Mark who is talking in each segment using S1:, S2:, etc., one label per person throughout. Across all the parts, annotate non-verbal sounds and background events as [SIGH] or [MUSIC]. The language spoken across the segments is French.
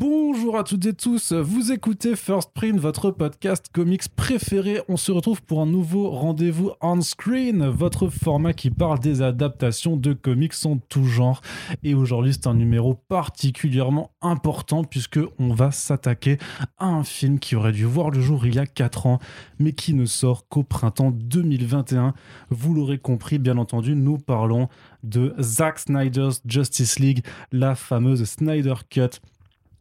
S1: Bonjour à toutes et tous, vous écoutez First Print, votre podcast comics préféré. On se retrouve pour un nouveau rendez-vous on screen, votre format qui parle des adaptations de comics en tout genre. Et aujourd'hui, c'est un numéro particulièrement important puisque on va s'attaquer à un film qui aurait dû voir le jour il y a 4 ans, mais qui ne sort qu'au printemps 2021. Vous l'aurez compris, bien entendu, nous parlons de Zack Snyder's Justice League, la fameuse Snyder Cut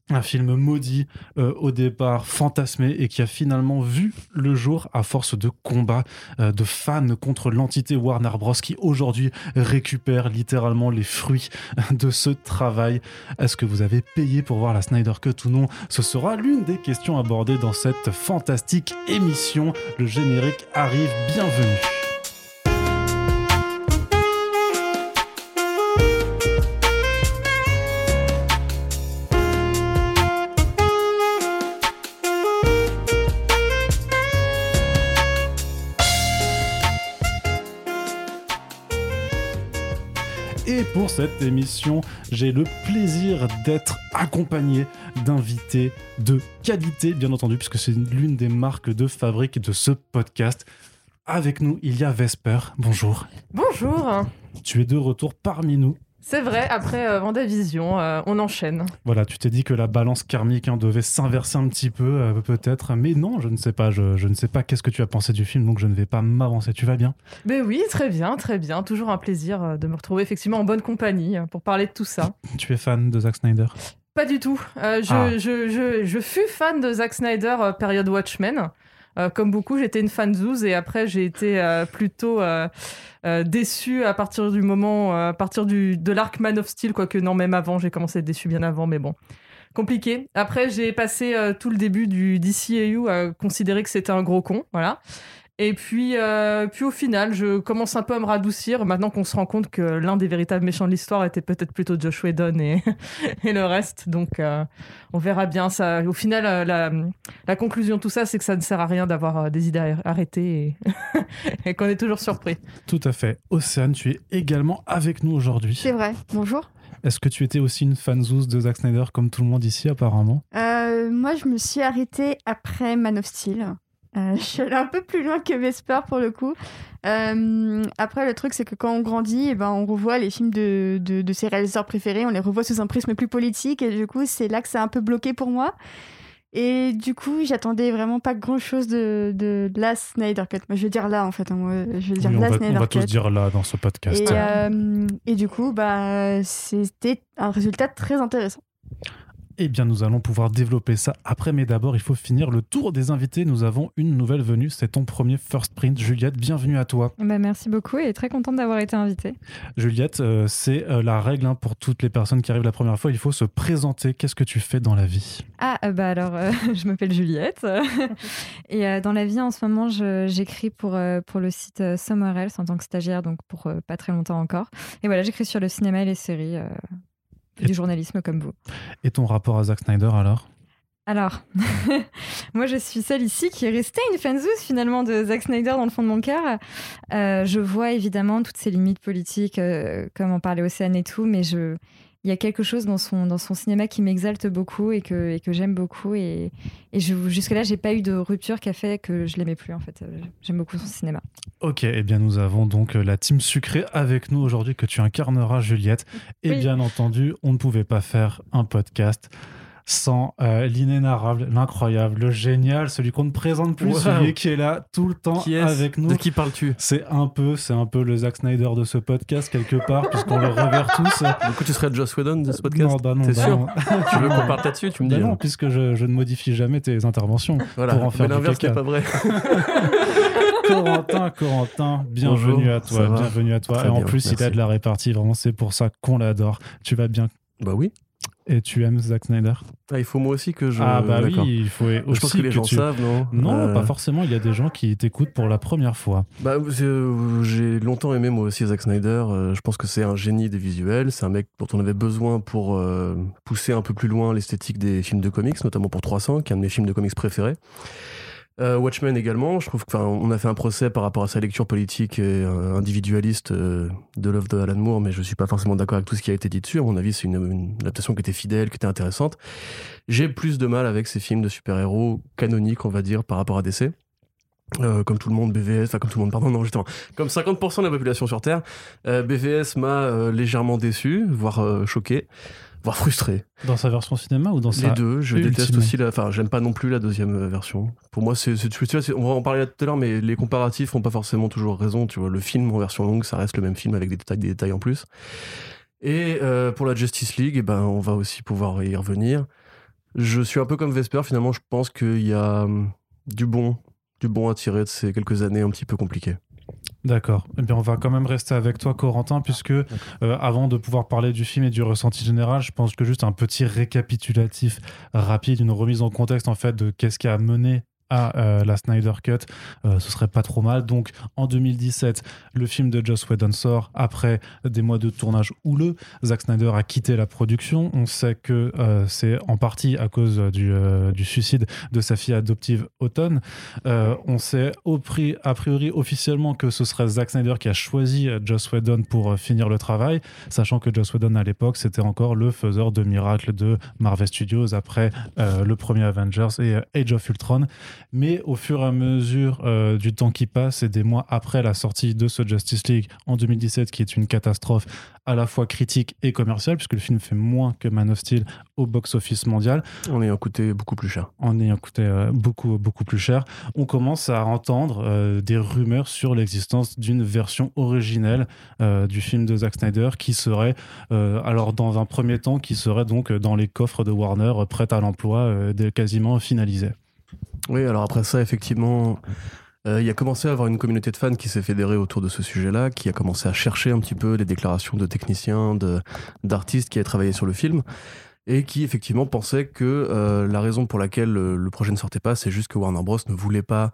S1: un film maudit euh, au départ, fantasmé et qui a finalement vu le jour à force de combats euh, de fans contre l'entité Warner Bros qui aujourd'hui récupère littéralement les fruits [LAUGHS] de ce travail. Est-ce que vous avez payé pour voir la Snyder Cut ou non? Ce sera l'une des questions abordées dans cette fantastique émission. Le générique arrive, bienvenue. Pour cette émission, j'ai le plaisir d'être accompagné d'invités de qualité, bien entendu, puisque c'est l'une des marques de fabrique de ce podcast. Avec nous, il y a Vesper. Bonjour.
S2: Bonjour.
S1: Tu es de retour parmi nous.
S2: C'est vrai, après euh, Vendavision, euh, on enchaîne.
S1: Voilà, tu t'es dit que la balance karmique hein, devait s'inverser un petit peu, euh, peut-être, mais non, je ne sais pas. Je, je ne sais pas qu'est-ce que tu as pensé du film, donc je ne vais pas m'avancer. Tu vas bien?
S2: Mais oui, très bien, très bien. Toujours un plaisir euh, de me retrouver effectivement en bonne compagnie pour parler de tout ça. [LAUGHS]
S1: Tu es fan de Zack Snyder?
S2: Pas du tout. Je,
S1: Ah.
S2: je, je, fus fan de Zack Snyder période Watchmen. Euh, comme beaucoup, j'étais une fan Zouz et après j'ai été euh, plutôt euh, euh, déçu à partir du moment, à partir du, de l'arc Man of Steel, quoique non, même avant, j'ai commencé à être déçu bien avant, mais bon. Compliqué. Après, j'ai passé tout le début du DCAU à considérer que c'était un gros con, voilà. Et puis, euh, puis au final, je commence un peu à me radoucir maintenant qu'on se rend compte que l'un des véritables méchants de l'histoire était peut-être plutôt Josh Whedon et, [LAUGHS] et le reste. Donc, euh, on verra bien. Ça, au final, euh, la, la conclusion de tout ça, c'est que ça ne sert à rien d'avoir des idées arr- arrêtées et, [LAUGHS] et qu'on est toujours surpris.
S1: Tout à fait. Océane, tu es également avec nous aujourd'hui.
S3: C'est vrai. Bonjour.
S1: Est-ce que tu étais aussi une fanzouze de Zack Snyder comme tout le monde ici apparemment?
S3: Euh, moi, je me suis arrêtée après Man of Steel. Euh, je suis allée un peu plus loin que Vesper pour le coup. Euh, après, le truc, c'est que quand on grandit, eh ben, on revoit les films de, de, de ses réalisateurs préférés, on les revoit sous un prisme plus politique, et du coup, c'est là que c'est un peu bloqué pour moi. Et du coup, j'attendais vraiment pas grand chose de, de, de la Snyder Cut. Je veux dire là, en fait. hein, je veux dire
S1: Oui, on
S3: la
S1: va, on va
S3: Cut.
S1: tous dire là dans ce podcast.
S3: Et, euh, et du coup, bah, c'était un résultat très intéressant.
S1: Eh bien, nous allons pouvoir développer ça après, mais d'abord, il faut finir le tour des invités. Nous avons une nouvelle venue, c'est ton premier First Print. Juliette, bienvenue à toi.
S4: Bah, merci beaucoup et très contente d'avoir été invitée.
S1: Juliette, euh, c'est euh, la règle hein, pour toutes les personnes qui arrivent la première fois, il faut se présenter. Qu'est-ce que tu fais dans la vie?
S4: Ah, euh, bah alors, [LAUGHS] je m'appelle Juliette. [LAUGHS] et dans la vie, en ce moment, j'écris pour, pour le site Somewhere Else en tant que stagiaire, donc pour pas très longtemps encore. Et voilà, j'écris sur le cinéma et les séries, et du journalisme comme vous.
S1: Et ton rapport à Zack Snyder alors?
S4: Alors, [LAUGHS] moi je suis celle ici qui est restée une fanzouze finalement de Zack Snyder dans le fond de mon cœur. Euh, je vois évidemment toutes ses limites politiques, euh, comme en parlait Océane et tout, mais je... il y a quelque chose dans son, dans son cinéma qui m'exalte beaucoup et que, et que j'aime beaucoup. Et, et je, jusque-là, j'ai pas eu de rupture qui a fait que je l'aimais plus en fait. Euh, J'aime beaucoup son cinéma.
S1: Ok, eh bien nous avons donc euh, la team sucrée avec nous aujourd'hui que tu incarneras Juliette. Et
S4: Oui.
S1: bien entendu, on ne pouvait pas faire un podcast sans euh, l'inénarrable, l'incroyable, le génial, celui qu'on ne présente plus,
S5: Wow.
S1: celui qui est là tout le temps
S5: Qui
S1: avec nous.
S5: De qui parles-tu?
S1: C'est un peu, c'est un peu le Zack Snyder de ce podcast quelque part, puisqu'on le revers tous.
S5: Du coup, tu serais Joss Whedon de ce podcast?
S1: Non, bah non,
S5: T'es
S1: bah
S5: sûr?
S1: non.
S5: Tu veux qu'on [LAUGHS] parte là-dessus Tu me
S1: Bah
S5: dis.
S1: non,
S5: hein.
S1: puisque je, je ne modifie jamais tes interventions.
S5: Voilà.
S1: pour en faire
S5: Mais l'inverse n'est pas vrai. [LAUGHS]
S1: Corentin, Corentin, bienvenue
S5: Bonjour,
S1: à toi, bienvenue à toi.
S5: Très
S1: et en
S5: bien,
S1: plus, il a
S5: merci.
S1: de la répartie, vraiment, c'est pour ça qu'on l'adore. Tu vas bien?
S5: Bah oui.
S1: Et tu aimes Zack Snyder?
S5: Ah, il faut moi aussi que je.
S1: Ah bah oui, il faut aussi
S5: Je pense que les gens
S1: tu...
S5: savent, non?
S1: Non,
S5: Euh,
S1: pas forcément. Il y a des gens qui t'écoutent pour la première fois.
S5: Bah, euh, j'ai longtemps aimé moi aussi Zack Snyder. Euh, je pense que c'est un génie des visuels. C'est un mec dont on avait besoin pour euh, pousser un peu plus loin l'esthétique des films de comics, notamment pour 300, qui est un de mes films de comics préférés. Euh, Watchmen également, je trouve qu'on a fait un procès par rapport à sa lecture politique et euh, individualiste euh, de l'œuvre de Alan Moore, mais je suis pas forcément d'accord avec tout ce qui a été dit dessus. À mon avis, c'est une, adaptation qui était fidèle, qui était intéressante. J'ai plus de mal avec ces films de super-héros canoniques, on va dire, par rapport à DC. Comme tout le monde, BVS, enfin comme tout le monde, pardon, non, justement, comme 50% de la population sur Terre, BVS m'a légèrement déçu, voire choqué, voire frustré.
S1: Dans sa version cinéma ou dans
S5: Les
S1: sa.
S5: deux, je déteste aussi la. Enfin, j'aime pas non plus la deuxième euh, version. Pour moi, c'est. On va en parler tout à l'heure, mais les comparatifs ont pas forcément toujours raison. Tu vois, le film en version longue, ça reste le même film avec des détails, des détails en plus. Et euh, pour la Justice League, eh ben, on va aussi pouvoir y revenir. Je suis un peu comme Vesper, finalement, je pense qu'il y a hum, du bon, du bon à tirer de ces quelques années un petit peu compliquées.
S1: D'accord. Eh bien, on va quand même rester avec toi, Corentin, puisque euh, avant de pouvoir parler du film et du ressenti général, je pense que juste un petit récapitulatif rapide, une remise en contexte en fait de qu'est-ce qui a mené à euh, la Snyder Cut, euh, ce serait pas trop mal. Donc en 2017, le film de Joss Whedon sort après des mois de tournage houleux. Zack Snyder a quitté la production. On sait que euh, c'est en partie à cause du, suicide de sa fille adoptive Autumn. On sait a priori officiellement que ce serait Zack Snyder qui a choisi Joss Whedon pour finir le travail, sachant que Joss Whedon à l'époque c'était encore le faiseur de miracles de Marvel Studios après le premier Avengers et Age of Ultron. Mais au fur et à mesure euh, du temps qui passe et des mois après la sortie de ce Justice League en 2017, qui est une catastrophe à la fois critique et commerciale, puisque le film fait moins que Man of Steel au box-office mondial,
S5: On ayant coûté beaucoup plus cher.
S1: en ayant coûté euh, beaucoup, beaucoup plus cher, on commence à entendre euh, des rumeurs sur l'existence d'une version originelle du film de Zack Snyder qui serait, alors dans un premier temps, qui serait donc dans les coffres de Warner, prête à l'emploi, quasiment finalisée.
S5: Oui, alors après ça, effectivement, euh, il y a commencé à avoir une communauté de fans qui s'est fédérée autour de ce sujet-là, qui a commencé à chercher un petit peu les déclarations de techniciens, de- d'artistes qui avaient travaillé sur le film, et qui effectivement pensaient que euh, la raison pour laquelle le, le projet ne sortait pas, c'est juste que Warner Bros. ne voulait pas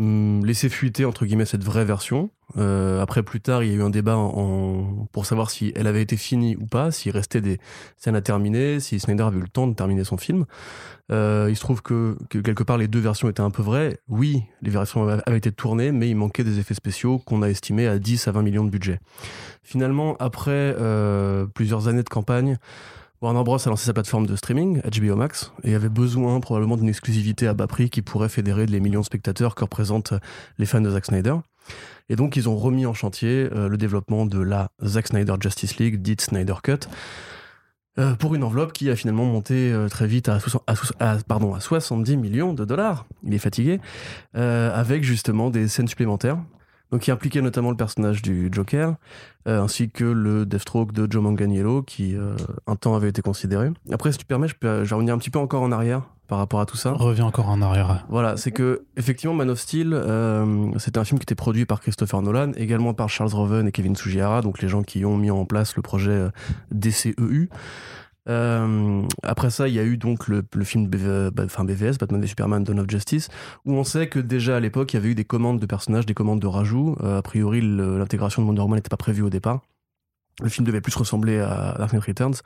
S5: laisser fuiter entre guillemets cette vraie version. Euh, après, plus tard, il y a eu un débat en- pour savoir si elle avait été finie ou pas, s'il restait des scènes à terminer, si Snyder avait eu le temps de terminer son film. Euh, il se trouve que, que quelque part les deux versions étaient un peu vraies. Oui, les versions avaient avaient été tournées, mais il manquait des effets spéciaux qu'on a estimés à 10 à 20 millions de budget. Finalement, après euh, plusieurs années de campagne, Warner Bros. a lancé sa plateforme de streaming, HBO Max, et avait besoin probablement d'une exclusivité à bas prix qui pourrait fédérer les millions de spectateurs que représentent les fans de Zack Snyder. Et donc, ils ont remis en chantier euh, le développement de la Zack Snyder Justice League, dite Snyder Cut, euh, pour une enveloppe qui a finalement monté euh, très vite à, soix- à soix- à- pardon, à 70 millions de dollars. Il est fatigué, euh, avec justement des scènes supplémentaires. Donc, qui impliquaient notamment le personnage du Joker, euh, ainsi que le Deathstroke de Joe Manganiello, qui euh, un temps avait été considéré. Après, si tu permets, je peux je vais revenir un petit peu encore en arrière par rapport à tout ça.
S1: Reviens encore en arrière.
S5: Voilà, c'est que effectivement Man of Steel, euh, c'était un film qui était produit par Christopher Nolan, également par Charles Roven et Kevin Sugihara, donc les gens qui ont mis en place le projet DCEU. Euh, après ça, il y a eu donc le, film BV, bah, enfin BVS, Batman v Superman, Dawn of Justice, où on sait que déjà à l'époque, il y avait eu des commandes de personnages, des commandes de rajouts. Euh, a priori, l'intégration de Wonder Woman n'était pas prévue au départ. Le film devait plus ressembler à Dark Knight Returns.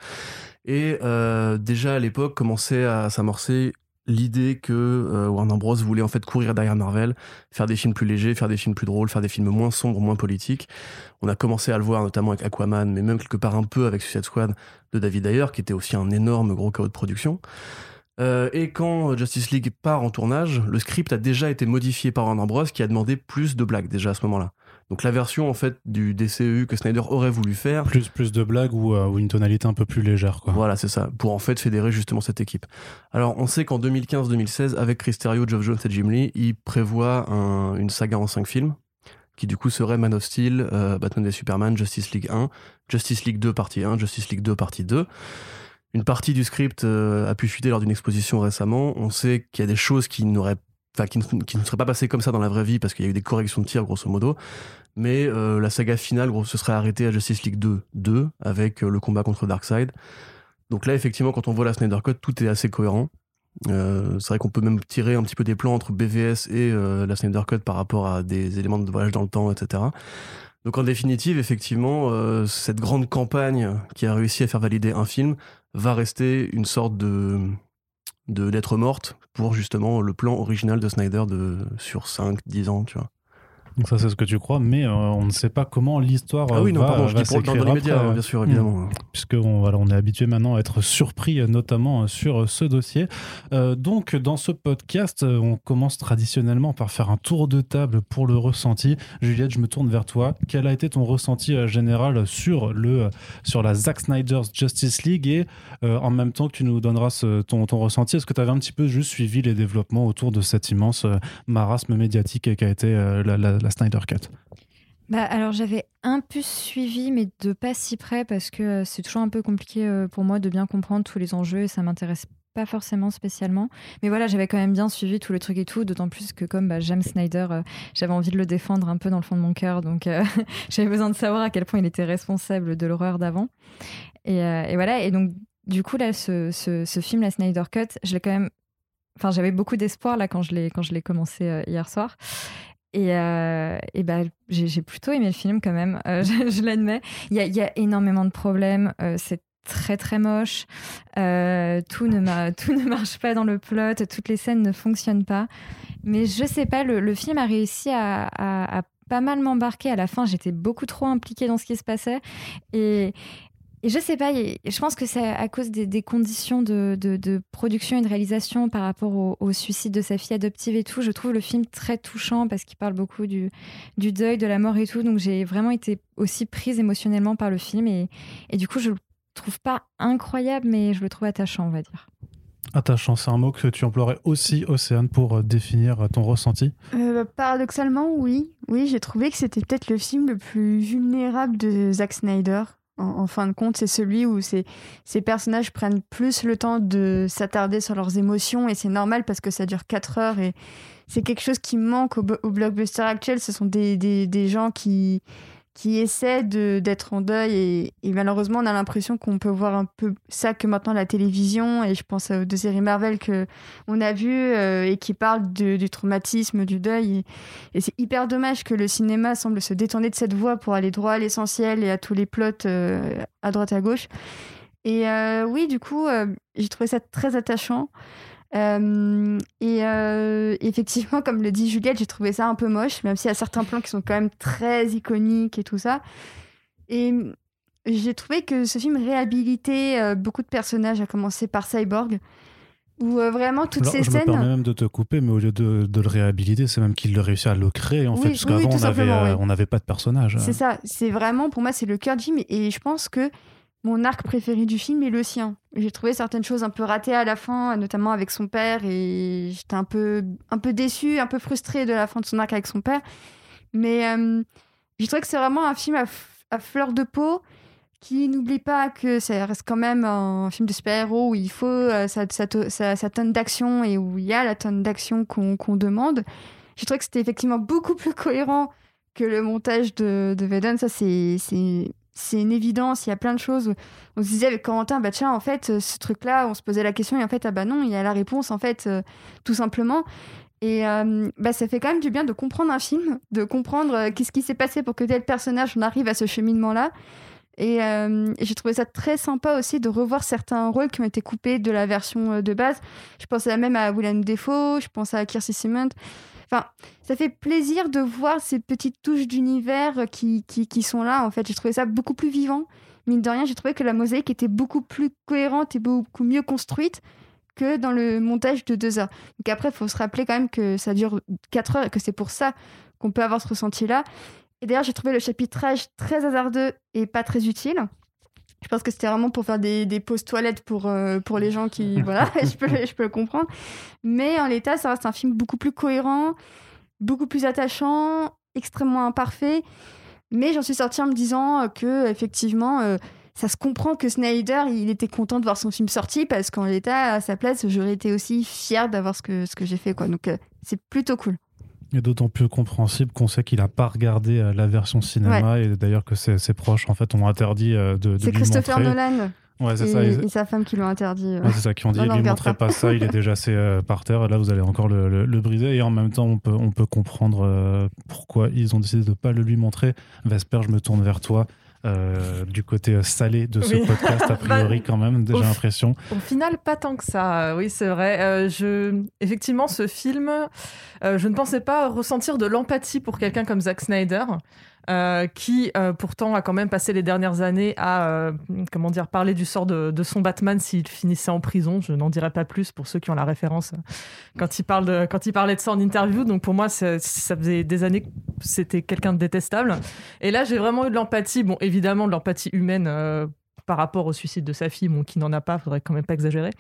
S5: Et euh, déjà à l'époque, commençait à s'amorcer l'idée que euh, Warner Bros voulait en fait courir derrière Marvel, faire des films plus légers, faire des films plus drôles, faire des films moins sombres, moins politiques. On a commencé à le voir notamment avec Aquaman, mais même quelque part un peu avec Suicide Squad de David Ayer, qui était aussi un énorme gros chaos de production. Euh, et quand Justice League part en tournage, le script a déjà été modifié par Warner Bros, qui a demandé plus de blagues déjà à ce moment-là. Donc la version en fait du DCEU que Snyder aurait voulu faire,
S1: Plus, plus de blagues ou, euh, ou une tonalité un peu plus légère. Quoi.
S5: voilà, c'est ça, pour en fait fédérer justement cette équipe. Alors, on sait qu'en 2015-2016, avec Chris Terrio, Geoff Jones et Jim Lee, il prévoit un- une saga en cinq films, qui du coup serait Man of Steel, euh, Batman et Superman, Justice League 1, Justice League 2 partie 1, Justice League 2 partie 2. Une partie du script euh, a pu fuiter lors d'une exposition récemment. On sait qu'il y a des choses qui n'auraient Qui, ne, seraient pas passées comme ça dans la vraie vie parce qu'il y a eu des corrections de tir grosso modo mais euh, la saga finale gros, se serait arrêtée à Justice League 2 2 avec euh, le combat contre Darkseid donc là, effectivement, quand on voit la Snyder Cut, tout est assez cohérent. Euh, c'est vrai qu'on peut même tirer un petit peu des plans entre BVS et la Snyder Cut par rapport à des éléments de voyage dans le temps, etc. Donc en définitive, effectivement, cette grande campagne qui a réussi à faire valider un film va rester une sorte de de lettres mortes pour justement le plan original de Snyder de, sur 5-10 ans, tu vois.
S1: Donc ça c'est ce que tu crois, mais euh, on ne sait pas comment l'histoire
S5: Ah oui, non,
S1: va,
S5: pardon, je
S1: va
S5: dis pour, dans, dans les médias,
S1: après.
S5: bien sûr, évidemment.
S1: puisque on, voilà, on est habitué maintenant à être surpris, euh, notamment euh, sur euh, ce dossier. Euh, donc, dans ce podcast, euh, on commence traditionnellement par faire un tour de table pour le ressenti. Juliette, je me tourne vers toi. Quel a été ton ressenti euh, général sur, le, euh, sur la Zack Snyder's Justice League et euh, en même temps que tu nous donneras ce- ton, ton ressenti, est-ce que tu avais un petit peu juste suivi les développements autour de cet immense euh, marasme médiatique qui a été euh, la, la- la Snyder Cut
S4: Bah, alors j'avais un peu suivi, mais de pas si près, parce que euh, c'est toujours un peu compliqué euh, pour moi de bien comprendre tous les enjeux et ça m'intéresse pas forcément spécialement. Mais voilà, j'avais quand même bien suivi tout le truc et tout, d'autant plus que comme bah, j'aime Snyder, euh, j'avais envie de le défendre un peu dans le fond de mon cœur, donc [LAUGHS] j'avais besoin de savoir à quel point il était responsable de l'horreur d'avant. Et, voilà, et donc du coup là, ce, film, la Snyder Cut, je l'ai quand même... Enfin, j'avais beaucoup d'espoir là quand je l'ai quand je l'ai commencé hier soir. Et, euh, bah, j'ai plutôt aimé le film quand même, euh, [LAUGHS] je, je l'admets. Il y a, énormément de problèmes, euh, c'est très très moche, Euh, tout, ne marche pas dans le plot, toutes les scènes ne fonctionnent pas. Mais je sais pas, le, film a réussi à, pas mal m'embarquer. À la fin, j'étais beaucoup trop impliquée dans ce qui se passait. Et je sais pas, je pense que c'est à cause des, des conditions de, de- de production et de réalisation par rapport au, au suicide de sa fille adoptive et tout. Je trouve le film très touchant parce qu'il parle beaucoup du, du deuil, de la mort et tout. Donc j'ai vraiment été aussi prise émotionnellement par le film. Et, et du coup, je le trouve pas incroyable, mais je le trouve attachant, on va dire.
S1: Attachant, c'est un mot que tu emploierais aussi, Océane, pour euh, définir ton ressenti?
S3: Euh, paradoxalement, oui. Oui, j'ai trouvé que c'était peut-être le film le plus vulnérable de Zack Snyder. En, fin de compte, c'est celui où ces, personnages prennent plus le temps de s'attarder sur leurs émotions et c'est normal parce que ça dure 4 heures et c'est quelque chose qui manque au, blockbuster actuel. Ce sont des gens qui, qui essaient de- d'être en deuil et, malheureusement, on a l'impression qu'on peut voir un peu ça que maintenant la télévision et je pense aux deux séries Marvel que on a vues euh, et qui parlent du traumatisme, du deuil. Et, c'est hyper dommage que le cinéma semble se détourner de cette voie pour aller droit à l'essentiel et à tous les plots euh, à droite et à gauche. Et euh, oui, du coup, j'ai trouvé ça très attachant. Euh, et euh, effectivement, comme le dit Juliette, j'ai trouvé ça un peu moche, même s'il y a certains plans qui sont quand même très iconiques et tout ça. Et j'ai trouvé que ce film réhabilitait euh, beaucoup de personnages, à commencer par Cyborg, où vraiment toutes
S1: Alors,
S3: ces
S1: je me
S3: scènes.
S1: permets même de te couper, mais au lieu de, de le réhabiliter, c'est même qu'il réussit à le créer, en
S3: Oui,
S1: fait,
S3: oui, tout
S1: on n'avait
S3: simplement, oui.
S1: on n'avait pas de personnage.
S3: C'est ça, c'est vraiment, pour moi, c'est le cœur du film. Et je pense que mon arc préféré du film est le sien. J'ai trouvé certaines choses un peu ratées à la fin, notamment avec son père, et j'étais un peu, un peu déçue, un peu frustrée de la fin de son arc avec son père. Mais euh, j'ai trouvé que c'est vraiment un film à, fleur de peau qui n'oublie pas que ça reste quand même un film de super-héros où il faut euh, sa, tonne d'action et où il y a la tonne d'action qu'on demande. J'ai trouvé que c'était effectivement beaucoup plus cohérent que le montage de, de Whedon. Ça, c'est c'est- une évidence. Il y a plein de choses. On se disait avec Corentin, bah tiens, en fait, euh, ce truc-là, on se posait la question et en fait, ah bah non, il y a la réponse, en fait, euh, tout simplement. Et euh, bah, ça fait quand même du bien de comprendre un film, de comprendre qu'est-ce qui s'est passé pour que tel personnage en arrive à ce cheminement-là. Et, j'ai trouvé ça très sympa aussi de revoir certains rôles qui ont été coupés de la version de base. Je pense à même à Willem Dafoe, je pense à Kirsten Simmons. Enfin, ça fait plaisir de voir ces petites touches d'univers qui, qui, qui sont là. En fait, j'ai trouvé ça beaucoup plus vivant. Mine de rien, j'ai trouvé que la mosaïque était beaucoup plus cohérente et beaucoup mieux construite que dans le montage de deux heures. Donc après, il faut se rappeler quand même que ça dure 4 heures et que c'est pour ça qu'on peut avoir ce ressenti-là. Et d'ailleurs, j'ai trouvé le chapitrage très hasardeux et pas très utile. Je pense que c'était vraiment pour faire des, des pauses toilettes pour, euh, pour les gens qui... [LAUGHS] Voilà, [LAUGHS] je peux, le- je peux le comprendre. Mais en l'état, ça reste un film beaucoup plus cohérent, beaucoup plus attachant, extrêmement imparfait. Mais j'en suis sortie en me disant que effectivement, euh, ça se comprend que Snyder, il était content de voir son film sorti parce qu'en l'état, à sa place, j'aurais été aussi fière d'avoir ce que, ce que j'ai fait. Quoi. Donc euh, c'est plutôt cool.
S1: Et d'autant plus compréhensible qu'on sait qu'il n'a pas regardé euh, la version cinéma et d'ailleurs que ses, ses proches en fait ont interdit euh, de, de
S3: C'est Christopher
S1: montrer.
S3: Nolan
S1: Ouais, c'est
S3: et,
S1: ça. ils-
S3: et sa femme qui l'ont interdit. euh.
S1: Ouais, c'est ça qui ont dit, lui montrez
S3: pas.
S1: pas ça, il est déjà assez euh, par terre. Là, vous allez encore le, le- le briser. Et en même temps, on peut, on peut comprendre euh, pourquoi ils ont décidé de pas le lui montrer. Vesper, je me tourne vers toi. Euh, du côté salé de ce
S2: Oui.
S1: podcast, a [LAUGHS] priori, quand même, j'ai l'impression.
S2: Au final, pas tant que ça. euh, Oui, c'est vrai. Euh, je... Effectivement, ce film, euh, je ne pensais pas ressentir de l'empathie pour quelqu'un comme Zack Snyder. Euh, qui euh, pourtant a quand même passé les dernières années à euh, comment dire parler du sort de, de son Batman s'il finissait en prison. Je n'en dirai pas plus pour ceux qui ont la référence euh, quand il parle de quand il parlait de ça en interview. Donc pour moi, c'est- ça faisait des années que c'était quelqu'un de détestable. Et là, j'ai vraiment eu de l'empathie. Bon, évidemment, de l'empathie humaine. Euh, par rapport au suicide de sa fille, qui n'en a pas, faudrait quand même pas exagérer.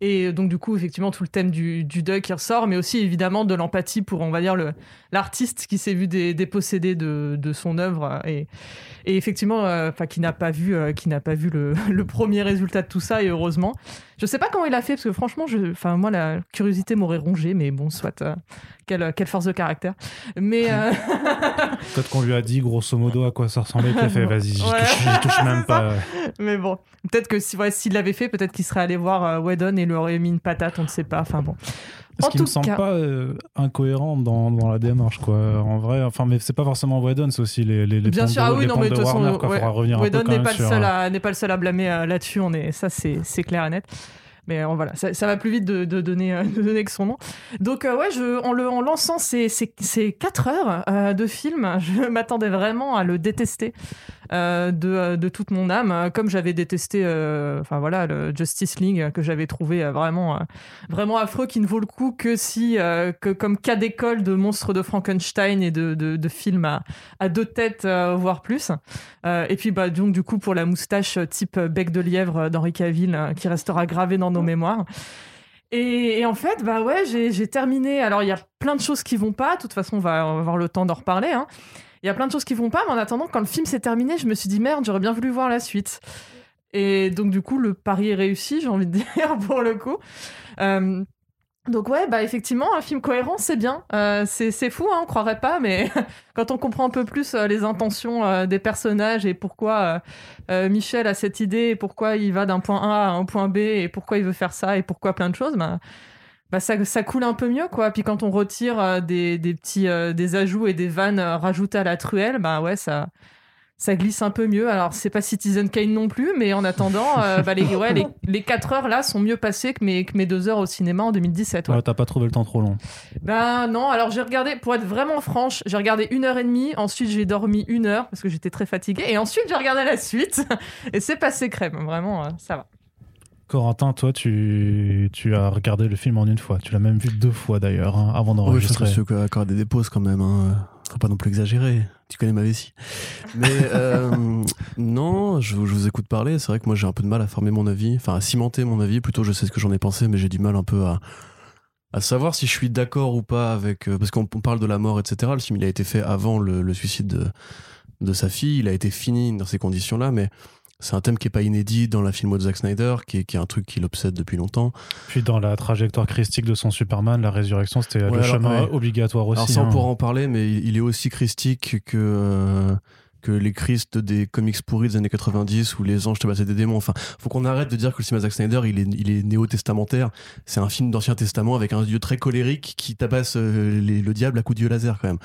S2: Et donc, du coup, effectivement, tout le thème du, deuil qui ressort, mais aussi évidemment de l'empathie pour, on va dire, l'artiste qui s'est vu dé- dépossédé de, son œuvre euh, et, effectivement, euh, qui n'a pas vu, euh, qui n'a pas vu le [LAUGHS] premier résultat de tout ça, et heureusement. Je sais pas comment il a fait, parce que franchement, je, enfin, moi, la curiosité m'aurait rongé, mais bon, soit. euh, quelle, quelle force de caractère. Mais. euh, [LAUGHS]
S1: Peut-être qu'on lui a dit grosso modo à quoi ça ressemblait, qu'il a fait [LAUGHS] vas-y, j'y
S2: Ouais.
S1: touche, [LAUGHS] même pas.
S2: Mais bon, peut-être que si, ouais, s'il l'avait fait, peut-être qu'il serait allé voir euh, Whedon et lui aurait mis une patate, on ne sait pas. Enfin bon.
S1: Ce
S2: En
S1: qui me semble
S2: cas-
S1: pas euh, incohérent dans, dans la démarche, quoi. En vrai, enfin, mais c'est pas forcément Whedon, c'est aussi les, les, les
S2: Bien sûr,
S1: de,
S2: ah oui, non, mais
S1: de
S2: toute façon, Whedon n'est pas, le
S1: sur,
S2: seul
S1: euh,
S2: pas le seul à blâmer euh, là-dessus, on est, ça c'est, clair et net. Mais euh, voilà, ça, ça va plus vite de, de donner, [LAUGHS] de donner que son nom. Donc euh, ouais, je, en, le, en lançant ces, ces, ces 4 heures euh, de film, [LAUGHS] je m'attendais vraiment à le détester euh, de, euh, de toute mon âme, euh, comme j'avais détesté, enfin voilà, le Justice League que j'avais trouvé vraiment, vraiment affreux, qui ne vaut le coup que si, que comme cas d'école de monstres de Frankenstein et de, de, de films à, à deux têtes, voire plus. Et puis bah donc du coup pour la moustache type bec de lièvre d'Henri Cavill qui restera gravé dans nos mémoires. Et, et en fait bah ouais j'ai terminé. Alors il y a plein de choses qui vont pas. De toute façon on va, on va avoir le temps d'en reparler. hein. Il y a plein de choses qui vont pas, mais en attendant quand le film s'est terminé, je me suis dit merde j'aurais bien voulu voir la suite. Et donc du coup le pari est réussi j'ai envie de dire [LAUGHS] pour le coup. Euh, donc ouais, bah effectivement, un film cohérent, c'est bien. Euh, c'est fou, hein, on croirait pas, mais [LAUGHS] quand on comprend un peu plus euh, les intentions des personnages et pourquoi Michel a cette idée, et pourquoi il va d'un point A à un point B, et pourquoi il veut faire ça, et pourquoi plein de choses, bah, bah ça, ça coule un peu mieux, quoi. Puis quand on retire euh, des, des petits euh, des ajouts et des vannes euh, rajoutées à la truelle, bah ouais, ça ça glisse un peu mieux. Alors, c'est pas Citizen Kane non plus, mais en attendant, euh, bah, les, ouais, les, les 4 heures là sont mieux passées que mes, que mes 2 heures au cinéma en 2017. ouais.
S1: Ouais, t'as pas trouvé le temps trop long.
S2: Ben non, alors j'ai regardé, pour être vraiment franche, j'ai regardé une heure et demie, ensuite j'ai dormi une heure parce que j'étais très fatiguée, et ensuite j'ai regardé la suite, [LAUGHS] et c'est passé crème, vraiment, euh, ça va.
S1: Corentin, toi, tu, tu as regardé le film en une fois. Tu l'as même vu deux fois d'ailleurs, hein, avant
S5: Ouais, je
S1: d'enregistrer.
S5: suis accorder des pauses quand même. Hein. Faut pas non plus exagérer. Tu connais ma vessie. Mais [LAUGHS] euh, non, je, je vous écoute parler. C'est vrai que moi j'ai un peu de mal à former mon avis, enfin à cimenter mon avis. Plutôt, je sais ce que j'en ai pensé, mais j'ai du mal un peu à, à savoir si je suis d'accord ou pas avec. euh, parce qu'on on parle de la mort, etc. Le film il a été fait avant le, le suicide de, de sa fille. Il a été fini dans ces conditions-là, mais. C'est un thème qui est pas inédit dans la film de Zack Snyder, qui est, qui est un truc qui l'obsède depuis longtemps.
S1: Puis dans la trajectoire christique de son Superman, la résurrection, c'était
S5: Ouais,
S1: le
S5: alors,
S1: chemin
S5: ouais.
S1: obligatoire aussi.
S5: Alors ça, on
S1: hein.
S5: pourra en parler, mais il il est aussi christique que, euh, que les Christ des comics pourris des années 90 ou les anges tabassaient des démons. Enfin, faut qu'on arrête de dire que le cinéma Zack Snyder, il est, il est néo-testamentaire. C'est un film d'Ancien Testament avec un dieu très colérique qui tabasse euh, les- le diable à coups de dieu laser quand même.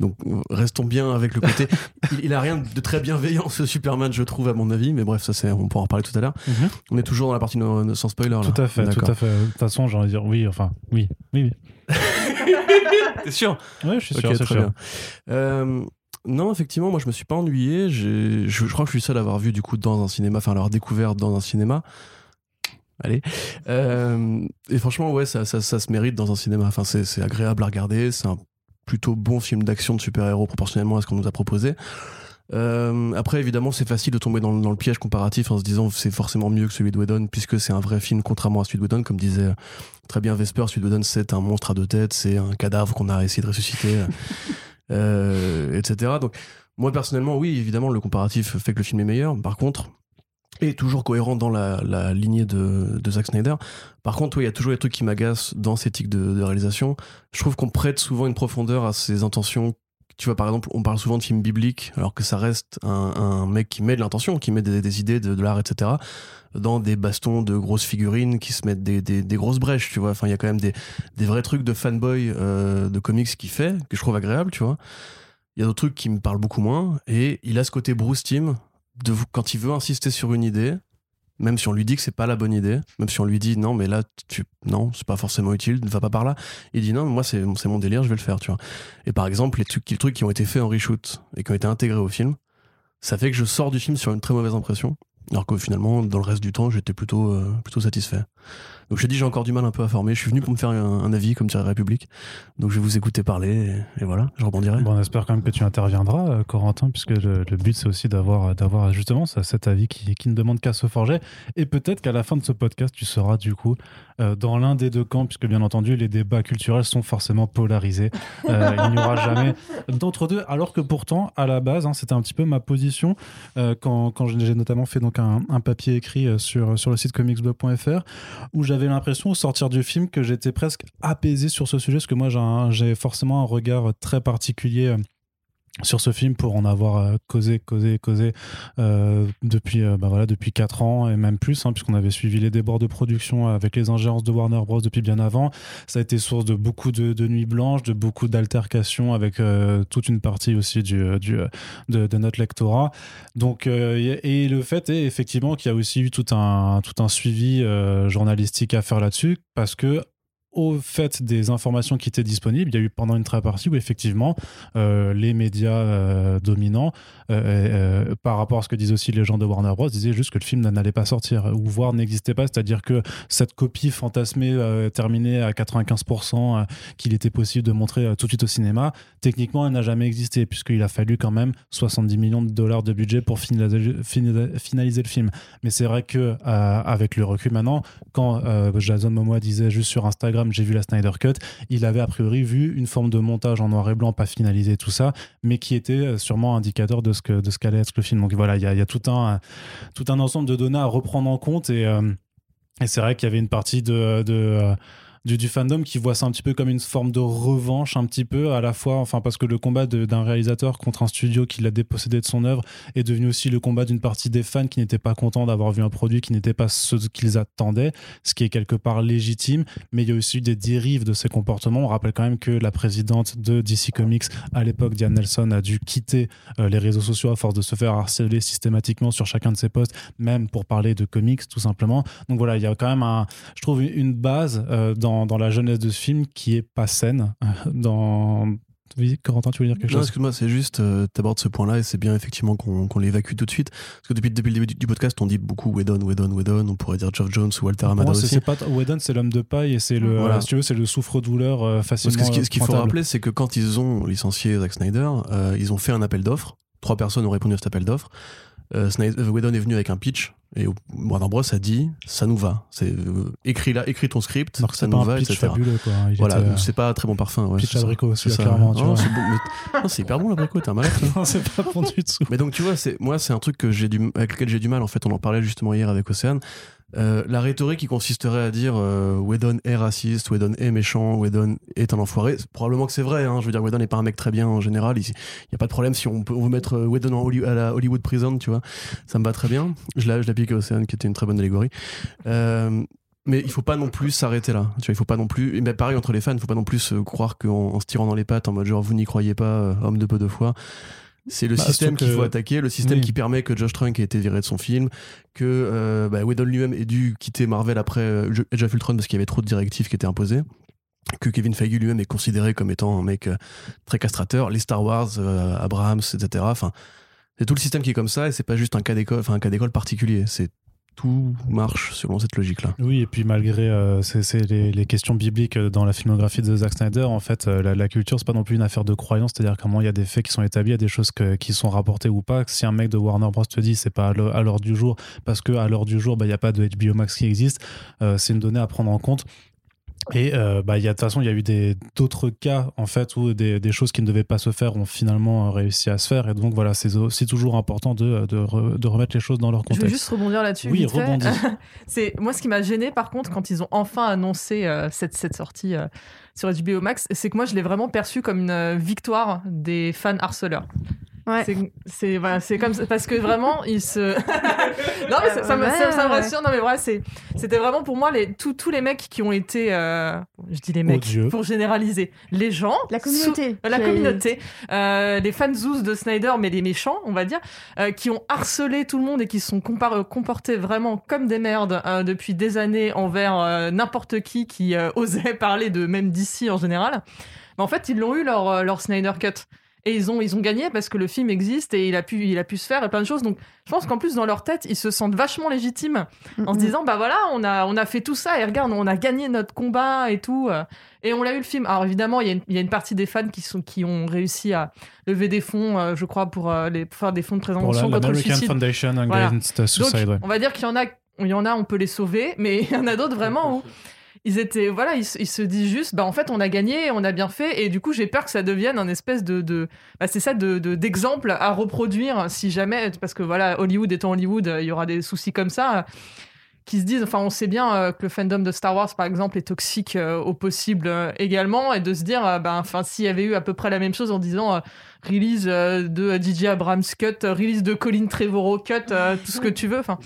S5: Donc restons bien avec le côté. [LAUGHS] il, il a rien de très bienveillant ce Superman, je trouve, à mon avis. Mais bref, ça c'est, on pourra en parler tout à l'heure.
S1: Mhm.
S5: On est toujours dans la partie no- no- sans spoiler là.
S1: Tout à fait, tout à fait. De toute façon, j'ai envie de dire oui, enfin, oui, oui, oui. [LAUGHS]
S5: T'es sûr?
S1: Ouais, je suis sûr, c'est
S5: très
S1: sûr.
S5: bien. Euh, non, effectivement, moi je me suis pas ennuyé. Je, crois que je suis seul à avoir vu du coup dans un cinéma, enfin à l'avoir découvert dans un cinéma. Allez. Euh, et franchement, ouais, ça, se mérite dans un cinéma. Enfin, c'est agréable à regarder. C'est un plutôt bon film d'action de super-héros proportionnellement à ce qu'on nous a proposé. Euh, après, évidemment, c'est facile de tomber dans, le- piège comparatif en se disant c'est forcément mieux que celui de Whedon, puisque c'est un vrai film, contrairement à celui de Whedon, comme disait très bien Vesper. Celui de c'est un monstre à deux têtes, c'est un cadavre qu'on a essayé de ressusciter, [LAUGHS] euh, etc. Donc, moi, personnellement, oui, évidemment, le comparatif fait que le film est meilleur. Par contre, et toujours cohérent dans la, la lignée de, de Zack Snyder. Par contre, il y a toujours des trucs qui m'agacent dans ces tics de, de réalisation. Je trouve qu'on prête souvent une profondeur à ses intentions. Tu vois, par exemple, on parle souvent de films bibliques, alors que ça reste un, un mec qui met de l'intention, qui met des, des idées de, de l'art, etc., dans des bastons de grosses figurines qui se mettent des, grosses brèches, tu vois. Enfin, il y a quand même des, vrais trucs de fanboy euh, de comics qu'il fait, que je trouve agréable, tu vois. Il y a d'autres trucs qui me parlent beaucoup moins. Et il a ce côté Bruce Timm de quand il veut insister sur une idée, même si on lui dit que c'est pas la bonne idée, même si on lui dit non, mais là, tu, non, c'est pas forcément utile, ne va pas par là. Il dit non, moi, c'est mon délire, je vais le faire, tu vois. Et par exemple, les trucs, les trucs qui ont été faits en reshoot et qui ont été intégrés au film, ça fait que je sors du film sur une très mauvaise impression. Alors que finalement, dans le reste du temps, j'étais plutôt, euh, plutôt satisfait. Donc j'ai dit j'ai encore du mal un peu à former. Je suis venu pour me faire un, avis, comme dirait République. Donc je vais vous écouter parler et, voilà, je rebondirai.
S1: Bon, on espère quand même que tu interviendras, euh, Corentin, puisque le, but c'est aussi d'avoir, d'avoir justement cet avis qui, qui ne demande qu'à se forger. Et peut-être qu'à la fin de ce podcast, tu seras du coup euh, dans l'un des deux camps, puisque bien entendu les débats culturels sont forcément polarisés. Euh, il n'y aura jamais d'entre deux, alors que pourtant à la base, hein, c'était un petit peu ma position quand, quand j'ai notamment fait donc un, papier écrit sur, sur le site comicsblog.fr où j'avais l'impression au sortir du film que j'étais presque apaisé sur ce sujet, parce que moi j'ai forcément un regard très particulier euh, sur ce film pour en avoir euh, causé, causé, causé euh, depuis, euh, bah voilà, depuis 4 ans et même plus, hein, puisqu'on avait suivi les débords de production avec les ingérences de Warner Bros. depuis bien avant. Ça a été source de beaucoup de, nuits blanches, de beaucoup d'altercations avec toute une partie aussi du, du de, de, notre lectorat. Donc, et le fait est effectivement qu'il y a aussi eu tout un, tout un suivi journalistique à faire là-dessus, parce que au fait des informations qui étaient disponibles, il y a eu pendant une très partie où effectivement euh, les médias euh, dominants, euh, par rapport à ce que disent aussi les gens de Warner Bros, disaient juste que le film n'allait pas sortir ou voire n'existait pas, c'est-à-dire que cette copie fantasmée terminée à 95% qu'il était possible de montrer tout de suite au cinéma, techniquement elle n'a jamais existé puisqu'il a fallu quand même 70 millions de dollars de budget pour finaliser, le film. Mais c'est vrai que avec le recul maintenant, quand Jason Momoa disait juste sur Instagram j'ai vu la Snyder Cut, il avait a priori vu une forme de montage en noir et blanc, pas finalisé, tout ça, mais qui était euh, sûrement indicateur de ce que de ce qu'allait être le film. Donc voilà, il y a, tout, un, tout un ensemble de données à reprendre en compte et, euh, et c'est vrai qu'il y avait une partie de, de du, fandom qui voit ça un petit peu comme une forme de revanche, un petit peu, à la fois, enfin, parce que le combat d'un réalisateur contre un studio qui l'a dépossédé de son œuvre est devenu aussi le combat d'une partie des fans qui n'étaient pas contents d'avoir vu un produit qui n'était pas ce qu'ils attendaient, ce qui est quelque part légitime, mais il y a aussi eu des dérives de ces comportements. On rappelle quand même que la présidente de DC Comics, à l'époque, Diane Nelson, a dû quitter euh, les réseaux sociaux à force de se faire harceler systématiquement sur chacun de ses posts, même pour parler de comics, tout simplement. Donc voilà, il y a quand même, un, je trouve, une base euh, dans dans, la jeunesse de ce film qui est pas saine. Euh, [LAUGHS] dans... Corentin, tu veux dire quelque chose?
S5: excuse-moi, c'est juste, euh, tu abordes ce point-là et c'est bien effectivement qu'on l'évacue tout de suite. Parce que depuis, depuis le début du, podcast, on dit beaucoup Whedon, Whedon, Whedon. On pourrait dire Geoff Jones ou Walter Amada aussi.
S1: C'est pas, Whedon, c'est l'homme de paille et c'est le, voilà. tu veux, c'est le souffre-douleur euh, facilement.
S5: Parce que ce qu'il faut rappeler, c'est que quand ils ont licencié Zack Snyder, ils ont fait un appel d'offres. Trois personnes ont répondu à cet appel d'offres. Euh, Whedon est venu avec un pitch et Warner Bros a dit ça nous va. C'est euh, écrit là écris ton script ça nous va etc
S1: fabuleux, quoi.
S5: voilà euh, c'est pas très bon parfum ouais,
S1: pitch abricot c'est clairement
S5: c'est hyper bon l'abricot t'es un malade [LAUGHS]
S1: non c'est pas bon du tout
S5: mais donc tu vois c'est moi c'est un truc que j'ai du avec lequel j'ai du mal en fait. On en parlait justement hier avec Océane euh, la rhétorique qui consisterait à dire euh, Whedon est raciste, Whedon est méchant, Whedon est un enfoiré, probablement que c'est vrai. Hein. je veux dire, Whedon n'est pas un mec très bien en général. Il n'y a pas de problème si on peut on veut mettre euh, Whedon à la Hollywood Prison, tu vois. Ça me va très bien. Je l'applique à Océane, qui était une très bonne allégorie. Euh, mais il faut pas non plus s'arrêter là. Tu vois, il faut pas non plus. Mais pareil entre les fans, il faut pas non plus croire qu'en se tirant dans les pattes en mode genre vous n'y croyez pas, homme de peu de foi. C'est le bah, système qu'il faut attaquer, le système qui permet que Josh Trank ait été viré de son film, que euh, bah, Whedon lui-même ait dû quitter Marvel après euh, Age of Ultron parce qu'il y avait trop de directives qui étaient imposées, que Kevin Feige lui-même est considéré comme étant un mec euh, très castrateur, les Star Wars, euh, Abrams, etc. Enfin, c'est tout le système qui est comme ça et c'est pas juste un cas d'école, enfin un cas d'école particulier. C'est tout marche selon cette logique-là.
S1: Oui, et puis malgré euh, les, questions bibliques dans la filmographie de Zack Snyder, en fait, euh, la, culture, c'est pas non plus une affaire de croyance, c'est-à-dire comment il y a des faits qui sont établis, il y a des choses qui sont rapportées ou pas. Si un mec de Warner Bros. te dit c'est pas à l'heure du jour, parce qu'à l'heure du jour, bah, il n'y a pas de HBO Max qui existe, euh, c'est une donnée à prendre en compte. Et euh, bah, y a, de toute façon, il y a eu d'autres cas en fait où des, des, choses qui ne devaient pas se faire ont finalement réussi à se faire. Et donc voilà, c'est toujours important de, de, de, remettre les choses dans leur contexte. Je
S2: veux juste rebondir là-dessus.
S1: Oui, rebondir. [LAUGHS]
S2: c'est moi ce qui m'a gêné par contre quand ils ont enfin annoncé euh, cette, cette sortie euh, sur HBO Max, c'est que moi je l'ai vraiment perçu comme une victoire des fans harceleurs.
S3: Ouais.
S2: C'est- voilà, comme ça parce que vraiment il se [LAUGHS] non mais ça, ça me,
S3: Ouais,
S2: ça- ça me
S3: ouais.
S2: rassure non mais c'est c'était vraiment pour moi les tous tous les mecs qui ont été euh, je dis les mecs pour généraliser les gens
S3: La communauté.
S2: sous- la communauté euh, les fans zoos de Snyder mais les méchants on va dire euh, qui ont harcelé tout le monde et qui se sont euh, comportés vraiment comme des merdes euh, depuis des années envers euh, n'importe qui qui euh, [LAUGHS] osait parler de même d'ici en général mais en fait ils l'ont eu leur euh, leur Snyder cut et ils ont, ils ont gagné parce que le film existe et il a pu, il a pu se faire et plein de choses. Donc, je pense qu'en plus, dans leur tête, ils se sentent vachement légitimes en se
S3: Mhm.
S2: disant, bah voilà, on a, on a fait tout ça et regarde, on a gagné notre combat et tout. Et on l'a eu le film. Alors, évidemment, il y, a une- il y a une partie des fans qui, sont, qui ont réussi à lever des fonds, euh, je crois, pour, euh, les, pour faire des fonds de
S1: la-
S2: contre le suicide.
S1: Foundation
S2: Voilà.
S1: Against Suicide.
S2: on va dire qu'il y en a, il y en a, on peut les sauver, mais [LAUGHS] il y en a d'autres vraiment où ils étaient, voilà, ils, se- disent juste, bah en fait, on a gagné, on a bien fait, et du coup, j'ai peur que ça devienne un espèce de, bah, c'est ça, de- d'exemple à reproduire si jamais, parce que voilà, Hollywood étant Hollywood, euh, il y aura des soucis comme ça. Qui se disent, enfin, on sait bien euh, que le fandom de Star Wars, par exemple, est toxique euh, au possible euh, également, et de se dire, euh, ben, enfin, s'il y avait eu à peu près la même chose en disant, euh, release euh, de DJ Abrams cut, euh, release de Colin Trevorrow cut, euh, tout ce que tu veux, enfin.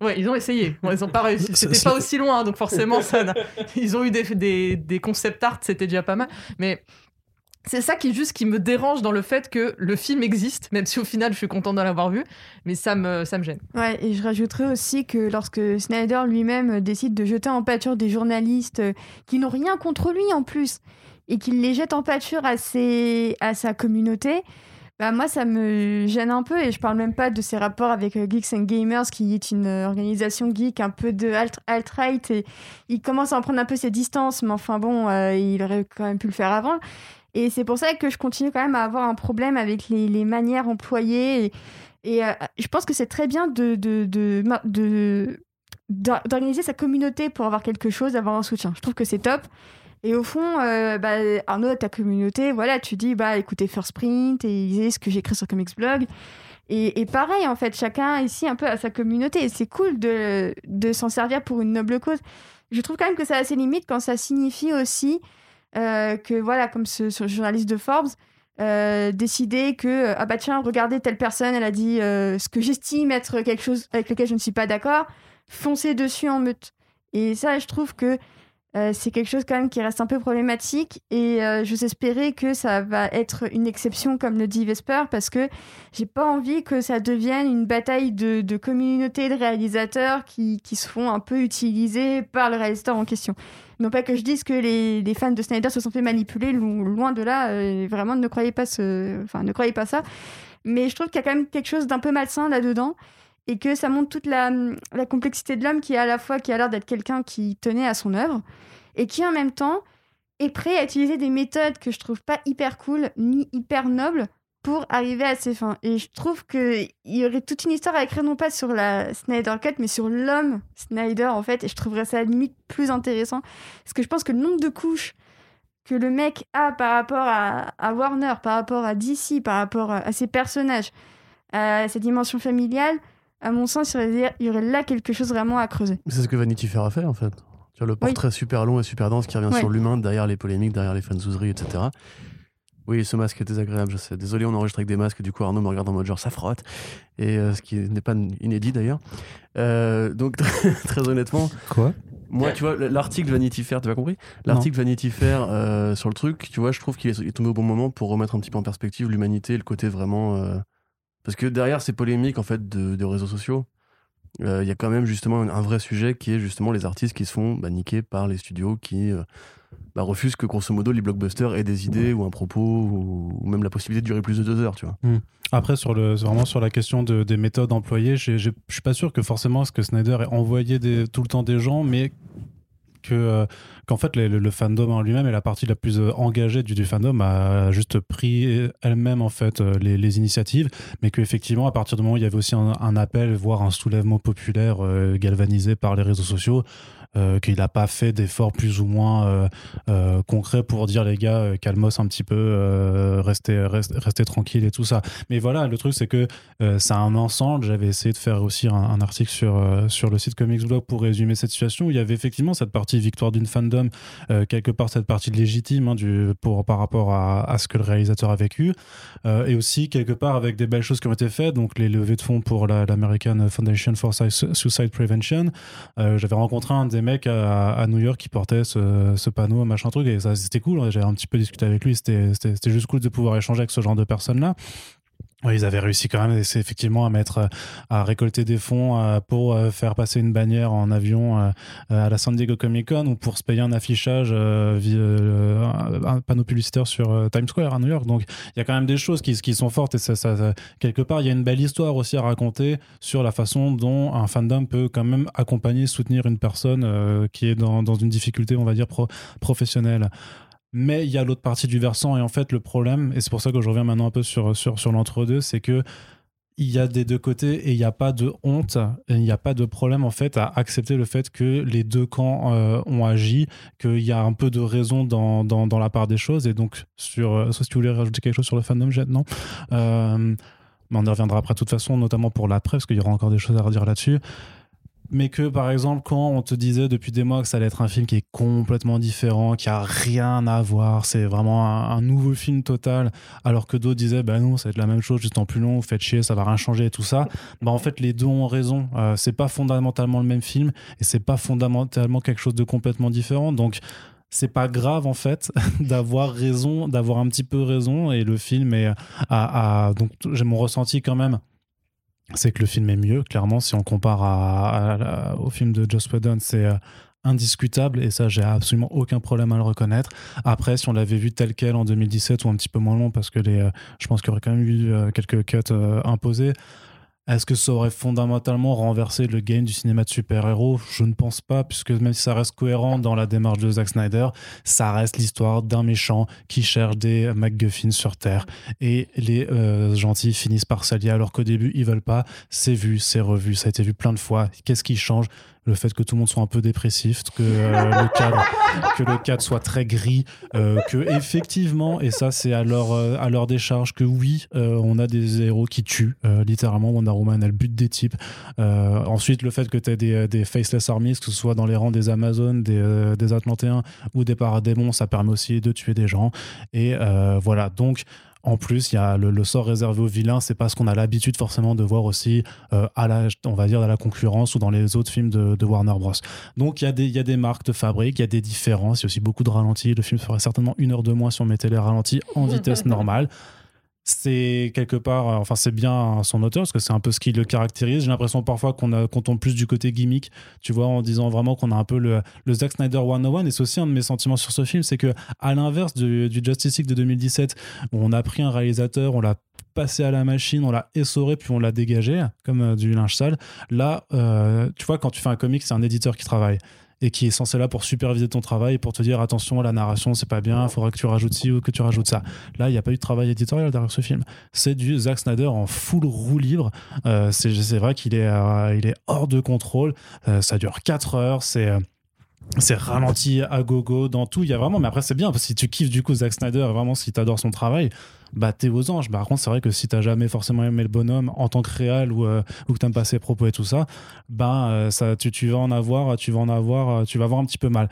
S2: Ouais, ils ont essayé. Bon, ils ont pas réussi. C'était pas aussi loin, donc forcément, ça. [LAUGHS] Ils ont eu des, des, des concept art, c'était déjà pas mal. Mais c'est ça qui juste qui me dérange dans le fait que le film existe, même si au final, je suis content de l'avoir vu, mais ça me, ça me gêne.
S3: Ouais, et je rajouterais aussi que lorsque Snyder lui-même décide de jeter en pâture des journalistes euh, qui n'ont rien contre lui en plus, et qu'il les jette en pâture à, ses... à sa communauté, bah moi ça me gêne un peu, et je parle même pas de ses rapports avec euh, Geeks and Gamers, qui est une euh, organisation geek un peu de alt- alt-right, et il commence à en prendre un peu ses distances, mais enfin bon, euh, il aurait quand même pu le faire avant. Et c'est pour ça que je continue quand même à avoir un problème avec les, manières employées. Et, euh, je pense que c'est très bien de, d'organiser sa communauté pour avoir quelque chose, avoir un soutien. Je trouve que c'est top. Et au fond, euh, bah, Arnaud, ta communauté, voilà, tu dis, bah, écoutez First Print et lisez ce que j'écris sur Comics Blog. Et, et pareil, en fait, chacun ici un peu à sa communauté. Et c'est cool de, de s'en servir pour une noble cause. Je trouve quand même que ça a ses limites quand ça signifie aussi que, voilà, comme ce, ce journaliste de Forbes, euh, décider que, euh, ah bah tiens, regardez, telle personne, elle a dit euh, ce que j'estime être quelque chose avec lequel je ne suis pas d'accord, foncez dessus en meute. Et ça, je trouve que euh, c'est quelque chose quand même qui reste un peu problématique et euh, j'ose espérer que ça va être une exception comme le dit Vesper parce que j'ai pas envie que ça devienne une bataille de, de communautés de réalisateurs qui, qui se font un peu utiliser par le réalisateur en question. Non pas que je dise que les, les fans de Snyder se sont fait manipuler, lo- loin de là, euh, vraiment ne croyez pas ce... ne croyez pas ça. Mais je trouve qu'il y a quand même quelque chose d'un peu malsain là-dedans et que ça montre toute la, la complexité de l'homme qui est à la fois qui a l'air d'être quelqu'un qui tenait à son œuvre et qui en même temps est prêt à utiliser des méthodes que je trouve pas hyper cool ni hyper nobles pour arriver à ses fins. Et je trouve qu'il y aurait toute une histoire à écrire non pas sur la Snyder Cut mais sur l'homme Snyder en fait et je trouverais ça à limite plus intéressant parce que je pense que le nombre de couches que le mec a par rapport à, à Warner, par rapport à DC, par rapport à, à ses personnages, à sa dimension familiale, à mon sens, il y aurait, il y aurait là quelque chose vraiment à creuser.
S5: C'est ce que Vanity Fair a fait en fait. Tu vois, le portrait super long et super dense qui revient
S3: Ouais.
S5: sur l'humain derrière les polémiques, derrière les fanzouseries, etc. Oui, ce masque est désagréable, je sais. Désolé, on enregistre avec des masques, du coup Arnaud me regarde en mode genre ça frotte. Et euh, ce qui n'est pas inédit d'ailleurs. Euh, donc [LAUGHS] très honnêtement,
S1: Quoi?
S5: moi tu vois, l'article Vanity Fair, tu as compris? L'article Vanity Fair euh, sur le truc, tu vois, je trouve qu'il est, il est tombé au bon moment pour remettre un petit peu en perspective l'humanité, le côté vraiment. Parce que derrière ces polémiques en fait de, réseaux sociaux, euh, il y a quand même justement un, vrai sujet qui est justement les artistes qui se font bah, niquer par les studios qui euh, bah, refusent que grosso modo les blockbusters aient des idées ou un propos ou, même la possibilité de durer plus de deux heures, tu vois.
S1: Après, sur le, vraiment sur la question de- des méthodes employées, je suis pas sûr que forcément ce que Snyder ait envoyé tout le temps des gens, mais euh, qu'en fait le, fandom en lui-même et la partie la plus euh, engagée du, fandom a juste pris elle-même en fait euh, les, initiatives, mais qu'effectivement à partir du moment où il y avait aussi un, appel, voire un soulèvement populaire galvanisé par les réseaux sociaux, euh, qu'il n'a pas fait d'efforts plus ou moins euh, euh, concrets pour dire les gars, calmos un petit peu, restez, restez, tranquille et tout ça. Mais voilà, le truc c'est que c'est un ensemble. J'avais essayé de faire aussi un, article sur, sur le site Comics Blog pour résumer cette situation où il y avait effectivement cette partie victoire d'une fandom, quelque part cette partie légitime hein, du, pour, par rapport à, à, ce que le réalisateur a vécu, et aussi quelque part avec des belles choses qui ont été faites, donc les levées de fonds pour l'American Foundation for Suicide Prevention. J'avais rencontré un des mecs à, New York qui portait ce, panneau, machin truc, et ça c'était cool. J'avais un petit peu discuté avec lui, c'était juste cool de pouvoir échanger avec ce genre de personnes-là. Oui, ils avaient réussi quand même, c'est effectivement à mettre, euh, à récolter des fonds euh, pour euh, faire passer une bannière en avion à la San Diego Comic Con ou pour se payer un affichage, un panneau publicitaire sur Times Square à New York. Donc il y a quand même des choses qui, sont fortes et quelque part il y a une belle histoire aussi à raconter sur la façon dont un fandom peut quand même accompagner, soutenir une personne qui est dans, une difficulté, on va dire, pro professionnelle. Mais il y a l'autre partie du versant, et en fait, le problème, et c'est pour ça que je reviens maintenant un peu sur, sur, sur l'entre-deux, c'est que il y a des deux côtés et il n'y a pas de honte, il n'y a pas de problème en fait à accepter le fait que les deux camps euh, ont agi, qu'il y a un peu de raison dans, dans, dans, la part des choses. Et donc, sur, euh, si tu voulais rajouter quelque chose sur le fandom, Jet, non? Euh, On y reviendra après de toute façon, notamment pour l'après, parce qu'il y aura encore des choses à redire là-dessus mais que par exemple quand on te disait depuis des mois que ça allait être un film qui est complètement différent, qui a rien à voir, c'est vraiment un, nouveau film total, alors que d'autres disaient bah non, ça va être la même chose, juste en plus long, faites chier, ça va rien changer et tout ça. [LAUGHS] Bah en fait les deux ont raison, euh, c'est pas fondamentalement le même film et c'est pas fondamentalement quelque chose de complètement différent, donc c'est pas grave en fait [LAUGHS] d'avoir raison, d'avoir un petit peu raison et le film est à, donc j'ai mon ressenti quand même c'est que le film est mieux. Clairement, si on compare au film de Joss Whedon, c'est euh, indiscutable et ça, j'ai absolument aucun problème à le reconnaître. Après, si on l'avait vu tel quel en 2017 ou un petit peu moins long, parce que les, euh, je pense qu'il y aurait quand même eu euh, quelques cuts imposés. Est-ce que ça aurait fondamentalement renversé le game du cinéma de super-héros? Je ne pense pas, puisque même si ça reste cohérent dans la démarche de Zack Snyder, ça reste l'histoire d'un méchant qui cherche des MacGuffins sur Terre. Et les euh, gentils finissent par s'allier alors qu'au début, ils veulent pas. C'est vu, c'est revu, ça a été vu plein de fois. Qu'est-ce qui change? Le fait que tout le monde soit un peu dépressif, que euh, le cadre, soit très gris, euh, que effectivement, et ça c'est à leur euh, à leur décharge, que oui, on a des héros qui tuent littéralement. Wonder Woman, elle bute des types. ensuite, le fait que tu aies des, des, faceless armies, que ce soit dans les rangs des Amazones, des, des Atlantéens ou des paradémons, ça permet aussi de tuer des gens. Et voilà, donc en plus, il y a le, sort réservé aux vilains, c'est pas ce qu'on a l'habitude forcément de voir aussi euh, à la, on va dire, dans la concurrence ou dans les autres films de, Warner Bros. Donc il y, a des, il y a des marques de fabrique, il y a des différences, il y a aussi beaucoup de ralentis. Le film ferait certainement une heure de moins si on mettait les ralentis en [LAUGHS] vitesse normale c'est quelque part, euh, enfin c'est bien son auteur parce que c'est un peu ce qui le caractérise. J'ai l'impression parfois qu'on qu'on tombe plus du côté gimmick, tu vois, en disant vraiment qu'on a un peu le, le Zack Snyder 101 et c'est aussi un de mes sentiments sur ce film, c'est que à l'inverse du, Justice League de 2017 où on a pris un réalisateur, on l'a passé à la machine, on l'a essoré puis on l'a dégagé comme euh, du linge sale. Là, euh, tu vois, quand tu fais un comic, c'est un éditeur qui travaille et qui est censé là pour superviser ton travail pour te dire attention la narration c'est pas bien il faudra que tu rajoutes ci ou que tu rajoutes ça. Là il n'y a pas eu de travail éditorial derrière ce film. C'est du Zack Snyder en full roue libre. Euh, c'est vrai qu'il est, euh, est hors de contrôle. Euh, ça dure 4 heures c'est c'est ralenti à gogo dans tout. Il y a vraiment mais après c'est bien si tu kiffes du coup Zack Snyder vraiment si tu adores son travail bah t'es aux anges. Bah, par contre, c'est vrai que si t'as jamais forcément aimé le bonhomme en tant que réel ou, euh, ou que t'aimes pas ses propos et tout ça, bah euh, ça, tu, vas en avoir, tu vas en avoir, euh, tu vas avoir un petit peu mal.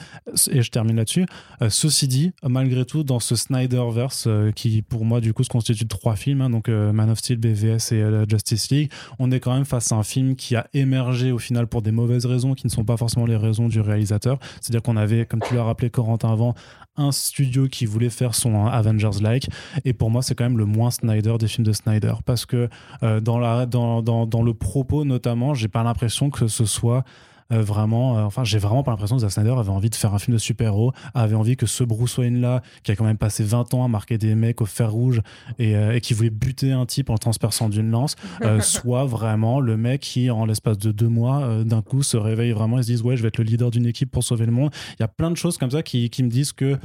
S1: Et je termine là-dessus. ceci dit, malgré tout, dans ce Snyderverse qui, pour moi, du coup, se constitue de trois films, hein, donc Man of Steel, BVS et Justice League, on est quand même face à un film qui a émergé au final pour des mauvaises raisons qui ne sont pas forcément les raisons du réalisateur. C'est-à-dire qu'on avait, comme tu l'as rappelé, Corentin avant, un studio qui voulait faire son Avengers-like. Et pour moi, c'est quand même le moins Snyder des films de Snyder. Parce que euh, dans, la, dans, dans, dans, le propos, notamment, j'ai pas l'impression que ce soit. Euh, vraiment, euh, enfin, j'ai vraiment pas l'impression que Zack Snyder avait envie de faire un film de super-héros, avait envie que ce Bruce Wayne-là, qui a quand même passé 20 ans à marquer des mecs au fer rouge et, et qui voulait buter un type en le transperçant d'une lance, [LAUGHS] soit vraiment le mec qui, en l'espace de deux mois, d'un coup, se réveille vraiment et se dit Ouais, je vais être le leader d'une équipe pour sauver le monde. Il y a plein de choses comme ça qui, qui me disent que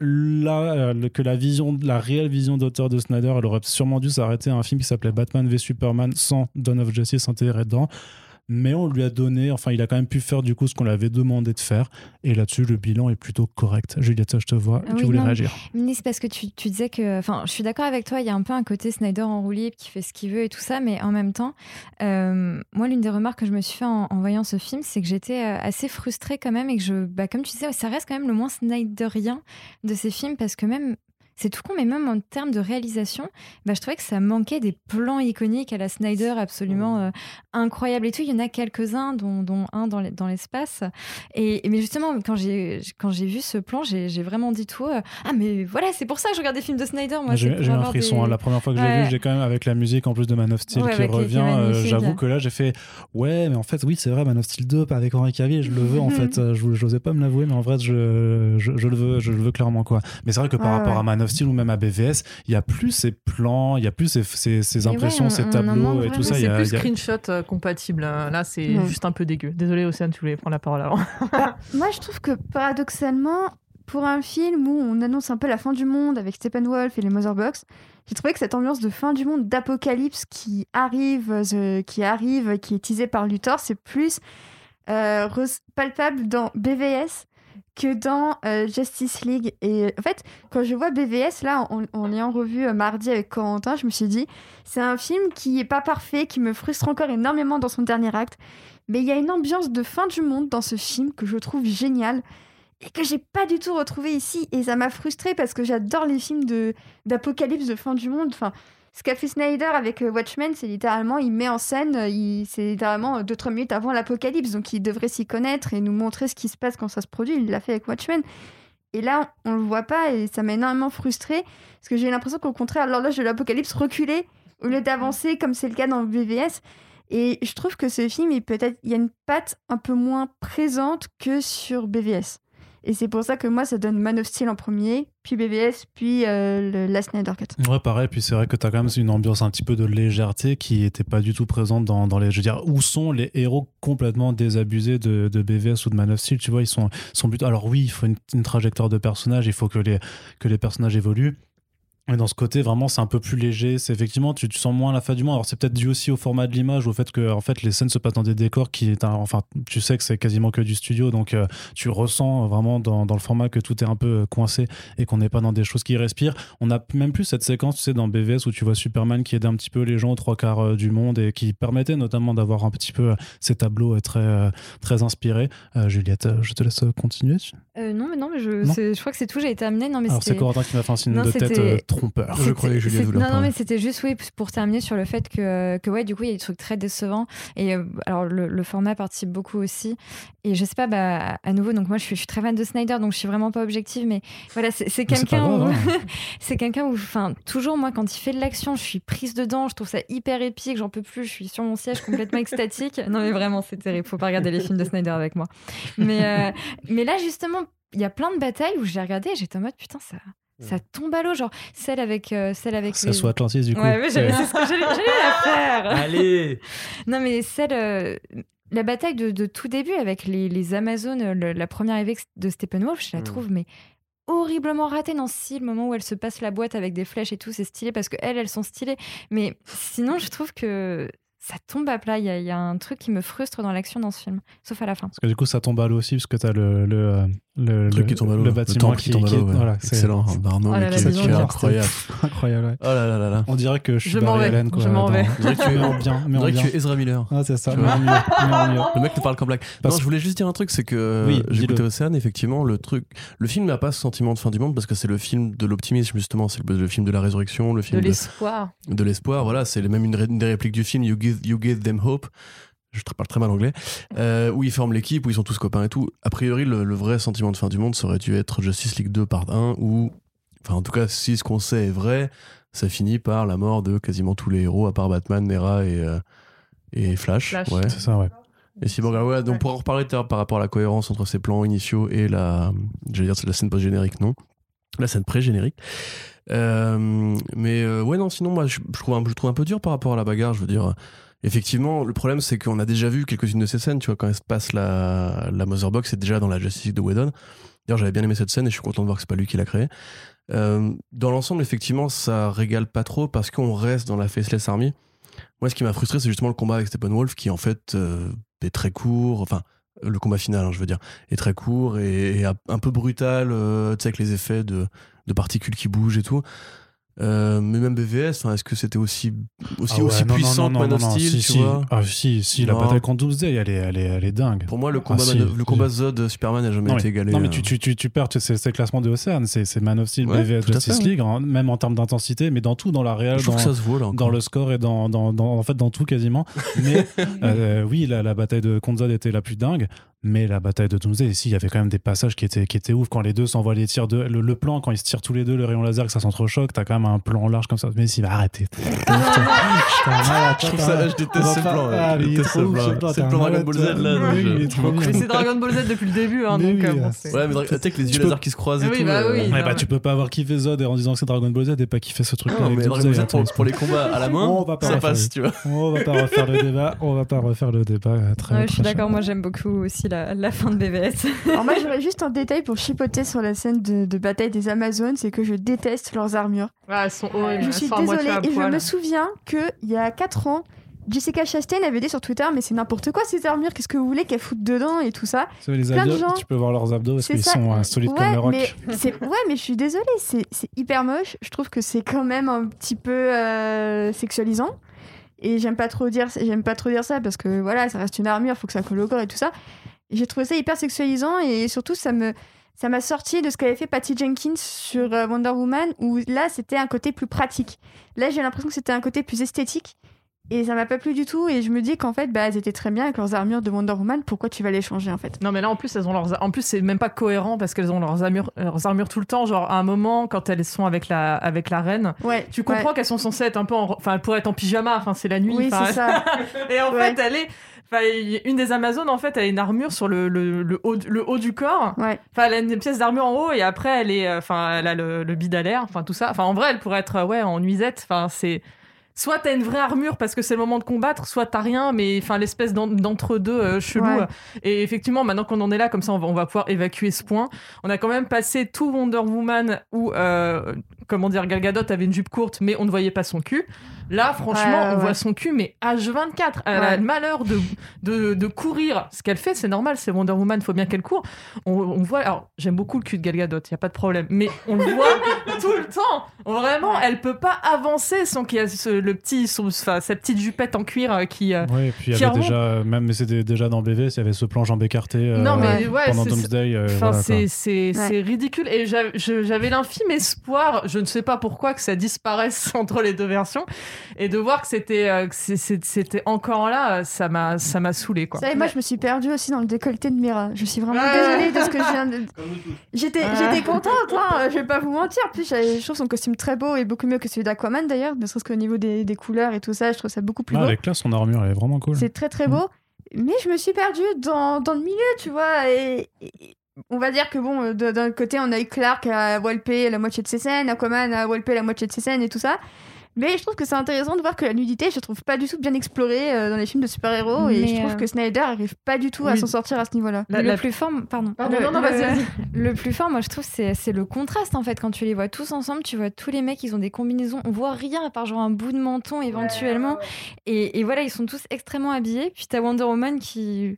S1: là, que la vision, la réelle vision d'auteur de Snyder, elle aurait sûrement dû s'arrêter à un film qui s'appelait Batman v Superman sans Dawn of Justice intégré dedans. Mais on lui a donné, enfin, il a quand même pu faire du coup ce qu'on lui avait demandé de faire. Et là-dessus, le bilan est plutôt correct. Juliette, je te vois,
S4: Ah
S1: tu
S4: oui,
S1: voulais
S4: non,
S1: réagir.
S4: Mais c'est parce que tu, tu disais que. Enfin, je suis d'accord avec toi, il y a un peu un côté Snyder en roue libre qui fait ce qu'il veut et tout ça, mais en même temps, euh, moi, l'une des remarques que je me suis fait en, en voyant ce film, c'est que j'étais euh, assez frustrée quand même et que je. Bah, comme tu disais, ça reste quand même le moins Snyderien de ces films parce que même. C'est tout con, mais même en termes de réalisation, bah, je trouvais que ça manquait des plans iconiques à la Snyder absolument euh, incroyables et tout. Il y en a quelques-uns, dont, dont un dans l'e- dans l'espace. Et, et- mais justement, quand j'ai vu ce plan, j'ai vraiment dit tout. euh, ah mais voilà, c'est pour ça que je regarde des films de Snyder.
S1: J'ai eu un frisson.
S4: des-
S1: hein. La première fois que j'ai vu, j'ai quand même avec la musique en plus de Man of Steel
S4: Ouais,
S1: qui revient. euh. J'avoue que là, j'ai fait ouais, mais en fait, oui, c'est vrai, Man of Steel 2 pas avec Henri Cavill, je le veux en [LAUGHS] fait. Euh, Je n'osais pas me l'avouer, mais en vrai, je, je, je le veux, je le veux clairement quoi. Mais c'est vrai que par
S3: Ouais,
S1: rapport à Man of Steel ou même à BVS, il y a plus ces plans, il y a plus ces, ces, ces
S4: Mais ouais,
S1: impressions,
S4: on-
S1: ces tableaux et tout ça. il y
S2: C'est
S1: a-
S2: plus
S1: y a-
S2: screenshot euh, compatible. hein. Là, c'est
S3: Ouais.
S2: juste un peu dégueu. Désolé, Océane, tu voulais prendre la parole avant. [LAUGHS]
S3: Moi, je trouve que paradoxalement, pour un film où on annonce un peu la fin du monde avec Steppenwolf et les Motherbox, j'ai trouvé que cette ambiance de fin du monde, d'apocalypse qui arrive, euh, qui arrive, qui est teasée par Luthor, c'est plus euh, palpable dans BVS que dans euh, Justice League. Et en fait, quand je vois BVS, là, en, en l'ayant revu euh, mardi avec Corentin, je me suis dit, c'est un film qui est pas parfait, qui me frustre encore énormément dans son dernier acte. Mais il y a une ambiance de fin du monde dans ce film que je trouve géniale et que j'ai pas du tout retrouvé ici. Et ça m'a frustrée parce que j'adore les films de d'apocalypse de fin du monde. Enfin, ce qu'a fait Snyder avec euh, Watchmen, c'est littéralement, il met en scène, euh, c'est littéralement 2-3 minutes avant l'apocalypse. Donc il devrait s'y connaître et nous montrer ce qui se passe quand ça se produit. Il l'a fait avec Watchmen. Et là, on le voit pas et ça m'a énormément frustrée parce que j'ai l'impression qu'au contraire, l'horloge de l'apocalypse reculait au lieu d'avancer comme c'est le cas dans BVS. Et je trouve que ce film, il peut-être, il y a une patte un peu moins présente que sur BVS. Et c'est pour ça que moi, ça donne Man of Steel en premier, puis BVS, puis euh, le, la Snyder Cut.
S1: Ouais, pareil. Puis c'est vrai que tu as quand même une ambiance un petit peu de légèreté qui n'était pas du tout présente dans, dans les. Je veux dire, où sont les héros complètement désabusés de, de BVS ou de Man of Steel Tu vois, ils sont, sont plutôt. Alors oui, il faut une, une trajectoire de personnage, il faut que les, que les personnages évoluent. Mais dans ce côté, vraiment, c'est un peu plus léger. C'est effectivement, tu, sens moins la fin du monde. Alors, c'est peut-être dû aussi au format de l'image, au fait que, en fait, les scènes se passent dans des décors qui est un- enfin, tu sais que c'est quasiment que du studio, donc euh, tu ressens vraiment dans, le format que tout est un peu euh, coincé et qu'on n'est pas dans des choses qui respirent. On a même plus cette séquence, tu sais, dans BVS où tu vois Superman qui aide un petit peu les gens aux trois quarts euh, du monde et qui permettait notamment d'avoir un petit peu ces tableaux très, inspirés. Juliette, je te laisse continuer.
S4: Euh, non, mais non, mais je,
S1: Non.
S4: je crois que c'est tout. J'ai été amenée. Non, mais
S1: Alors, c'est Corentin qui m'a fait un signe
S4: Non,
S1: de tête euh, trompeur.
S5: Je croyais que Juliette
S4: C'est-
S5: voulait en
S4: Non, non, mais c'était juste, oui, pour terminer sur le fait que, que ouais, du coup, il y a des trucs très décevants. Et euh, alors, le, le format participe beaucoup aussi. Et je sais pas, bah, à nouveau, donc moi, je suis, je suis très fan de Snyder, donc je suis vraiment pas objective, mais voilà, c'est quelqu'un
S1: hein. [LAUGHS]
S4: c'est quelqu'un où, enfin, toujours, moi, quand il fait de l'action, je suis prise dedans, je trouve ça hyper épique, j'en peux plus, je suis sur mon siège complètement extatique. Non, mais vraiment, c'est terrible, faut pas regarder les films de Snyder avec moi. Mais, euh, mais là, justement, il y a plein de batailles où j'ai regardé et j'étais en mode, putain, ça. Ça tombe à l'eau, genre celle avec euh, celle avec
S1: Ça
S4: les-
S1: soit Atlantis, du coup.
S4: Ouais, mais c'est ce que j'allais la [LAUGHS] faire.
S6: Allez [LAUGHS]
S4: Non, mais celle. euh, la bataille de, de tout début avec les, les Amazones, euh, le- la première évêque de Steppenwolf, je la
S6: Mm.
S4: trouve mais horriblement ratée dans ce style, le moment où elle se passe la boîte avec des flèches et tout, c'est stylé parce que elles, elles sont stylées. Mais sinon, je trouve que ça tombe à plat. Il y, y a un truc qui me frustre dans l'action dans ce film, sauf à la fin.
S1: Parce que du coup, ça tombe à l'eau aussi, parce que tu as le, le, euh, le,
S5: Le truc
S1: le-
S5: qui tombe à l'eau.
S1: le bâtiment
S5: temple
S1: qui,
S5: tombe à
S1: qui-
S5: l'eau. ouais.
S1: voilà, c'est-
S5: Excellent. Arnaud,
S2: Oh là
S5: mais
S2: là,
S5: qui- qui est incroyable.
S1: incroyable. ouais.
S5: Oh là là là là.
S1: On dirait que je suis
S2: Je
S1: Barry
S2: vais,
S1: Allen, quoi.
S2: je m'en vais.
S5: On dirait que tu es-
S1: en bien,
S5: On dirait que tu es Ezra Miller.
S1: Ah, c'est ça, mais en mieux.
S5: Le mec ne parle qu'en blague.
S1: Parce-
S5: Non, je voulais juste dire un truc, c'est que
S1: Oui,
S5: j'ai écouté
S1: dis-le.
S5: Océane, effectivement, le truc, le film n'a pas ce sentiment de fin du monde parce que c'est le film de l'optimisme justement, c'est le, le film de la résurrection, le
S2: De
S5: film de,
S2: l'espoir.
S5: de l'espoir. Voilà, c'est même une, des répliques du film. You give, you give them hope. Je parle très mal anglais. Euh, où ils forment l'équipe, où ils sont tous copains et tout. A priori, le, le vrai sentiment de fin du monde ça aurait dû être Justice League 2 part 1, où, enfin, en tout cas, si ce qu'on sait est vrai, ça finit par la mort de quasiment tous les héros, à part Batman, Nera et, euh, et Flash.
S2: Flash.
S5: Ouais.
S1: C'est ça, ouais.
S5: Et Cyborg, ah ouais, donc
S2: Ouais.
S5: pour en reparler tout à l'heure par rapport à la cohérence entre ses plans initiaux et la, j'allais dire c'est la scène post-générique, non, la scène pré-générique. Euh, mais euh, ouais, non, sinon moi je, je trouve un, je trouve un peu dur par rapport à la bagarre. Je veux dire, effectivement, le problème c'est qu'on a déjà vu quelques-unes de ces scènes. Tu vois, quand elle se passe la, la Motherbox, c'est déjà dans la Justice de Whedon. D'ailleurs, j'avais bien aimé cette scène et je suis content de voir que c'est pas lui qui l'a créée. Euh, dans l'ensemble, effectivement, ça régale pas trop parce qu'on reste dans la Faceless Army. Moi, ce qui m'a frustré, c'est justement le combat avec Steppenwolf qui, en fait, euh, est très court. Enfin, le combat final, hein, je veux dire, est très court et, un peu brutal, euh, avec les effets de, de particules qui bougent et tout. Euh, mais même BVS, est-ce que c'était aussi, aussi,
S1: Ah ouais,
S5: aussi
S1: non,
S5: puissant
S1: non,
S5: que Man of Steel,
S1: si,
S5: tu
S1: si.
S5: vois
S1: Ah, si, si, la bataille contre Doomsday, elle est, elle est, elle est dingue.
S5: Pour moi, le combat,
S1: Ah, si,
S5: Man of- le combat Zod Superman n'a jamais été égalé.
S1: non, mais
S5: euh.
S1: tu, tu, tu, tu perds, c'est le classement de Océane, c'est Man of Steel,
S5: Ouais,
S1: BVS, Justice. League, hein, même en termes d'intensité, mais dans tout, dans la réelle, dans,
S5: que ça se voit là.
S1: dans le score et dans, dans, dans- en fait dans tout quasiment. [LAUGHS] Mais euh, oui, la, la bataille de contre Zod était la plus dingue. Mais la bataille de Doomsday, ici, il y avait quand même des passages qui étaient, qui étaient ouf. Quand les deux s'envoient les tirs de. Le, le plan, quand ils se tirent tous les deux, le rayon laser, que ça s'entrechoque, t'as quand même un plan large comme ça. Mais si, va arrêter. [LAUGHS]
S5: Je trouve ça- je déteste ce plan, ouais.
S1: Ah, il est
S5: déteste
S1: trop
S5: ce
S1: ouf,
S5: plan.
S1: ce plan,
S5: C'est le plan Dragon Ball Z, là,
S2: Mais c'est Dragon Ball Z depuis le début, hein,
S1: Mais
S2: donc
S1: oui,
S2: euh, bon, c'est-
S5: Ouais, mais tu sais que les yeux
S1: peux-
S5: laser qui se croisent et tout.
S2: bah
S5: euh.
S1: Ouais, bah, tu peux pas avoir kiffé Zod en disant que c'est Dragon Ball Z et pas kiffer ce truc-là.
S5: Mais Dragon
S1: Doomsday,
S5: Ball Z
S1: attends,
S5: pour, les combats à la main,
S1: On va pas
S5: ça
S1: refaire
S5: passe,
S1: le-
S5: tu vois.
S1: On va pas refaire le débat. On va pas refaire le débat. Très,
S4: je suis d'accord, moi j'aime beaucoup aussi la, la fin de BVS. [LAUGHS]
S3: Alors moi j'aurais juste un détail pour chipoter sur la scène de, de bataille des Amazones, c'est que je déteste leurs armures.
S2: Ah, elles sont horribles.
S3: Je suis désolée et je me souviens que il y a 4 ans, Jessica Chastain avait dit sur Twitter mais c'est n'importe quoi ces armures, qu'est-ce que vous voulez qu'elles foutent dedans et tout ça.
S1: C'est les
S3: plein de
S1: abdos,
S3: gens-
S1: tu peux voir leurs abdos parce qu'ils sont euh, solides
S3: ouais,
S1: comme le roc.
S3: Mais c'est- ouais, mais je suis désolée, c'est c'est hyper moche. Je trouve que c'est quand même un petit peu euh, sexualisant. Et j'aime pas trop dire, j'aime pas trop dire ça parce que voilà, ça reste une armure, faut que ça colle au corps et tout ça. J'ai trouvé ça hyper sexualisant et surtout ça me ça m'a sorti de ce qu'avait fait Patty Jenkins sur euh, Wonder Woman où là c'était un côté plus pratique. Là j'ai l'impression que c'était un côté plus esthétique et ça m'a pas plu du tout et je me dis qu'en fait bah elles étaient très bien avec leurs armures de Wonder Woman, pourquoi tu vas les changer en fait?
S2: Non mais là en plus elles ont leurs en plus c'est même pas cohérent parce qu'elles ont leurs armures leurs armures tout le temps genre à un moment quand elles sont avec la avec la reine
S3: Ouais.
S2: tu comprends qu'elles sont censées être un peu en enfin elles pourraient être en pyjama enfin c'est la nuit
S3: Oui, c'est ça. [LAUGHS]
S2: et en
S3: Ouais.
S2: fait elle est enfin une des amazones en fait elle a une armure sur le, le, le haut le haut du corps
S3: Ouais.
S2: enfin elle a une pièce d'armure en haut et après elle est euh, enfin elle a le, bide à l'air enfin tout ça enfin en vrai elle pourrait être euh, ouais en nuisette enfin c'est soit t'as une vraie armure parce que c'est le moment de combattre, soit t'as rien, mais enfin l'espèce d'en- d'entre-deux euh, chelou.
S3: Ouais.
S2: Et effectivement, maintenant qu'on en est là, comme ça, on va, on va pouvoir évacuer ce point. On a quand même passé tout Wonder Woman où, euh, comment dire, Gal Gadot avait une jupe courte, mais on ne voyait pas son cul. Là, franchement,
S3: Ouais, ouais,
S2: on voit son cul, mais H24. Elle a le malheur de, de, de courir. Ce qu'elle fait, c'est normal, c'est Wonder Woman, faut bien qu'elle court. On, on voit, alors j'aime beaucoup le cul de Gal Gadot, y a pas de problème, mais on le voit [LAUGHS] tout le temps. Vraiment, elle peut pas avancer sans qu'il y ait ce- le petit, son- enfin, sa petite jupette en cuir euh, qui. euh,
S1: Oui, et puis il y avait déjà, même mais c'était déjà dans BV, il y avait ce plan jambes écartées euh,
S2: Non, mais ouais,
S1: pendant
S2: c'est-
S1: Doomsday. euh, voilà,
S2: c'est ridicule. Et j'avais l'infime espoir, je ne sais pas pourquoi, que ça disparaisse [LAUGHS] entre les deux versions. Et de voir que c'était euh, c'était encore là, euh, ça m'a ça m'a saoulé. Quoi.
S3: Vous savez, moi, je me suis perdue aussi dans le décolleté de Mira. Je suis vraiment
S2: Ouais.
S3: désolée de ce que je viens de. [LAUGHS] J'étais, j'étais contente, hein, je vais pas vous mentir. En plus, je trouve son costume très beau et beaucoup mieux que celui d'Aquaman d'ailleurs, ne serait-ce qu'au niveau des, des couleurs et tout ça, je trouve ça beaucoup plus
S1: Ah,
S3: beau.
S1: est classe, son armure, elle est vraiment cool.
S3: C'est très très beau. Mais je me suis perdue dans, dans le milieu, tu vois. Et, et- on va dire que bon, euh, d'un côté, on a eu Clark à walper la moitié de ses scènes, Aquaman à walper la moitié de ses scènes et tout ça. Mais je trouve que c'est intéressant de voir que la nudité, je trouve pas du tout bien explorée euh, dans les films de super-héros. Et je trouve
S4: euh,
S3: que Snyder arrive pas du tout à s'en sortir à ce niveau-là.
S2: La-
S4: le
S2: la-
S4: plus fort, pardon.
S2: Pardon,
S4: le,
S2: non, non,
S4: le-
S2: vas-y, vas-y. [LAUGHS]
S4: le plus fort, moi je trouve, c'est c'est le contraste en fait. Quand tu les vois tous ensemble, tu vois tous les mecs, ils ont des combinaisons. On voit rien à part genre un bout de menton éventuellement. Et, et voilà, ils sont tous extrêmement habillés. Puis t'as Wonder Woman qui.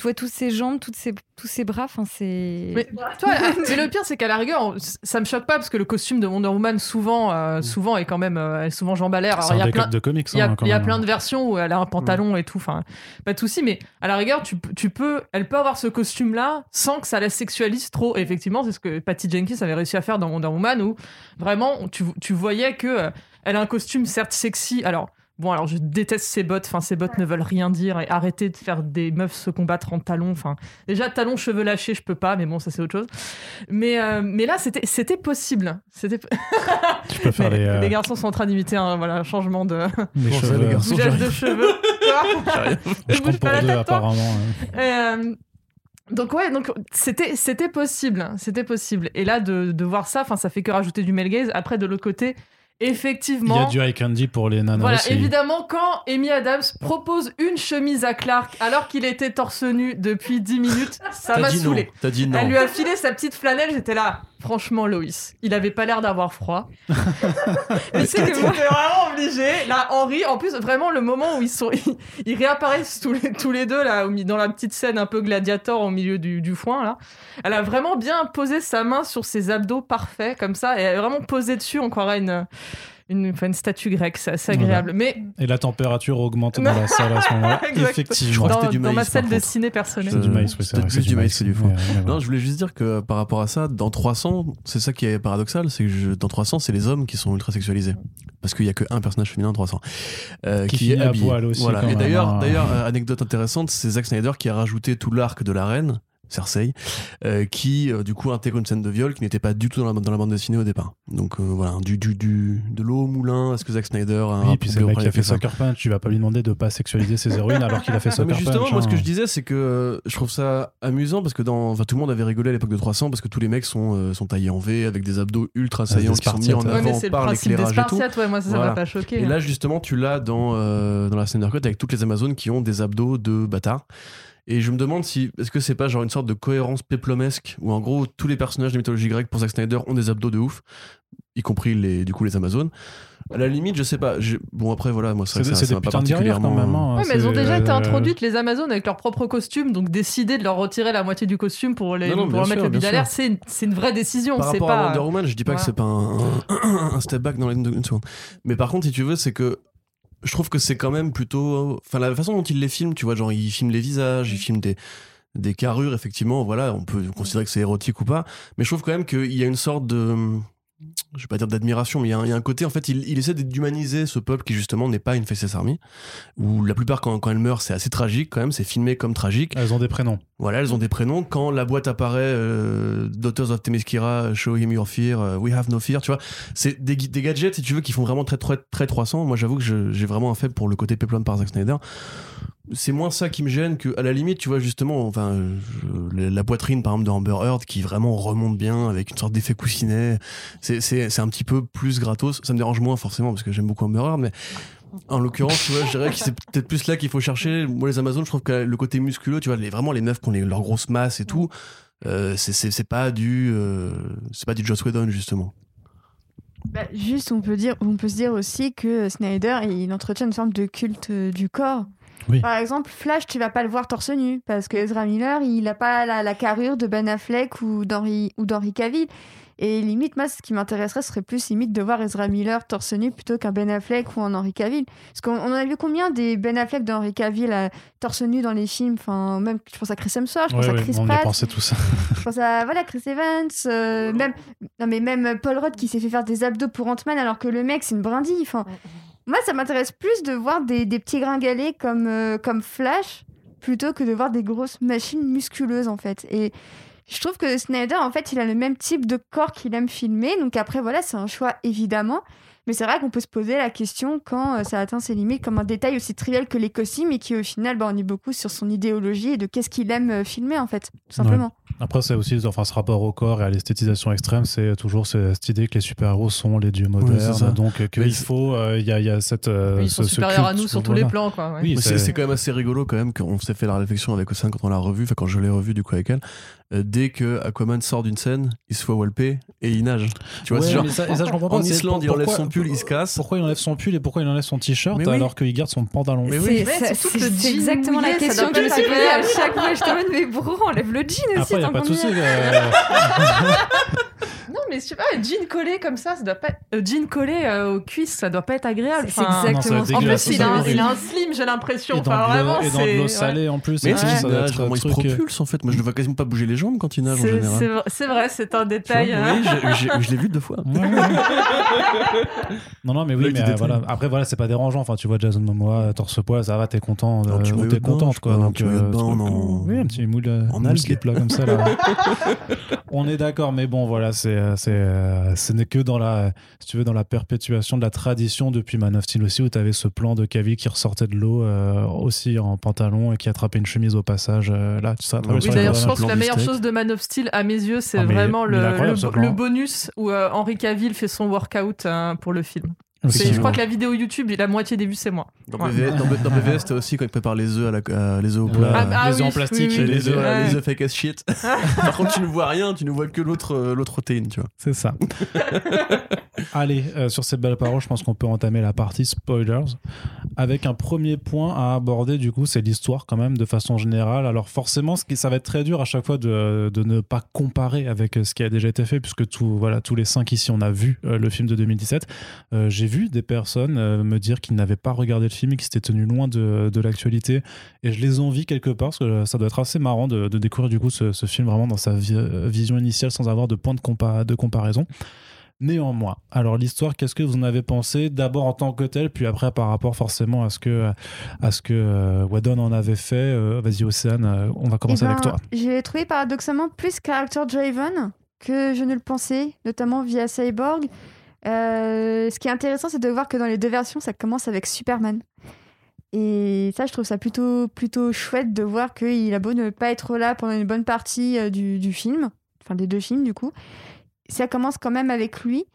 S4: Tu vois toutes ses jambes, toutes ses, tous ses bras. Enfin, c'est.
S2: Mais, [LAUGHS] toi, [LAUGHS] mais le pire, c'est qu'à la rigueur, on- ça me choque pas parce que le costume de Wonder Woman, souvent, euh, souvent est quand même euh, est souvent jambe à l'air. Il y
S1: un
S2: a plein,
S1: de comics.
S2: Il y a,
S1: hein,
S2: y a plein de versions où elle a un pantalon et tout, enfin, pas de souci, mais à la rigueur, tu, tu peux, elle peut avoir ce costume-là sans que ça la sexualise trop. Et effectivement, c'est ce que Patty Jenkins avait réussi à faire dans Wonder Woman, où vraiment, tu, tu voyais que euh, elle a un costume certes sexy. Alors, bon, alors je déteste ces bottes, enfin, ces bottes ne veulent rien dire, et arrêtez de faire des meufs se combattre en talons, enfin, déjà, talons, cheveux lâchés, je peux pas, mais bon, ça c'est autre chose. Mais, euh, mais là, c'était c'était possible. C'était
S1: Tu peux faire [LAUGHS]
S2: mais
S1: les, euh,
S2: les garçons sont en train d'imiter un voilà, un changement de
S1: les cheveux.
S5: les garçons.
S2: de cheveux. [LAUGHS]
S1: Je
S2: bouge
S1: compte
S2: pas
S1: pour deux,
S2: tête, toi
S1: apparemment.
S2: Et, euh, donc ouais, donc c'était c'était possible, c'était possible. Et là de, de voir ça, enfin ça fait que rajouter du male gaze. Après de l'autre côté,
S1: Il y
S2: effectivement.
S1: a du high candy pour les nanas
S2: Voilà,
S1: aussi.
S2: évidemment, quand Amy Adams propose une chemise à Clark alors qu'il était torse nu depuis 10 minutes, [LAUGHS] ça m'a saoulé.
S5: T'as dit non.
S2: Elle lui a filé sa petite flanelle, j'étais là. Franchement, Loïs, il avait pas l'air d'avoir froid. [LAUGHS] Mais c'est que moi, vraiment obligé. Là, Henri, en plus, vraiment, le moment où ils sont, [LAUGHS] ils, ils réapparaissent tous les, tous les deux là, dans la petite scène un peu gladiator au milieu du, du foin là. Elle a vraiment bien posé sa main sur ses abdos parfaits comme ça, et elle a vraiment posé dessus. On croirait une, une, une statue grecque. C'est assez agréable. Mais
S1: Et la température augmente [LAUGHS] dans la salle à ce moment-là. Effectivement.
S5: Je crois que
S2: dans,
S5: c'était du
S2: dans ma
S5: maïs,
S2: salle de ciné personnelle.
S1: C'est du maïs, oui, c'est
S5: C'était plus
S1: c'est
S5: du maïs que du foin. Non, je voulais juste dire que par rapport à ça, dans 300, c'est ça qui est paradoxal, c'est que je- dans 300, c'est les hommes qui sont ultra sexualisés. Parce qu'il y a qu'un personnage féminin dans 300. euh,
S1: Qui
S5: est
S1: à
S5: habillé.
S1: poil aussi,
S5: Voilà. Et d'ailleurs,
S1: hein.
S5: d'ailleurs, euh, anecdote intéressante, c'est Zack Snyder qui a rajouté tout l'arc de la reine. Cersei, euh, qui euh, du coup intègre une scène de viol qui n'était pas du tout dans la, dans la bande dessinée au départ. Donc euh, voilà, du, du, du, de l'eau au moulin, est-ce que Zack Snyder a un
S1: Oui, puis c'est le mec qui a fait
S5: ça
S1: Sucker Punch. Tu vas pas lui demander de pas sexualiser ses héroïnes alors qu'il a fait [LAUGHS] Sucker
S5: mais
S1: Punch.
S5: justement, moi, ce que
S1: hein.
S5: je disais, c'est que je trouve ça amusant parce que dans, enfin, tout le monde avait rigolé à l'époque de 300 parce que tous les mecs sont, euh, sont taillés en V avec des abdos ultra saillants
S1: des
S5: qui sont mis en.
S2: Ouais,
S5: avant
S2: c'est le
S5: par
S2: principe des
S5: l'éclairage et tout.
S2: Spartiates, ouais, moi ça, ça
S5: Voilà.
S2: m'a pas choqué.
S5: Et
S2: hein.
S5: là, justement, tu l'as dans, euh, dans la Snyder Cut avec toutes les Amazones qui ont des abdos de bâtards. Et je me demande si, est-ce que c'est pas genre une sorte de cohérence péplomesque où en gros tous les personnages de mythologie grecque pour Zack Snyder ont des abdos de ouf, y compris les, du coup les Amazones. À la limite, je sais pas. Bon après voilà, moi c'est
S1: C'est
S5: vrai que ça- pas
S1: guerrières quand même.
S5: particulièrement.
S1: hein.
S2: Ouais, mais elles ont déjà été
S1: euh,
S2: introduites, les Amazones, avec leur propre costume, donc décider de leur retirer la moitié du costume pour, les,
S5: Non, non,
S2: pour le bidalaire, c'est une, c'est une vraie décision.
S5: Par
S2: C'est
S5: rapport à
S2: pas.
S5: Wonder Woman, je dis pas que c'est pas un, step back dans la une seconde. Mais par contre, si tu veux, c'est que je trouve que c'est quand même plutôt. Enfin, la façon dont il les filme, tu vois, genre, il filme les visages, il filme des, des carrures, effectivement, voilà, on peut considérer que c'est érotique ou pas. Mais je trouve quand même qu'il y a une sorte de. Je vais pas dire d'admiration, mais il y, a un- y a un côté, en fait, il, il essaie d'humaniser ce peuple qui, justement, n'est pas une Faceless Army. Où la plupart, quand, quand elle meurt, c'est assez tragique quand même, c'est filmé comme tragique.
S1: Elles ont des prénoms.
S5: Voilà, elles ont des prénoms. Quand la boîte apparaît, euh, Daughters of Temeskira, Show him your fear, euh, We have no fear, tu vois, c'est des, gadgets, si tu veux, qui font vraiment très, très, très 300. Moi, j'avoue que j'ai vraiment un faible pour le côté peplum par Zack Snyder. C'est moins ça qui me gêne que, à la limite, tu vois, justement, enfin, je- la poitrine, par exemple, de Amber Heard, qui vraiment remonte bien avec une sorte d'effet coussinet. C'est un petit peu plus gratos. Ça me dérange moins, forcément, parce que j'aime beaucoup Amber Heard, mais en l'occurrence, tu vois, je dirais que c'est peut-être plus là qu'il faut chercher. Moi, les Amazones, je trouve que le côté musculeux, tu vois, les, vraiment les meufs qui ont les- leur grosse masse et tout, euh, c'est- pas du, euh, c'est pas du Joss Whedon justement.
S3: Bah, juste, on peut, dire, on peut se dire aussi que Snyder, il entretient une forme de culte euh, du corps.
S1: Oui.
S3: Par exemple, Flash, tu vas pas le voir torse nu, parce que Ezra Miller, il a pas la, la carrure de Ben Affleck ou d'Henry ou d'Henry Cavill. Et limite, moi, ce qui m'intéresserait, ce serait plus limite de voir Ezra Miller torse nu plutôt qu'un Ben Affleck ou un Henry Cavill. Parce qu'on on en a vu combien des Ben Affleck d'Henry Cavill à torse nu dans les films? Enfin, même, je pense à Chris Hemsworth, je pense
S1: Ouais,
S3: à Chris
S1: on y a
S3: Pratt.
S1: pensé tout ça.
S3: Je pense à voilà, Chris Evans, euh, même, non, mais même Paul Rudd qui s'est fait faire des abdos pour Ant-Man alors que le mec c'est une brindille. Enfin, moi ça m'intéresse plus de voir des, des petits gringalets comme, euh, comme Flash plutôt que de voir des grosses machines musculeuses en fait. Et je trouve que Snyder en fait il a le même type de corps qu'il aime filmer. Donc après voilà, c'est un choix évidemment. Mais c'est vrai qu'on peut se poser la question quand euh, ça atteint ses limites, comme un détail aussi trivial que les costumes et qui au final bah, on est beaucoup sur son idéologie et de qu'est-ce qu'il aime euh, filmer en fait, tout simplement.
S1: Après, c'est aussi enfin, ce rapport au corps et à l'esthétisation extrême, c'est toujours ce- cette idée que les super-héros sont les dieux modernes. donc, euh, qu'il faut. euh, Il y, a, il y a cette. euh,
S2: Ils
S1: ce-
S2: sont
S1: ce
S2: supérieurs à
S1: culte,
S2: nous sur tous
S1: voilà.
S2: les plans, quoi. ouais.
S1: Oui, c'est-
S5: quand même assez rigolo quand même qu'on s'est fait la réflexion avec Océane quand on l'a revu, enfin quand je l'ai revu du coup avec elle. Euh, dès que Aquaman sort d'une scène, il se fait walper et il nage. Tu vois,
S1: Ouais,
S5: c'est genre
S1: mais ça, et ça, je comprends pas.
S5: en Islande, il enlève
S1: pourquoi-
S5: son pull, il se casse.
S1: Pourquoi il enlève son pull et pourquoi il enlève son t-shirt
S5: oui.
S1: alors qu'il garde son pantalon
S5: Mais
S4: C'est-
S5: oui.
S2: Ouais,
S4: exactement la question que je me suis posée à chaque fois. Je te mode, mais bro, enlève le jean aussi.
S1: Après, il a pas de souci. [LAUGHS] euh,
S2: Non, mais je sais pas, un jean collé comme ça, ça doit pas être... euh, jean collé euh, aux cuisses, ça doit pas être agréable.
S4: C'est
S2: Enfin,
S4: exactement
S1: Non.
S2: En plus, il a, un,
S1: être
S2: il a un
S1: horrible.
S2: slim, j'ai l'impression.
S1: Et dans
S2: Enfin,
S1: l'eau-
S2: vraiment,
S1: et dans de l'eau
S2: c'est-
S1: salée en plus.
S5: Mais
S1: et tout,
S5: il nage, il se propulse en fait. Moi je ne vois quasiment pas bouger les jambes quand il nage en
S2: C'est
S5: général.
S2: c'est vrai- c'est un
S5: Tu vois,
S2: détail. hein.
S5: oui, je l'ai vu deux fois. [LAUGHS]
S1: Non, non, mais oui, mais euh, voilà. Après, voilà, c'est pas dérangeant. Enfin, tu vois Jason Momoa, torse poil, ça va, t'es content, euh,
S5: maillot
S1: t'es contente,
S5: je
S1: quoi.
S5: sais
S1: Donc,
S5: de
S1: euh, truc-
S5: en-
S1: oui, un petit moule, euh,
S5: en
S1: slip là comme ça. Là. [LAUGHS] On est d'accord, mais bon, voilà, c'est euh, c'est euh, ce n'est que dans la, si tu veux, dans la perpétuation de la tradition depuis Man of Steel aussi, où tu avais ce plan de Cavill qui ressortait de l'eau euh, aussi en pantalon et qui attrapait une chemise au passage. euh, là, tu seras
S5: Oui,
S2: Oui, d'ailleurs,
S5: un
S2: je pense que
S5: plan
S2: la meilleure
S5: steak.
S2: Chose de Man of Steel, à mes yeux, c'est
S1: Ah, mais-
S2: vraiment
S1: mais
S2: le bonus où euh, Henry Cavill fait son workout hein, pour le film. Je crois que la vidéo YouTube, la moitié des vues, c'est moi.
S5: Dans
S2: Ouais.
S5: BVS, dans, B- dans BVS, t'as aussi quand ils préparent les œufs, à la, à- les œufs au plat.
S2: Ah, ah
S1: les œufs
S2: oui,
S1: en plastique,
S2: oui,
S5: Et
S2: oui.
S5: les œufs,
S2: Ouais.
S5: les œufs fake as shit. [LAUGHS] Par contre, tu ne vois rien, tu ne vois que l'autre euh, l'autre protéine, tu vois.
S1: C'est ça. [LAUGHS] Allez, euh, sur ces belles paroles, je pense qu'on peut entamer la partie spoilers avec un premier point à aborder. Du coup, c'est l'histoire quand même de façon générale. Alors forcément, ce qui, ça va être très dur à chaque fois de, de ne pas comparer avec euh, ce qui a déjà été fait, puisque tout, voilà, tous les cinq ici, on a vu euh, le film de 2017. Euh, J'ai vu des personnes euh, me dire qu'ils n'avaient pas regardé le film et qu'ils s'étaient tenus loin de, de l'actualité. Et je les envie quelque part, parce que ça doit être assez marrant de, de découvrir du coup ce, ce film vraiment dans sa vi- euh, vision initiale sans avoir de point de, compa- de comparaison. Néanmoins, alors l'histoire, qu'est-ce que vous en avez pensé D'abord en tant que tel, puis après par rapport forcément à ce que, à ce que euh, Whedon en avait fait. Euh, Vas-y Océane, euh, on va commencer
S3: Eh ben,
S1: avec toi.
S3: J'ai trouvé paradoxalement plus character driven que je ne le pensais, notamment via Cyborg. Euh, ce qui est intéressant, c'est de voir que dans les deux versions, ça commence avec Superman. Et ça, je trouve ça plutôt, plutôt chouette de voir qu'il a beau ne pas être là pendant une bonne partie euh, du, du film, enfin des deux films du coup, ça commence quand même avec lui.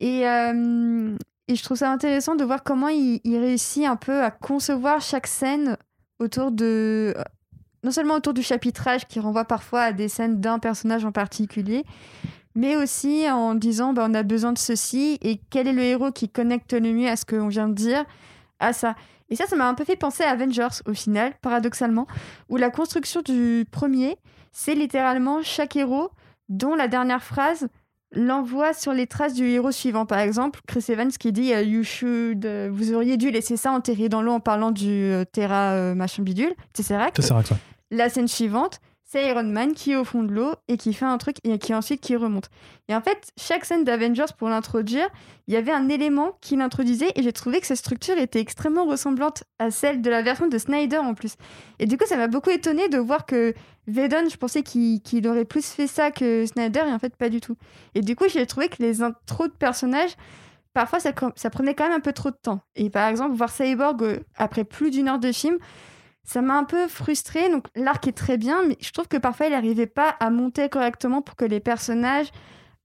S3: Et, euh, et je trouve ça intéressant de voir comment il, il réussit un peu à concevoir chaque scène autour de non seulement autour du chapitrage qui renvoie parfois à des scènes d'un personnage en particulier, mais aussi en disant bah, on a besoin de ceci et quel est le héros qui connecte le mieux à ce qu'on vient de dire, à ça. Et ça, ça m'a un peu fait penser à Avengers au final, paradoxalement, où la construction du premier, c'est littéralement chaque héros dont la dernière phrase l'envoie sur les traces du héros suivant. Par exemple, Chris Evans qui dit euh, You should, euh, vous auriez dû laisser ça enterré dans l'eau en parlant du euh, Terra euh, machin bidule, Tesseract.
S1: Quoi
S3: La scène suivante, c'est Iron Man qui est au fond de l'eau et qui fait un truc et qui ensuite qui remonte. Et en fait, chaque scène d'Avengers pour l'introduire, il y avait un élément qui l'introduisait et j'ai trouvé que cette structure était extrêmement ressemblante à celle de la version de Snyder en plus. Et du coup, ça m'a beaucoup étonné de voir que Vedon, je pensais qu'il qu'il aurait plus fait ça que Snyder et en fait pas du tout. Et du coup, j'ai trouvé que les intros de personnages parfois ça, ça prenait quand même un peu trop de temps. Et par exemple, voir Cyborg euh, après plus d'une heure de film, ça m'a un peu frustrée. Donc l'arc est très bien, mais je trouve que parfois il n'arrivait pas à monter correctement pour que les personnages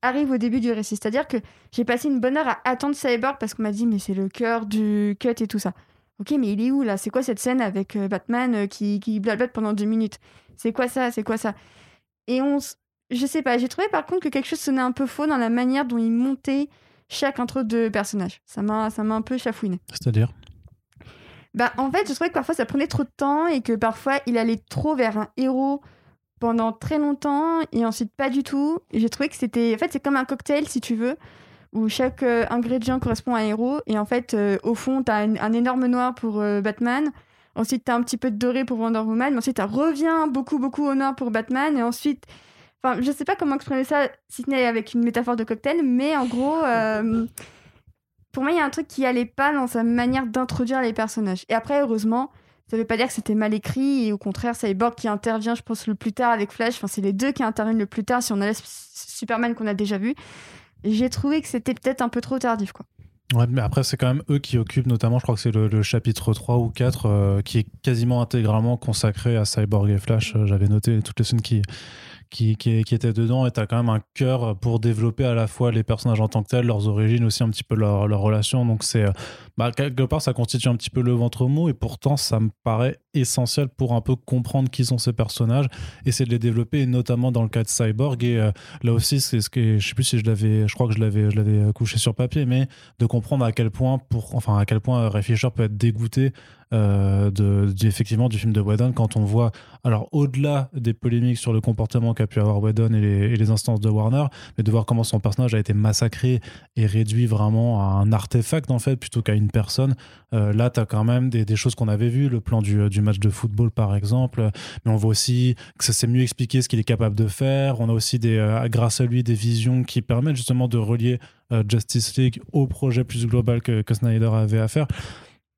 S3: arrivent au début du récit. C'est-à-dire que j'ai passé une bonne heure à attendre Cyborg parce qu'on m'a dit mais c'est le cœur du cut et tout ça. Ok, mais il est où là? C'est quoi cette scène avec euh, Batman euh, qui, qui pendant deux minutes? C'est quoi ça? C'est quoi ça? Et on, je sais pas. J'ai trouvé par contre que quelque chose sonnait un peu faux dans la manière dont il montait chaque intro de personnage. Ça m'a, ça m'a un peu chafouiné.
S1: C'est-à-dire?
S3: Bah, en fait, je trouvais que parfois ça prenait trop de temps et que parfois il allait trop vers un héros pendant très longtemps et ensuite pas du tout. J'ai trouvé que c'était. En fait, c'est comme un cocktail si tu veux, où chaque euh, ingrédient correspond à un héros. Et en fait, euh, au fond, t'as un, un énorme noir pour euh, Batman. Ensuite, t'as un petit peu de doré pour Wonder Woman. Mais ensuite, t'as revient beaucoup, beaucoup au noir pour Batman. Et ensuite. Enfin, je sais pas comment exprimer ça, si ce n'est avec une métaphore de cocktail, mais en gros. [LAUGHS] pour moi, il y a un truc qui allait pas dans sa manière d'introduire les personnages. Et après, heureusement, ça veut pas dire que c'était mal écrit, et au contraire, Cyborg qui intervient, je pense, le plus tard avec Flash. Enfin, c'est les deux qui interviennent le plus tard si on enlève Superman qu'on a déjà vu. J'ai trouvé que c'était peut-être un peu trop tardif, quoi.
S1: Ouais, mais après, c'est quand même eux qui occupent, notamment, je crois que c'est le, le chapitre 3 ou 4, euh, qui est quasiment intégralement consacré à Cyborg et Flash. Euh, J'avais noté toutes les scènes qui, qui, étaient dedans, et tu as quand même un cœur pour développer à la fois les personnages en tant que tels, leurs origines, aussi un petit peu leur, leur relation. Donc, c'est euh, bah, quelque part, ça constitue un petit peu le ventre mou, et pourtant, ça me paraît essentiel pour un peu comprendre qui sont ces personnages, essayer de les développer, et notamment dans le cas de Cyborg. Et euh, là aussi, c'est ce que je sais plus si je l'avais, je crois que je l'avais, je l'avais couché sur papier, mais de comprendre à quel point, pour, enfin, à quel point Ray peut être dégoûté euh, effectivement du film de Whedon quand on voit, alors au-delà des polémiques sur le comportement qu'a pu avoir Whedon et les, instances de Warner, mais de voir comment son personnage a été massacré et réduit vraiment à un artefact en fait plutôt qu'à une personne. Euh, là, tu as quand même des, choses qu'on avait vues, le plan du, du match de football par exemple, mais on voit aussi que ça s'est mieux expliqué ce qu'il est capable de faire. On a aussi des, euh, grâce à lui des visions qui permettent justement de relier euh, Justice League au projet plus global que Snyder avait à faire.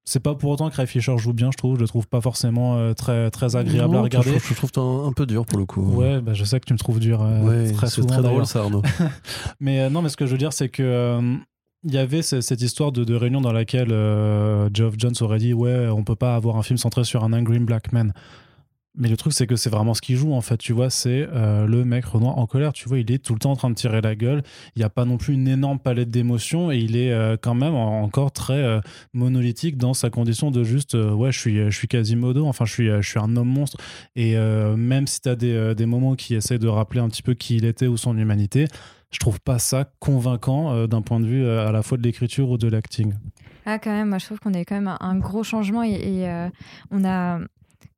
S1: C'est pas pour autant que Ray Fisher joue bien, je trouve. Je le trouve pas forcément euh, très, très agréable à regarder.
S5: Je, trouve, un, un, peu dur pour le coup.
S1: Ouais, bah, je sais que tu me trouves dur euh, ouais, très souvent.
S5: C'est très drôle ça, Arnaud. [LAUGHS]
S1: mais euh, non, mais ce que je veux dire, c'est que. il y avait cette histoire de, de réunion dans laquelle Geoff Jones aurait dit Ouais, on peut pas avoir un film centré sur un angry black man. Mais le truc, c'est que c'est vraiment ce qu'il joue, en fait. Tu vois, c'est euh, le mec Renoir en colère. Tu vois, il est tout le temps en train de tirer la gueule. Il n'y a pas non plus une énorme palette d'émotions et il est euh, quand même encore très euh, monolithique dans sa condition de juste, ouais, je suis, je suis Quasimodo. Enfin, je suis, je suis un homme monstre. Et même si tu as des, des, moments qui essayent de rappeler un petit peu qui il était ou son humanité, je trouve pas ça convaincant d'un point de vue à la fois de l'écriture ou de l'acting.
S4: Ah, quand même, moi je trouve qu'on a quand même un, gros changement et, et on a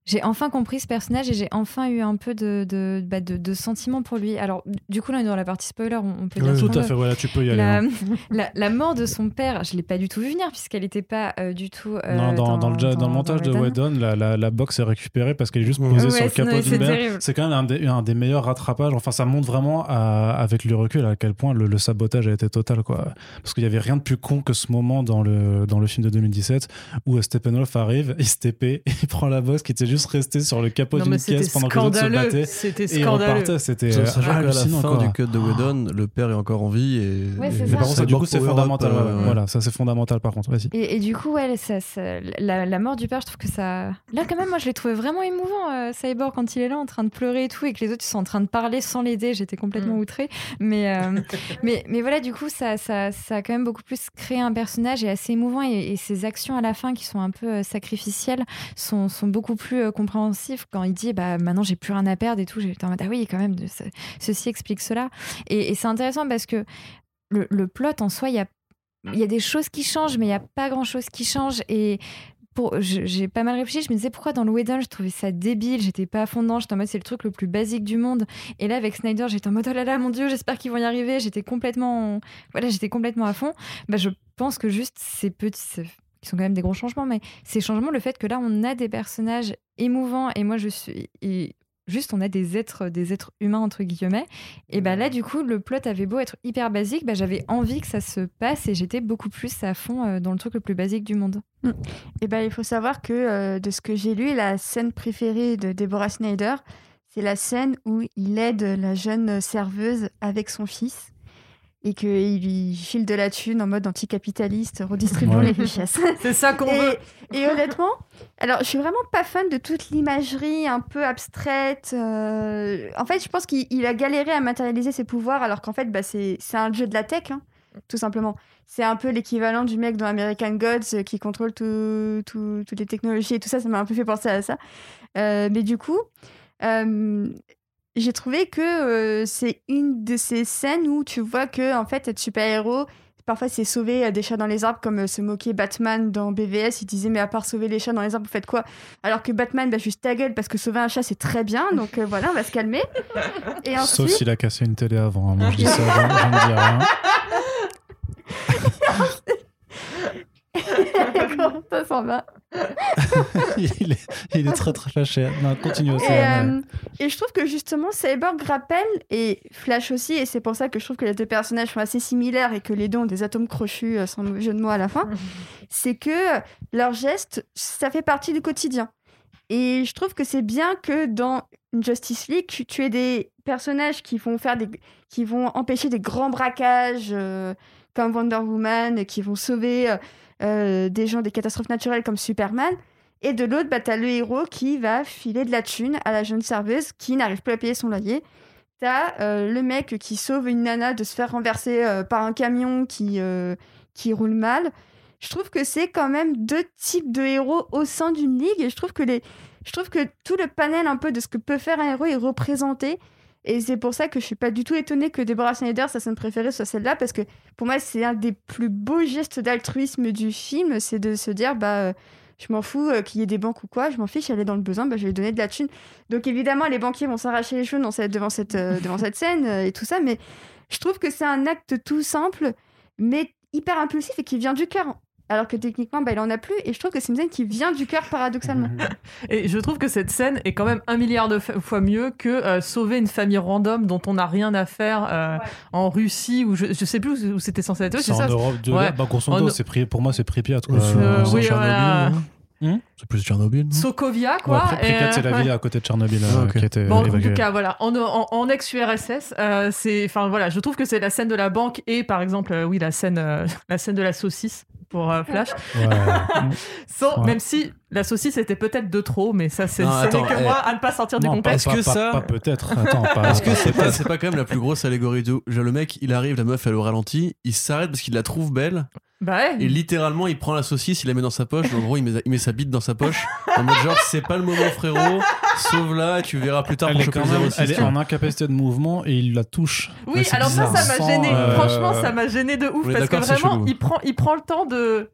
S4: j'ai enfin compris ce personnage et j'ai enfin eu un peu de, de, bah de, de, sentiments pour lui. Alors, du coup, là, on est dans la partie spoiler, on, peut dire.
S1: tout à fait, voilà, tu peux y aller. [LAUGHS]
S4: La,
S1: hein.
S4: la, mort de son père, je ne l'ai pas du tout vu venir, puisqu'elle n'était pas euh, du tout.
S1: Euh, non, dans, dans, le, dans, le, montage de Whedon, la, la, la, box est récupérée parce qu'elle est juste posée sur le capot d'une mer. C'est quand même un des, un des, meilleurs rattrapages. Enfin, ça montre vraiment, avec le recul, à quel point le, sabotage a été total. Quoi. Parce qu'il n'y avait rien de plus con que ce moment dans le, dans le film de 2017 où Steppenwolf arrive, il se TP, [LAUGHS] il prend la box qui était juste restée sur le capot d'une caisse pendant que les autres se battaient.
S2: C'était scandaleux.
S1: C'était
S5: hallucinant. À la fin du cut de Whedon, le père est encore en vie. Et,
S4: ouais,
S1: et, par contre, du coup, c'est fondamental. Voilà, ça c'est fondamental par contre. Vas-y.
S4: Et, du coup, ouais, ça, la, la, mort du père, je trouve que ça. Là, quand même, moi, je l'ai trouvé vraiment émouvant, euh, Cyborg, quand il est là en train de pleurer et tout, et que les autres ils sont en train de parler sans l'aider. J'étais complètement mm. outrée. Mais, euh, [LAUGHS] mais, mais voilà, du coup, ça, ça, ça a quand même beaucoup plus créé un personnage et assez émouvant. Et, ses actions à la fin, qui sont un peu euh, sacrificielles, sont, sont beaucoup plus compréhensives quand il dit bah maintenant j'ai plus rien à perdre et tout. J'étais en mode ah oui quand même ceci explique cela. Et, c'est intéressant parce que le, plot en soi il y a il y a des choses qui changent, mais il n'y a pas grand chose qui change. Et j'ai pas mal réfléchi. Je me disais pourquoi dans le Whedon, je trouvais ça débile? J'étais pas à fond dedans. J'étais en mode c'est le truc le plus basique du monde. Et là, avec Snyder, j'étais en mode oh là là, mon dieu, j'espère qu'ils vont y arriver. J'étais complètement, voilà, j'étais complètement à fond. Bah, je pense que juste ces petits, qui sont quand même des gros changements, mais ces changements, le fait que là, on a des personnages émouvants et moi, je suis. Et juste, on a des êtres, des êtres humains, entre guillemets. Et ben là, du coup, le plot avait beau être hyper basique, bah, j'avais envie que ça se passe et j'étais beaucoup plus à fond euh, dans le truc le plus basique du monde.
S3: Mm. Et ben, il faut savoir que euh, de ce que j'ai lu, la scène préférée de Deborah Snyder, c'est la scène où il aide la jeune serveuse avec son fils et qu'il lui file de la thune en mode anticapitaliste, redistribuant les richesses. [LAUGHS]
S2: C'est ça qu'on veut.
S3: Et honnêtement, alors je suis vraiment pas fan de toute l'imagerie un peu abstraite. Euh, en fait, je pense qu'il a galéré à matérialiser ses pouvoirs, alors qu'en fait, bah, c'est un jeu de la tech, hein, tout simplement. C'est un peu l'équivalent du mec dans American Gods euh, qui contrôle tout, toutes les technologies et tout ça. Ça m'a un peu fait penser à ça. Euh, mais du coup, j'ai trouvé que euh, c'est une de ces scènes où tu vois que en fait être super-héros parfois c'est sauver euh, des chats dans les arbres comme euh, se moquait Batman dans BVS il disait mais à part sauver les chats dans les arbres vous faites quoi? Alors que Batman bah juste ta gueule parce que sauver un chat c'est très bien donc voilà on va se calmer. [LAUGHS]
S1: Et ensuite... sauf s'il a cassé une télé avant hein. moi je dis ça je ne dis rien [LAUGHS]
S3: ça s'en va. [LAUGHS]
S1: il, est, il, est, très très fâché. Non, continue aussi.
S3: Et, euh, et, je trouve que justement, Cyborg rappelle, et Flash aussi, et c'est pour ça que je trouve que les deux personnages sont assez similaires et que les deux ont des atomes crochus, euh, sans jeu de mots à la fin, [LAUGHS] c'est que leurs gestes, ça fait partie du quotidien. Et je trouve que c'est bien que dans Justice League, tu, aies des personnages qui vont faire des, qui vont empêcher des grands braquages, euh, comme Wonder Woman, qui vont sauver euh, des gens des catastrophes naturelles comme Superman. Et de l'autre, bah, t'as le héros qui va filer de la thune à la jeune serveuse qui n'arrive plus à payer son loyer. T'as euh, le mec qui sauve une nana de se faire renverser euh, par un camion qui, qui roule mal. Je trouve que c'est quand même deux types de héros au sein d'une ligue et je trouve que les, je trouve que tout le panel un peu de ce que peut faire un héros est représenté et c'est pour ça que je suis pas du tout étonnée que Deborah Snyder, sa scène préférée, soit celle-là, parce que pour moi, c'est un des plus beaux gestes d'altruisme du film, c'est de se dire, bah, euh, je m'en fous euh, qu'il y ait des banques ou quoi, je m'en fiche, elle est dans le besoin, bah, je vais lui donner de la thune. Donc évidemment, les banquiers vont s'arracher les cheveux cette, devant, cette, euh, devant cette scène et tout ça, mais je trouve que c'est un acte tout simple, mais hyper impulsif et qui vient du cœur. Alors que techniquement, bah, il en a plus. Et je trouve que c'est une scène qui vient du cœur, paradoxalement. [LAUGHS]
S2: Et je trouve que cette scène est quand même un milliard de fois mieux que euh, sauver une famille random dont on n'a rien à faire euh, en Russie ou je, je sais plus où, où c'était censé être.
S1: C'est en
S2: ça.
S1: Europe de
S2: Ouais.
S1: bah, grosso
S2: En-
S1: modo, c'est Pri- pour moi, c'est Pripyat. Quoi.
S2: Euh,
S5: c'est
S2: oui,
S5: Tchernobyl,
S2: voilà.
S5: non
S1: Hmm
S5: C'est plus Tchernobyl,
S2: Sokovia,
S1: Ouais,
S2: quoi.
S1: Pri- Pripyat, c'est la
S2: euh,
S1: ville
S2: ouais.
S1: à côté de Tchernobyl
S5: Ah,
S1: qui
S2: Bon, en tout cas, voilà, en, en, en ex-URSS, euh, c'est, enfin voilà, je trouve que c'est la scène de la banque et par exemple, euh, oui, la scène, euh, [LAUGHS] la scène de la saucisse pour euh, Flash.
S1: Ouais. [LAUGHS]
S2: Sans,
S1: Ouais.
S2: Même si la saucisse était peut-être de trop, mais ça, c'est,
S5: Non,
S2: ce n'est
S5: attends,
S2: que
S5: eh.
S2: moi à ne pas sortir du contexte.
S5: Est-ce que
S1: pas-
S5: ça-
S1: pas peut-être. Attends, [LAUGHS] pas.
S5: Est-ce que
S1: pas
S5: c'est pas, c'est pas quand même la plus grosse allégorie Genre, le mec, il arrive, la meuf, elle est au ralenti, il s'arrête parce qu'il la trouve belle,
S2: Bah ouais.
S5: et littéralement, il prend la saucisse, il la met dans sa poche, en gros, il met, il met sa bite dans sa poche, en mode genre, c'est pas le moment, frérot, sauve-la, tu verras plus tard
S1: Elle
S5: pour
S1: est,
S5: choper
S1: quand
S5: le
S1: même,
S5: 06.
S1: elle est en incapacité de mouvement et il la touche.
S2: Oui, alors ça,
S1: bizarre.
S2: ça m'a
S1: Sans,
S2: gêné.
S1: euh,
S2: Franchement, ça m'a gêné de ouf parce que vraiment,
S5: chelou.
S2: il prend, il prend le temps de,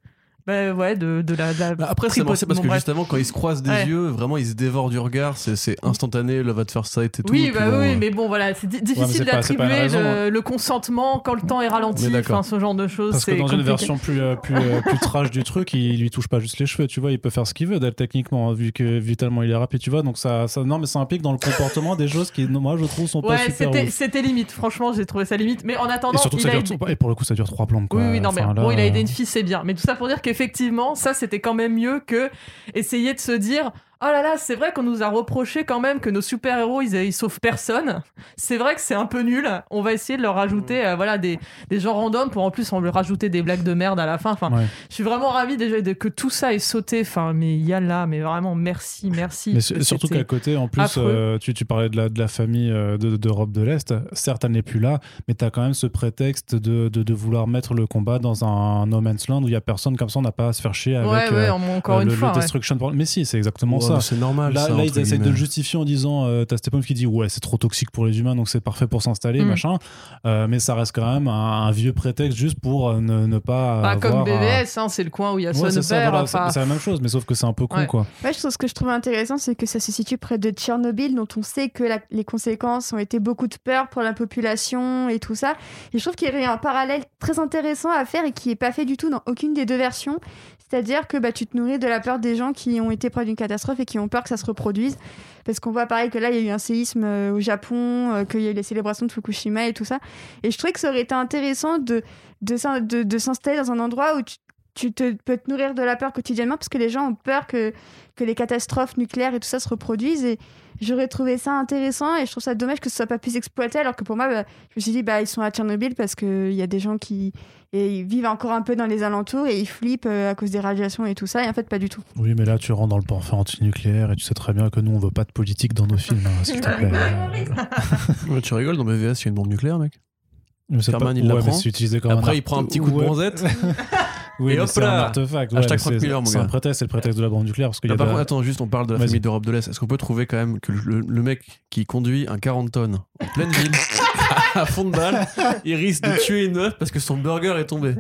S2: bah ouais, de, de la. de la
S5: Bah, après, c'est parce
S2: bon,
S5: que
S2: bref.
S5: justement, quand ils se croisent des
S2: Ouais.
S5: yeux, vraiment, ils se dévorent du regard, c'est instantané, love at first sight et tout.
S2: Oui,
S5: et
S2: bah
S5: bon,
S2: oui,
S5: euh,
S2: mais bon, voilà, c'est di-
S1: c'est
S2: difficile d'attribuer
S1: raison,
S2: le, le consentement quand le temps est ralenti, enfin ce genre de choses.
S1: Parce que dans une version plus, euh, plus, euh, plus trash du truc, il lui touche pas juste les cheveux, tu vois, il peut faire ce qu'il veut techniquement, hein, vu que vu tellement il est rapide, tu vois, donc ça, ça, non, mais ça implique dans le comportement des choses qui, moi, je trouve, sont pas
S2: Ouais,
S1: super
S2: c'était limite. Franchement, j'ai trouvé ça limite. Mais en
S1: Et
S2: attendant,
S1: surtout, que
S2: il
S1: ça
S2: a
S1: dure,
S2: aidé-
S1: et pour le coup, ça dure trois plombes, quoi.
S2: Oui, oui, non, mais bon, il a aidé une fille, c'est bien. Mais tout ça pour dire qu'effectivement, ça, c'était quand même mieux que essayer de se dire. Oh là là, c'est vrai qu'on nous a reproché quand même que nos super-héros, ils, ils sauvent personne. C'est vrai que c'est un peu nul. On va essayer de leur rajouter euh, voilà, des, des gens random pour en plus on lui rajouter des blagues de merde à la fin. Enfin,
S1: Ouais.
S2: je suis vraiment ravi déjà de, que tout ça ait sauté. Enfin, mais yalla, mais vraiment merci, merci.
S1: Mais su- surtout qu'à côté, en plus, euh, tu, tu parlais de la, de la famille euh, de- d'Europe de, l'Est. Certes, elle n'est plus là, mais tu as quand même ce prétexte de, de, de vouloir mettre le combat dans un no man's land où il y a personne comme ça, on n'a pas à se faire chier avec
S2: Ouais, ouais,
S1: euh,
S2: encore
S1: euh,
S2: une
S1: le,
S2: fois.
S1: le. Destruction. Mais si, c'est exactement
S5: ouais,
S1: ça.
S5: C'est normal.
S1: Là,
S5: ça,
S1: là
S5: entre
S1: ils essayent de le justifier en disant euh, t'as Stephen qui dit ouais c'est trop toxique pour les humains donc c'est parfait pour s'installer
S2: Mm.
S1: machin Euh, mais ça reste quand même un, un vieux prétexte juste pour euh, ne, ne pas
S2: Bah, comme
S1: avoir
S2: BVS, hein, c'est le coin où il y a
S1: Ouais, c'est ça,
S2: Sonneberg.
S1: voilà,
S2: enfin,
S1: c'est c'est la même chose mais sauf que c'est un peu con
S2: Ouais.
S1: quoi
S3: Ouais, je trouve ce que je trouve intéressant, c'est que ça se situe près de Tchernobyl, dont on sait que la- les conséquences ont été beaucoup de peur pour la population et tout ça. Et je trouve qu'il y aurait un parallèle très intéressant à faire et qui n'est pas fait du tout dans aucune des deux versions. C'est-à-dire que bah, tu te nourris de la peur des gens qui ont été près d'une catastrophe et qui ont peur que ça se reproduise. Parce qu'on voit pareil que là, il y a eu un séisme euh, au Japon, euh, qu'il y a eu les célébrations de Fukushima et tout ça. Et je trouvais que ça aurait été intéressant de, de, s'in- de, de s'installer dans un endroit où tu, tu te, peux te nourrir de la peur quotidiennement parce que les gens ont peur que, que les catastrophes nucléaires et tout ça se reproduisent. Et j'aurais trouvé ça intéressant et je trouve ça dommage que ce soit pas plus exploité alors que pour moi, bah, je me suis dit, bah, ils sont à Tchernobyl parce qu'il y a des gens qui et ils vivent encore un peu dans les alentours et ils flippent euh, à cause des radiations et tout ça. Et en fait, pas du tout.
S1: oui mais là tu rentres dans le parfait antinucléaire et tu sais très bien que nous on veut pas de politique dans nos films hein, s'il te plaît [LAUGHS]
S5: Ouais, tu rigoles, dans BVS, il y a une bombe nucléaire, mec.
S1: Mais c'est
S5: Sherman,
S1: pas-
S5: il la
S1: ouais, mais
S5: prend.
S1: c'est utilisé comme
S5: Après,
S1: un
S5: il prend un petit coup de bronzette. [LAUGHS]
S1: oui
S5: Et
S1: mais
S5: hop
S1: c'est un
S5: là.
S1: artefact ouais,
S5: Hashtag Frank Miller, mon
S1: c'est un prétexte c'est le prétexte de la bombe nucléaire parce y a
S5: par
S1: de
S5: contre, attends, juste, on parle de la famille d'Europe de l'Est. Est-ce qu'on peut trouver quand même que le, le mec qui conduit un 40 tonnes en pleine ville, [LAUGHS] à fond de balle, il risque de tuer une meuf parce que son burger est tombé?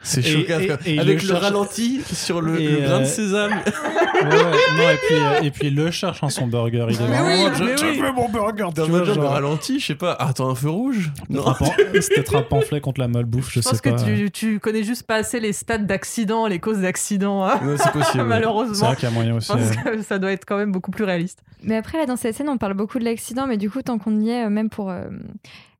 S5: C'est choquant. Avec
S1: le
S5: ralenti sur le, grain de sésame.
S1: Ouais, ouais. [LAUGHS] non et puis euh, et puis il le cherche hein, son burger il est
S2: Mais oui,
S1: je,
S2: mais
S1: je
S2: oui.
S1: veux mon burger vois,
S5: le genre ralenti, je sais pas. Ah, attends, un feu rouge Non.
S1: Un C'est peut-être un pamphlet contre la malbouffe, je,
S2: Je pense
S1: sais pas.
S2: que tu, tu connais juste pas assez les stades d'accidents, les causes d'accidents, hein,
S5: Ouais, c'est possible. [LAUGHS]
S1: C'est
S2: malheureusement.
S1: vrai qu'il y a moyen
S2: Je
S1: aussi.
S2: pense
S1: euh,
S2: que ça doit être quand même beaucoup plus réaliste.
S4: Mais après, là, dans cette scène, on parle beaucoup de l'accident, mais du coup, tant qu'on y est, euh, même pour. euh,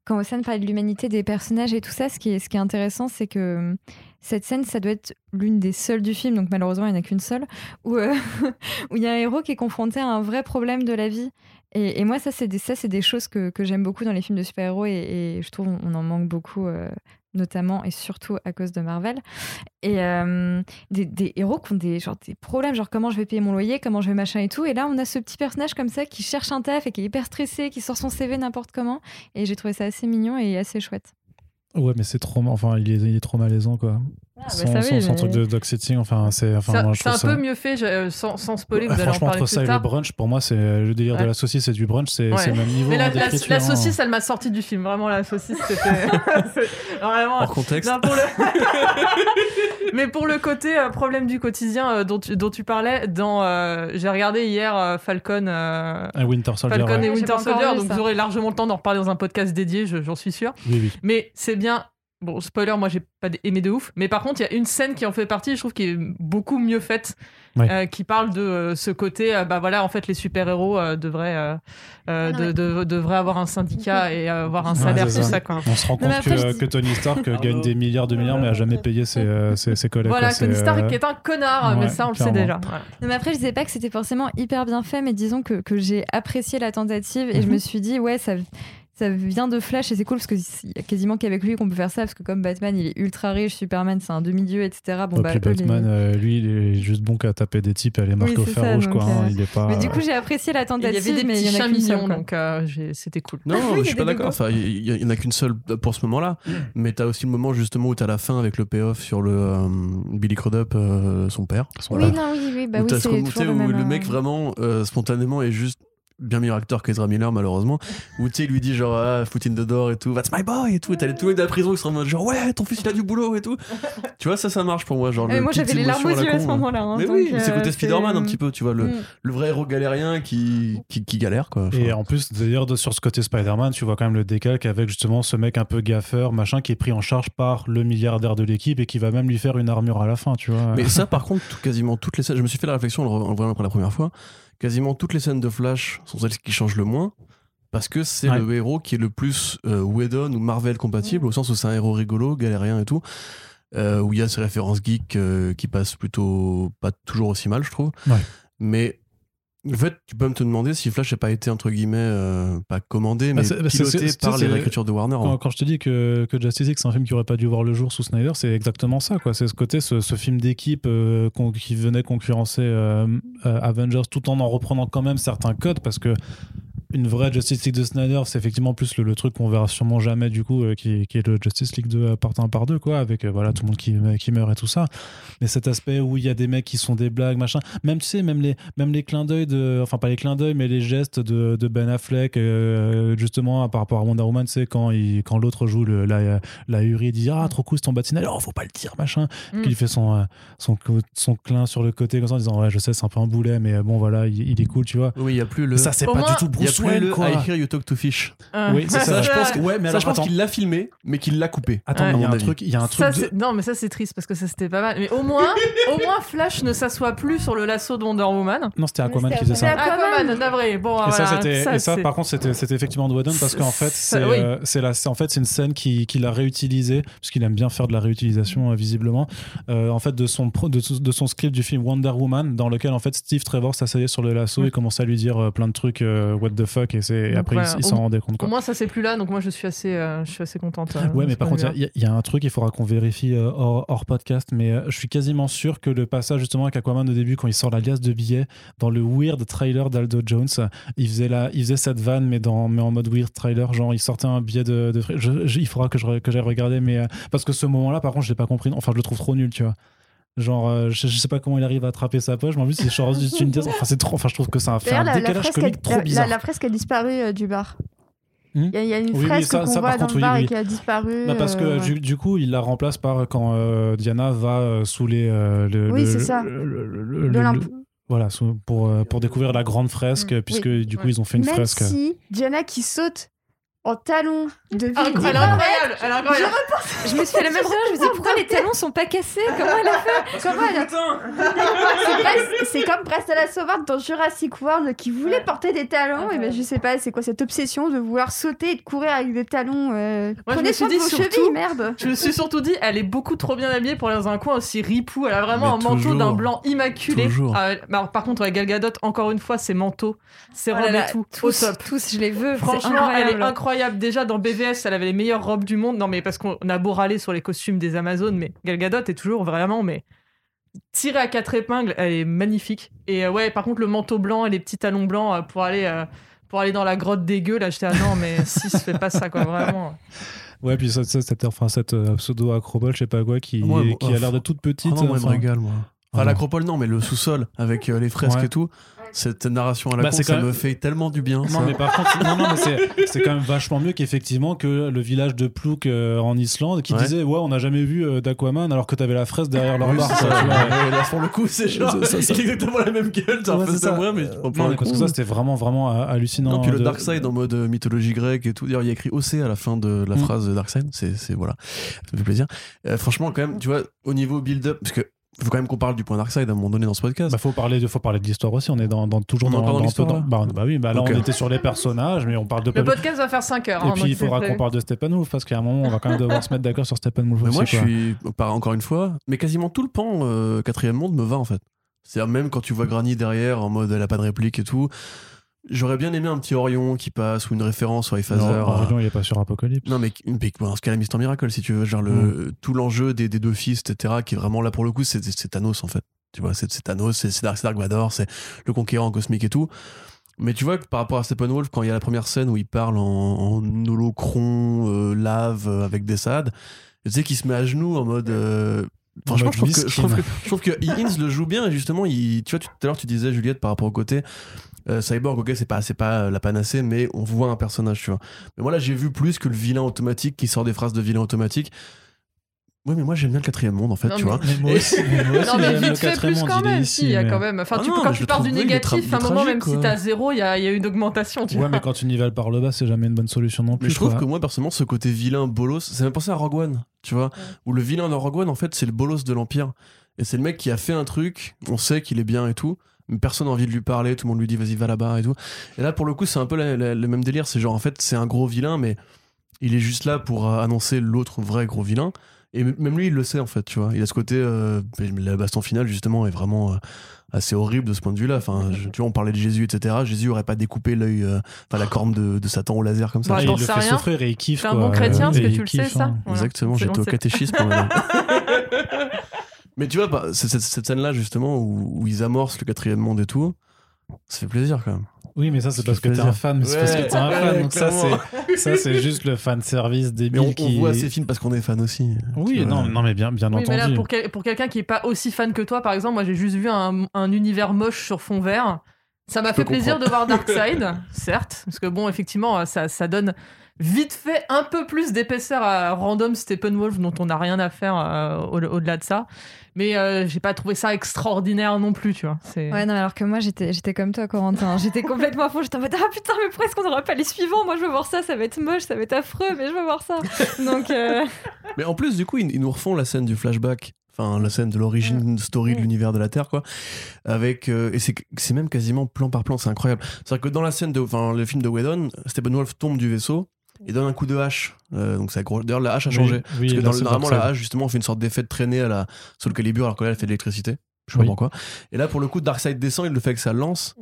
S4: quand Océane parlait de l'humanité des personnages et tout ça, ce qui est, ce qui est intéressant, c'est que euh, cette scène, ça doit être l'une des seules du film, donc malheureusement, il n'y en a qu'une seule, où euh, [LAUGHS] il y a un héros qui est confronté à un vrai problème de la vie. Et, moi, ça, c'est des, des choses que, que j'aime beaucoup dans les films de super-héros, et, je trouve on en manque beaucoup, euh, notamment et surtout à cause de Marvel. Et euh, des, des héros qui ont des, genre, des problèmes, genre comment je vais payer mon loyer, comment je vais machin et tout. Et là, on a ce petit personnage comme ça qui cherche un taf et qui est hyper stressé, qui sort son CV n'importe comment. Et j'ai trouvé ça assez mignon et assez chouette.
S1: Ouais, mais c'est trop. Enfin, il est, il est trop malaisant, quoi.
S2: Ah,
S1: son, son- son truc de dog sitting, enfin, c'est. Enfin,
S2: un
S1: ça-
S2: peu mieux fait, je- euh, sans, sans spoiler, vous
S1: Ouais,
S2: allez en
S1: franchement,
S2: parler
S1: entre ça et le brunch, pour moi, c'est le délire de la saucisse et du brunch, c'est
S2: Ouais.
S1: le même niveau.
S2: Mais la,
S1: hein,
S2: la-
S1: hein.
S2: saucisse, elle m'a sorti du film. Vraiment, la saucisse, c'était [LAUGHS] vraiment.
S5: Hors contexte.
S2: Non, pour le- [LAUGHS] Mais pour le côté euh, problème du quotidien euh, dont, tu, dont tu parlais, dans euh, j'ai regardé hier euh, Falcon, euh,
S1: Un Winter Soldier.
S2: Falcon
S1: ouais.
S2: et Winter Soldier, donc vous aurez largement le temps d'en reparler dans un podcast dédié, je- j'en suis sûr. Mais c'est bien Bon, spoiler, moi j'ai pas aimé de ouf, mais par contre, il y a une scène qui en fait partie, je trouve, qui est beaucoup mieux faite,
S1: Ouais.
S2: euh, qui parle de euh, ce côté, euh, bah voilà, en fait, les super-héros euh, devraient,
S3: Ah
S2: de-
S3: ouais.
S2: de- devraient avoir un syndicat et euh, avoir un
S1: Ouais,
S2: salaire,
S1: c'est
S2: tout
S1: ça.
S2: ça, quoi.
S1: On se rend compte que,
S4: après, je dis-
S1: que Tony Stark gagne des milliards de milliards, mais a jamais payé ses, euh, ses, ses collègues.
S2: Voilà,
S1: quoi.
S2: Tony Stark
S1: euh,
S2: est un connard, mais
S1: ouais,
S2: ça, on le sait déjà.
S4: Non, mais après, je disais pas que c'était forcément hyper bien fait, mais disons que, que j'ai apprécié la tentative et je
S1: Mhm.
S4: me suis dit, ouais, ça, ça vient de Flash et c'est cool parce qu'il y a quasiment qu'avec lui qu'on peut faire ça parce que comme Batman, il est ultra riche, Superman, c'est un demi-dieu, etc. Bon,
S1: Et
S4: bah,
S1: puis Batman, euh, lui, il est juste bon qu'à taper des types et à les marquer
S4: Oui,
S1: au fer
S4: ça,
S1: rouge, quoi. hein.
S4: euh,
S1: Il est pas.
S4: Mais du coup, j'ai apprécié la
S2: Il y
S4: tentative,
S2: avait des
S4: mais il
S2: petits
S4: y en a
S2: chiens
S4: qu'une seule,
S2: mignons,
S4: quoi.
S2: donc euh, c'était cool.
S5: Non, [LAUGHS]
S4: Oui,
S5: je suis pas
S4: des
S5: d'accord. Enfin, il y, en a qu'une seule pour ce moment-là. Mais t'as aussi le moment justement où t'as la fin avec le payoff sur le euh, Billy Crudup, euh, son père.
S1: Son
S3: Oui,
S1: père.
S3: non, oui, oui, bah
S5: où
S3: oui, c'est
S5: où le
S3: euh,
S5: mec vraiment euh, spontanément est juste bien meilleur acteur qu'Ezra Miller malheureusement où tu sais il lui dit genre ah, foot in the door et tout that's my boy et tout et t'as les- tous les de la prison qui sont en mode genre ouais ton fils il a du boulot et tout tu vois ça ça marche pour moi genre
S4: Euh,
S5: le
S4: moi, j'avais les larmes aux yeux à ce
S5: hein.
S4: moment-là. hein,
S5: mais oui c'est
S4: euh,
S5: côté Spider-Man un petit peu tu vois le,
S4: mm.
S5: le vrai héros galérien qui, qui, qui galère quoi
S1: Et en plus, d'ailleurs, sur ce côté Spider-Man, tu vois quand même le décalque avec justement ce mec un peu gaffeur, machin, qui est pris en charge par le milliardaire de l'équipe et qui va même lui faire une armure à la fin, tu vois.
S5: Mais ça, par contre, tout- quasiment toutes les scènes, je me suis fait la réflexion en le re- en le voyant pour la première fois, quasiment toutes les scènes de Flash sont celles qui changent le moins. Parce que c'est
S1: Ouais.
S5: le héros qui est le plus euh, Whedon ou Marvel compatible, au sens où c'est un héros rigolo, galérien et tout, euh, où il y a ces références geeks euh, qui passent plutôt pas toujours aussi mal, je trouve.
S1: Ouais.
S5: Mais en fait, tu peux me te demander si Flash n'a pas été entre guillemets euh, pas commandé,
S1: Bah,
S5: mais
S1: c'est- bah,
S5: piloté par les réécritures de Warner.
S1: Quand, quand je te dis que, que Justice League c'est un film qui aurait pas dû voir le jour sous Snyder, c'est exactement ça. quoi. C'est ce côté, ce, ce film d'équipe euh, qui venait concurrencer euh, Avengers tout en en reprenant quand même certains codes parce que une vraie Justice League de Snyder, c'est effectivement plus le, le truc qu'on verra sûrement jamais du coup, euh, qui, qui est le Justice League de part 1 par 2, quoi, avec euh, voilà, tout le monde qui, qui meurt et tout ça. Mais cet aspect où il y a des mecs qui sont des blagues, machin, même tu sais, même les, même les clins d'œil de, enfin pas les clins d'œil, mais les gestes de, de Ben Affleck, euh, justement par rapport à Wonder Woman, c'est quand, il, quand l'autre joue le, la, la Uri, il dit Ah, trop cool, c'est ton bâtiment, alors faut pas le dire, machin.
S2: Mm.
S1: Qu'il fait son, euh, son, son clin sur le côté, comme ça, en disant Ouais, je sais, c'est un peu un boulet, mais euh, bon, voilà, il, il est cool, tu vois.
S5: Oui, il n'y a plus le.
S1: Ça, c'est pas
S2: moins,
S1: du tout
S5: y
S1: Bruce
S5: le
S1: quoi.
S5: I hear you talk to fish.
S1: Oui, c'est ça.
S5: Ça, je pense, que-
S1: Ouais, mais
S5: ça,
S1: alors,
S5: je pense qu'il l'a filmé, mais qu'il l'a coupé.
S1: Attends,
S2: Ouais.
S1: mais il y a un
S5: avis.
S1: truc, il y a un truc
S2: Ça,
S1: de-
S2: c'est- Non, mais ça c'est triste parce que ça c'était pas mal. Mais au moins, [LAUGHS] au moins Flash ne s'assoit plus sur le lasso de Wonder Woman.
S1: Non, c'était Aquaman qui faisait ça.
S3: Aquaman.
S2: Aquaman, navré. Bon,
S1: Et ça,
S2: voilà,
S1: c'était, et ça par contre, c'était, c'était effectivement de Whedon parce qu'en fait, c'est, euh, c'est la, c'est- en fait, c'est une scène qui, qu'il a réutilisée, puisqu'il aime bien faire de la réutilisation, euh, visiblement, euh, en fait, de son, pro- de, de son script du film Wonder Woman, dans lequel, en fait, Steve Trevor s'asseyait sur le lasso et commençait à lui dire plein de trucs, what the fuck, et, c'est, après, il-
S2: voilà,
S1: il,
S2: au-
S1: s'en rendait compte.
S2: Au
S1: Quoi.
S2: moins ça c'est plus là, donc moi je suis assez, euh, je suis assez contente. euh,
S1: Ouais, mais par contre, il y, a- il y a un truc, il faudra qu'on vérifie euh, hors, hors podcast, mais euh, je suis quasiment sûr que le passage justement avec Aquaman au début, quand il sort la liasse de billets, dans le weird trailer d'Aldo Jones, il faisait, la, il faisait cette vanne, mais, dans, mais en mode weird trailer, genre il sortait un billet de. de fri- je- je- il faudra que, je, que j'aille regarder, mais euh, parce que ce moment-là, par contre, je l'ai pas compris. Enfin, je le trouve trop nul, tu vois. Genre, euh, je, je sais pas comment il arrive à attraper sa poche, mais en plus, c'est genre juste une Enfin, c'est trop. Enfin, je trouve que ça a fait un
S3: la, la
S1: décalage
S3: fresque,
S1: comique
S3: a,
S1: trop
S3: la-
S1: bizarre.
S3: la, la fresque a disparu euh, du bar. Il
S1: Hmm
S3: y, a- il y a une
S1: Oui, oui,
S3: fresque
S1: ça-
S3: qu'on voit dans
S1: contre,
S3: le
S1: oui,
S3: bar
S1: oui.
S3: et qui a disparu.
S1: Bah, parce que
S3: euh,
S1: du, du coup, il la remplace par quand Diana va sous les. le,
S3: Oui, c'est ça.
S1: le- le- voilà, sous- pour, pour découvrir la grande fresque,
S3: Mm,
S1: puisque du coup, ils ont fait une
S3: Même
S1: fresque.
S3: si Diana qui saute en talon de.
S2: Ah, Elle est incroyable, elle est incroyable.
S4: Je me suis fait la même [LAUGHS] chose. Je me suis dit, pourquoi les talons sont pas cassés? Comment elle a fait?
S3: Comment elle a- [LAUGHS] C'est Brest- C'est comme Brest à la Sauvante dans Jurassic World qui voulait porter des talons. Et ben je sais pas, c'est quoi cette obsession de vouloir sauter et de courir avec des talons euh,
S2: Moi, je
S3: Prenez
S2: me suis
S3: soin de
S2: dit
S3: vos
S2: surtout-
S3: chevilles, merde.
S2: Je me suis surtout dit, elle est beaucoup trop bien habillée pour aller dans un coin aussi ripou. Elle a vraiment
S5: Mais
S2: un manteau d'un blanc immaculé. Bah, alors, par contre, ouais, Gal Gadot, encore une fois, ses manteaux, ses
S4: Oh
S2: robes et tout,
S4: tous,
S2: au top.
S4: tous, je les veux.
S2: Franchement, elle est
S4: incroyable.
S2: Incroyable. Déjà, dans BVS, elle avait les meilleures robes du monde. Non, mais parce qu'on a beau râler sur les costumes des Amazones, mais Gal Gadot est toujours vraiment, mais tirée à quatre épingles, elle est magnifique. Et euh, ouais, par contre, le manteau blanc et les petits talons blancs euh, pour aller, euh, pour aller dans la grotte dégueu, là, j'étais ah non, mais si, se fait pas ça, quoi, vraiment.
S1: Ouais, puis ça, ça, cette, enfin, cette euh, pseudo acrobole, je sais pas quoi, qui,
S5: Ouais, bon,
S1: qui a l'air de toute petite.
S5: Ah non, moi, elle me régale, moi. Enfin,
S1: Ah
S5: l'acropole, non, mais le sous-sol avec euh, les fresques
S1: Ouais.
S5: et tout. Cette narration à la
S1: Bah,
S5: con,
S1: c'est
S5: ça
S1: quand
S5: me fait tellement du bien. ça.
S1: Non, mais par contre, non, non, mais c'est- [LAUGHS] c'est quand même vachement mieux qu'effectivement que le village de Plouk euh, en Islande qui
S5: Ouais.
S1: disait Ouais, on n'a jamais vu euh, d'Aquaman alors que t'avais la fraise derrière leur
S5: Oui,
S1: bar.
S5: c'est
S1: quoi,
S5: ça.
S1: tu vois.
S5: Ouais, là, pour le coup, c'est genre.
S1: Ça, ça, ça. [LAUGHS]
S5: exactement la même gueule. C'est un
S1: Ouais,
S5: peu
S1: c'est
S5: ça, moi, mais on
S1: Non, mais parce que ça, c'était vraiment, vraiment euh, hallucinant.
S5: Non, puis le
S1: de-
S5: Darkseid en mode euh, mythologie grecque et tout. D'ailleurs, il y a écrit OC à la fin de la
S1: Mm.
S5: phrase de Darkseid. C'est, c'est voilà. Ça me fait plaisir. Euh, franchement, quand même, tu vois, au niveau build-up, parce que faut quand même qu'on parle du point Darkseid à un moment donné dans ce podcast.
S1: Bah, faut parler de, faut parler de l'histoire aussi. On est dans, dans- toujours
S5: On
S1: dans,
S5: dans
S1: dans-
S5: l'histoire,
S1: dans- bah, bah oui, bah là on était sur les personnages, mais on parle de.
S2: Le podcast va faire 5 heures.
S1: Et
S2: hein,
S1: puis il faudra qu'on parle de Steppenwolf parce qu'à un moment on va quand même devoir [LAUGHS] se mettre d'accord sur Steppenwolf
S5: mais
S1: aussi.
S5: moi, je
S1: quoi.
S5: suis, encore une fois, mais quasiment tout le pan euh, quatrième monde me va en fait. C'est-à-dire même quand tu vois Granny derrière en mode elle a pas de réplique et tout. J'aurais bien aimé un petit Orion qui passe ou une référence au Phaser.
S1: Non, Orion, il est pas sur Apocalypse.
S5: Non, mais, mais bon, dans ce cas-là, Mister Miracle, si tu veux, genre le, tout l'enjeu des, des deux fils, etc., qui est vraiment là pour le coup, c'est Thanos en fait. Tu vois, c'est Thanos, c'est Dark, Dark Vador, c'est le conquérant cosmique et tout. Mais tu vois que par rapport à Steppenwolf, quand il y a la première scène où il parle en, en holocron, euh, lave, euh, avec des SAD, tu sais qu'il se met à genoux en mode. euh,
S1: En
S5: Franchement, je trouve, que, je,
S1: miskin.
S5: trouve que, je trouve que Higgins le joue bien et justement, il, tu vois, tout à l'heure tu disais Juliette par rapport au côté euh, Cyborg, ok, c'est pas, c'est pas euh, la panacée, mais on voit un personnage, tu vois. Mais moi là, j'ai vu plus que le vilain automatique qui sort des phrases de vilain automatique. Oui, mais moi j'aime bien le quatrième monde en fait,
S2: Non,
S5: tu
S2: mais-
S5: vois.
S1: Mais moi aussi, mais moi [LAUGHS] aussi,
S2: Non, mais vite fait, plus quand même.
S1: ici,
S2: Si, il y a
S1: mais-
S2: quand même. Enfin,
S5: Ah
S2: tu
S5: non,
S2: quand tu pars du négatif, à un moment, même si
S5: quoi.
S2: t'as zéro, il y a, il y a une augmentation. Tu
S1: Ouais,
S2: vois.
S1: mais quand tu nivelles par le bas, c'est jamais une bonne solution non plus.
S5: Mais je trouve
S1: quoi.
S5: que moi personnellement, ce côté vilain bolos, ça m'a pensé à Rogue One, tu vois, où le vilain de Rogue One en fait, c'est le bolos de l'Empire. Et c'est le mec qui a fait un truc, on sait qu'il est bien et tout, mais personne n'a envie de lui parler, tout le monde lui dit vas-y, va là-bas et tout. Et là, pour le coup, c'est un peu le même délire, c'est genre en fait, c'est un gros vilain, mais il est juste là pour euh, annoncer l'autre vrai gros vilain. Et même lui, il le sait en fait, tu vois. Il a ce côté, euh, la baston finale justement est vraiment euh, assez horrible de ce point de vue-là. Enfin, je- tu vois, on parlait de Jésus, etc. Jésus aurait pas découpé l'œil, euh, enfin la corne de, de Satan au laser comme ça.
S2: Bah, t'en
S1: il le fait
S2: rien.
S1: souffrir et il kiffe.
S2: T'es un bon chrétien, parce que tu le sais, ça.
S1: hein.
S2: Voilà.
S5: Exactement,
S2: C'est-
S5: j'étais au catéchisme. [LAUGHS] Mais tu vois, bah, cette, cette scène-là, justement, où, où ils amorcent le quatrième monde et tout, ça fait plaisir quand même.
S1: Oui, mais ça, c'est parce que t'es un fan. Mais c'est parce que t'es un fan. Donc ça, c'est [LAUGHS] ça, c'est juste le fan service
S5: Mais
S1: débile
S5: on, on
S1: qui.
S5: voit ces films parce qu'on est fan aussi.
S1: Oui, non, non, mais bien, bien
S2: Oui, mais là,
S1: entendu.
S2: pour, quel- pour quelqu'un qui est pas aussi fan que toi, par exemple, moi j'ai juste vu un, un univers moche sur fond vert. Ça m'a fait plaisir de voir [LAUGHS] Darkseid, certes, parce que bon, effectivement, ça, ça donne vite fait un peu plus d'épaisseur à Random Steppenwolf, dont on n'a rien à faire euh, au- au-delà de ça. Mais euh, j'ai pas trouvé ça extraordinaire non plus, tu vois. C'est...
S4: Ouais, non, alors que moi, j'étais, j'étais comme toi, Corentin. J'étais complètement à fond. J'étais en mode, ah putain, mais pourquoi est-ce qu'on n'aura pas les suivants? Moi, je veux voir ça, ça va être moche, ça va être affreux, mais je veux voir ça. Donc, euh, [LAUGHS]
S5: Mais en plus, du coup, ils, ils nous refont la scène du flashback. Enfin, la scène de l'origine story de l'univers de la Terre, quoi. Avec, euh, et c'est c'est même quasiment plan par plan, c'est incroyable. C'est-à-dire que dans la scène de, enfin, le film de Whedon, Steppenwolf tombe du vaisseau et donne un coup de hache. Euh, donc, gros. D'ailleurs, la hache a changé.
S1: Oui,
S5: Parce que dans, normalement, la hache, justement, on fait une sorte d'effet de traînée à la Soul Calibur, alors que là, elle fait de l'électricité. Je sais pas pourquoi. Et là, pour le coup, Darkseid descend, il le fait avec sa lance.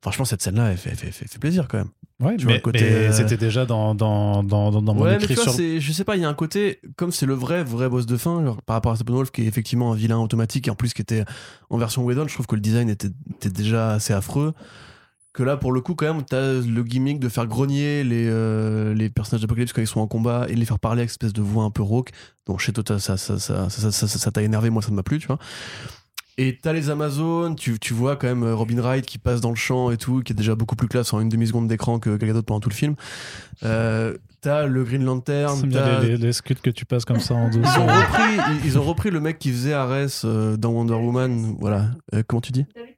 S5: Franchement, cette scène-là, elle fait, fait, fait, fait plaisir quand même.
S1: Ouais,
S5: Tu vois,
S1: mais,
S5: le côté, euh,
S1: c'était déjà dans, dans, dans, dans, dans mon
S5: ouais, mais tu vois,
S1: sur.
S5: je sais pas, il y a un côté, comme c'est le vrai, vrai boss de fin, genre, par rapport à Steppenwolf, qui est effectivement un vilain automatique, et en plus qui était en version Whedon, je trouve que le design était, était déjà assez affreux. Que là, pour le coup, quand même, t'as le gimmick de faire grogner les, euh, les personnages d'Apocalypse quand ils sont en combat et de les faire parler avec cette espèce de voix un peu rauque. Donc, chez toi, ça, ça, ça, ça, ça, ça, ça- ça t'a énervé, moi, ça ne m'a plu, tu vois. Et t'as les Amazones, tu, tu vois quand même euh, Robin Wright qui passe dans le champ et tout, qui est déjà beaucoup plus classe en une demi-seconde d'écran que quelqu'un d'autre pendant tout le film. Euh, t'as le Green Lantern,
S1: J'aime bien
S5: t'as-
S1: les, les, les scuds que tu passes comme ça en
S5: ils ont, repris, ils, ils ont repris le mec qui faisait Ares euh, dans Wonder Woman. Voilà. Euh, comment tu dis? David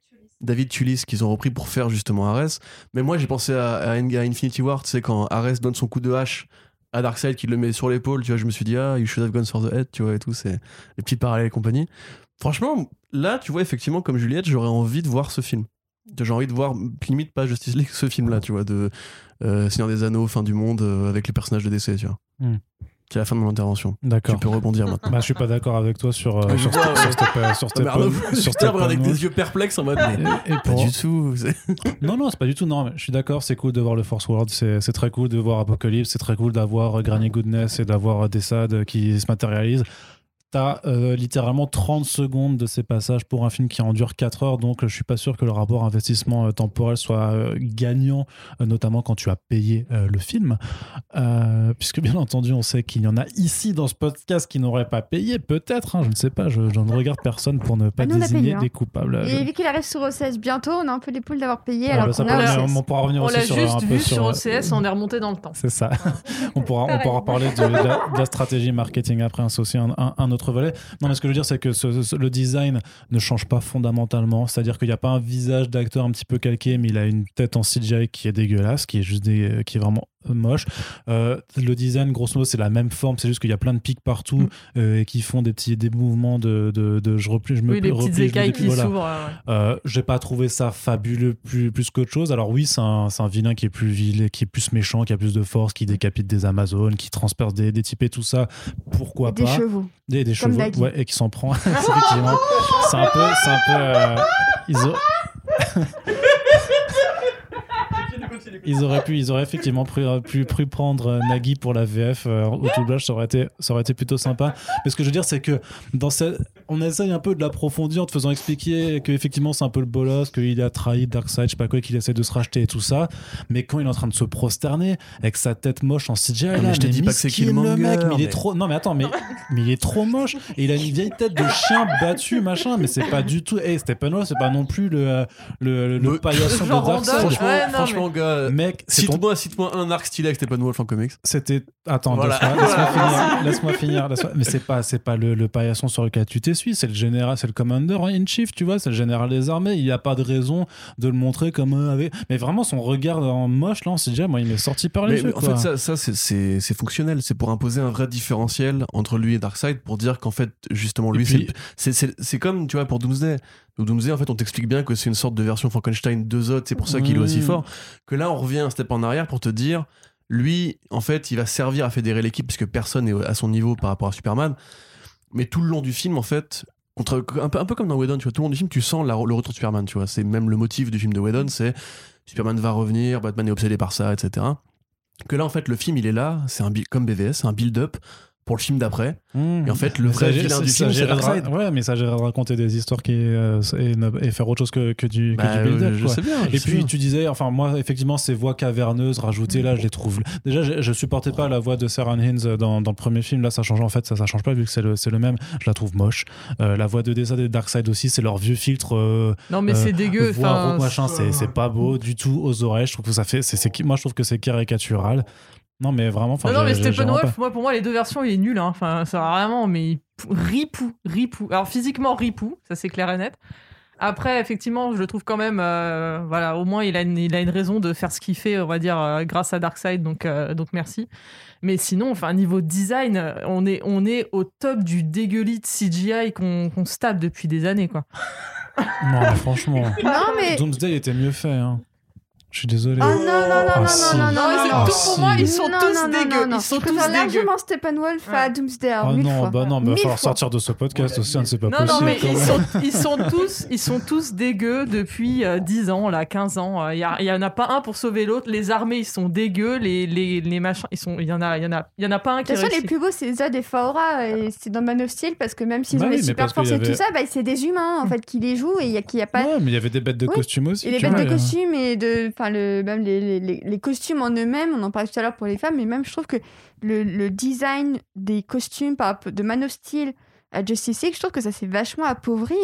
S5: Tulis, qu'ils ont repris pour faire justement Ares. Mais moi, j'ai pensé à Infinity War, tu sais, quand Ares donne son coup de hache à Darkseid, qui le met sur l'épaule, tu vois, je me suis dit, ah, you should have gone for the head, tu vois, et tout, c'est les petits parallèles et compagnie. Franchement, là, tu vois, effectivement, comme Juliette, j'aurais envie de voir ce film. J'ai envie de voir, limite pas Justice League, ce film-là, tu vois, de euh, Seigneur des Anneaux, fin du monde, euh, avec les personnages de DC, tu vois.
S1: Hmm.
S5: C'est la fin de mon intervention.
S1: D'accord.
S5: Tu peux rebondir [LAUGHS] maintenant.
S1: Bah, je suis pas d'accord avec toi sur, euh, sur, [LAUGHS] sur,
S5: Ah, mais Arnaud, regardé avec des yeux perplexes en mode. mais
S1: Et, et
S5: Pas du tout. [LAUGHS]
S1: Non, non, c'est pas du tout. Non, mais je suis d'accord, c'est cool de voir le Force World, c'est très cool de voir Apocalypse, c'est très cool d'avoir euh, Granny Goodness et d'avoir euh, des SAD qui se matérialisent. T'as euh, littéralement 30 secondes de ces passages pour un film qui en dure 4 heures, donc je suis pas sûr que le rapport investissement euh, temporel soit euh, gagnant, euh, notamment quand tu as payé euh, le film. Euh, puisque bien entendu, on sait qu'il y en a ici dans ce podcast qui n'auraient pas payé, peut-être, hein, je ne sais pas, je, je ne regarde personne pour ne pas
S3: Ah,
S1: désigner
S3: payé, hein.
S1: des coupables.
S3: Et vu qu'il arrive sur OCS bientôt, on a un peu les poules d'avoir payé.
S1: Ah,
S3: alors
S1: bah,
S3: a
S1: on pourra revenir
S2: On
S1: aussi sur
S2: juste
S1: un peu
S2: vu sur
S1: euh,
S2: OCS, on est remonté dans le temps.
S1: C'est ça. on, pourra, on pourra parler de, de la, de la stratégie marketing après, hein, c'est aussi un, un- un autre volet. Non, mais ce que je veux dire, c'est que le design ne change pas fondamentalement. C'est-à-dire qu'il n'y a pas un visage d'acteur un petit peu calqué, mais il a une tête en CGI qui est dégueulasse, qui est juste des, qui est vraiment moche. Euh, le design, grosso modo, c'est la même forme, c'est juste qu'il y a plein de pics partout
S2: Mm.
S1: euh, et qui font des petits des mouvements de, de, de je replie, je me
S2: Oui, les
S1: replie,
S2: petites écailles qui
S1: voilà.
S2: s'ouvrent. ouais.
S1: Euh, j'ai pas trouvé ça fabuleux plus, plus qu'autre chose. Alors oui, c'est un, c'est un vilain qui est plus vil, qui est plus méchant, qui a plus de force, qui décapite des Amazones, qui transperce des, des types et tout ça. Pourquoi
S3: Des
S1: pas
S3: chevaux.
S1: Des, des
S3: Comme
S1: chevaux, ouais, et qui s'en prend. [LAUGHS] C'est un peu, c'est un peu. euh, ils, [LAUGHS] ont- Ils auraient pu, ils auraient effectivement pu, pu, pu prendre euh, Nagui pour la VF euh, au doublage, ça aurait été, ça aurait été plutôt sympa. Mais ce que je veux dire, c'est que dans cette, on essaye un peu de l'approfondir en te faisant expliquer que effectivement c'est un peu le bolos, qu'il a trahi Darkseid, je sais pas quoi, qu'il essaie de se racheter et tout ça. Mais quand il est en train de se prosterner avec sa tête moche en CGI,
S5: mais
S1: là,
S5: je te dis pas que c'est Killmonger,
S1: le mec, mais il est
S5: mais-
S1: trop, non mais attends, mais, mais il est trop moche et il a une vieille tête de chien battu machin, mais c'est pas du tout. Et Steppenwolf, c'est pas non plus le euh, le, le, le paillasson de [LAUGHS] Darkseid.
S5: Franchement,
S2: Ouais, non,
S5: franchement gars,
S1: Mec, c'est ton
S5: cite-moi cite-moi un arc stylé avec Steppenwolf en comics.
S1: c'était. Attends,
S5: Voilà.
S1: laisse-moi finir. Laisse-moi finir. Mais c'est pas, c'est pas le, le paillasson sur lequel tu t'essuies, c'est le général, c'est le commander in chief, tu vois, c'est le général des armées. Il n'y a pas de raison de le montrer comme un avec. Mais vraiment, son regard en moche, là, on s'est déjà, moi, il m'est sorti par les
S5: Mais,
S1: yeux.
S5: en
S1: quoi.
S5: fait, ça, ça c'est- fonctionnel. C'est pour imposer un vrai différentiel entre lui et Darkseid pour dire qu'en fait, justement, lui, c'est comme, tu vois, pour Doomsday. Doomsday, en fait, on t'explique bien que c'est une sorte de version Frankenstein 2 autres, c'est pour ça qu'il est aussi
S1: Mm.
S5: fort. Que là, on revient un step en arrière pour te dire, lui, en fait, il va servir à fédérer l'équipe puisque personne n'est à son niveau par rapport à Superman. Mais tout le long du film, en fait, contre, un, peu, un peu comme dans Whedon, tu vois, tout le long du film, tu sens la- le retour de Superman, tu vois. C'est même le motif du film de Whedon, c'est Superman va revenir, Batman est obsédé par ça, etc. Que là, en fait, le film, il est là, c'est un comme BVS, c'est un build-up pour le film d'après.
S1: Mmh.
S5: Et en fait, le
S1: Mais
S5: vrai vilain du film, c'est Darkseid.
S1: Ouais, mais ça de raconter des histoires qui, euh, et, faire autre chose que, que du, que
S5: Bah,
S1: du build-up.
S5: je
S1: quoi.
S5: sais bien. je
S1: Et
S5: sais
S1: puis
S5: bien.
S1: tu disais, enfin moi effectivement ces voix caverneuses rajoutées là, je les trouve. Déjà je, je supportais pas la voix de Sarah Hines dans, dans le premier film. Là ça change en fait, ça ça change pas vu que c'est le, c'est le même. Je la trouve moche. Euh, la voix de Desa et Darkseid aussi, c'est leur vieux filtre. Euh,
S2: Non, mais
S1: euh,
S2: c'est dégueu.
S1: voix machin, c'est c'est pas beau du tout aux oreilles. Je trouve que ça fait, c'est- moi je trouve que c'est caricatural. Non mais vraiment,
S2: non, non, mais Steppenwolf, moi, pour moi, les deux versions, il est nul. hein. Enfin, ça va vraiment, mais il- ripou, ripou. Alors, physiquement, ripou, ça c'est clair et net. Après, effectivement, je le trouve quand même, euh, voilà, au moins il a, une, il a une raison de faire ce qu'il fait, on va dire, euh, grâce à Darkseid, donc, euh, donc merci. Mais sinon, enfin, niveau design, on est, on est au top du dégueulis de CGI qu'on se tape depuis des années, quoi.
S1: Non mais franchement,
S3: Non, mais.
S1: Doomsday était mieux fait. Hein. Je suis désolé.
S3: Oh non, non, non,
S1: Ah,
S3: non,
S1: si.
S3: non, non,
S2: Non, mais
S3: non,
S2: c'est
S3: non.
S2: tout
S1: Ah,
S2: pour moi,
S1: si.
S2: ils sont
S3: Non,
S2: tous
S3: non, non,
S2: dégueux.
S3: non, non.
S2: Ils sont
S3: Je
S2: tous
S3: largement Steppenwolf à. Doomsday.
S1: Ah
S3: mille
S1: non,
S3: fois.
S1: bah non, il va falloir
S3: fois.
S1: sortir de ce podcast aussi, hein, c'est pas
S2: Non,
S1: possible.
S2: non, mais ils sont, ils sont tous, ils sont tous dégueux depuis euh, 10 ans, là, 15 ans. Il y, en a pas un pour sauver l'autre. Les armées, ils sont dégueux. Les, les, les machins, ils sont. Il y en a, il y en a, il y en a pas un
S3: De
S2: qui
S3: toute façon,
S2: réussit.
S3: les plus beaux, c'est Zod et Faora, et c'est dans Man of Steel, parce que même s'ils
S1: Bah
S3: ont les super forces et tout ça, bah, c'est des humains, en fait, qui les jouent, et il y a, qu'il y a pas...
S1: Ouais, mais il y avait des bêtes de
S3: Oui.
S1: costumes aussi.
S3: Et les bêtes de
S1: et,
S3: costumes et de, même les, costumes en eux-mêmes, on en parlait tout à l'heure pour les femmes, mais même je trouve que le, design des costumes par de Man of Steel à Justice League, je trouve que ça s'est vachement appauvri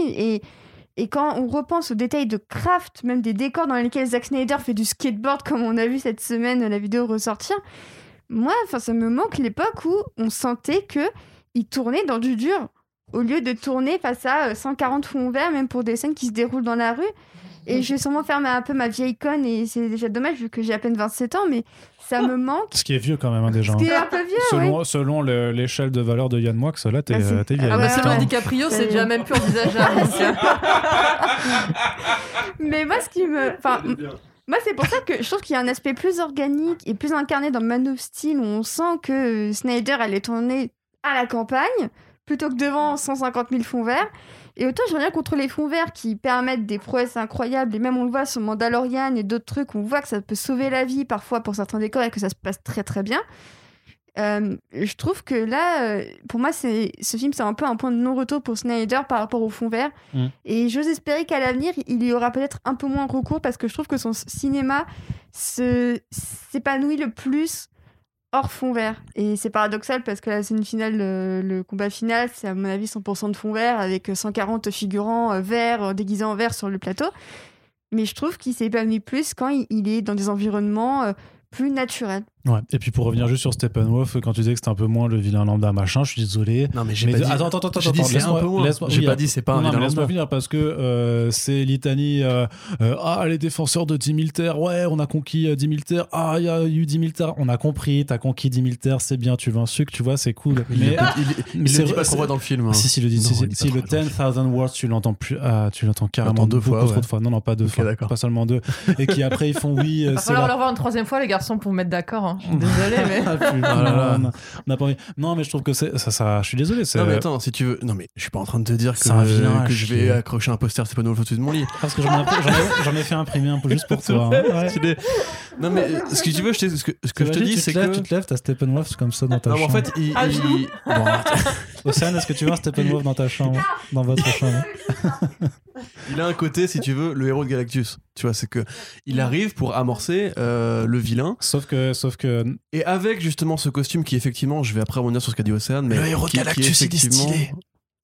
S3: et quand on repense aux détails de craft, même des décors dans lesquels Zack Snyder fait du skateboard, comme on a vu cette semaine la vidéo ressortir, moi, ça me manque l'époque où on sentait que il tournait dans du dur au lieu de tourner face à euh, 140 fonds verts, même pour des scènes qui se déroulent dans la rue. Et je vais sûrement faire ma- un peu ma vieille conne, et c'est déjà dommage vu que j'ai à peine 27 ans, mais ça me manque.
S1: Ce qui est vieux quand même, hein, déjà.
S3: Ce qui est un peu vieux.
S1: Selon, selon le- l'échelle de valeur de Yann Moix, là, t'es
S3: Ah,
S1: euh, t'es vieille.
S2: Ah bah
S3: Ouais,
S2: selon
S3: ouais.
S2: DiCaprio, c'est
S3: Ouais.
S2: déjà même plus envisageable. [LAUGHS]
S3: Mais moi, ce qui me. Enfin, moi, c'est pour ça que je trouve qu'il y a un aspect plus organique et plus incarné dans Man of Steel où on sent que euh, Snyder allait tourner à la campagne plutôt que devant 150 000 fonds verts. Et autant je reviens contre les fonds verts qui permettent des prouesses incroyables. Et même on le voit sur Mandalorian et d'autres trucs, on voit que ça peut sauver la vie parfois pour certains décors et que ça se passe très très bien. Euh, je trouve que là, euh, pour moi, c'est ce film, c'est un peu un point de non-retour pour Snyder par rapport au fond vert.
S1: Mm.
S3: Et j'ose espérer qu'à l'avenir, il y aura peut-être un peu moins recours parce que je trouve que son cinéma s'épanouit le plus hors fond vert. Et c'est paradoxal parce que la scène finale, le, combat final, c'est à mon avis 100% de fond vert avec 140 figurants euh, verts euh, déguisés en vert sur le plateau. Mais je trouve qu'il s'épanouit plus quand il, il est dans des environnements euh, plus naturels.
S1: Ouais. Et puis pour revenir juste sur Steppenwolf, quand tu disais que c'était un peu moins le vilain lambda machin, je suis désolé.
S5: Non, mais j'ai pas
S1: de-
S5: dit.
S1: attends, attends, attends,
S5: J'ai dit
S1: attends,
S5: c'est un
S1: laisse-moi-
S5: peu moins.
S1: laisse-moi-
S5: J'ai
S1: oui,
S5: pas dit c'est pas un vilain
S1: laisse-moi
S5: lambda.
S1: finir parce que euh, c'est litanie. euh, euh, ah, les défenseurs de 10 000 terres, ouais, on a conquis euh, 10 000 terres. Ah, il y a eu 10 000 terres, on a compris, t'as conquis 10 000 terres, c'est bien, tu veux un sucre, tu vois, c'est cool. Mais
S5: il, il,
S1: mais
S5: il
S1: c'est
S5: le dit
S1: vrai,
S5: pas qu'on voit dans le film. hein.
S1: si, si, le dit,
S5: Non,
S1: si, le
S5: qu'on voit dans
S1: 10,000 words, tu l'entends plus, ah, tu l'entends carrément
S5: deux
S1: beaucoup
S5: fois,
S1: trop de fois. Non, non, pas deux fois, pas seulement deux. Et qui après ils font oui, [LAUGHS]
S2: Va falloir
S1: la
S2: le revoir une troisième fois, les garçons, pour me mettre d'accord. Hein. Je suis désolée, [LAUGHS] mais.
S1: Ah, putain,
S5: Ah là là.
S1: on a- pas envie. Non, mais je trouve que c'est ça, ça. Je suis désolé. C'est
S5: Non mais attends, si tu veux, non mais je suis pas en train de te dire que,
S1: à
S5: que je vais accrocher un poster c'est pas nouveau au-dessus de mon lit.
S1: parce que j'en ai, fait imprimer un peu juste pour toi. hein. [LAUGHS] Ouais.
S5: Non mais euh, ce que tu veux, je t'ai- ce que, ce que je te dis c'est
S1: te
S5: que
S1: tu te lèves, t'as Steppenwolf comme ça dans ta
S5: non mais en
S1: chambre.
S5: fait il,
S2: Ah,
S5: il-
S1: Bon, [LAUGHS] Océane, est-ce que tu veux un Steppenwolf dans ta chambre, dans votre chambre [LAUGHS]
S5: il a un côté si tu veux le héros de Galactus. Tu vois c'est que il arrive pour amorcer euh, le vilain
S1: Sauf que, sauf que,
S5: et avec justement ce costume qui effectivement, je vais après revenir sur ce qu'a dit Océane, mais
S1: Le héros de
S5: qui, qui
S1: Galactus, il est stylé.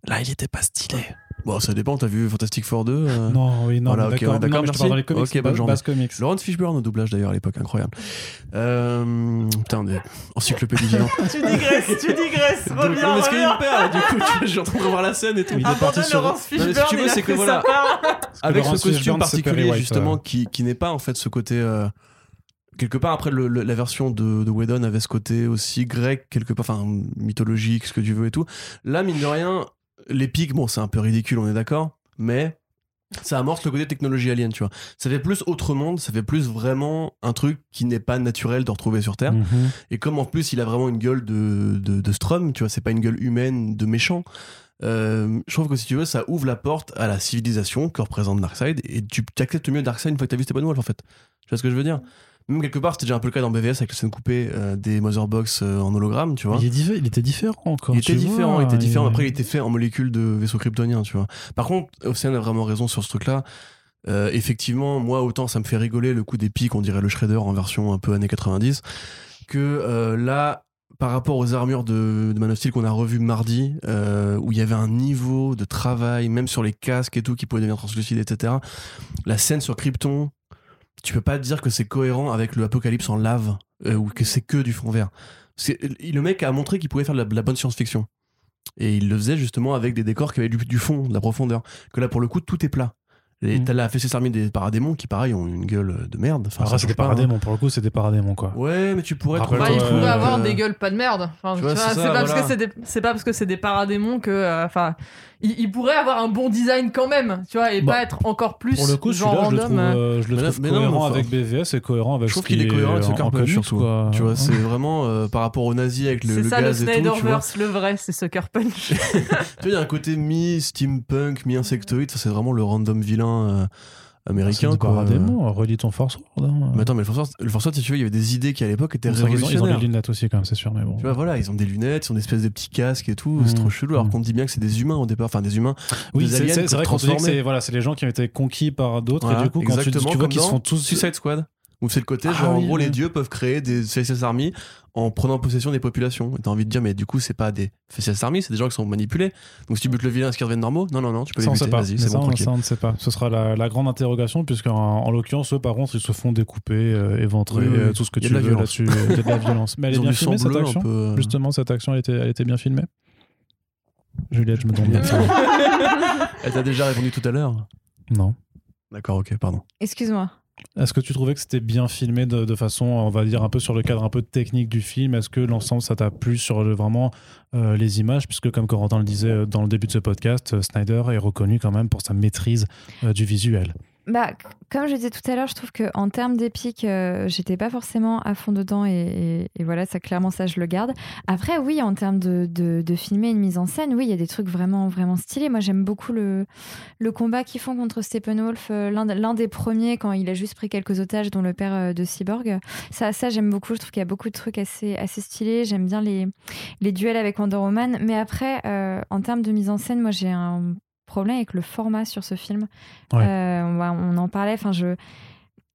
S1: là, il était pas stylé.
S5: Bon ça dépend. T'as vu Fantastic Four 2 euh,
S1: Non, oui, non,
S5: Voilà,
S1: d'accord.
S5: ouais, d'accord,
S1: non, mais je te
S5: merci.
S1: parle dans les comics,
S5: Ok, bonne
S1: Ba-
S5: journée.
S1: Bass Comics.
S5: Laurence Fishburne au doublage d'ailleurs à l'époque, incroyable. Euh, putain, des encyclopédie vivante. [LAUGHS]
S2: tu digresses, tu digresses.
S5: Donc,
S2: Reviens,
S5: parce qu'il perd, du coup, tu vois, je suis en train de revoir la scène et tout.
S1: Il est parti
S2: Abandonne
S1: sur-
S2: Laurence
S5: Non, mais si
S2: Fishburne,
S5: tu veux, c'est que voilà. [LAUGHS] Avec ce costume particulier, justement,
S1: ouais.
S5: qui, qui n'est pas en fait ce côté. euh, quelque part, après, le- le- la version de, de Whedon avait ce côté aussi grec, quelque part, enfin, mythologique, ce que tu veux et tout. Là, mine de rien, l'épique, bon, c'est un peu ridicule, on est d'accord, mais ça amorce le côté technologie alien, tu vois. Ça fait plus autre monde, ça fait plus vraiment un truc qui n'est pas naturel de retrouver sur Terre.
S1: Mhm.
S5: Et comme en plus il a vraiment une gueule de, de, de Strum, tu vois, c'est pas une gueule humaine de méchant. euh, je trouve que si tu veux, ça ouvre la porte à la civilisation que représente Darkseid et tu acceptes mieux Darkseid une fois que t'as vu Steppenwolf en fait. Tu vois ce que je veux dire? Même quelque part, c'était déjà un peu le cas dans BVS avec la scène coupée euh, des Motherbox euh, en hologramme, tu vois.
S1: Il, est diffé- il était différent encore.
S5: Il était différent,
S1: vois,
S5: il était différent. Après, il était fait en molécules de vaisseaux kryptoniens, tu vois. Par contre, Océane a vraiment raison sur ce truc-là. Euh, effectivement, moi, autant ça me fait rigoler le coup des pics, on dirait le Shredder en version un peu années 90, que euh, là, par rapport aux armures de, de Man of Steel qu'on a revues mardi, euh, où il y avait un niveau de travail, même sur les casques et tout, qui pouvaient devenir translucides, etc. La scène sur Krypton, tu peux pas dire que c'est cohérent avec le apocalypse en lave, euh, ou que c'est que du fond vert. C'est- Le mec a montré qu'il pouvait faire de la, de la bonne science-fiction. Et il le faisait justement avec des décors qui avaient du, du fond, de la profondeur. Que là, pour le coup, tout est plat. Et
S1: Mm.
S5: t'as la fessée armée des paradémons qui, pareil, ont une gueule de merde. Enfin,
S1: Après,
S5: ça
S1: c'est des
S5: hein.
S1: paradémons. Pour le coup, c'est des paradémons, quoi.
S5: Ouais, mais tu pourrais
S1: Rappelle-toi,
S2: Bah, il
S1: Euh,
S2: pourrait avoir des gueules pas de merde. Enfin,
S5: c'est
S2: pas, parce
S5: voilà.
S2: que c'est des- c'est pas parce que c'est des paradémons que. euh, il, il pourrait avoir un bon design quand même, tu vois, et
S1: Bah,
S2: pas être encore plus
S1: Pour le coup,
S2: genre
S1: celui-là, je le
S2: random.
S1: trouve,
S2: euh.
S1: euh, je le
S5: Mais là-
S1: trouve
S5: mais non,
S1: cohérent
S5: enfin,
S1: avec BVS et cohérent avec
S5: Je trouve qu'il est cohérent avec ce
S1: en
S5: Punch,
S1: comics,
S5: surtout.
S1: quoi.
S5: Tu vois, c'est vraiment euh, par rapport aux nazis avec le,
S2: C'est
S5: le
S2: ça le
S5: gaz et tout.
S2: Snyderverse, le vrai, c'est Sucker Punch. [LAUGHS]
S5: Tu vois, il y a un côté mi-steampunk, mi-insectoïde. Ça, c'est vraiment le random vilain euh,
S1: C'est
S5: américain. quoi.
S1: paradémons. Relis ton Force Word. hein.
S5: Mais attends, mais le Force, le Force Word, si tu veux, il y avait des idées qui à l'époque étaient
S1: qu'ils ont- Ils ont
S5: révolutionnaires.
S1: des lunettes aussi, quand même, c'est sûr. Mais bon.
S5: Tu vois, voilà, ils ont des lunettes, ils ont des espèces de petits casques et tout, c'est trop chelou. Alors
S1: Mhm.
S5: qu'on dit bien que c'est des humains au départ, enfin des humains.
S1: Oui, c'est vrai qu'on dit que c'est voilà, c'est les gens qui ont été conquis par d'autres.
S5: Voilà,
S1: et du coup, quand tu, tu vois qu'ils font tous.
S5: Suicide Squad. Où c'est le côté,
S1: Ah
S5: genre, en
S1: oui,
S5: gros,
S1: oui.
S5: les dieux peuvent créer des Faceless Army en prenant possession des populations. Et t'as envie de dire, mais du coup, c'est pas des Faceless Army, c'est des gens qui sont manipulés. Donc si tu butes le vilain, est-ce qu'ils reviennent normaux? Non, non, non, tu peux
S1: Ça,
S5: les
S1: on
S5: buter,
S1: sait pas.
S5: vas-y, c'est
S1: ça,
S5: bon, tranquille.
S1: ça, on ne sait pas. Ce sera la, la grande interrogation, puisque en, en l'occurrence, eux, par contre, ils se font découper, euh, éventrer,
S5: Oui, oui.
S1: euh, tout ce que
S5: Il y a
S1: tu
S5: de la
S1: veux
S5: violence.
S1: là-dessus. Il y a de la violence. [LAUGHS] Mais elle est bien filmée, cette action
S5: peu. euh,
S1: Justement, cette action, elle était, elle était bien filmée. Juliette, je me demande bien. [LAUGHS]
S5: Elle t'a déjà répondu tout à l'heure?
S1: Non.
S5: D'accord, ok, pardon.
S4: Excuse-moi.
S1: Est-ce que tu trouvais que c'était bien filmé de, de façon, on va dire, un peu sur le cadre un peu technique du film? Est-ce que l'ensemble, ça t'a plu sur le- vraiment euh, les images? Puisque, comme Corentin le disait euh, dans le début de ce podcast, euh, Snyder est reconnu quand même pour sa maîtrise du visuel.
S4: Bah, comme je disais tout à l'heure, je trouve qu'en termes d'épique, euh, j'étais pas forcément à fond dedans et, voilà, ça clairement, ça je le garde. Après, oui, en termes de, de, filmer une mise en scène, oui, il y a des trucs vraiment, vraiment stylés. Moi, j'aime beaucoup le, le combat qu'ils font contre Steppenwolf, euh, l'un des premiers quand il a juste pris quelques otages, dont le père euh, de Cyborg. Ça, ça j'aime beaucoup. Je trouve qu'il y a beaucoup de trucs assez, assez stylés. J'aime bien les, les duels avec Wonder Woman. Mais après, en termes de mise en scène, moi, j'ai un problème avec le format sur ce film.
S1: Ouais.
S4: Euh, on, en parlait. Enfin, je.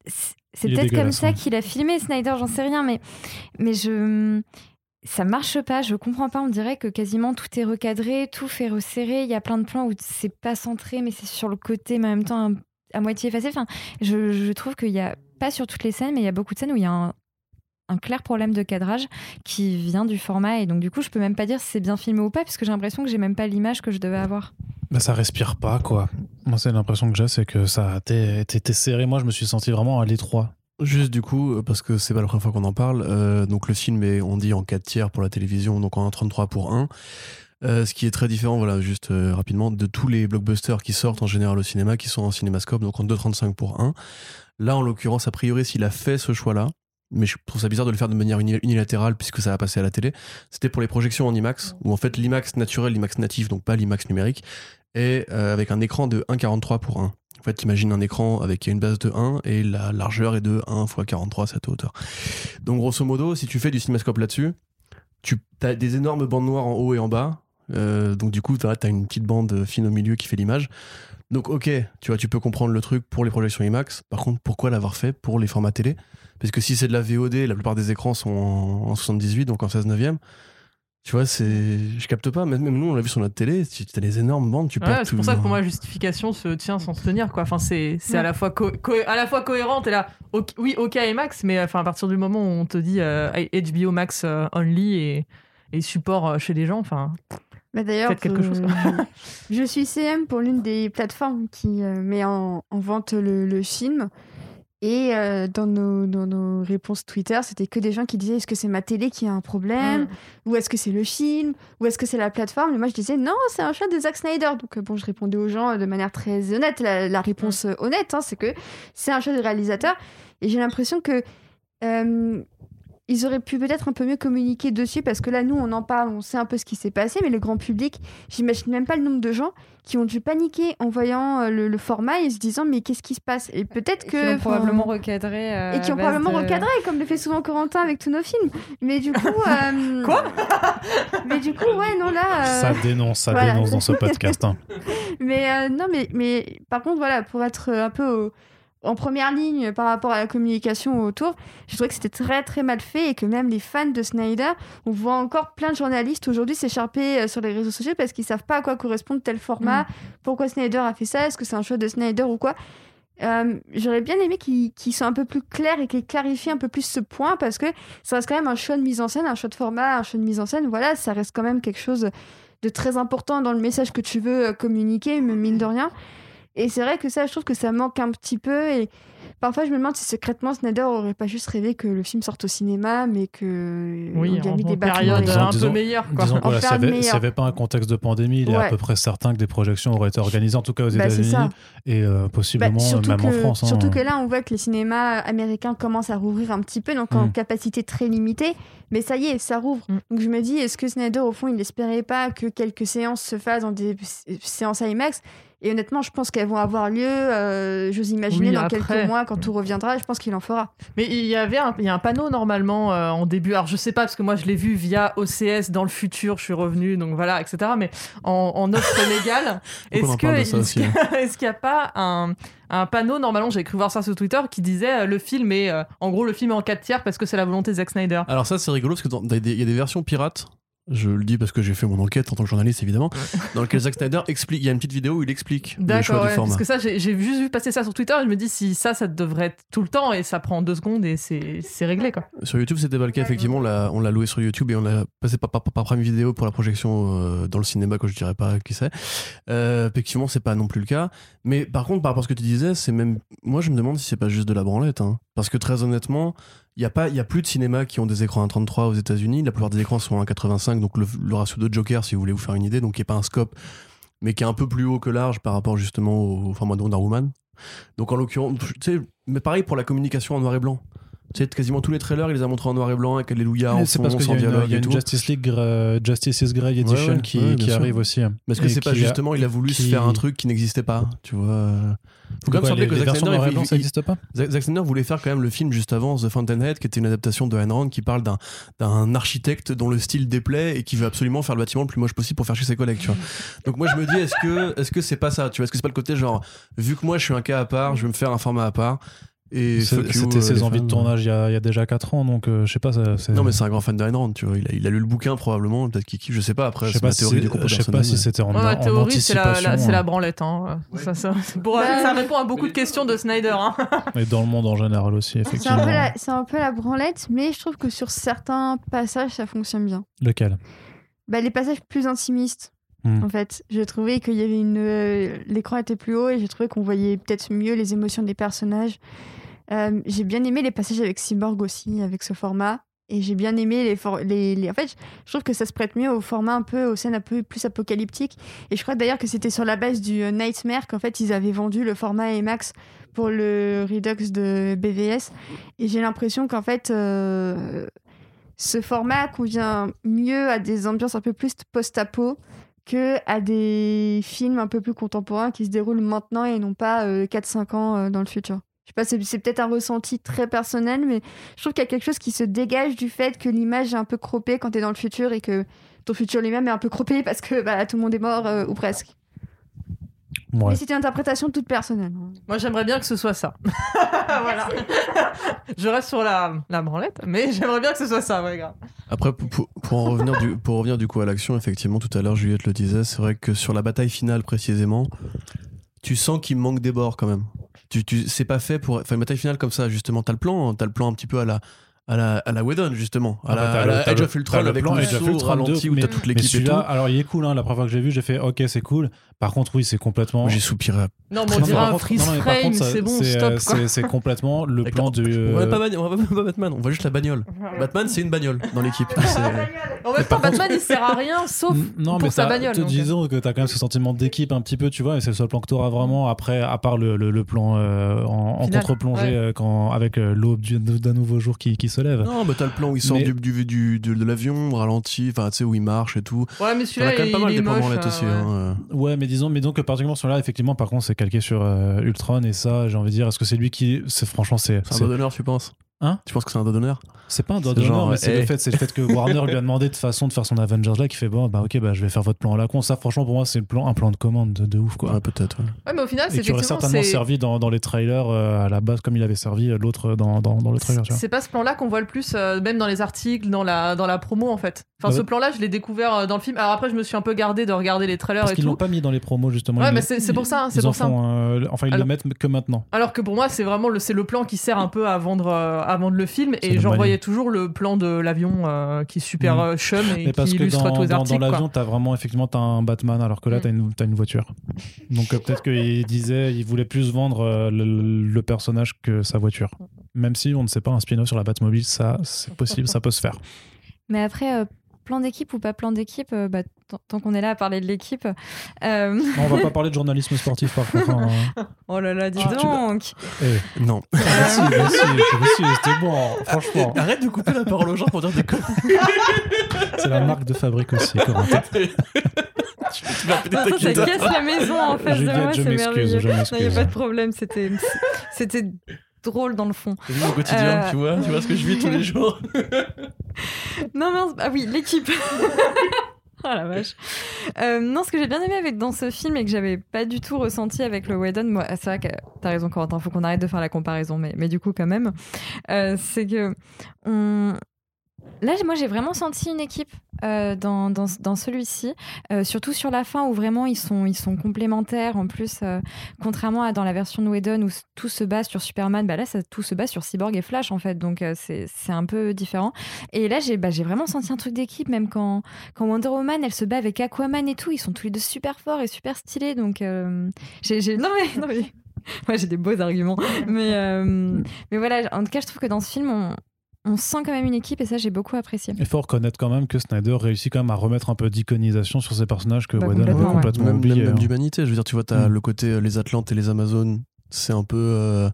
S4: C'est peut-être comme ça
S1: hein.
S4: qu'il a filmé Snyder, j'en sais rien, mais mais je ça marche pas. Je comprends pas. On dirait que quasiment tout est recadré, tout fait resserrer. Il y a plein de plans où c'est pas centré, mais c'est sur le côté, mais en même temps à moitié effacé. Enfin, je, je trouve qu'il y a pas sur toutes les scènes, mais il y a beaucoup de scènes où il y a un un clair problème de cadrage qui vient du format et donc du coup je peux même pas dire si c'est bien filmé ou pas puisque j'ai l'impression que j'ai même pas l'image que je devais avoir.
S1: Bah, ça respire pas, quoi. Moi, c'est l'impression que j'ai, c'est que ça a été serré. Moi, je me suis senti vraiment à l'étroit.
S5: Juste du coup, euh, parce que c'est pas la première fois qu'on en parle, euh, donc le film est, on dit, en 4 tiers pour la télévision, donc en 33 pour 1. Euh, ce qui est très différent, voilà, juste euh, rapidement, de tous les blockbusters qui sortent en général au cinéma, qui sont en cinémascope, donc en 2,35 pour 1. Là, en l'occurrence, a priori, s'il a fait ce choix-là, mais je trouve ça bizarre de le faire de manière uni- unilatérale puisque ça va passer à la télé, c'était pour les projections en IMAX, où en fait l'IMAX naturel, l'IMAX natif, donc pas l'IMAX numérique, est euh, avec un écran de 1,43 pour 1. En fait, imagine un écran avec une base de 1 et la largeur est de 1 x 43 cette hauteur. Donc grosso modo, si tu fais du cinémascope là-dessus, tu as des énormes bandes noires en haut et en bas. Euh, donc du coup, tu as une petite bande fine au milieu qui fait l'image. Donc ok, tu vois, tu peux comprendre le truc pour les projections IMAX. Par contre, pourquoi l'avoir fait pour les formats télé? Parce que si c'est de la VOD, la plupart des écrans sont en, en 78, donc en 16 neuvième. Tu vois, c'est, je capte pas. Même, même nous, on l'a vu sur notre télé. Tu as des énormes bandes, tu
S2: Ouais,
S5: perds
S2: c'est
S5: tout.
S2: pour ça que pour moi, la justification se tient sans se tenir. Quoi. Enfin, c'est c'est à, la fois co- co- à la fois cohérente et là, ok- oui, OK et Max, mais enfin, à partir du moment où on te dit euh, HBO Max euh, only et, et support euh, chez les gens, enfin,
S3: Bah, D'ailleurs,
S2: Faites quelque
S3: euh,
S2: chose, [LAUGHS]
S3: je suis CM pour l'une des plateformes qui euh, met en, en vente le, le film. Et euh, dans, nos, dans nos réponses Twitter, c'était que des gens qui disaient est-ce que c'est ma télé qui a un problème
S2: Mm.
S3: Ou est-ce que c'est le film Ou est-ce que c'est la plateforme? Et moi, je disais non, c'est un choix de Zack Snyder. Donc, euh, bon, je répondais aux gens de manière très honnête. La, la réponse euh, honnête, hein, c'est que c'est un choix du réalisateur. Et j'ai l'impression que. euh, ils auraient pu peut-être un peu mieux communiquer dessus parce que là, nous, on en parle, on sait un peu ce qui s'est passé, mais le grand public, j'imagine même pas le nombre de gens qui ont dû paniquer en voyant euh, le, le format et se disant mais qu'est-ce qui se passe? Et peut-être que
S4: qui
S3: enfin,
S4: probablement recadré. euh,
S3: et qui ont probablement
S4: de-
S3: recadré comme le fait souvent Corentin avec tous nos films. Mais du coup, [LAUGHS] euh,
S2: Quoi?
S3: Mais du coup, ouais, non là. euh,
S1: Ça dénonce, ça
S3: voilà.
S1: dénonce dans ce podcast. hein. [LAUGHS]
S3: Mais euh, non, mais, mais par contre, voilà, pour être un peu au- en première ligne par rapport à la communication autour, je trouvais que c'était très très mal fait et que même les fans de Snyder, on voit encore plein de journalistes aujourd'hui s'écharper euh, sur les réseaux sociaux parce qu'ils savent pas à quoi correspond tel format, pourquoi Snyder a fait ça, est-ce que c'est un choix de Snyder ou quoi. Euh, J'aurais bien aimé qu'ils soient un peu plus clairs et qu'ils clarifient un peu plus ce point parce que ça reste quand même un choix de mise en scène, un choix de format, un choix de mise en scène. Voilà, ça reste quand même quelque chose de très important dans le message que tu veux euh, communiquer, mais mine de rien. Et c'est vrai que ça, je trouve que ça manque un petit peu. Et parfois, je me demande si secrètement Snyder aurait pas juste rêvé que le film sorte au cinéma, mais que
S2: oui,
S3: on lui a
S2: en,
S3: mis des
S2: période un peu meilleure. Quoi.
S1: Disons voilà, s'il n'y avait, y pas un contexte de pandémie, il est à peu près certain que des projections auraient été organisées, en tout cas aux
S3: Bah,
S1: États-Unis et euh,
S3: Bah,
S1: possiblement
S3: surtout
S1: même
S3: que,
S1: en France. hein.
S3: surtout que là, on voit que les cinémas américains commencent à rouvrir un petit peu, donc en
S1: Mm.
S3: capacité très limitée. Mais ça y est, ça rouvre.
S2: Mm.
S3: Donc je me dis, est-ce que Snyder, au fond, il n'espérait pas que quelques séances se fassent dans des sé- séances IMAX? Et honnêtement, je pense qu'elles vont avoir lieu, euh, j'ose imaginer,
S2: Oui,
S3: dans
S2: après.
S3: quelques mois, quand tout reviendra. Je pense qu'il en fera.
S2: Mais il y avait un, il y a un panneau normalement euh, en début. Alors je sais pas parce que moi je l'ai vu via OCS dans le futur. Je suis revenu donc voilà etc. Mais en, en offre [LAUGHS] légale, [LAUGHS] est-ce qu'il y a- est-ce qu'il n'y a pas un, un panneau normalement J'ai cru voir ça sur Twitter qui disait euh, le film est euh, en gros le film est en 4 tiers parce que c'est la volonté de Zack Snyder.
S5: Alors ça c'est rigolo parce que dans- il y a des- il y a des versions pirates. Je le dis parce que j'ai fait mon enquête en tant que journaliste évidemment, dans lequel Zack Snyder explique. Il y a une petite vidéo où il explique le choix
S2: D'accord,
S5: du
S2: ouais,
S5: format.
S2: parce que ça j'ai juste vu passer ça sur Twitter. Et je me dis si ça ça devrait être tout le temps et ça prend deux secondes et c'est réglé quoi.
S5: Sur YouTube, c'était pas le cas. Effectivement, on l'a- loué sur YouTube et on l'a passé par, par, par Prime Vidéo pour la projection euh, dans le cinéma, que je dirais pas qui c'est. Euh, effectivement, c'est pas non plus le cas. Mais par contre, par rapport à ce que tu disais, c'est même. Moi, je me demande si c'est pas juste de la branlette. hein. Parce que très honnêtement, il y a pas, plus de cinémas qui ont des écrans 1.33 aux États-Unis. La plupart des écrans sont 1.85, donc le, ratio de Joker, si vous voulez vous faire une idée, donc qui est pas un scope, mais qui est un peu plus haut que large par rapport justement au format de Wonder Woman. Donc en l'occurrence, mais pareil pour la communication en noir et blanc. Sais, quasiment tous les trailers, ils les a montrés en noir et blanc avec Alléluia en
S1: C'est parce qu'il y
S5: sans
S1: a une,
S5: dialogue
S1: il y a une. Justice League, euh, Justice is Grey Edition
S5: Ouais, ouais,
S1: qui,
S5: ouais,
S1: qui arrive aussi.
S5: Est-ce que c'est pas
S1: a-
S5: justement, il a voulu
S1: qui-
S5: se faire un truc qui n'existait pas, tu vois. Faut quand même rappeler que Zack Snyder, il-
S1: ça
S5: il-
S1: n'existe pas
S5: Zack Snyder voulait faire quand même le film juste avant, The Fountainhead, qui était une adaptation de Ayn Rand qui parle d'un d'un architecte dont le style déplaît et qui veut absolument faire le bâtiment le plus moche possible pour faire chez ses collègues, tu vois. Donc moi je me dis, est-ce que est-ce que c'est pas ça, tu vois? Est-ce que c'est pas le côté genre, vu que moi je suis un cas à part, je vais me faire un format à part et
S1: C'était
S5: euh,
S1: ses envies de tournage il y a, il y a déjà 4 ans, donc euh, je sais pas. ça-
S5: Non mais c'est un grand fan d'Ayn Rand, tu vois. Il a, il a lu le bouquin probablement, peut-être qu'il kiffe, je sais pas. Après,
S1: je sais
S5: c'est
S1: pas
S5: ma
S1: si
S5: théorie
S1: c'est-
S5: du complot
S1: je sais pas si c'était en,
S2: Ouais, la
S1: en
S2: théorie, c'est la, la-
S1: anticipation,
S2: c'est la
S1: hein.
S2: branlette. hein. Ça, ça, pour-
S3: Bah,
S2: ça répond à beaucoup de questions de Snyder. hein. [LAUGHS]
S1: Et dans le monde en général aussi,
S3: C'est un,
S1: effectivement.
S3: peu la, c'est un peu la branlette, mais je trouve que sur certains passages, ça fonctionne bien.
S1: Lequel?
S3: Bah, les passages plus intimistes,
S1: Hmm.
S3: en fait. J'ai trouvé qu'il y avait une. euh, L'écran était plus haut et j'ai trouvé qu'on voyait peut-être mieux les émotions des personnages. Euh, j'ai bien aimé les passages avec Cyborg aussi, avec ce format. Et j'ai bien aimé les, En fait, je trouve que ça se prête mieux au format un peu, aux scènes un peu plus apocalyptiques. Et je crois d'ailleurs que c'était sur la base du euh, Nightmare qu'en fait ils avaient vendu le format IMAX pour le Redux de BVS. Et j'ai l'impression qu'en fait, ce format convient mieux à des ambiances un peu plus post-apo que à des films un peu plus contemporains qui se déroulent maintenant et non pas euh, 4-5 ans euh, dans le futur. Je sais pas, c'est, peut-être un ressenti très personnel, mais je trouve qu'il y a quelque chose qui se dégage du fait que l'image est un peu croppée quand tu es dans le futur et que ton futur lui-même est un peu croppé parce que bah, tout le monde est mort euh, ou presque.
S1: Ouais.
S3: Mais c'est une interprétation toute personnelle.
S2: Moi, j'aimerais bien que ce soit ça. [LAUGHS] voilà. Je reste sur la, la branlette, mais j'aimerais bien que ce soit ça, ouais, grave.
S5: Après, pour, pour- en revenir du, pour revenir du coup à l'action, effectivement, tout à l'heure, Juliette le disait, c'est vrai que sur la bataille finale précisément, tu sens qu'il manque des bords quand même. Tu, tu, c'est pas fait pour. Enfin, une bataille finale comme ça, justement, t'as le plan, hein, t'as le plan un petit peu à la. À la, à la Whedon, justement. À
S1: Ah
S5: la,
S1: bah, t'as
S5: à
S1: le-
S5: la Age of Ultron
S1: le
S5: avec
S1: plan
S5: le
S1: of
S5: saut ralenti
S1: 2,
S5: où t'as toute
S1: Mais
S5: l'équipe et tout.
S1: alors il est cool, hein, la première fois que j'ai vu, j'ai fait ok, c'est cool. Par contre, oui, c'est complètement.
S5: J'ai soupiré.
S2: Non, mais on
S1: mais
S2: dirait
S1: par
S2: un
S1: contre-
S2: freeze
S1: mais
S2: frame, c'est bon,
S1: c'est,
S2: stop,
S1: euh, c'est- C'est complètement le plan du.
S5: On va
S1: euh,
S5: pas, Ban- on va pas Batman, on voit juste la bagnole. Batman, c'est une bagnole dans l'équipe. [LAUGHS]
S2: En même temps, Batman, il sert à rien, sauf
S1: non,
S2: pour
S1: mais
S2: sa bagnole.
S1: te
S2: donc. euh.
S1: disons que t'as quand même ce sentiment d'équipe un petit peu, tu vois, et c'est le seul plan que t'auras vraiment après, à part le, le- le plan euh, en, contre-plongée
S2: ouais.
S1: quand, avec l'aube du- d'un nouveau jour qui, qui se lève.
S5: Non, bah t'as le plan où il sort
S1: Mais-
S5: du, du, du- de, de l'avion, ralenti, enfin tu sais où il marche et tout.
S2: Ouais, mais celui-là,
S5: quand même
S2: il,
S5: pas mal
S2: il
S5: des
S2: est moche.
S5: branlettes aussi.
S2: ouais.
S5: hein.
S1: Ouais, mais disons, mais donc, particulièrement sur là, effectivement, par contre, c'est calqué sur euh, Ultron, et ça, j'ai envie de dire, est-ce que c'est lui qui. C'est, franchement, c'est.
S5: C'est un doigt d'honneur, tu penses?
S1: Hein
S5: Tu penses que c'est un doigt d'honneur
S1: C'est pas un doigt
S5: C'est
S1: d'honneur, mais c'est
S5: eh.
S1: le fait, c'est le fait que Warner lui a demandé de façon de faire son Avengers là, qui fait bon, bah ok, bah je vais faire votre plan à la con. Ça, franchement, pour moi, c'est le plan, un plan de commande de, de ouf, quoi.
S5: Ouais, peut-être. ouais.
S2: Ouais, mais au final, c'est
S1: qui aurait certainement
S2: c'est-
S1: servi dans, dans les trailers euh, à la base, comme il avait servi euh, l'autre dans, dans, dans le trailer.
S2: C'est pas ce plan-là qu'on voit le plus, euh, même dans les articles, dans la, dans la promo en fait. Enfin,
S1: Bah
S2: ce plan-là, je l'ai découvert euh, dans le film. Alors après, je me suis un peu gardé de regarder les trailers
S1: Parce
S2: et
S1: qu'ils l'ont pas mis dans les promos, justement.
S2: Ouais, mais c'est pour ça,
S1: ils
S2: c'est
S1: en
S2: pour ça.
S1: font, euh, enfin, ils
S2: Alors-
S1: le mettent que maintenant.
S2: Alors que pour moi, c'est vraiment le, c'est le plan qui sert un peu à vendre, à vendre le film. Et j'en voyais toujours le plan de l'avion euh, qui est super
S1: Mm.
S2: euh, chum et
S1: Mais parce
S2: qui
S1: que
S2: illustre
S1: dans,
S2: tous les
S1: dans,
S2: articles.
S1: dans l'avion, t'as vraiment, effectivement, t'as un Batman, alors que là,
S2: Mm.
S1: t'as une, t'as une voiture. Donc euh, peut-être qu'il disait, il voulait plus vendre euh, le, le personnage que sa voiture. Même si on ne sait pas, un spin-off sur la Batmobile, ça, c'est possible, ça peut se faire.
S4: Mais après, euh, plan d'équipe ou pas plan d'équipe, euh, bah, tant- qu'on est là à parler de l'équipe. euh,
S1: on va pas parler de journalisme sportif, par contre. hein. [LAUGHS]
S4: Oh là là, dis
S1: tu-
S4: donc
S1: Eh,
S5: Non.
S1: merci, merci, merci, c'était bon, franchement.
S5: Arrête de couper la parole aux gens pour dire des conneries. [LAUGHS]
S1: C'est la marque de fabrique aussi, Corentin. [LAUGHS]
S5: Tu ta
S4: ça, casse la maison en face de moi, c'est merveilleux. il n'y a pas de problème, c'était c'était drôle dans le fond.
S5: C'est mon quotidien,
S4: Euh,
S5: tu vois, tu vois ce que je vis tous les jours. [LAUGHS]
S4: Non, mince, ah oui, l'équipe. Ah [LAUGHS] la vache. Euh, non, ce que j'ai bien aimé avec, dans ce film et que j'avais pas du tout ressenti avec le Whedon, moi, c'est vrai que t'as raison, Corentin, faut qu'on arrête de faire la comparaison, mais, mais du coup, quand même, euh, c'est que on... là, moi, j'ai vraiment senti une équipe euh, dans, dans, dans celui-ci, euh, surtout sur la fin où vraiment ils sont, ils sont complémentaires. En plus, euh, contrairement à dans la version de Whedon où tout se base sur Superman, bah là, ça, tout se base sur Cyborg et Flash, en fait, donc c'est un peu différent. Et là, j'ai bah, vraiment senti un truc d'équipe, même quand, quand Wonder Woman, elle se bat avec Aquaman et tout, ils sont tous les deux super forts et super stylés. Donc, j'ai, non mais, non mais, [LAUGHS] moi j'ai des beaux arguments. Mais, mais voilà, en tout cas, je trouve que dans ce film, on, on sent quand même une équipe et ça, j'ai beaucoup apprécié.
S1: Il faut reconnaître quand même que Snyder réussit quand même à remettre un peu d'iconisation sur ces personnages que
S4: Bah,
S1: Whedon avait
S4: complètement, ouais.
S1: complètement
S5: Même,
S1: oubliés.
S5: même, même
S1: hein.
S5: d'humanité. Je veux dire, tu vois, t'as
S1: Mm.
S5: le côté euh, les Atlantes et les Amazones. c'est un peu. euh,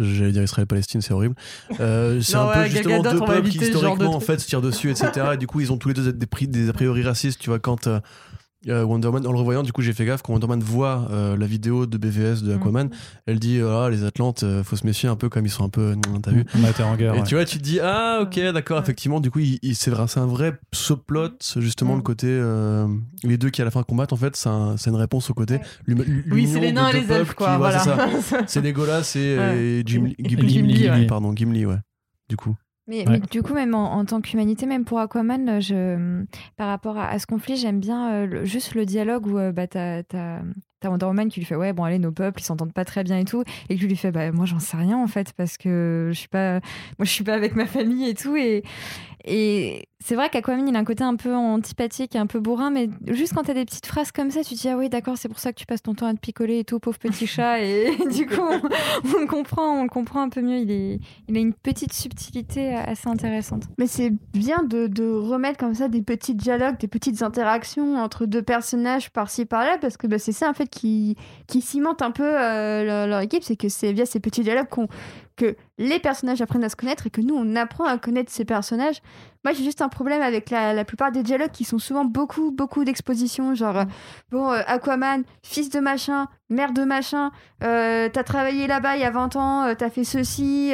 S5: J'allais dire Israël-Palestine, c'est horrible. Euh, [LAUGHS] c'est un peu
S2: ouais,
S5: justement deux peuples qui
S2: de
S5: historiquement en fait se tirent dessus, etc. et du coup, ils ont tous les deux des, des a priori racistes. Tu vois, quand euh, euh, Wonder Man, en le revoyant, du coup, j'ai fait gaffe quand Wonder Man voit euh, la vidéo de BVS de Aquaman, elle dit ah les Atlantes, euh, faut se méfier un peu comme ils sont un peu. T'as vu
S1: On a été en guerre.
S5: Et
S1: ouais.
S5: tu vois, tu te dis, ah, ok, d'accord,
S2: Ouais.
S5: effectivement, du coup, il, il- c'est un vrai subplot, justement,
S2: Mm.
S5: le côté. euh, les deux qui à la fin combattent, en fait, c'est un- c'est une réponse au côté.
S2: Oui, c'est les nains et les elfes, quoi.
S5: qui- ouais,
S2: voilà.
S5: c'est Legolas et, [LAUGHS] et Jim- Ghibli,
S2: Gimli, ouais.
S5: pardon, Gimli, ouais. Du coup.
S4: Mais,
S1: Ouais.
S4: mais du coup, même en, en tant qu'humanité, même pour Aquaman, je, par rapport à, à ce conflit, j'aime bien euh, le- juste le dialogue où euh, bah, t'as t'as- t'as Wonder Woman qui lui fait Ouais, bon, allez, nos peuples, ils s'entendent pas très bien et tout. Et que lui fait Bah, moi, j'en sais rien en fait, parce que je suis pas, moi, je suis pas avec ma famille et tout. Et, et c'est vrai qu'Aquaman, il a un côté un peu antipathique et un peu bourrin, mais juste quand t'as des petites phrases comme ça, tu te dis Ah oui, d'accord, c'est pour ça que tu passes ton temps à te picoler et tout, pauvre petit chat. Et [LAUGHS] du coup, on, le comprend, on le comprend un peu mieux. Il, est, il a une petite subtilité assez intéressante.
S3: Mais c'est bien de, remettre comme ça des petits dialogues, des petites interactions entre deux personnages par-ci par-là, parce que bah, c'est ça en fait qui, qui cimente un peu euh, leur, leur équipe, c'est que c'est via ces petits dialogues qu'on que les personnages apprennent à se connaître et que nous on apprend à connaître ces personnages. Moi j'ai juste un problème avec la, la plupart des dialogues qui sont souvent beaucoup beaucoup d'expositions, genre euh, bon euh, Aquaman, fils de machin, mère de machin, euh, t'as travaillé là-bas il y a 20 ans, t'as fait ceci,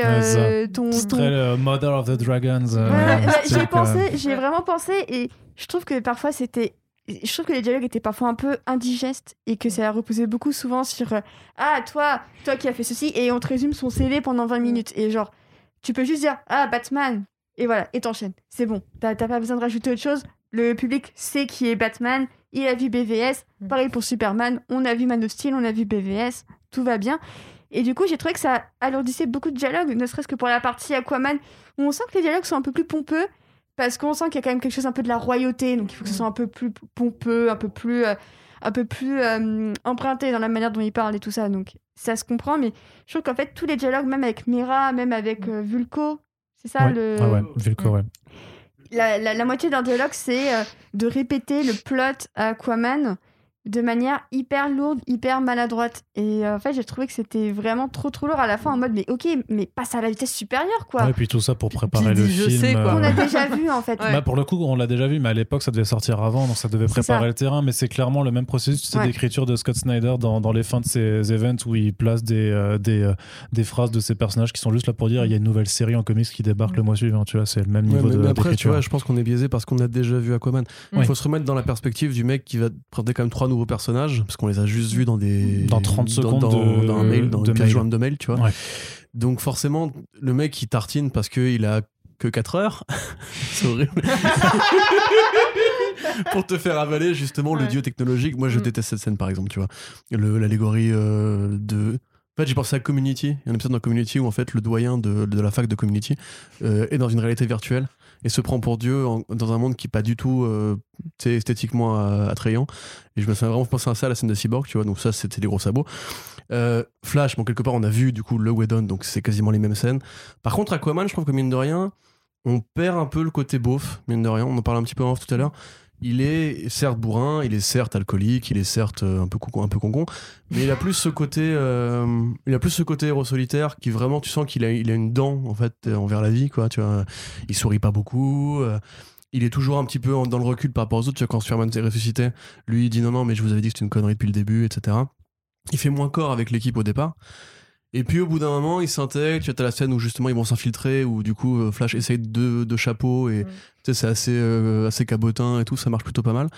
S3: ton,
S1: C'est
S3: ton-
S1: euh, Mother of the Dragons.
S3: Ouais, ouais,
S1: style,
S3: j'ai pensé, j'ai vraiment pensé et je trouve que parfois c'était je trouve que les dialogues étaient parfois un peu indigestes et que ça reposait beaucoup souvent sur euh, ah toi toi qui as fait ceci et on te résume son CV pendant 20 minutes et genre tu peux juste dire ah Batman! Et voilà et t'enchaînes. C'est bon. T'as pas besoin de rajouter autre chose. Le public sait qui est Batman. Il a vu BVS
S2: Mm.
S3: pareil pour Superman. On a vu Man of Steel on a vu BVS tout va bien. Et du coup j'ai trouvé que ça alourdissait beaucoup de dialogues ne serait-ce que pour la partie Aquaman où on sent que les dialogues sont un peu plus pompeux parce qu'on sent qu'il y a quand même quelque chose un peu de la royauté, donc il faut que ce soit un peu plus pompeux, un peu plus, euh, un peu plus euh, emprunté dans la manière dont il parle et tout ça. Donc ça se comprend, mais je trouve qu'en fait tous les dialogues, même avec Mera, même avec euh, Vulco, c'est ça
S1: Ouais.
S3: le.
S1: Ah ouais, Vilco, ouais.
S3: La, la- la moitié d'un dialogue, c'est euh, de répéter le plot à Aquaman de manière hyper lourde, hyper maladroite. Et euh, en fait, j'ai trouvé que c'était vraiment trop trop lourd à la fin en mode mais ok, mais passe à la vitesse supérieure quoi.
S1: Ouais, et puis tout ça pour préparer
S2: Puis
S1: le
S2: je
S1: film.
S2: sais, quoi.
S3: On
S1: euh,
S3: a [LAUGHS] déjà vu en fait.
S2: Ouais.
S1: Bah pour le coup, on l'a déjà vu, mais à l'époque, ça devait sortir avant, donc ça devait préparer
S3: ça.
S1: le terrain. Mais c'est clairement le même processus
S3: Ouais.
S1: d'écriture de Scott Snyder dans, dans les fins de ses events où il place des, euh, des, euh, des phrases de ses personnages qui sont juste là pour dire il y a une nouvelle série en comics qui débarque le mois suivant. Tu vois, c'est le même
S5: Ouais,
S1: niveau
S5: mais,
S1: de
S5: mais après, tu vois, je pense qu'on est biaisé parce qu'on a déjà vu Aquaman. Il faut se remettre dans la perspective du mec qui va présenter quand même trois nouveaux personnages, parce qu'on les a juste vus dans des.
S1: Dans 30 secondes
S5: dans,
S1: de-
S5: dans un mail, dans
S1: de
S5: une page
S1: mail.
S5: de mail, tu vois.
S1: Ouais.
S5: Donc forcément, le mec il tartine parce qu'il a que 4 heures. [LAUGHS] c'est horrible. [LAUGHS] Pour te faire avaler justement le dieu technologique. Moi je
S2: Mm.
S5: déteste cette scène par exemple, tu vois. L'allégorie euh, de. En fait, j'ai pensé à Community. Il y a un épisode dans Community où en fait le doyen de, de la fac de Community euh, est dans une réalité virtuelle et se prend pour Dieu dans un monde qui est pas du tout euh, esthétiquement euh, attrayant. Et je me suis vraiment pensé à ça, la scène de Cyborg, tu vois. Donc ça, c'était des gros sabots. Euh, Flash, bon, quelque part, on a vu du coup le Whedon, donc c'est quasiment les mêmes scènes. Par contre, Aquaman, je trouve que mine de rien, on perd un peu le côté beauf, mine de rien. On en parlait un petit peu en off tout à l'heure. Il est certes bourrin, il est certes alcoolique, il est certes euh, un peu concon, un peu concon, mais il a plus ce côté, euh, il a plus ce côté héros solitaire qui vraiment, tu sens qu'il a, il a une dent en fait euh, envers la vie, quoi. Tu vois, il sourit pas beaucoup. il est toujours un petit peu dans le recul par rapport aux autres. Tu vois, quand Superman s'est ressuscité, lui, il dit non, non, mais je vous avais dit que c'était une connerie depuis le début, etc. Il fait moins corps avec l'équipe au départ. Et puis au bout d'un moment, il s'intègre. Tu as la scène où justement ils vont s'infiltrer, où du coup euh, Flash essaye de, de chapeau et
S2: Mm.
S5: tu sais, c'est assez, euh, assez cabotin et tout, ça marche plutôt pas mal.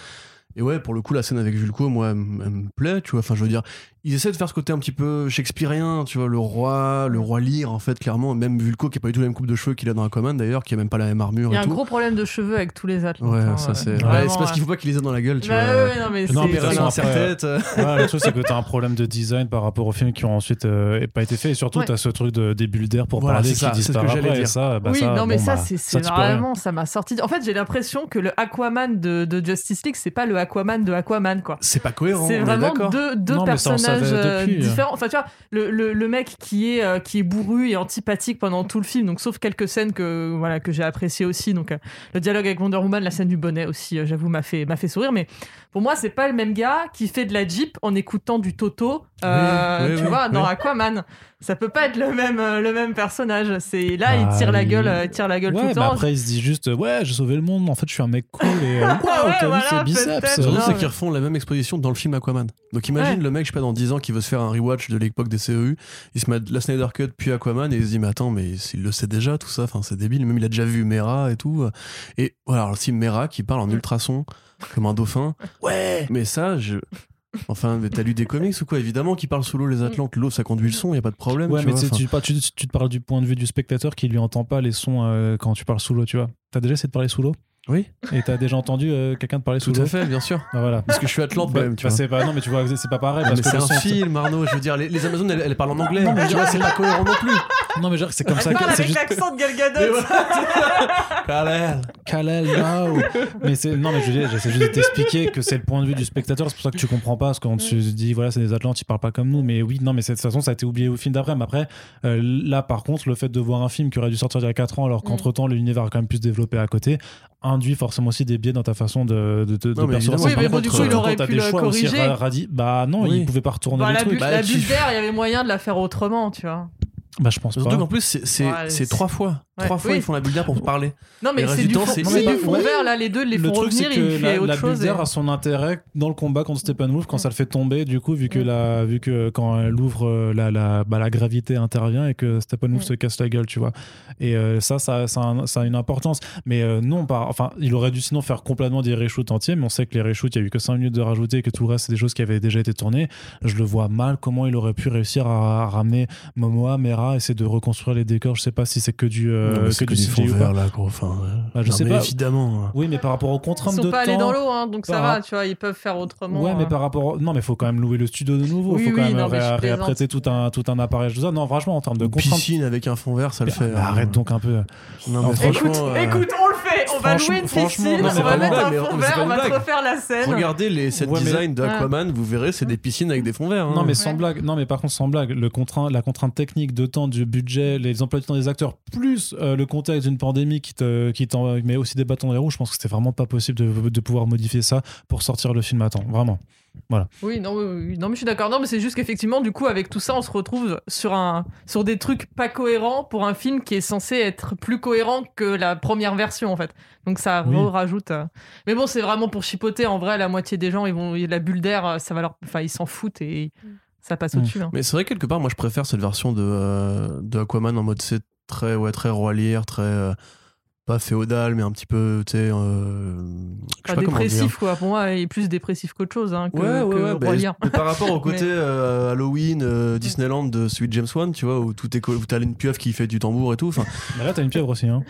S5: Et ouais, pour le coup, la scène avec Vulco, moi, elle, me plaît, tu vois. Enfin, je veux dire, ils essaient de faire ce côté un petit peu shakespearien, tu vois, le roi, le roi lyre, en fait, clairement. Même Vulco, qui a pas du tout la même coupe de cheveux qu'il a dans Aquaman, d'ailleurs, qui a même pas la même armure
S2: Il y a
S5: et
S2: un
S5: tout.
S2: gros problème de cheveux avec tous les athlètes.
S5: Ouais,
S2: hein,
S5: ça c'est.
S1: Ouais,
S5: Ouais,
S2: Vraiment,
S5: c'est parce qu'il faut pas qu'il les ait dans la gueule, tu
S2: Bah
S5: vois.
S2: ouais, non, mais
S1: Non, mais
S2: c'est-
S1: après-
S5: serre-tête. euh. [LAUGHS]
S1: Ouais, le truc, c'est que t'as un problème de design par rapport aux films qui ont ensuite euh, pas été faits. Et surtout,
S2: Ouais.
S1: t'as ce truc de, des bulles d'air pour
S5: Voilà,
S1: parler qui
S5: ça, c'est ce que
S1: disparaît ça, bah
S2: oui,
S1: ça,
S2: non, mais
S1: bon,
S2: ça,
S1: bah,
S2: c'est
S1: ça,
S2: c'est vraiment, ça m'a sorti. En fait, j'ai l'impression que le Aquaman de, de Justice League, c'est pas le Aquaman de Aquaman, quoi.
S5: C'est pas cohérent.
S2: C'est vraiment deux, deux
S1: Non,
S2: personnages euh,
S1: depuis, hein.
S2: différents. Enfin, tu vois, le, le, le mec qui est, euh, qui est bourru et antipathique pendant tout le film, donc sauf quelques scènes que, voilà, que j'ai appréciées aussi. Donc, euh, le dialogue avec Wonder Woman, la scène du bonnet aussi, euh, j'avoue, m'a fait, m'a fait sourire. Mais pour moi, c'est pas le même gars qui fait de la Jeep en écoutant du Toto, euh,
S5: Oui, oui,
S2: tu
S5: oui,
S2: vois, dans. Aquaman. Ça peut pas être le même, euh, le même personnage. C'est là, il
S1: Bah,
S2: tire la
S1: il-
S2: gueule, euh, il tire la gueule tout le
S1: mais
S2: temps.
S1: après, il se dit juste, euh, ouais, j'ai sauvé le monde, en fait, je suis un mec cool et euh, [LAUGHS] waouh,
S2: Ouais,
S1: t'as
S2: voilà,
S1: vu ses biceps.
S5: Surtout, c'est
S2: mais-
S5: qu'ils refont la même exposition dans le film Aquaman. Donc imagine
S2: Ouais.
S5: le mec, je sais pas, dans 10 ans, qui veut se faire un rewatch de l'époque des CEU, il se met la Snyder Cut puis Aquaman et il se dit, mais attends, mais il le sait déjà tout ça, enfin c'est débile, même il a déjà vu Mera et tout. Et voilà, alors si Mera qui parle en ultrason comme un dauphin, [LAUGHS] ouais, mais ça, je. Enfin, mais t'as lu des comics ou quoi Évidemment qui parle sous l'eau les Atlantes, l'eau ça conduit le son, y a pas de problème.
S1: Ouais,
S5: tu
S1: mais
S5: vois,
S1: tu, tu te parles du point de vue du spectateur qui lui entend pas les sons euh, quand tu parles sous l'eau, tu vois. T'as déjà essayé de parler sous l'eau?
S5: Oui,
S1: Et t'as déjà entendu euh, quelqu'un te parler sous
S5: tout
S1: l'eau
S5: à fait, bien sûr.
S1: Ah, voilà.
S5: Parce que je suis Atlante
S1: Bah,
S5: quand même, tu
S1: bah,
S5: vois.
S1: c'est pas, non, mais tu vois, c'est pas pareil.
S5: Ah,
S1: parce
S5: mais c'est un
S1: son,
S5: film, Arnaud. Je veux dire, les, les Amazones, elles, elles parlent en anglais.
S1: Non, mais
S5: tu vois, c'est pas cohérent non plus.
S1: Non, mais genre, c'est comme ça
S2: parle
S1: c'est
S2: avec
S1: juste.
S2: l'accent de Gal Gadot.
S5: Mais voilà. [LAUGHS] Kalel.
S1: Kalel, no. mais c'est non, mais je veux dire, j'essaie juste de t'expliquer que c'est le point de vue du spectateur. C'est pour ça que tu comprends pas, parce qu'on se dit voilà, c'est des Atlantes, ils parlent pas comme nous. Mais oui, non, mais de toute façon, ça a été oublié au film d'après. Mais après, euh, là, par contre, le fait de voir un film qui aurait dû sortir il y a 4 ans, alors qu'entre temps, l'univers a quand même pu se développer à côté, induit forcément aussi des biais dans ta façon de, de, de,
S5: Non,
S1: de
S5: mais
S1: percevoir.
S5: Oui,
S1: Par
S5: mais bon,
S1: contre,
S5: du coup, il
S1: quand
S2: aurait
S1: t'as
S2: pu
S1: des
S2: le
S1: choix aussi
S2: corriger.
S1: radis- bah non,
S5: Oui.
S1: il pouvait pas retourner
S2: Bah,
S1: les
S2: la,
S1: trucs.
S2: bu-
S5: Bah,
S2: la bulle [LAUGHS] d'air, il y avait moyen de la faire autrement, tu vois.
S1: Bah, je pense
S5: Surtout
S1: pas.
S5: qu'en plus, c'est c'est-
S2: Ouais,
S5: c'est
S2: c'est-
S5: trois fois.
S2: Ouais.
S5: Trois fois,
S2: Oui.
S5: ils font la bulle d'air pour parler.
S2: Non, mais
S5: Le
S2: c'est du fond,
S5: c'est-
S2: c'est
S5: c'est
S2: du
S5: pas-
S2: fond
S1: ouais.
S2: vert, là, les deux, les
S1: le
S2: font revenir, il fait
S1: la,
S2: autre
S1: la
S2: chose.
S1: Builder
S2: et-
S1: a son intérêt dans le combat contre Steppenwolf quand ça le fait tomber, du coup, vu que,
S2: Mm.
S1: la, vu que quand elle ouvre, euh, la, la, bah, la gravité intervient et que Steppenwolf
S2: Mm.
S1: se casse la gueule, tu vois. Et euh, ça, ça, ça, a un- ça a une importance. Mais euh, non, par, enfin, il aurait dû sinon faire complètement des reshoots entiers, mais on sait que les reshoots, il y a eu que 5 minutes de rajouter et que tout le reste, c'est des choses qui avaient déjà été tournées. Je le vois mal comment il aurait pu réussir à, à ramener Momoa, Mera, essayer de reconstruire les décors. Je sais pas si c'est que du, euh,
S5: Non,
S1: que
S5: que du
S1: CGI ou pas.
S5: là. Enfin,
S1: Bah, je
S5: non,
S1: sais
S5: mais
S1: pas.
S5: Évidemment.
S1: Oui, mais par rapport aux
S2: Ils
S1: contraintes
S2: sont
S1: de
S2: pas
S1: temps.
S2: allés dans l'eau, hein, donc ça va, tu vois, ils peuvent faire autrement.
S1: Ouais, mais
S2: hein.
S1: par rapport. Non, mais faut quand même louer le studio de nouveau. Il
S2: Oui,
S1: faut quand
S2: oui,
S1: même
S2: non,
S1: ré- réapprêter tout un, tout un appareil ça. Non, franchement, en termes de contraintes.
S5: piscine avec un fond vert, ça le
S1: Mais-
S5: fait. hein.
S1: arrête donc un peu.
S5: Non, mais
S1: Écoute,
S5: franchement.
S2: Écoute,
S5: euh,
S2: écoute, on le fait, on va louer une piscine, on va
S1: pas
S2: mettre un fond vert,
S5: pas
S2: on va te refaire la scène.
S5: Regardez les set design de Aquaman, vous verrez, c'est des piscines avec des fonds verts. hein.
S1: Non, mais sans blague. Non, mais par contre, sans blague, le contraint, la contrainte technique de temps, du budget, les emplois du temps des acteurs, plus euh, le contexte d'une pandémie qui te, qui t'en met aussi des bâtons dans les roues, je pense que c'était vraiment pas possible de, de pouvoir modifier ça pour sortir le film à temps. Vraiment.
S2: Oui, non, oui, oui, non, mais je suis d'accord. Non, mais c'est juste qu'effectivement, du coup, avec tout ça, on se retrouve sur un, sur des trucs pas cohérents pour un film qui est censé être plus cohérent que la première version, en fait. Donc ça
S1: Oui.
S2: rajoute. euh. Mais bon, c'est vraiment pour chipoter. En vrai, la moitié des gens, ils vont, la bulle d'air, euh, ça va leur, enfin, ils s'en foutent et ça passe
S1: Mm.
S2: au-dessus. hein.
S5: Mais c'est vrai, quelque part, moi, je préfère cette version de, euh, de Aquaman en mode c'est très, ouais, très très. euh, pas féodal, mais un petit peu, tu sais. euh,
S2: Pas dépressif, quoi. Pour moi, il est plus dépressif qu'autre chose. Hein, que,
S5: Ouais, ouais,
S2: que
S5: ouais. bah, [LAUGHS] par rapport au côté
S2: Mais-
S5: euh, Halloween, euh, Disneyland de Sweet James Wan, tu vois, où tout est où t'as une pieuvre qui fait du tambour et tout. Enfin,
S1: Mais [LAUGHS] là, t'as une pieuvre aussi. Hein.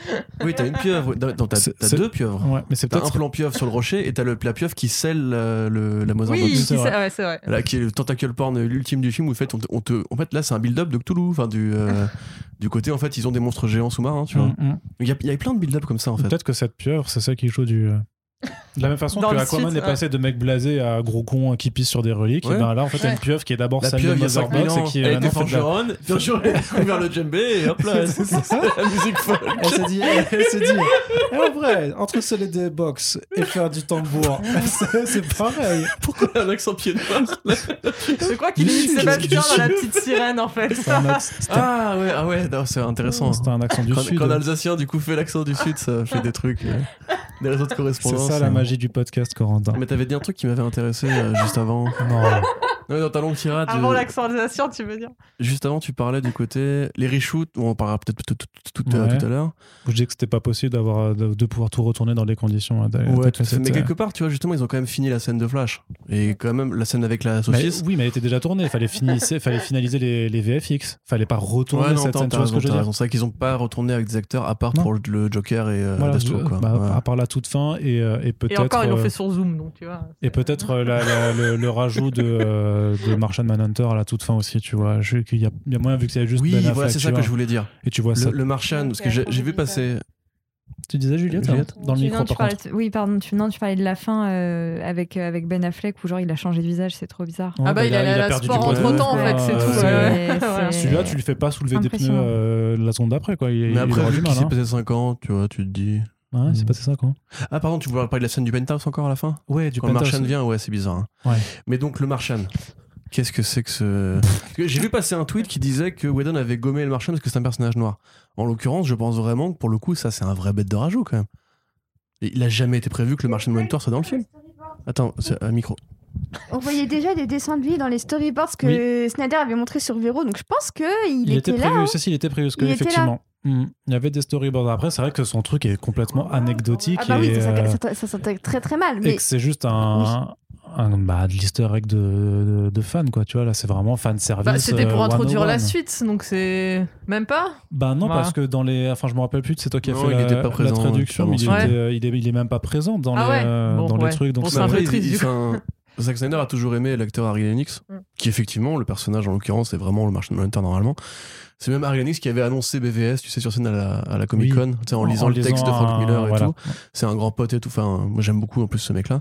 S5: oui, t'as une pieuvre. Non, t'as deux pieuvres.
S1: Ouais, mais c'est
S5: T'as un plan pieuvre sur le rocher et t'as le, la pieuvre qui scelle le, la Mother
S2: Oui,
S1: c'est vrai.
S2: ouais, c'est vrai.
S5: Là, qui est le tentacle porn ultime du film où en fait, on te, on te- en fait là c'est un build-up de Cthulhu, enfin du, euh, [LAUGHS] du côté en fait ils ont des monstres géants sous-marins, tu vois.
S1: Mm, mm.
S5: Il y a, il y a plein de
S1: Peut-être que cette pieuvre, c'est ça qui joue du. De la même façon que Aquaman est passé de mec blasé à gros con qui pisse sur des reliques,
S5: Ouais.
S1: et ben là en fait
S2: Ouais.
S1: une pieuvre qui est d'abord
S5: pieuvre,
S1: de
S5: il y a 5000
S1: Mother Box
S5: ans,
S1: et qui est maintenant fait de la-
S5: forgeronne, [LAUGHS] bien sûr, elle est ouvert le djembé et hop là, [LAUGHS]
S1: C'est ça.
S5: la musique folk.
S1: Elle s'est dit, elle s'est dit, eh, en vrai, entre sceller des box et faire du tambour, [LAUGHS] c'est pareil.
S5: Pourquoi elle a un accent pied noir
S2: Je crois qu'il est Sébastien dans la petite sirène, en fait.
S5: Ah ouais, ah ouais, non, c'est intéressant.
S1: c'était un accent du sud.
S5: quand l'Alsacien du coup fait l'accent du sud, ça fait des trucs, euh, des réseaux de correspondance.
S1: Ça la magie du podcast, Corentin.
S5: Mais t'avais dit un truc qui m'avait intéressé euh, juste avant.
S1: Non.
S5: Ouais, dans ta longue tirade.
S2: Avant
S5: je-
S2: l'accent alsacien, tu veux dire
S5: Juste avant, tu parlais du côté les reshoots. On en parlera peut-être tout, tout- tout- tout-
S1: Ouais.
S5: tout à l'heure.
S1: Je dis que c'était pas possible d'avoir de, de pouvoir tout retourner dans les conditions. euh,
S5: Ouais, tout fait.
S1: cette,
S5: Mais
S1: euh,
S5: quelque part, tu vois, justement, ils ont quand même fini la scène de Flash. Et quand même, la scène avec la
S1: mais
S5: saucisse.
S1: oui, mais elle était déjà tournée. Fallait finaliser, [LAUGHS] fallait finaliser les, les VFX. Fallait pas retourner
S5: Ouais, non,
S1: cette scène. Tu vois ce
S5: raison,
S1: que je veux
S5: t'as
S1: dire?
S5: raison. C'est vrai qu'ils ont pas retourné avec des acteurs à part
S1: Non.
S5: pour le Joker et euh,
S1: Voilà,
S5: Deathstroke,
S1: je-
S5: quoi.
S1: bah,
S5: Ouais.
S1: à part la toute fin et, euh, et
S2: Et
S1: peut-être
S2: encore, ils l'ont
S1: euh,
S2: fait sur Zoom, donc tu vois.
S1: et peut-être euh, le rajout de, euh, de Martian Manhunter à la toute fin aussi tu vois je, qu'il y a, il y a moyen vu que c'est juste
S5: Oui,
S1: Ben
S5: voilà,
S1: Affleck,
S5: c'est ça que je voulais dire.
S1: et tu vois
S5: Le,
S1: ça
S5: le Martian, parce que j'ai vu passer.
S1: Tu disais Juliette,
S5: Juliette
S1: Dans le
S4: Tu-
S1: micro,
S4: non, tu
S1: par
S4: parlais,
S1: contre.
S4: oui, pardon, tu, non, tu parlais de la fin euh, avec, euh, avec Ben Affleck où genre il a changé de visage, c'est trop bizarre.
S2: Ah bah, il a- il a
S1: perdu du
S2: sport
S1: poids.
S2: entre-temps,
S5: en fait, c'est
S2: tout,
S1: ouais.
S2: ouais.
S4: C'est- [LAUGHS]
S1: Celui-là, tu lui fais pas soulever des pneus euh, la seconde d'après, quoi. Il,
S5: Mais
S1: il
S5: après, vu qu'il s'est
S1: hein.
S5: passé 5 ans, tu vois, tu te dis.
S1: Ouais, c'est passé ça, quoi.
S5: Ah, pardon, tu voulais parler de la scène du penthouse encore à la fin?
S1: Ouais, du
S5: Quand le
S1: penthouse.
S5: Martian vient, ouais, c'est bizarre. hein.
S1: Ouais.
S5: Mais donc, le Martian. Qu'est-ce que c'est que ce. J'ai vu passer un tweet qui disait que Whedon avait gommé le Martian parce que c'est un personnage noir. En l'occurrence, je pense vraiment que pour le coup, ça, c'est un vrai bête de rajout quand même. Et il a jamais été prévu que le Martian Manhunter soit dans le film. Attends, c'est un micro.
S3: On voyait déjà des dessins de lui dans les storyboards que Snyder avait montré sur Vero, donc je pense qu'il
S1: Il,
S3: était,
S1: était
S3: là.
S1: prévu, ça, si, il était prévu, parce que,
S3: Il
S1: effectivement. Hmm, il y avait des storyboards. Après, c'est vrai que son truc est complètement anecdotique
S3: Ah bah oui,
S1: et,
S3: ça,
S1: euh,
S3: ça, ça s'intègre très très mal.
S1: et
S3: Mais
S1: que c'est juste un, un bah, de l'easter egg de, de, de fan, quoi. Tu vois, là, c'est vraiment fan service.
S2: Bah, C'était pour
S1: euh,
S2: introduire la
S1: 101.
S2: suite, donc c'est. Même pas
S1: Bah non, parce que dans les. Enfin, je me rappelle plus, c'est toi qui as fait
S5: il
S1: la,
S5: était pas
S1: la
S5: présent,
S1: traduction, mais il,
S5: ouais.
S1: était, euh, il, est, il est même pas présent dans
S2: Ah
S1: les,
S2: ouais Bon,
S1: dans les
S2: ouais.
S1: trucs. Donc
S2: Bon,
S1: c'est
S2: un
S1: vrai.
S2: peu triste,
S5: Zack Snyder a toujours aimé l'acteur Harry Lennox,
S2: Mm.
S5: qui effectivement, le personnage en l'occurrence, est vraiment le Martian Manhunter normalement. C'est même Harry Lennox qui avait annoncé BVS, tu sais, sur scène à la, à la Comic Con, tu sais, en, lisant le texte de Frank
S1: un-
S5: Miller et
S1: voilà.
S5: tout. C'est un grand pote et tout. Enfin, moi j'aime beaucoup en plus ce mec-là.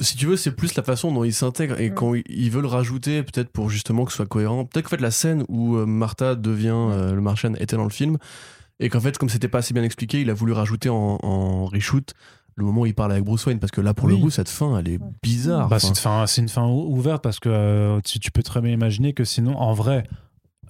S5: Si tu veux, c'est plus la façon dont il s'intègre et
S2: Mm.
S5: quand ils veulent rajouter, peut-être pour justement que ce soit cohérent. Peut-être qu'en fait, la scène où euh, Martha devient euh, le Martian était dans le film et qu'en fait, comme c'était pas assez bien expliqué, il a voulu rajouter en, en reshoot le moment où il parle avec Bruce Wayne parce que là, pour le coup, cette fin, elle est bizarre.
S1: Bah, c'est une fin, c'est une fin ou- ouverte parce que euh, tu, tu peux très bien imaginer que sinon, en vrai,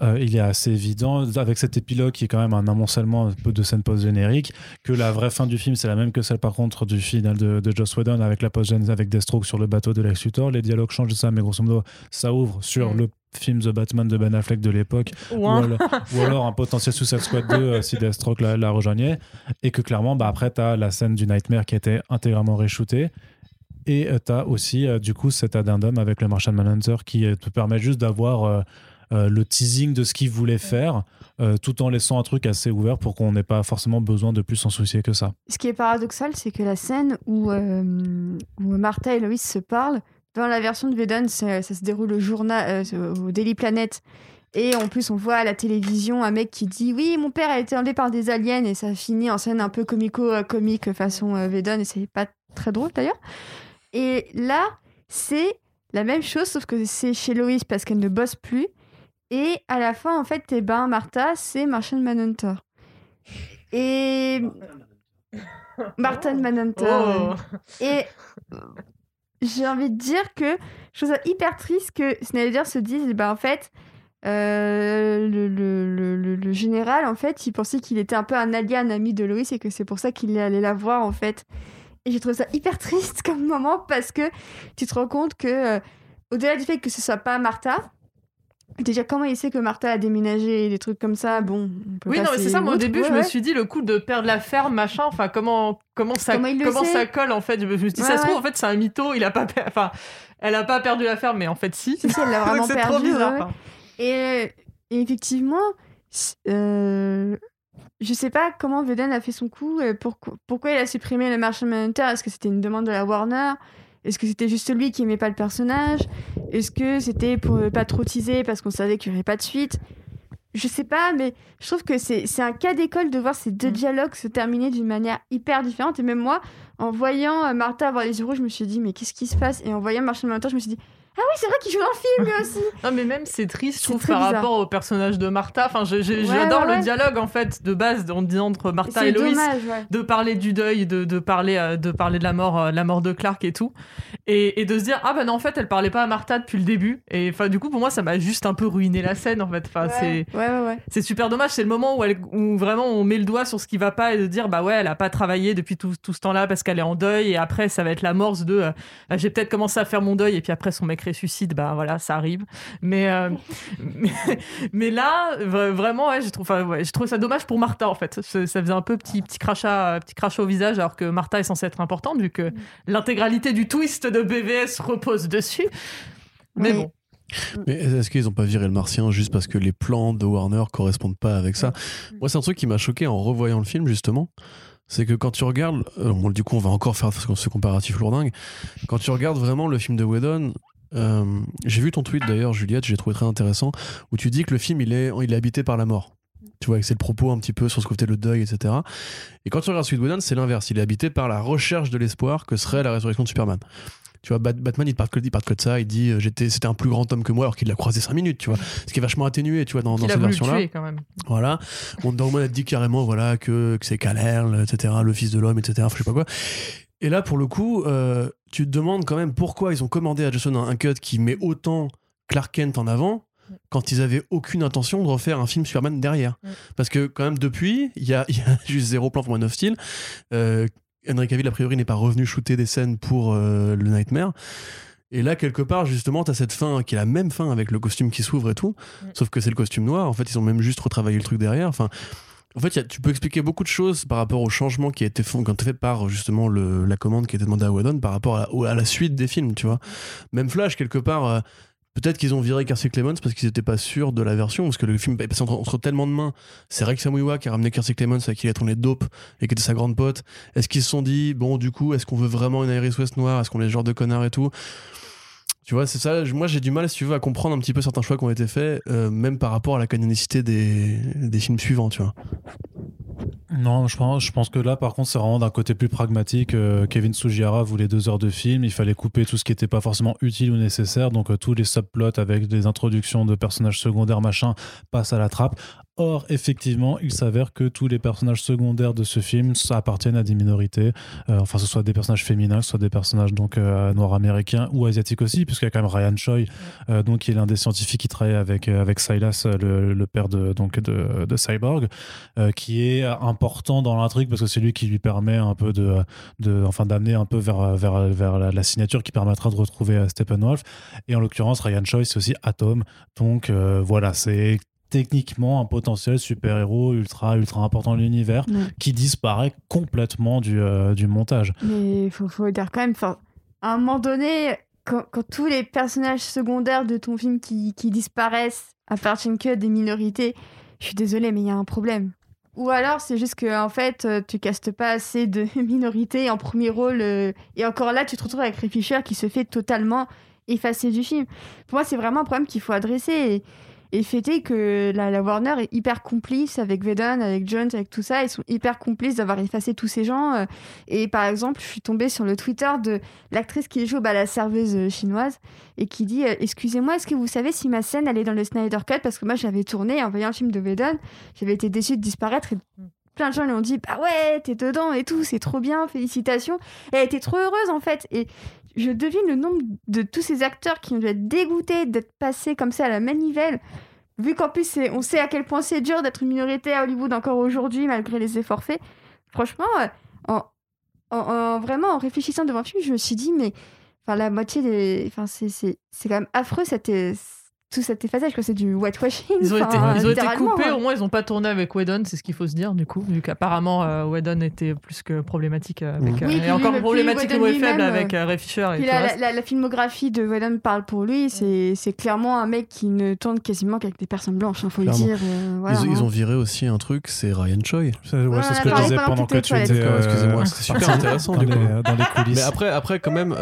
S1: euh, il est assez évident, avec cet épilogue qui est quand même un amoncellement un peu de scènes post-génériques, que la vraie fin du film, c'est la même que celle par contre du final de, de Joss Whedon avec la post-générique avec Deathstroke sur le bateau de Lex Luthor. Les dialogues changent de ça, mais grosso modo, ça ouvre sur
S2: Mm.
S1: le film The Batman de Ben Affleck de l'époque
S2: Ou
S1: alors, ou alors un potentiel Suicide Squad 2 euh, si Deathstroke la, la rejoignait et que clairement bah, après tu as la scène du Nightmare qui a été intégralement reshootée et tu as aussi euh, du coup cet addendum avec le Martian Manhunter qui euh, te permet juste d'avoir euh, euh, le teasing de ce qu'il voulait faire euh, tout en laissant un truc assez ouvert pour qu'on n'ait pas forcément besoin de plus s'en soucier que ça.
S3: ce qui est paradoxal, c'est que la scène où, euh, où Martha et Lois se parlent, dans la version de Vedon, ça, ça se déroule au journal, euh, au Daily Planet. Et en plus, on voit à la télévision un mec qui dit Oui, mon père a été enlevé par des aliens, et ça finit en scène un peu comico-comique façon euh, Vedon, et c'est pas très drôle d'ailleurs. Et là, c'est la même chose, sauf que c'est chez Lois parce qu'elle ne bosse plus. Et à la fin, en fait, eh ben, Martha, c'est Martian Manhunter. Et. Martin Manhunter.
S2: Oh.
S3: Et euh, j'ai envie de dire que je trouve ça hyper triste que Snyder se dise, bah en fait, euh, le, le, le, général, en fait, il pensait qu'il était un peu un alien ami de Lois et que c'est pour ça qu'il est allé la voir, en fait. Et j'ai trouvé ça hyper triste [LAUGHS] comme moment parce que tu te rends compte que, euh, au-delà du fait que ce soit pas Martha, déjà comment il sait que Martha a déménagé et des trucs comme ça, bon. on peut
S2: Oui, non, mais c'est ça. Moi, au début,
S3: Ouais,
S2: je me suis dit le coup de perdre la ferme, machin. Enfin, comment, comment ça,
S3: Comment
S2: ça colle en fait? Je me suis dit,
S3: Ouais,
S2: ça se trouve, en fait, c'est un mytho. Il a pas, per- enfin, elle a pas perdu la ferme, mais en fait, si.
S3: Si, elle l'a [LAUGHS] vraiment perdu.
S2: trop bizarre. enfin.
S3: Et, et effectivement, euh, je sais pas comment Veden a fait son coup, et pourquoi, pourquoi il a supprimé le Martian Manhunter. Est-ce que c'était une demande de la Warner? Est-ce que c'était juste lui qui aimait pas le personnage? Est-ce que c'était pour euh, pas trop teaser parce qu'on savait qu'il y aurait pas de suite? Je sais pas, mais je trouve que c'est un cas d'école de voir ces deux
S2: Mm.
S3: dialogues se terminer d'une manière hyper différente. Et même moi, en voyant euh, Martha avoir les yeux rouges, je me suis dit, mais qu'est-ce qui se passe? Et en voyant Martian Manhunter, je me suis dit, ah oui, c'est vrai qu'il joue dans le film lui aussi [LAUGHS]
S2: Non, mais même c'est triste, je trouve, par
S3: bizarre.
S2: rapport au personnage de Martha. Enfin,
S3: Ouais,
S2: j'adore
S3: ouais,
S2: le dialogue en fait de base disant entre Martha et
S3: C'est
S2: Loïs.
S3: dommage, ouais.
S2: de parler du deuil, de, de parler, euh, de parler de la mort, euh, la mort de Clark et tout, et, et de se dire ah bah non en fait elle parlait pas à Martha depuis le début, et enfin du coup pour moi ça m'a juste un peu ruiné la scène en fait. Enfin c'est c'est super dommage, c'est le moment où, elle, où vraiment on met le doigt sur ce qui va pas et de dire bah ouais elle a pas travaillé depuis tout, tout ce temps-là parce qu'elle est en deuil et après ça va être la morse de euh, bah, j'ai peut-être commencé à faire mon deuil et puis après son mec ressuscite bah voilà ça arrive. Mais euh, [LAUGHS] mais, mais là vra- vraiment ouais j'ai trouvé enfin, ouais, j'ai trouvé ça dommage pour Martha en fait. Ça, ça faisait un peu petit petit crachat petit crachat au visage alors que Martha est censée être importante vu que l'intégralité du twist de BVS repose dessus. Mais
S3: Oui.
S2: bon.
S5: Mais est-ce qu'ils ont pas viré le martien juste parce que les plans de Warner correspondent pas avec ça? Moi, c'est un truc qui m'a choqué en revoyant le film, justement. C'est que quand tu regardes, euh, bon, du coup, on va encore faire ce ce comparatif lourdingue. Quand tu regardes vraiment le film de Whedon, euh, j'ai vu ton tweet d'ailleurs, Juliette, j'ai trouvé très intéressant, où tu dis que le film il est, il est habité par la mort. Tu vois, c'est le propos un petit peu sur ce côté le deuil, etc. Et quand tu regardes Sweet c'est l'inverse. Il est habité par la recherche de l'espoir que serait la résurrection de Superman. Tu vois, Batman, il part que, il part que de ça. Il dit, euh, j'étais, c'était un plus grand homme que moi, alors qu'il l'a croisé 5 minutes, tu vois. Ce qui est vachement atténué, tu vois, dans, dans cette version-là.
S2: quand même.
S5: Voilà. Wonder Woman a dit carrément, voilà, que, que c'est Kal-El, etc., le fils de l'homme, etc., je sais pas quoi. Et là, pour le coup, euh, tu te demandes quand même pourquoi ils ont commandé à Jason un cut qui met autant Clark Kent en avant quand ils avaient aucune intention de refaire un film Superman derrière. Parce que quand même depuis, il y a, y a, [LAUGHS] juste zéro plan pour Man of Steel. Euh, Henry Cavill, a priori, n'est pas revenu shooter des scènes pour euh, le Nightmare. Et là, quelque part, justement, tu as cette fin qui est la même fin avec le costume qui s'ouvre et tout. Sauf que c'est le costume noir. En fait, ils ont même juste retravaillé le truc derrière. Enfin, en fait, tu peux expliquer beaucoup de choses par rapport au changement qui a été fait, par justement la commande qui a été demandée à Whedon par rapport à, la suite des films, tu vois. Même Flash, quelque part, euh, Peut-être qu'ils ont viré Kersey Clemens parce qu'ils n'étaient pas sûrs de la version, parce que le film est entre, tellement de mains. C'est Rex Samuiwa qui a ramené Kersey Clemens avec qui il a tourné Dope et qui était sa grande pote. Est-ce qu'ils se sont dit, bon, du coup, est-ce qu'on veut vraiment une Iris West noire? Est-ce qu'on est le genre de connard et tout? Tu vois, c'est ça. Moi, j'ai du mal, si tu veux, à comprendre un petit peu certains choix qui ont été faits, euh, même par rapport à la canonicité des, des films suivants, tu vois.
S1: Non, je pense, je pense que là, par contre, c'est vraiment d'un côté plus pragmatique. Euh, Kevin Sugihara voulait deux heures de film. Il fallait couper tout ce qui n'était pas forcément utile ou nécessaire. Donc, euh, tous les subplots avec des introductions de personnages secondaires, machin, passent à la trappe. Or, effectivement, il s'avère que tous les personnages secondaires de ce film appartiennent à des minorités. Euh, enfin, ce soit des personnages féminins, ce soit des personnages donc euh, noirs américains ou asiatiques aussi, puisqu'il y a quand même Ryan Choi, euh, donc qui est l'un des scientifiques qui travaille avec avec Silas, le, père de donc de, de Cyborg, qui est important dans l'intrigue parce que c'est lui qui lui permet un peu de, de enfin d'amener un peu vers vers vers la, signature qui permettra de retrouver Steppenwolf. Et en l'occurrence, Ryan Choi, c'est aussi Atom. Donc voilà, c'est techniquement un potentiel super-héros ultra ultra important de l'univers qui disparaît complètement du, euh, du montage.
S3: Mais il faut, faut, dire quand même, à un moment donné, quand, quand, tous les personnages secondaires de ton film qui, qui disparaissent appartiennent que à des minorités, je suis désolée, mais il y a un problème. Ou alors c'est juste que en fait euh, tu castes pas assez de [LAUGHS] minorités en premier rôle euh, et encore là tu te retrouves avec Ray Fisher qui se fait totalement effacer du film. Pour moi c'est vraiment un problème qu'il faut adresser et, et fêter que la, Warner est hyper complice avec Vedon, avec Jones, avec tout ça. Ils sont hyper complices d'avoir effacé tous ces gens. Euh. Et par exemple, je suis tombée sur le Twitter de l'actrice qui joue bah, la serveuse euh, chinoise et qui dit euh, Excusez-moi, est-ce que vous savez si ma scène est dans le Snyder Cut? Parce que moi j'avais tourné en voyant un film de Vedon, j'avais été déçue de disparaître. Et plein de gens lui ont dit Bah ouais, t'es dedans et tout, c'est trop bien, félicitations. Et elle était trop heureuse en fait. Et je devine le nombre de tous ces acteurs qui ont dû être dégoûtés d'être passés comme ça à la manivelle. Vu qu'en plus, on sait à quel point c'est dur d'être une minorité à Hollywood encore aujourd'hui, malgré les efforts faits. Franchement, en, en, vraiment, en réfléchissant devant le film, je me suis dit, mais enfin, la moitié des. Enfin, c'est quand même affreux cette, tout cet effaçage, que c'est du whitewashing.
S2: Ils ont été, ils ont été coupés, au moins ils n'ont pas tourné avec Whedon, c'est ce qu'il faut se dire du coup, vu qu'apparemment euh, Whedon était plus que problématique avec.
S3: Oui,
S2: euh, et encore problématique et faible avec euh, Ray Fisher. Et
S3: la, la, la, filmographie de Whedon parle pour lui, c'est clairement un mec qui ne tourne quasiment qu'avec des personnes blanches, il hein, faut le dire.
S5: Euh, voilà, ils, ils, ont viré aussi un truc, c'est Ryan Choi.
S1: C'est ce que je disais pendant que tu étais.
S5: Excusez-moi, c'était super intéressant du coup. Dans les coulisses. Mais après, après quand même.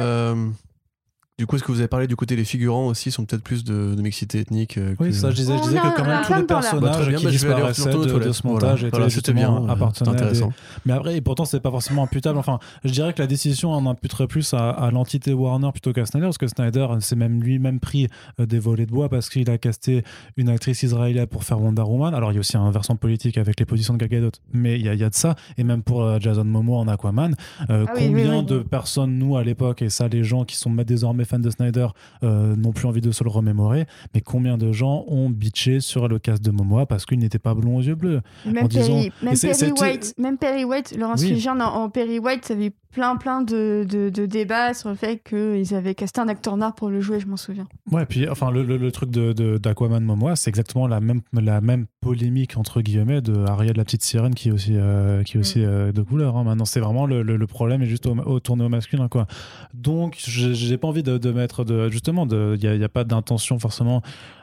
S5: Du coup, est-ce que vous avez parlé du côté des figurants aussi sont peut-être plus de, de mixité ethnique euh,
S1: Oui, ça, je disais, je disais que quand même tous les personnages bah, qui bah, disparaissaient de, de, ce montage voilà, étaient bien, appartenaient intéressant. Mais après, et pourtant, c'est pas forcément imputable. Enfin, je dirais que la décision en imputerait plus à, à l'entité Warner plutôt qu'à Snyder, parce que Snyder s'est même lui-même pris euh, des volets de bois parce qu'il a casté une actrice israélienne pour faire Wonder Woman. Alors, il y a aussi un versant politique avec les positions de Gal Gadot, mais il y, y, a de ça. Et même pour euh, Jason Momoa en Aquaman, euh, ah combien de personnes, nous, à l'époque, et ça, les gens qui sont désormais fans de Snyder euh, n'ont plus envie de se le remémorer. Mais combien de gens ont bitché sur le casque de Momoa parce qu'il n'était pas blond aux yeux bleus
S3: Même, Perry, même Perry, White, même Perry White, Laurence oui. en, en, Perry White, ça avait plein plein de, de, débats sur le fait qu'ils avaient casté un acteur noir pour le jouer, je m'en souviens.
S1: Ouais, puis enfin le, le, truc d'Aquaman de, Momoa, c'est exactement la même, la même polémique entre guillemets de Ariel la petite sirène qui est aussi, euh, qui est aussi mm. euh, de couleur. Hein. Maintenant, c'est vraiment le, le, problème est juste au, tourné au masculin quoi. Donc, j'ai pas envie de, mettre de justement il n'y a, a, pas d'intention forcément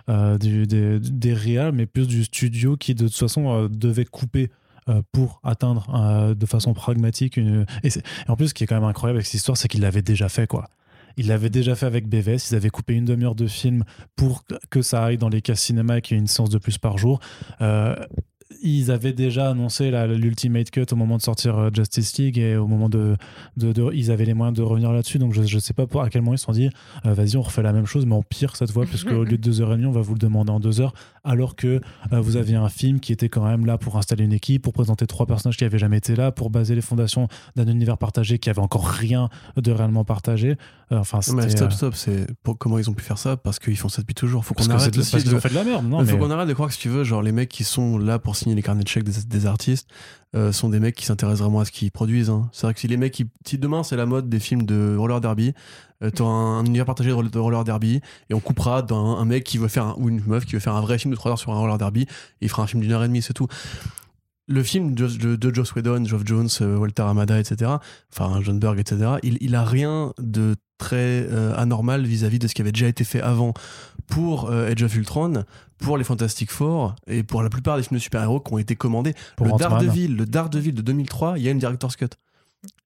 S1: euh, du, des, des réals, mais plus du studio qui de toute façon devait couper pour atteindre euh, de façon pragmatique une... Et, en plus, ce qui est quand même incroyable avec cette histoire, c'est qu'il l'avait déjà fait, quoi. Il l'avait déjà fait avec BVS, ils avaient coupé une demi-heure de film pour que ça aille dans les cas cinéma et qu'il y ait une séance de plus par jour. Euh, ils avaient déjà annoncé l'Ultimate Cut au moment de sortir euh, Justice League et au moment de, de, de- Ils avaient les moyens de revenir là-dessus. Donc je, je sais pas pour, à quel moment ils se sont dit euh, vas-y, on refait la même chose, mais en pire cette fois, puisque au lieu de 2h30, on va vous le demander en 2 heures. Alors que euh, vous aviez un film qui était quand même là pour installer une équipe, pour présenter trois personnages qui avaient jamais été là, pour baser les fondations d'un univers partagé qui avait encore rien de réellement partagé. Euh, enfin,
S5: mais stop,
S1: euh,
S5: stop, c'est comment ils ont pu faire ça Parce qu'ils font ça depuis toujours. Faut qu'on arrête
S1: parce
S5: de-
S1: fait de la merde. Non,
S5: Il faut
S1: mais-
S5: qu'on arrête de croire que si tu veux, genre les mecs qui sont là pour signer les carnets de chèques des, des artistes euh, sont des mecs qui s'intéressent vraiment à ce qu'ils produisent. hein. C'est vrai que si les mecs, qui, si demain c'est la mode des films de roller derby, euh, t'auras un, un univers partagé de, roller- de roller derby et on coupera d'un un mec qui veut faire un- ou une meuf qui veut faire un vrai film de 3 heures sur un roller derby et il fera un film d'une heure et demie, c'est tout. Le film de, de, de Joss Whedon, Geoff Jones, euh, Walter Amada, etc., enfin John Berg, etc., il, il a rien de très euh, anormal vis-à-vis de ce qui avait déjà été fait avant pour euh, Age of Ultron, pour les Fantastic Four et pour la plupart des films de super-héros qui ont été commandés.
S1: Pour
S5: le. Daredevil, le Daredevil de 2003, il y a une director's cut.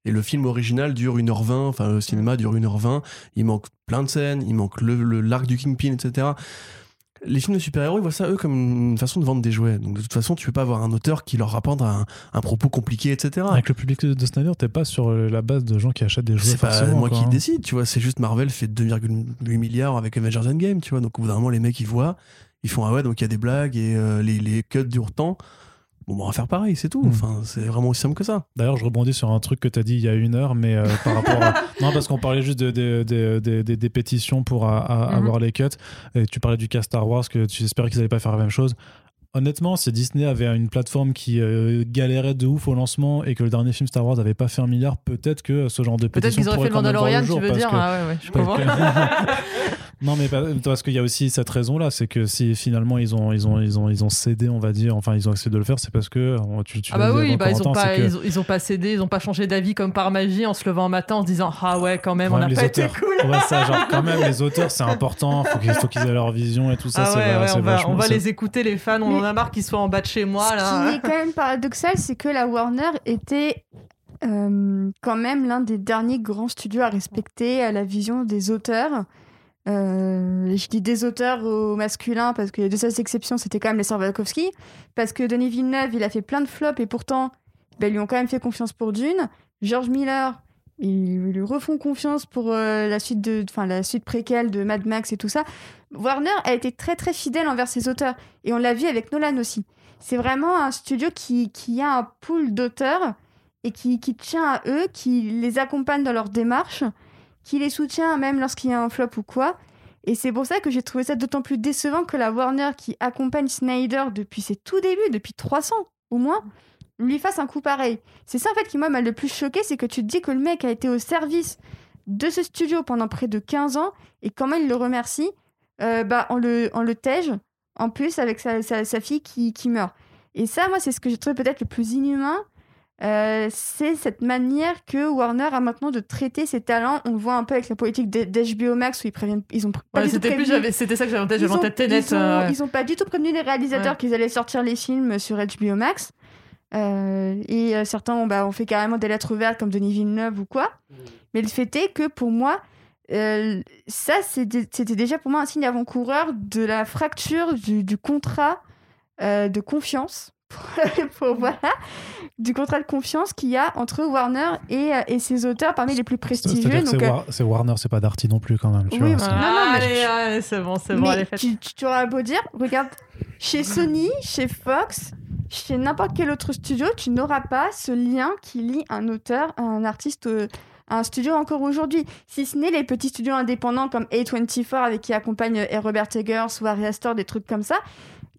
S5: Et le film original dure 1h20, enfin le cinéma dure 1h20, il manque plein de scènes, il manque le, le- l'arc du Kingpin, etc. Les films de super-héros, ils voient ça, eux, comme une façon de vendre des jouets. Donc de toute façon, tu peux pas avoir un auteur qui leur rapporte un, un propos compliqué, etc.
S1: Avec le public de Snyder, t'es pas sur euh, la base de gens qui achètent des jeux.
S5: C'est pas moi
S1: quoi,
S5: qui
S1: hein.
S5: décide, tu vois. C'est juste Marvel fait 2,8 milliards avec Avengers Endgame, tu vois. Donc au bout d'un moment, les mecs, ils voient, ils font Ah ouais, donc il y a des blagues et euh, les, les cuts durent tant. Bon, bah, on va faire pareil, c'est tout.
S1: Mm.
S5: Enfin, c'est vraiment aussi simple que ça.
S1: D'ailleurs, je rebondis sur un truc que tu as dit il y a une heure, mais euh, par rapport à... [LAUGHS] Non, parce qu'on parlait juste de- de- de- de- de- des pétitions pour
S2: Mhm.
S1: avoir les cuts. Et tu parlais du cas Star Wars, que tu espérais qu'ils allaient pas faire la même chose. Honnêtement, si Disney avait une plateforme qui euh, galérait de ouf au lancement et que le dernier film Star Wars avait pas fait un milliard, peut-être que ce genre de
S2: Peut-être
S1: pétition
S2: qu'ils auraient fait
S1: pourrait
S2: le Mandalorian,
S1: jour,
S2: tu veux dire
S1: que-
S2: Ah ouais, ouais, je comprends. [LAUGHS]
S1: non, mais parce qu'il y a aussi cette raison-là, c'est que si finalement ils ont, ils ont, ils ont, ils ont cédé, on va dire, enfin ils ont essayé de le faire, c'est parce que euh, tu, tu
S2: Ah
S1: l'as
S2: bah
S1: dit
S2: oui, bah ils, ont
S1: Corentin,
S2: pas,
S1: que-
S2: ils, ont, ils ont pas cédé, ils ont pas changé d'avis comme par magie en se levant un matin en se disant ah ouais quand même
S1: Quand
S2: on n'a pas été
S1: auteurs.
S2: cool.
S1: Ouais, ça, genre, [LAUGHS] quand même, les auteurs, c'est important. Faut qu'ils, faut qu'ils aient leur vision et tout ça.
S2: ah
S1: c'est
S2: ouais, on va, on les écouter les fans, on
S3: Mais-
S2: en a marre qu'ils soient en bas de chez moi
S3: Ce qui
S2: là.
S3: est quand même paradoxal, c'est que la Warner était euh, quand même l'un des derniers grands studios à respecter à la vision des auteurs. Euh, je dis des auteurs au masculin parce que de seules exceptions, c'était quand même les sœurs Wachowski. Parce que Denis Villeneuve, il a fait plein de flops et pourtant, ben, ils lui ont quand même fait confiance pour Dune. George Miller, ils lui refont confiance pour euh, la suite de, la suite préquelle de Mad Max et tout ça. Warner a été très très fidèle envers ses auteurs et on l'a vu avec Nolan aussi. C'est vraiment un studio qui, qui a un pool d'auteurs et qui, qui tient à eux, qui les accompagne dans leur démarche, qui les soutient même lorsqu'il y a un flop ou quoi. Et c'est pour ça que j'ai trouvé ça d'autant plus décevant que la Warner qui accompagne Snyder depuis ses tout débuts, depuis 300 au moins, lui fasse un coup pareil. C'est ça en fait qui moi m'a le plus choqué, c'est que tu te dis que le mec a été au service de ce studio pendant près de 15 ans et comment il le remercie Euh, bah, on, le, on le tège en plus avec sa, sa, sa fille qui, qui meurt. Et ça, moi, c'est ce que j'ai trouvé peut-être le plus inhumain. Euh, c'est cette manière que Warner a maintenant de traiter ses talents. On le voit un peu avec la politique d'HBO Max où ils préviennent, ils ont pas
S2: Ouais, c'était c'était ça que j'avais en tête,
S3: Ils
S2: j'avais en
S3: ont,
S2: tête Tenet.
S3: ils
S2: euh,
S3: ils ont pas du tout prévenu les réalisateurs
S2: Ouais.
S3: qu'ils allaient sortir les films sur HBO Max. Euh, et euh, certains ont, bah, ont fait carrément des lettres ouvertes comme Denis Villeneuve ou quoi. Mais le fait est que pour moi, ça c'était déjà pour moi un signe avant-coureur de la fracture du, du contrat de confiance. [LAUGHS] pour, voilà, du contrat de confiance qu'il y a entre Warner et, euh, et ses auteurs parmi les plus prestigieux. Donc, euh,
S1: War- c'est Warner, c'est pas Darty non plus quand même. Tu
S3: Oui,
S1: vois,
S3: voilà.
S1: c'est-
S3: Non, non, mais
S2: allez,
S3: je-
S2: allez, c'est bon, c'est bon,
S3: mais
S2: elle est faite.
S3: tu, tu, tu auras beau dire, regarde, chez Sony, chez Fox, chez n'importe quel autre studio, tu n'auras pas ce lien qui lie un auteur à un artiste, euh, à un studio encore aujourd'hui. Si ce n'est les petits studios indépendants comme A24 avec qui accompagne Robert Eggers ou Ari Aster, des trucs comme ça,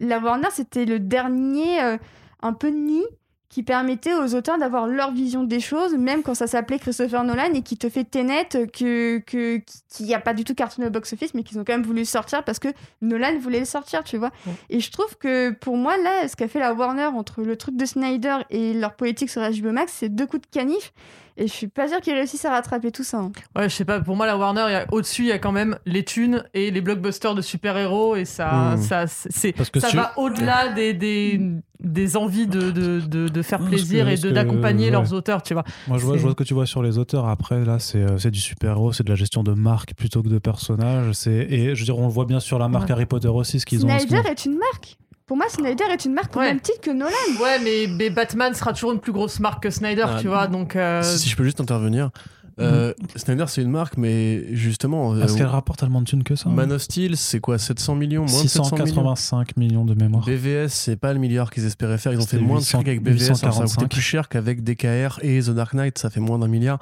S3: la Warner, c'était le dernier euh, un peu nid qui permettait aux auteurs d'avoir leur vision des choses, même quand ça s'appelait Christopher Nolan et qui te fait Tenet, que, que, qui n'a pas du tout cartonné au box-office, mais qu'ils ont quand même voulu sortir parce que Nolan voulait le sortir, tu vois.
S2: Ouais.
S3: Et je trouve que pour moi, là, ce qu'a fait la Warner entre le truc de Snyder et leur politique sur HBO Max, c'est deux coups de canif. Et je suis pas sûre qu'ils réussissent à rattraper tout ça. hein.
S2: Ouais, je sais pas, pour moi, la Warner, il y a- au-dessus, il y a quand même les thunes et les blockbusters de super-héros, et ça,
S5: Mm.
S2: ça, c'est,
S1: Parce que
S2: ça va au-delà des, des, des envies de, de, de, de faire plaisir
S1: que-
S2: et d'accompagner
S1: ouais.
S2: leurs auteurs, tu vois.
S1: Moi, je vois,
S2: C'est-
S1: je vois ce que tu vois sur les auteurs. Après, là, c'est, euh, c'est du super-héros, c'est de la gestion de marque plutôt que de personnages. C'est, et je veux dire, on le voit bien sur la marque
S2: Ouais.
S1: Harry Potter aussi, ce qu'ils ont.
S3: Snyder est une marque. Pour moi, Snyder est une marque au
S2: Ouais.
S3: même titre que Nolan.
S2: Ouais, mais, mais Batman sera toujours une plus grosse marque que Snyder,
S5: Ah,
S2: tu vois. Donc, euh,
S5: Si, si je peux juste intervenir. Euh, Snyder, c'est une marque, mais justement, euh,
S1: Est-ce qu'elle rapporte tellement de thunes que ça hein
S5: Man of Steel, c'est quoi 700 millions Moins de 700 millions
S1: 685 millions de mémoire.
S5: BVS, c'est pas le milliard qu'ils espéraient faire. Ils ont fait moins de
S1: 800
S5: trucs avec BVS. alors ça a coûté
S1: 845.
S5: plus cher qu'avec DKR et The Dark Knight. Ça fait moins d'un milliard.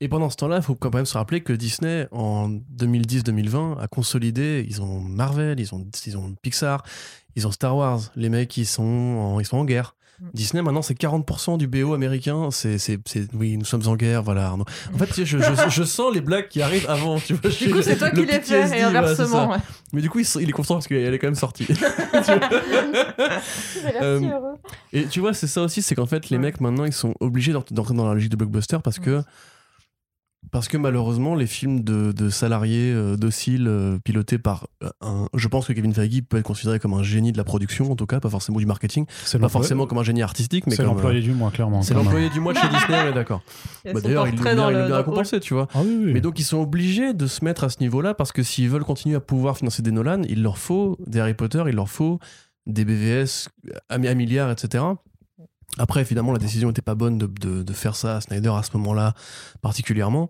S5: Et pendant ce temps-là, il faut quand même se rappeler que Disney, en 2010-2020, a consolidé. Ils ont Marvel, ils ont, ils ont Pixar, ils ont Star Wars. Les mecs, ils sont en, ils sont en guerre.
S2: Mm.
S5: Disney, maintenant, c'est 40% du BO américain. C'est, c'est, c'est- oui, nous sommes en guerre, voilà. Arnaud. En fait, tu sais, je, je, je sens les blagues qui arrivent avant. Tu vois,
S2: du coup, c'est toi qui les fais, et inversement. ouais.
S5: Mais du coup, il, est content parce qu'elle est quand même sortie. [LAUGHS] Euh, Et tu vois, c'est ça aussi, c'est qu'en fait, les
S2: Ouais.
S5: mecs maintenant, ils sont obligés d'ent- d'entrer dans la logique de blockbuster parce que, parce que malheureusement, les films de, de salariés euh, dociles euh, pilotés par euh, un. Je pense que Kevin Feige peut être considéré comme un génie de la production, en tout cas, pas forcément du marketing,
S1: C'est
S5: pas forcément comme un génie artistique, mais
S1: C'est
S5: comme.
S1: l'employé
S5: euh,
S1: du mois, clairement.
S5: c'est l'employé du mois de chez Disney, d'accord. [LAUGHS] Bah, D'ailleurs, il
S2: le-
S5: bien récompensé, tu vois.
S1: Ah oui, oui.
S5: Mais donc ils sont obligés de se mettre à ce niveau-là parce que s'ils veulent continuer à pouvoir financer des Nolan, il leur faut des Harry Potter, il leur faut des BVS à milliards, etc. Après, évidemment, la décision n'était pas bonne de, de- de faire ça à Snyder à ce moment-là particulièrement.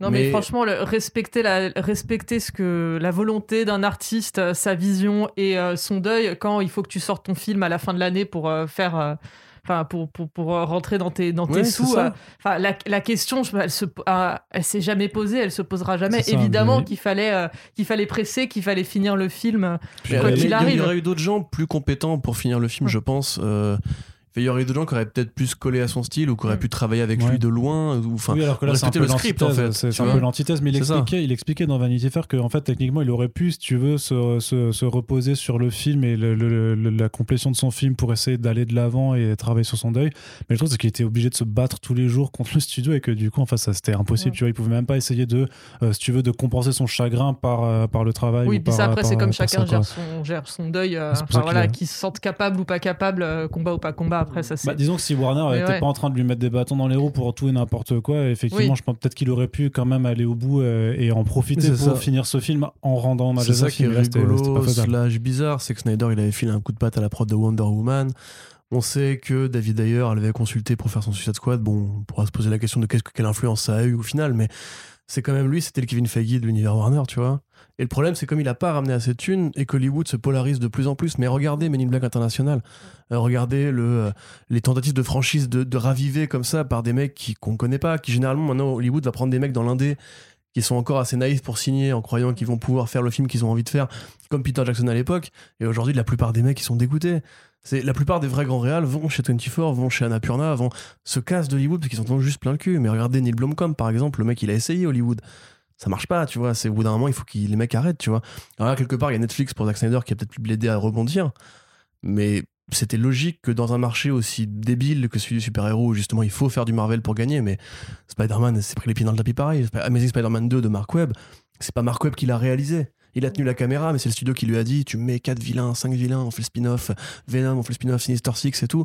S2: Non mais,
S5: Mais-
S2: franchement, le- respecter, la, respecter ce que la volonté d'un artiste, euh, sa vision et euh, son deuil quand il faut que tu sortes ton film à la fin de l'année pour euh, faire, euh, enfin pour, pour, pour rentrer dans tes dans tes
S5: Ouais,
S2: sous. Enfin la, la question, je- elle se euh, elle s'est jamais posée, elle se posera jamais.
S1: Ça,
S2: Évidemment
S1: mais-
S2: qu'il fallait qu'il fallait presser, qu'il fallait finir le film.
S1: Puis,
S2: quoi qu'il arrive.
S5: Il y aurait eu d'autres gens plus compétents pour finir le film,
S2: Ouais.
S5: je pense. Il y aurait eu d'autres gens qui auraient peut-être plus collé à son style ou qui auraient
S2: Ouais.
S5: pu travailler avec
S1: Ouais.
S5: lui de loin. Ou, enfin,
S1: oui, alors que là, c'est un peu
S5: le script, en
S1: l'antithèse.
S5: fait,
S1: C'est un peu l'antithèse, mais il expliquait, il expliquait dans Vanity Fair qu'en fait, techniquement, il aurait pu, si tu veux, se, se, se reposer sur le film et le- le- le- la complétion de son film pour essayer d'aller de l'avant et travailler sur son deuil. Mais le truc, c'est qu'il était obligé de se battre tous les jours contre le studio et que du coup, enfin, ça, c'était impossible.
S2: Ouais.
S1: Tu vois, il pouvait même pas essayer de, euh, si tu veux, de compenser son chagrin par, euh, par le travail.
S2: Oui,
S1: ou
S2: puis
S1: par-
S2: ça après c'est comme chacun
S1: ça,
S2: gère son gère son deuil. euh, enfin, voilà,
S1: qu'il a-
S2: qu'il se sente capable ou pas capable, euh, combat ou pas combat. Après ça.
S1: Bah, disons que si Warner n'était
S2: ouais.
S1: pas en train de lui mettre des bâtons dans les roues pour tout et n'importe quoi, effectivement,
S2: Oui.
S1: je pense peut-être qu'il aurait pu quand même aller au bout euh, et en profiter pour
S5: ça.
S1: finir ce film en rendant hommage
S5: C'est
S1: à
S5: ça qui est
S1: pas
S5: rigolo, slash bizarre, c'est que Snyder il avait filé un coup de patte à la prod de Wonder Woman. On sait que David Ayer l'avait consulté pour faire son Suicide Squad. Bon, on pourra se poser la question de qu'est-ce que- quelle influence ça a eu au final, mais c'est quand même lui, c'était le Kevin Feige de l'univers Warner, tu vois. Et le problème, c'est comme il a pas ramené assez de thunes et qu'Hollywood se polarise de plus en plus. Mais regardez Men in Black International, Euh, regardez euh, les tentatives de franchise de, raviver comme ça par des mecs qui- qu'on connaît pas, qui généralement maintenant Hollywood va prendre des mecs dans l'indé qui sont encore assez naïfs pour signer en croyant qu'ils vont pouvoir faire le film qu'ils ont envie de faire, comme Peter Jackson à l'époque. Et aujourd'hui, la plupart des mecs, ils sont dégoûtés. C'est la plupart des vrais grands réals vont chez 24, vont chez Annapurna, vont se cassent d'Hollywood parce qu'ils en ont juste plein le cul. Mais regardez Neil Blomkamp par exemple, le mec il a essayé Hollywood. Ça marche pas, tu vois. C'est au bout d'un moment, il faut que les mecs arrêtent, tu vois. Alors là, quelque part, il y a Netflix pour Zack Snyder qui a peut-être pu l'aider à rebondir. Mais c'était logique que dans un marché aussi débile que celui du super-héros, justement il faut faire du Marvel pour gagner, mais Spider-Man s'est pris les pieds dans le tapis pareil. Amazing Spider-Man 2 de Mark Webb, c'est pas Mark Webb qui l'a réalisé. Il a tenu la caméra, mais c'est le studio qui lui a dit Tu mets 4 vilains, 5 vilains, on fait le spin-off, Venom, on fait le spin-off Sinister Six et tout.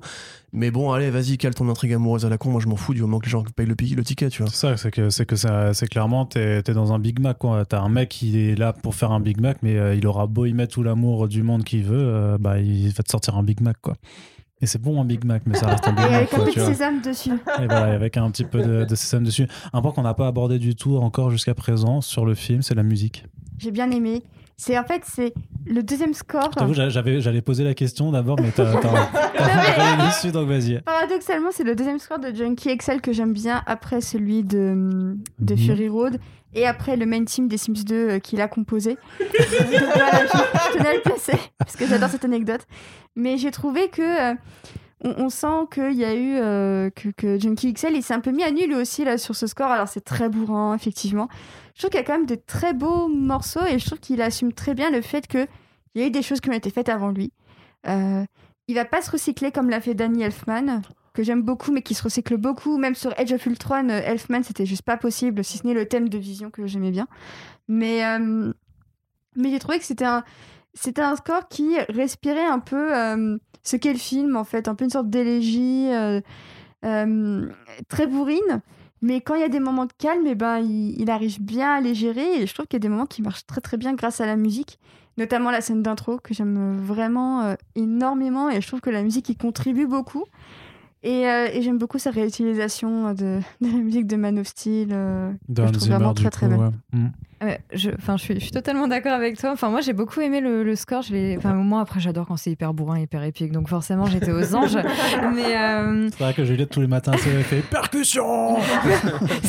S5: Mais bon, allez, vas-y, cale ton intrigue amoureuse à la con. Moi, je m'en fous du moment que les gens payent le, le ticket, tu vois.
S1: C'est ça, c'est que c'est clairement t'es es dans un Big Mac quoi. T'as un mec qui est là pour faire un Big Mac, mais euh, il aura beau y mettre tout l'amour du monde qu'il veut, euh, bah il va te sortir un Big Mac quoi. Et c'est bon un Big Mac, mais ça reste un Big
S3: Et
S1: Mac
S3: avec un peu de sésame dessus.
S1: Et voilà, avec un petit peu de, [LAUGHS] de sésame dessus. Un point qu'on n'a pas abordé du tout encore jusqu'à présent sur le film, c'est la musique.
S3: J'ai bien aimé. C'est en fait c'est le deuxième score.
S1: J'avais, j'allais poser la question d'abord, mais t'as, [LAUGHS] dessus, donc vas-y.
S3: Paradoxalement, c'est le deuxième score de Junkie XL que j'aime bien après celui de, de
S1: Mhm.
S3: Fury Road et après le main team des Sims 2 euh, qu'il a composé. [LAUGHS] Voilà, je, je tenais à le placer parce que j'adore cette anecdote. Mais j'ai trouvé que euh, on, sent qu'il y a eu euh, que, Junkie XL il s'est un peu mis à nu lui aussi là sur ce score. Alors c'est très bourrin effectivement. Je trouve qu'il y a quand même de très beaux morceaux et je trouve qu'il assume très bien le fait que il y a eu des choses qui ont été faites avant lui. Euh, il va pas se recycler comme l'a fait Danny Elfman, que j'aime beaucoup, mais qui se recycle beaucoup. Même sur Edge of Ultron, euh, Elfman, c'était juste pas possible, si ce n'est le thème de Vision que j'aimais bien. Mais, euh, mais j'ai trouvé que c'était un, c'était un score qui respirait un peu euh, ce qu'est le film, en fait, un peu une sorte d'élégie très bourrine. Mais quand il y a des moments de calme, eh ben, il, arrive bien à les gérer. Et je trouve qu'il y a des moments qui marchent très très bien grâce à la musique. notamment la scène d'intro que j'aime vraiment énormément et je trouve que la musique y contribue beaucoup. Et, euh, et j'aime beaucoup sa réutilisation de, [LAUGHS] de, la musique de Man of Steel. Euh,
S1: de Hans Zimmer, très, très coup, ouais. mm.
S4: Ouais, je, je, suis, je suis totalement d'accord avec toi. Enfin, moi, j'ai beaucoup aimé le, le score. Je enfin, moi, après, j'adore quand c'est hyper bourrin, hyper épique. Donc, forcément, j'étais aux anges. [LAUGHS] mais euh...
S1: C'est vrai que Juliette, tous les matins, c'est fait percussion [LAUGHS]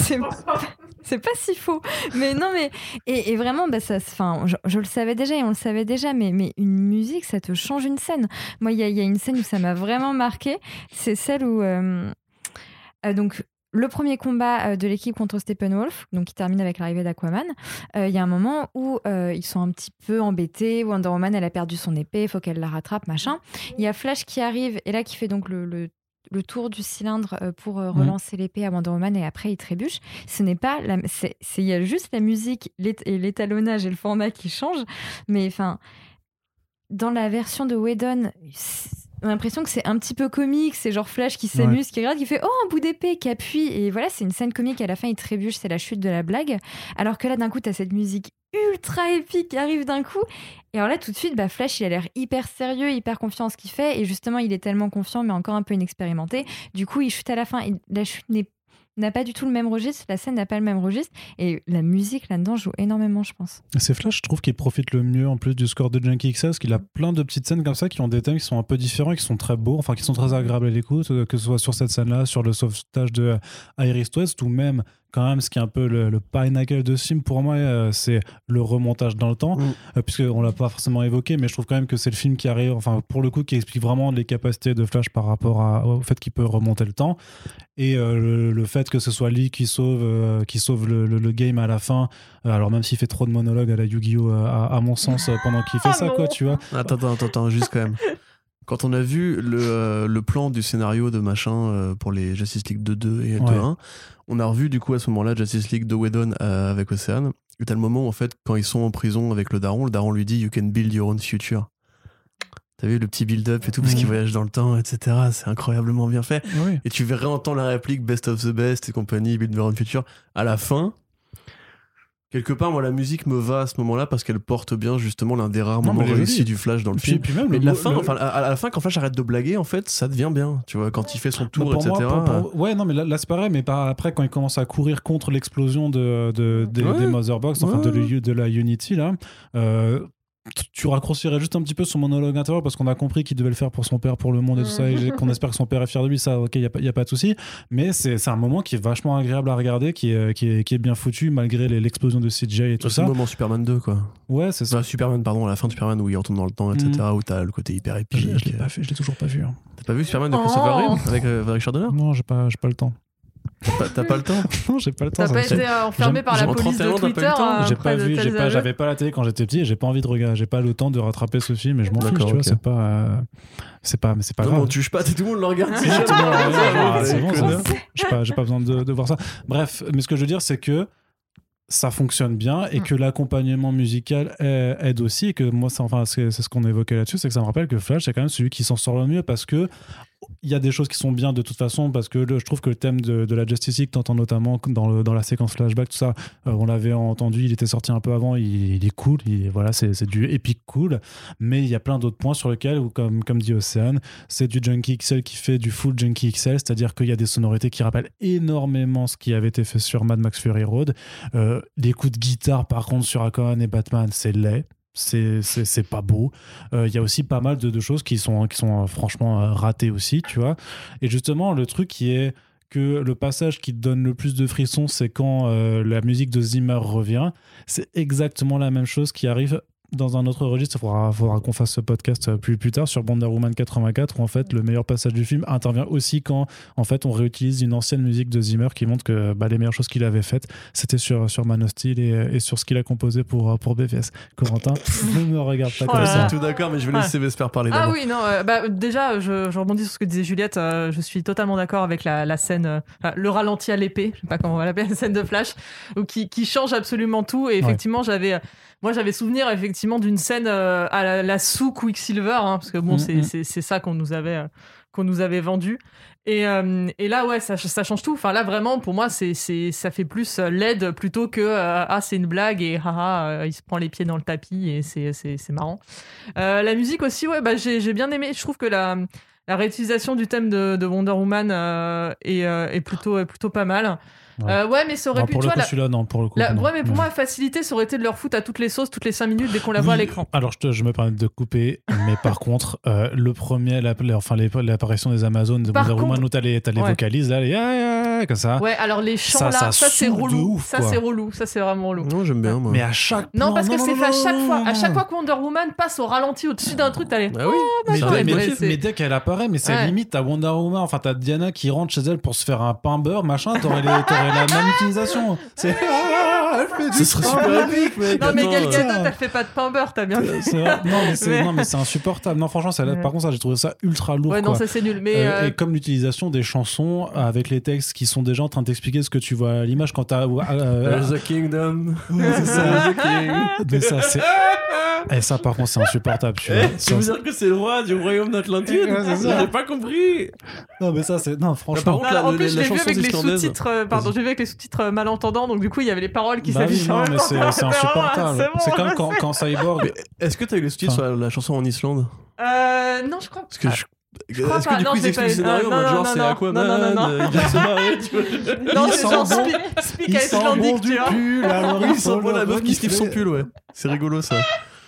S4: c'est pas si faux. Mais non, mais. Et, et vraiment, bah, ça, enfin, je, je, le savais déjà et on le savait déjà, mais, mais une musique, ça te change une scène. Moi, il y, y, a une scène où ça m'a vraiment marqué. C'est celle où. Euh, euh, donc, le premier combat euh, de l'équipe contre Steppenwolf, donc qui termine avec l'arrivée d'Aquaman, il euh, y a un moment où euh, ils sont un petit peu embêtés. Wonder Woman, elle a perdu son épée, il faut qu'elle la rattrape, machin. Il y a Flash qui arrive et là qui fait donc le, le le tour du cylindre pour relancer mmh. l'épée à Wonder Woman et après il trébuche. Ce n'est pas la, c'est, il y a juste la musique et l'étalonnage et le format qui changent, mais enfin dans la version de Whedon, on a l'impression que c'est un petit peu comique, c'est genre Flash qui s'amuse, ouais. qui regarde, qui fait oh un bout d'épée, qui appuie, et voilà, c'est une scène comique. À la fin, il trébuche, c'est la chute de la blague. Alors que là, d'un coup, t'as cette musique ultra épique qui arrive d'un coup. Et alors là, tout de suite, bah, Flash, il a l'air hyper sérieux, hyper confiant en ce qu'il fait, et justement, il est tellement confiant, mais encore un peu inexpérimenté. Du coup, il chute à la fin, et la chute n'est n'a pas du tout le même registre, la scène n'a pas le même registre, et la musique là-dedans joue énormément, je pense.
S1: C'est Flash, je trouve qu'il profite le mieux en plus du score de Junkie XL, parce qu'il a plein de petites scènes comme ça qui ont des thèmes qui sont un peu différents, qui sont très beaux, enfin qui sont très agréables à l'écoute, que ce soit sur cette scène-là, sur le sauvetage de Iris West, ou même quand même ce qui est un peu le, le pinacle de ce film pour moi euh, c'est le remontage dans le temps mm. euh, puisqu'on l'a pas forcément évoqué mais je trouve quand même que c'est le film qui arrive enfin pour le coup qui explique vraiment les capacités de Flash par rapport à, au fait qu'il peut remonter le temps et euh, le, le, fait que ce soit Lee qui sauve euh, qui sauve le, le, le, game à la fin alors même s'il fait trop de monologues à la Yu-Gi-Oh à, à, mon sens pendant qu'il fait
S2: Ah
S1: ça
S2: non.
S1: quoi tu vois
S5: Attends, attends, attends, juste quand même. [LAUGHS] Quand on a vu le, euh, le plan du scénario de machin euh, pour les Justice League 2-2 et 2-1,
S1: Ouais.
S5: On a revu du coup à ce moment-là Justice League de Whedon euh, avec Océane. Et t'as le moment où en fait, quand ils sont en prison avec le daron, le daron lui dit You can build your own future. T'as vu le petit build-up et tout, parce qu'il voyage dans le temps, etc. C'est incroyablement bien fait.
S1: oui
S5: Et tu verrais entendre la réplique Best of the Best et compagnie, Build Your Own Future à la fin. Quelque part, moi, la musique me va à ce moment-là parce qu'elle porte bien justement l'un des rares
S1: Non,
S5: moments réussis du Flash dans le
S1: puis,
S5: film.
S1: puis même
S5: Mais
S1: le,
S5: la fin,
S1: le-
S5: enfin, à, à la fin, quand Flash arrête de blaguer, en fait, ça devient bien. Tu vois, quand il fait son tour,
S1: Bah,
S5: etc.
S1: moi, pour- pour- ouais, non, mais là, là, c'est pareil, mais par, après, quand il commence à courir contre l'explosion de, de, des,
S5: Ouais.
S1: des Motherbox, enfin
S5: Ouais.
S1: de, l'U- de la Unity, là, euh, tu- raccourcirais juste un petit peu son monologue intérieur parce qu'on a compris qu'il devait le faire pour son père, pour le monde et tout ça, et j'ai- qu'on espère que son père est fier de lui, ça, ok, il n'y a, pas- y a pas de souci. Mais c'est c'est un moment qui est vachement agréable à regarder, qui est, qui est, qui est bien foutu, malgré l'explosion de CGI et tout
S5: C'est le
S1: ça.
S5: moment Superman 2, quoi.
S1: Ouais, c'est ça.
S5: Enfin, Superman, pardon, à la fin de Superman où il retourne dans le temps, etc. Où t'as le côté hyper épique.
S1: Je, je l'ai pas fait, je l'ai toujours pas vu. hein.
S5: T'as pas vu Superman de
S2: Oh.
S5: Christopher Reeve avec euh, Richard Donner?
S1: Non, j'ai pas, j'ai pas le temps.
S5: T'as pas- T'as le temps?
S1: Non, j'ai pas le temps.
S2: T'as
S1: ça
S2: pas été euh, enfermé par la police
S5: 31
S2: de
S5: t'as
S2: Twitter euh,
S1: J'ai pas vu, j'avais pas la télé quand j'étais petit et j'ai pas envie de regarder, j'ai pas le temps de rattraper ce film et je m'en fiche,
S5: D'accord,
S1: tu vois, c'est pas, euh, c'est pas, mais c'est pas
S5: Non,
S1: grave.
S5: on touche pas, tout le monde le regarde. [LAUGHS] c'est
S1: genre, [LAUGHS] c'est bon. J'ai pas, besoin de, de voir ça. Bref, mais ce que je veux dire, c'est que ça fonctionne bien et
S2: Mm.
S1: que l'accompagnement musical euh, aide aussi et que moi, c'est enfin, c'est ce qu'on évoquait là-dessus, c'est que ça me rappelle que Flash, c'est quand même celui qui s'en sort le mieux parce que il y a des choses qui sont bien de toute façon parce que je trouve que le thème de, la Justice League, t'entends notamment dans, dans la séquence flashback, tout ça, euh, on l'avait entendu, il était sorti un peu avant, il, est cool, il- voilà, c'est du épique cool, mais il y a plein d'autres points sur lesquels, comme, comme dit Océane, c'est du Junkie XL qui fait du full Junkie XL, c'est-à-dire qu'il y a des sonorités qui rappellent énormément ce qui avait été fait sur Mad Max Fury Road. Euh, les coups de guitare, par contre, sur Aquaman et Batman, c'est laid. C'est, pas beau. Euh, Il y a aussi pas mal de, choses qui sont, qui sont euh, franchement euh, ratées aussi, tu vois. Et justement, le truc qui est que le passage qui donne le plus de frissons, c'est quand euh, la musique de Zimmer revient. C'est exactement la même chose qui arrive dans un autre registre. Il faudra, faudra qu'on fasse ce podcast euh, plus, plus tard sur Wonder Woman 84, où en fait le meilleur passage du film intervient aussi quand en fait on réutilise une ancienne musique de Zimmer qui montre que bah, les meilleures choses qu'il avait faites, c'était sur, sur Man of Steel et, et sur ce qu'il a composé pour, euh, pour BVS. Corentin, [LAUGHS] ne me regarde pas
S2: Oh
S1: comme
S5: Je
S1: ça.
S5: suis tout d'accord, mais je vais laisser Vesper parler
S2: Ah oui, non, euh, bah, déjà, je, je rebondis sur ce que disait Juliette. euh, je suis totalement d'accord avec la, la scène, euh, le ralenti à l'épée, je sais pas comment on va l'appeler, [LAUGHS] la scène de Flash, ou qui, qui change absolument tout. Et effectivement, j'avais, moi j'avais souvenir effectivement d'une scène euh, à la, la sous Quicksilver, hein, parce que bon,
S1: Mm,
S2: c'est
S1: mm.
S2: c'est- ça qu'on nous avait euh, qu'on nous avait vendu. Et, euh, et là, ouais, ça, ça change tout. Enfin, là, vraiment, pour moi, c'est ça fait plus LED plutôt que ah, c'est une blague et haha, euh, il se prend les pieds dans le tapis et c'est marrant. La musique aussi, ouais, bah, j'ai j'ai bien aimé. Je trouve que la la réutilisation du thème de, de Wonder Woman est, est plutôt est plutôt pas mal.
S1: Ouais.
S2: Euh, ouais, mais ça aurait
S1: Non,
S2: pu.
S1: pour le coup,
S2: la-
S1: celui-là, non, pour le coup.
S2: la-
S1: non.
S2: ouais, mais pour
S1: Ouais.
S2: moi, la facilité, ça aurait été de leur foutre à toutes les sauces, toutes les 5 minutes dès qu'on la voit à l'écran.
S1: Alors, je, te- je me permets de couper, mais [LAUGHS] par contre, euh, le premier, la- enfin, l'apparition des Amazones de Wonder Woman où t'as les, t'as les vocalises, là, les comme ça.
S2: Ouais, alors les chants
S1: Ça,
S2: là,
S1: ça
S2: ça, c'est relou.
S1: ouf,
S2: ça c'est relou. Ça c'est vraiment relou.
S5: Non, j'aime bien, moi.
S1: Mais à chaque
S2: Non,
S1: plan-
S2: parce que c'est fait à chaque fois. À chaque fois que Wonder Woman passe au ralenti au-dessus d'un truc, t'as les.
S5: Ah oui.
S1: Mais, dès,
S2: et
S1: mais- dès qu'elle apparaît, mais c'est
S2: Ouais.
S1: limite, t'as Wonder Woman, enfin t'as Diana qui rentre chez elle pour se faire un pain beurre, machin, t'aurais, les- t'aurais la même utilisation. C'est. [LAUGHS] Ah, elle fait du
S5: Ce serait super épique, mec.
S2: Non, mais Gal
S5: euh,
S2: Gadot, elle fait pas de pain beurre, t'as bien vu.
S1: C'est vrai. Non, mais c'est, insupportable. Non, franchement, ça,
S2: Ouais.
S1: par contre, ça, j'ai trouvé ça ultra lourd.
S2: Ouais, non, ça c'est nul. Mais
S1: Euh,
S2: euh,
S1: Et comme l'utilisation des chansons avec les textes qui sont déjà en train de t'expliquer ce que tu vois à l'image quand t'as. euh, euh,
S5: There's a kingdom.
S1: C'est ça. Mais ça, c'est. Et ça, par contre, c'est insupportable. Tu vois.
S5: Eh, tu veux dire que c'est le roi du royaume d'Atlantide
S1: Ouais, c'est ça.
S5: J'ai pas compris.
S1: Non, mais ça, c'est. Non,
S5: par
S1: franchement.
S5: contre,
S2: non,
S5: la-
S2: en plus, je l'ai vu
S5: chanson
S2: avec les sous-titres. euh, pardon, j'ai vu avec les sous-titres euh, malentendants, donc du coup, il y avait les paroles qui
S1: Bah oui,
S2: en
S1: non, mais
S2: temps.
S1: c'est, insupportable.
S2: c'est bon,
S1: comme quand, quand Cyborg.
S5: Est-ce que t'as eu le sous-titre
S1: Enfin.
S5: sur la, la chanson en Islande?
S2: Euh, non, je crois
S5: Parce que je.
S2: crois
S5: Est-ce
S2: pas.
S5: que du
S2: Non,
S5: coup
S2: je
S5: ils
S2: l'ai
S5: expliquent
S2: pas
S5: le scénario
S2: Non, non,
S5: genre
S2: non,
S5: c'est
S2: non.
S5: Aquaman,
S2: Non, non, non,
S5: il vient de se marrer, tu vois.
S2: Non,
S1: Il
S2: c'est genre
S1: bon.
S2: speak, Icelandic,
S1: bon
S2: tu
S1: du
S2: vois.
S1: pull, alors [LAUGHS]
S5: Oui,
S1: il
S5: sent bon la meuf qui sniffe son pull, ouais. C'est rigolo ça.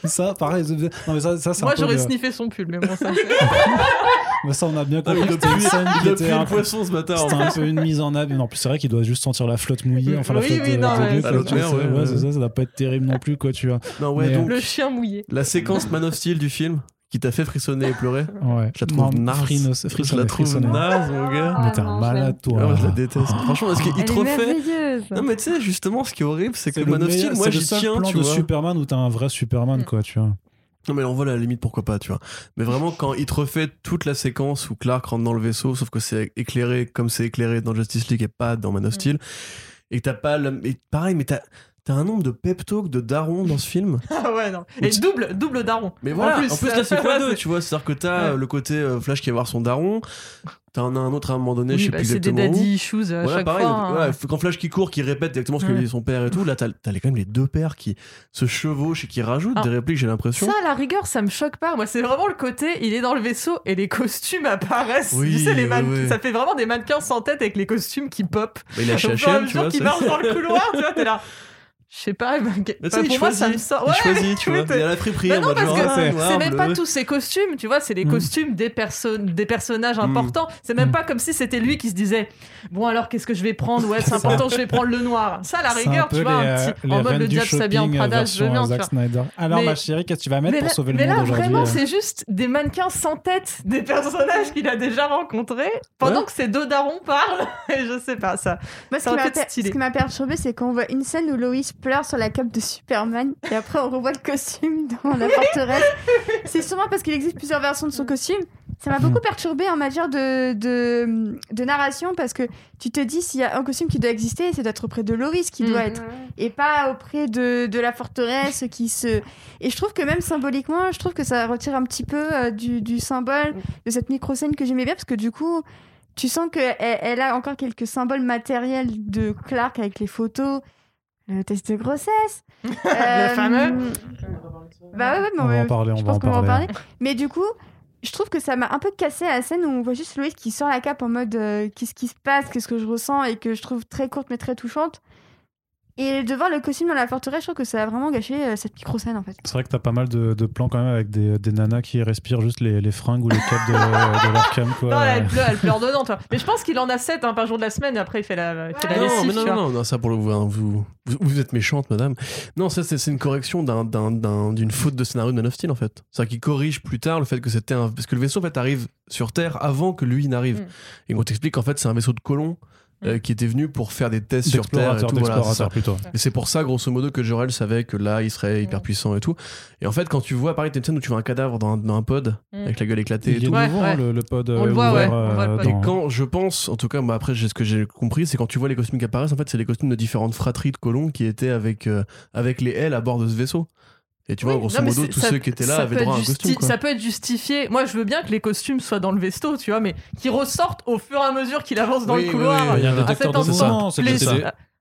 S1: Ça, pareil. Non, mais ça, ça
S2: Moi, j'aurais
S1: le-
S2: sniffé son pull, mais bon, ça. [LAUGHS]
S1: Mais ça, on a bien compris
S5: il
S1: que
S5: a
S1: c'était une scène qui était un
S5: poisson ce bâtard.
S1: C'était
S5: en
S1: un peu une mise en abîme. Non, plus c'est vrai qu'il doit juste sentir la flotte mouillée. Enfin, la
S2: Oui,
S1: flotte
S2: oui,
S1: de-
S2: non,
S5: ouais,
S1: Ouais,
S5: ouais.
S1: c'est ça, ça doit pas être terrible non plus, quoi, tu vois.
S5: Non, ouais,
S1: Mais,
S5: donc
S2: Le chien mouillé.
S5: la séquence Man of Steel du film qui t'a fait frissonner et pleurer. [LAUGHS]
S1: Ouais.
S5: Je la trouve
S1: Non,
S5: naze. Je la trouve
S1: frissonner.
S5: naze, mon gars.
S4: Ah
S1: Mais t'es un malade,
S5: Ah,
S1: toi.
S5: moi, je la déteste. Franchement, parce qu'il refait.
S4: merveilleuse.
S5: Non, mais tu sais, justement, ce qui est horrible, c'est que
S1: C'est le
S5: Man of Steel, moi,
S1: c'est
S5: j'y
S1: le seul
S5: tiens,
S1: plan
S5: tu
S1: de
S5: vois.
S1: Superman où t'as un vrai Superman, quoi, tu vois.
S5: Non, mais on voit la limite, pourquoi pas, tu vois. Mais vraiment, quand il te refait toute la séquence où Clark rentre dans le vaisseau, sauf que c'est éclairé comme c'est éclairé dans Justice League et pas dans Man of Steel, et que t'as pas le. et pareil, mais t'as. T'as un nombre de pep talks de darons dans ce film. [LAUGHS]
S2: Ah ouais, non. Et double, double daron.
S5: Mais voilà, en plus, là, c'est quoi [LAUGHS] deux, tu vois? C'est-à-dire que t'as
S2: Ouais.
S5: euh, le côté euh, Flash qui va voir son daron, t'en as un autre à un moment donné, je
S2: Oui,
S5: sais
S2: bah,
S5: plus
S2: c'est des
S5: exactement
S2: daddy issues à
S5: Voilà,
S2: chaque
S5: pareil,
S2: fois. hein.
S5: voilà, quand Flash qui court, qui répète exactement ce que
S2: Ouais.
S5: dit son père et tout, là t'as les- quand même les deux pères qui se chevauchent et qui rajoutent
S2: Ah.
S5: des répliques, j'ai l'impression.
S2: Ça, à la rigueur, ça me choque pas. Moi, c'est vraiment le côté, il est dans le vaisseau et les costumes apparaissent.
S5: Oui,
S2: tu sais, les
S5: ouais,
S2: man-
S5: ouais.
S2: ça fait vraiment des mannequins sans tête avec les costumes qui pop.
S5: Bah, il a HM, tu vois. c'est-
S2: marche dans le couloir, tu vois, t'es là. [LAUGHS] Je sais pas, bah, [LAUGHS]
S5: Mais
S2: bah,
S5: il
S2: pour moi, ça me sort.
S5: il
S2: Ouais,
S5: choisit, tu [LAUGHS]
S2: oui,
S5: vois. Il a la friperie
S2: Mais
S5: en
S2: non, parce
S5: genre,
S2: que
S5: ah,
S2: c'est même pas tous ces costumes, tu vois, c'est les
S1: Mm.
S2: costumes des, personnes, des personnages
S5: Mm.
S2: importants. C'est même
S1: Mm.
S2: pas comme si c'était lui qui se disait Bon, alors qu'est-ce que je vais prendre? Ouais, c'est [LAUGHS] important, je vais prendre le noir. Ça, à la rigueur, tu vois,
S1: les,
S2: un
S1: euh,
S2: petit-
S1: les
S2: en mode le diable s'habille en
S1: euh,
S2: Prada, je veux bien,
S1: Zack. Snyder. Alors,
S2: Mais-
S1: ma chérie, qu'est-ce que tu vas mettre
S2: Mais
S1: pour
S2: là,
S1: sauver le
S2: mais
S1: monde
S2: là,
S1: aujourd'hui
S2: vraiment,
S1: euh
S2: c'est juste des mannequins sans tête, des personnages qu'il a déjà rencontrés, pendant que ces deux darons parlent. Et je sais pas, ça.
S3: Moi, ce qui m'a
S2: pu être
S3: per-
S2: stylé.
S3: ce qui m'a perturbé, c'est qu'on voit une scène où Lois pleure sur la cape de Superman et après on revoit le costume dans la forteresse. c'est sûrement parce qu'il existe plusieurs versions de son costume. Ça m'a beaucoup perturbé en matière de, de, de narration parce que tu te dis s'il y a un costume qui doit exister, c'est d'être auprès de Lois qui doit
S2: Mm.
S3: être et pas auprès de, de la forteresse qui se. Et je trouve que même symboliquement, je trouve que ça retire un petit peu euh, du, du symbole de cette micro-scène que j'aimais bien parce que du coup, tu sens qu'elle elle a encore quelques symboles matériels de Clark avec les photos, le test de grossesse. [LAUGHS]
S2: Le fameux.
S3: Bah ouais, ouais, mais
S1: On va en parler,
S3: je
S1: on va
S3: pense
S1: en
S3: qu'on va en
S1: parler.
S3: Mais du coup, je trouve que ça m'a un peu cassé la scène où on voit juste Loïs qui sort la cape en mode euh, qu'est-ce qui se passe, qu'est-ce que je ressens et que je trouve très courte mais très touchante. Et de voir le costume dans la forteresse, je trouve que ça a vraiment gâché euh, cette micro-scène en fait.
S1: C'est vrai que t'as pas mal de, de plans quand même avec des, des nanas qui respirent juste les, les fringues ou les capes de, [LAUGHS] de leur cam, quoi.
S2: Non, elle pleure, elle pleure dedans, toi. Mais je pense qu'il en a 7 hein, par jour de la semaine, et après il fait la, il fait la
S5: Non,
S2: lessive,
S5: mais non, non, non, ça pour le vous, vous, vous, vous êtes méchante, madame. Non, ça c'est une correction d'un- d'un- d'un- d'une faute de scénario de Man of Steel en fait. C'est-à-dire qu'il corrige plus tard le fait que c'était un. Parce que le vaisseau en fait arrive sur Terre avant que lui n'arrive.
S2: Mm.
S5: Et on t'explique qu'en fait c'est un vaisseau de colons euh, qui était venu pour faire des tests sur Terre. Et tout, voilà, ça.
S1: plutôt.
S5: Et c'est pour ça, grosso modo, que Jorel savait que là, il serait hyper puissant et tout. Et en fait, quand tu vois, pareil, t'as une scène où tu vois un cadavre dans un, dans un pod,
S2: Mm.
S5: avec la gueule éclatée et
S1: Il est
S5: tout.
S2: Ouais,
S1: nouveau,
S2: ouais.
S1: le, le pod
S2: On le
S1: euh,
S2: voit,
S1: ouvert,
S2: ouais, on voit le
S1: euh,
S2: pod.
S5: Et quand je pense, en tout cas, moi après, ce que j'ai compris, c'est quand tu vois les costumes qui apparaissent, en fait, c'est les costumes de différentes fratries de colons qui étaient avec, euh, avec les L à bord de ce vaisseau. Et tu vois,
S2: Oui,
S5: grosso modo, tous
S2: ça-
S5: ceux qui étaient là
S2: ça
S5: avaient
S2: peut
S5: droit à un
S2: être
S5: costume. quoi.
S2: Ça peut être justifié. Moi, je veux bien que les costumes soient dans le vaisseau, tu vois, mais qui ressortent au fur et à mesure qu'il avance dans
S5: Oui,
S2: le couloir.
S5: oui, oui.
S1: Il y a un détecteur de mouvement, c'est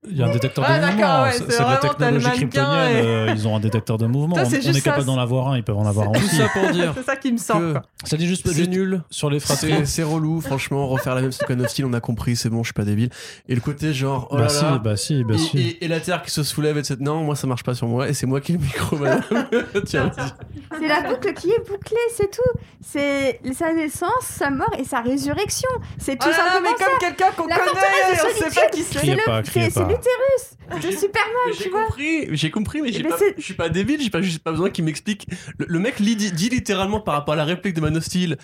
S1: Il y a un détecteur
S2: Ah,
S1: de
S2: d'accord,
S1: mouvement.
S2: ouais,
S1: c'est la technologie kryptonienne.
S2: et-
S1: euh, ils ont un détecteur de mouvement.
S2: Toi,
S1: on on est capable d'en avoir un, ils peuvent en avoir un
S5: Tout
S1: aussi.
S5: ça pour dire
S2: C'est ça qui me quoi.
S1: Ça dit juste,
S5: c'est nul.
S1: sur les fratries.
S5: C'est relou, franchement, refaire la même of Steel, on a compris, c'est bon, je suis pas débile. Et le côté genre, oh
S1: Bah
S5: là
S1: si,
S5: là,
S1: bah si, bah
S5: et,
S1: si.
S5: et- et la Terre qui se soulève, etc. Non, moi ça marche pas sur moi, et c'est moi qui ai le micro, madame. [LAUGHS] Tiens.
S3: C'est la boucle qui est bouclée, c'est tout. C'est sa naissance, sa mort et sa résurrection. C'est tout
S2: Oh
S3: simplement
S2: mais comme quelqu'un qu'on connaît, on sait pas qui c'est.
S3: C'est l'utérus de Superman,
S5: Mais
S3: tu
S5: J'ai
S3: vois.
S5: compris, j'ai compris, mais j'ai
S3: Mais
S5: pas,
S3: c'est-
S5: je suis pas débile, j'ai pas juste pas besoin qu'il m'explique. Le, le mec lit- dit, dit littéralement par rapport à la réplique de Man of Steel,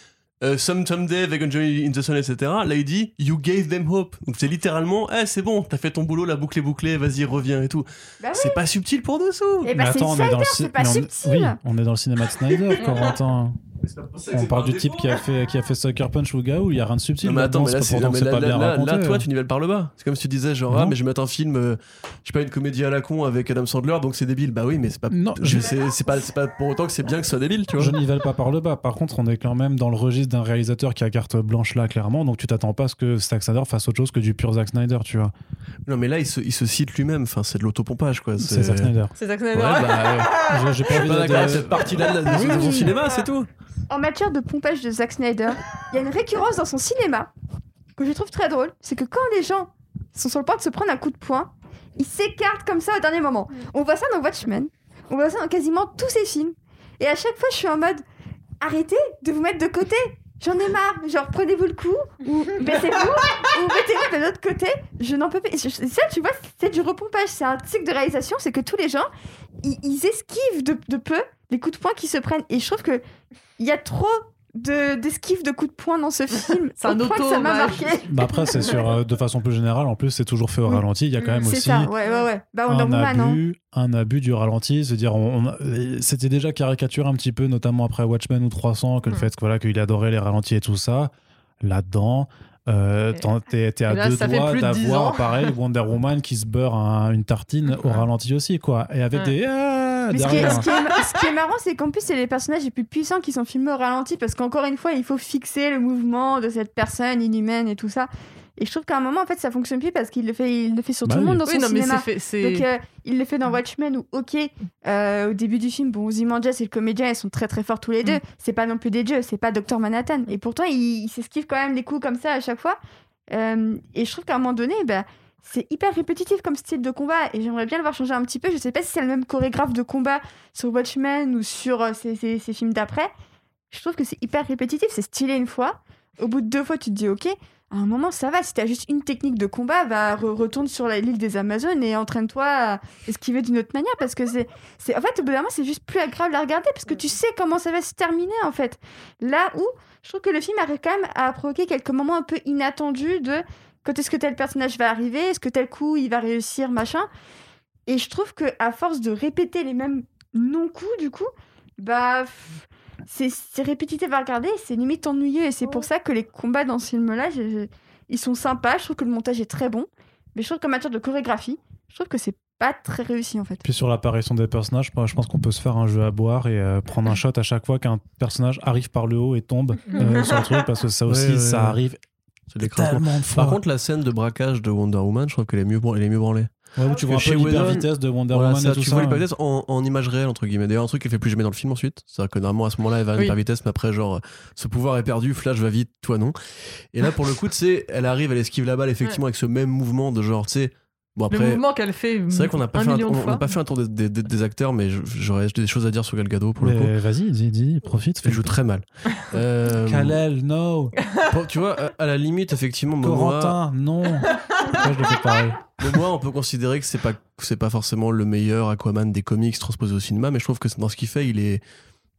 S5: euh, some someday they join in the sun, etc. Là il dit you gave them hope. Donc c'est littéralement, eh c'est bon, t'as fait ton boulot, la boucle est bouclée, vas-y reviens et tout.
S3: Bah oui.
S5: C'est pas subtil pour dessous.
S3: Eh
S1: Mais
S3: bah, c'est
S1: attends, on est dans le
S3: c'est pas
S1: mais on-
S3: subtil.
S1: Oui, on est dans le cinéma de Snyder, [LAUGHS] Corentin. On parle du type qui a fait qui a fait Sucker Punch ou Gaou, il y a rien de subtil.
S5: Non mais attends, mais là,
S1: c'est pas
S5: là,
S1: bien
S5: là, là,
S1: raconté.
S5: toi, tu nivelles par le bas. C'est comme si tu disais, genre, ah, mais je vais mettre un film, euh, je sais pas, une comédie à la con avec Adam Sandler, donc c'est débile. Bah oui, mais c'est pas,
S1: Non,
S5: je-
S1: je-
S5: c'est, pas, c'est pas pour autant que c'est bien que ce soit débile, tu vois.
S1: Je nivelle pas par le bas. Par contre, on est quand même dans le registre d'un réalisateur qui a carte blanche là, clairement. Donc tu t'attends pas à ce que Zack Snyder fasse autre chose que du pur Zack Snyder, tu vois.
S5: Non, mais là, il se, il se cite lui-même. Enfin, c'est de l'autopompage, quoi.
S1: C'est Zack Snyder.
S2: C'est Zack
S5: Ouais,
S2: Snyder.
S5: bah,
S1: J'ai pas envie de-
S5: cette partie-là de, la- de son cinéma, c'est tout.
S3: En matière de pompage de Zack Snyder, il y a une récurrence dans son cinéma que je trouve très drôle. C'est que quand les gens sont sur le point de se prendre un coup de poing, ils s'écartent comme ça au dernier moment. On voit ça dans Watchmen, on voit ça dans quasiment tous ses films. Et à chaque fois, je suis en mode arrêtez de vous mettre de côté. J'en ai marre. Genre, prenez-vous le coup, ou [LAUGHS] baissez-vous, ou mettez-vous de l'autre côté. Je n'en peux plus. Je- Ça, tu vois, c'est du repompage. C'est un cycle de réalisation. C'est que tous les gens, ils, ils esquivent de, de peu les coups de poing qui se prennent. Et je trouve que il y a trop de d'esquives de coups de poing dans ce film. [LAUGHS]
S2: C'est un
S3: au point que ça m'a marqué.
S1: Bah après, c'est sur euh, de façon plus générale. En plus, c'est toujours fait au
S3: Oui.
S1: ralenti. Il y a quand même
S3: C'est
S1: aussi
S3: ça, ouais, ouais, ouais. Bah,
S1: un
S3: Woman, hein.
S1: abus, un abus du ralenti. C'est-à-dire, on, on- c'était déjà caricaturé un petit peu, notamment après Watchmen ou 300, que le
S2: Mm.
S1: fait que, voilà, qu'il adorait les ralentis et tout ça. Là-dedans, euh, t'es à
S2: là,
S1: deux doigts
S2: plus de 10
S1: d'avoir, pareil, Wonder Woman qui se beurre un- une tartine [LAUGHS] au ralenti aussi, quoi. Et avec
S2: Ouais.
S1: des
S3: Mais ce qui, est,
S1: derrière.
S3: ce qui est ma- ce qui est marrant, c'est qu'en plus, c'est les personnages les plus puissants qui sont filmés au ralenti parce qu'encore une fois, il faut fixer le mouvement de cette personne inhumaine et tout ça. Et je trouve qu'à un moment, en fait, ça fonctionne plus parce qu'il le fait, il le fait sur
S1: Bah
S3: tout le
S1: oui.
S3: monde dans
S2: Oui,
S3: son
S2: non,
S3: cinéma.
S2: fait.
S3: Donc, euh, il le fait dans Watchmen où, ok, euh, au début du film, bon, Ozymandias et le comédien, ils sont très très forts tous les deux.
S2: Mm.
S3: C'est pas non plus des dieux, c'est pas Docteur Manhattan. Et pourtant, il, il s'esquive quand même les coups comme ça à chaque fois. Euh, et je trouve qu'à un moment donné, bah, c'est hyper répétitif comme style de combat. Et j'aimerais bien le voir changer un petit peu. Je sais pas si c'est le même chorégraphe de combat sur Watchmen ou sur euh, ces, films d'après. Je trouve que c'est hyper répétitif, c'est stylé une fois. Au bout de deux fois, tu te dis, ok, à un moment, ça va. Si t'as juste une technique de combat, va re- retourne sur l'île des Amazones et entraîne-toi à esquiver d'une autre manière. Parce que c'est, c'est, en fait, au bout d'un moment, c'est juste plus agréable à regarder parce que tu sais comment ça va se terminer, en fait. Là où je trouve que le film arrive quand même à provoquer quelques moments un peu inattendus de quand est-ce que tel personnage va arriver, est-ce que tel coup il va réussir, machin. Et je trouve que à force de répéter les mêmes non-coups, du coup, bah. C'est répétitif à regarder, c'est limite ennuyeux et c'est pour ça que les combats dans ce film-là, ils sont sympas. Je trouve que le montage est très bon, mais je trouve qu'en matière de chorégraphie, je trouve que c'est pas très réussi en fait.
S1: Puis sur l'apparition des personnages, je pense qu'on peut se faire un jeu à boire et euh, prendre un shot à chaque fois qu'un personnage arrive par le haut et tombe [LAUGHS] euh, sur le truc, parce que ça aussi,
S5: Ouais, ouais,
S1: ça
S5: ouais.
S1: arrive
S5: C'est l'écrasement. Par contre, la scène de braquage de Wonder Woman, je trouve qu'elle est mieux, elle est mieux branlée.
S1: Ouais, où tu vois un peu l'hyper vitesse de Wonder
S5: Voilà,
S1: Woman
S5: ça,
S1: et tout
S5: tu
S1: ça.
S5: vois
S1: ouais.
S5: l'hyper vitesse en, en image réelle, entre guillemets. D'ailleurs, un truc qu'elle fait plus jamais dans le film ensuite. C'est-à-dire que normalement, à ce moment-là, elle va à
S2: Oui.
S5: hyper vitesse, mais après, genre, ce pouvoir est perdu, Flash va vite, toi non. Et là, pour le coup, tu sais, elle arrive, elle esquive la balle, effectivement, avec ce même mouvement de genre, tu sais. Bon,
S2: Le
S5: après.
S2: mouvement qu'elle fait.
S5: C'est vrai qu'on n'a pas, fait un, on- on pas fait un tour des, des- des- des acteurs, mais j'aurais des choses à dire sur Gal Gadot pour le coup.
S1: Vas-y, dis, dis, profite.
S5: Elle joue très mal. [LAUGHS] Euh,
S1: Kalel, no.
S5: tu vois, à, à la limite, effectivement, Momoa,
S1: Corentin, non. Pourquoi je le fais pareil
S5: Momoa, on peut considérer que c'est pas, c'est pas forcément le meilleur Aquaman des comics transposé au cinéma, mais je trouve que dans ce qu'il fait, il est,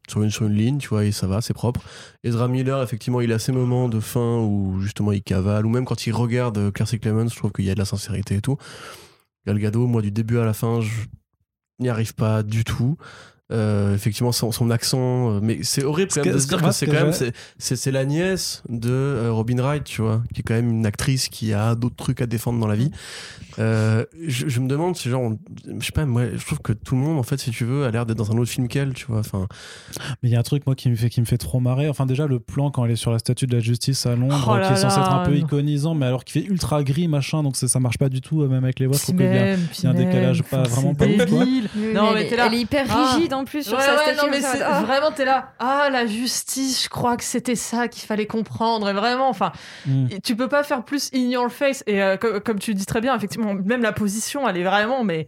S5: sur une, ligne, tu vois, et ça va, c'est propre. Ezra Miller, effectivement, il a ces moments de fin où justement il cavale, ou même quand il regarde euh, Claire Clemens, je trouve qu'il y a de la sincérité et tout. Gal Gadot, moi, du début à la fin, je n'y arrive pas du tout. Euh, effectivement, son, son accent, euh, mais c'est horrible quand même de se dire
S1: que
S5: c'est quand même c'est- c'est c'est la nièce de euh, Robin Wright, tu vois, qui est quand même une actrice qui a d'autres trucs à défendre dans la vie. Euh, je, je me demande, c'est genre, je sais pas, moi, je trouve que tout le monde, en fait, si tu veux, a l'air d'être dans un autre film qu'elle, tu vois. Enfin,
S1: Mais il y a un truc, moi, qui me fait, qui me fait trop marrer. Enfin, déjà, le plan quand elle est sur la statue de la justice à Londres,
S2: Oh
S1: qui
S2: là
S1: est censé être un peu iconisant, mais alors qu'il fait ultra gris, machin, donc ça, ça marche pas du tout, même avec les voix. Je
S2: Puis
S1: trouve qu'il y a-
S2: même,
S1: il y a un décalage pas- vraiment pas ouf,
S2: Non,
S4: elle,
S2: mais là.
S4: elle est hyper
S2: Ah.
S4: rigide en plus sur
S2: Ouais,
S4: sa
S2: ouais,
S4: statue.
S2: non, mais
S4: ça
S2: c'est
S4: oh.
S2: vraiment, t'es là. Ah, la justice, je crois que c'était ça qu'il fallait comprendre. Et vraiment, enfin,
S1: Mm.
S2: tu peux pas faire plus in your face. Et euh, co- comme, tu dis très bien, effectivement, même la position, elle est vraiment, mais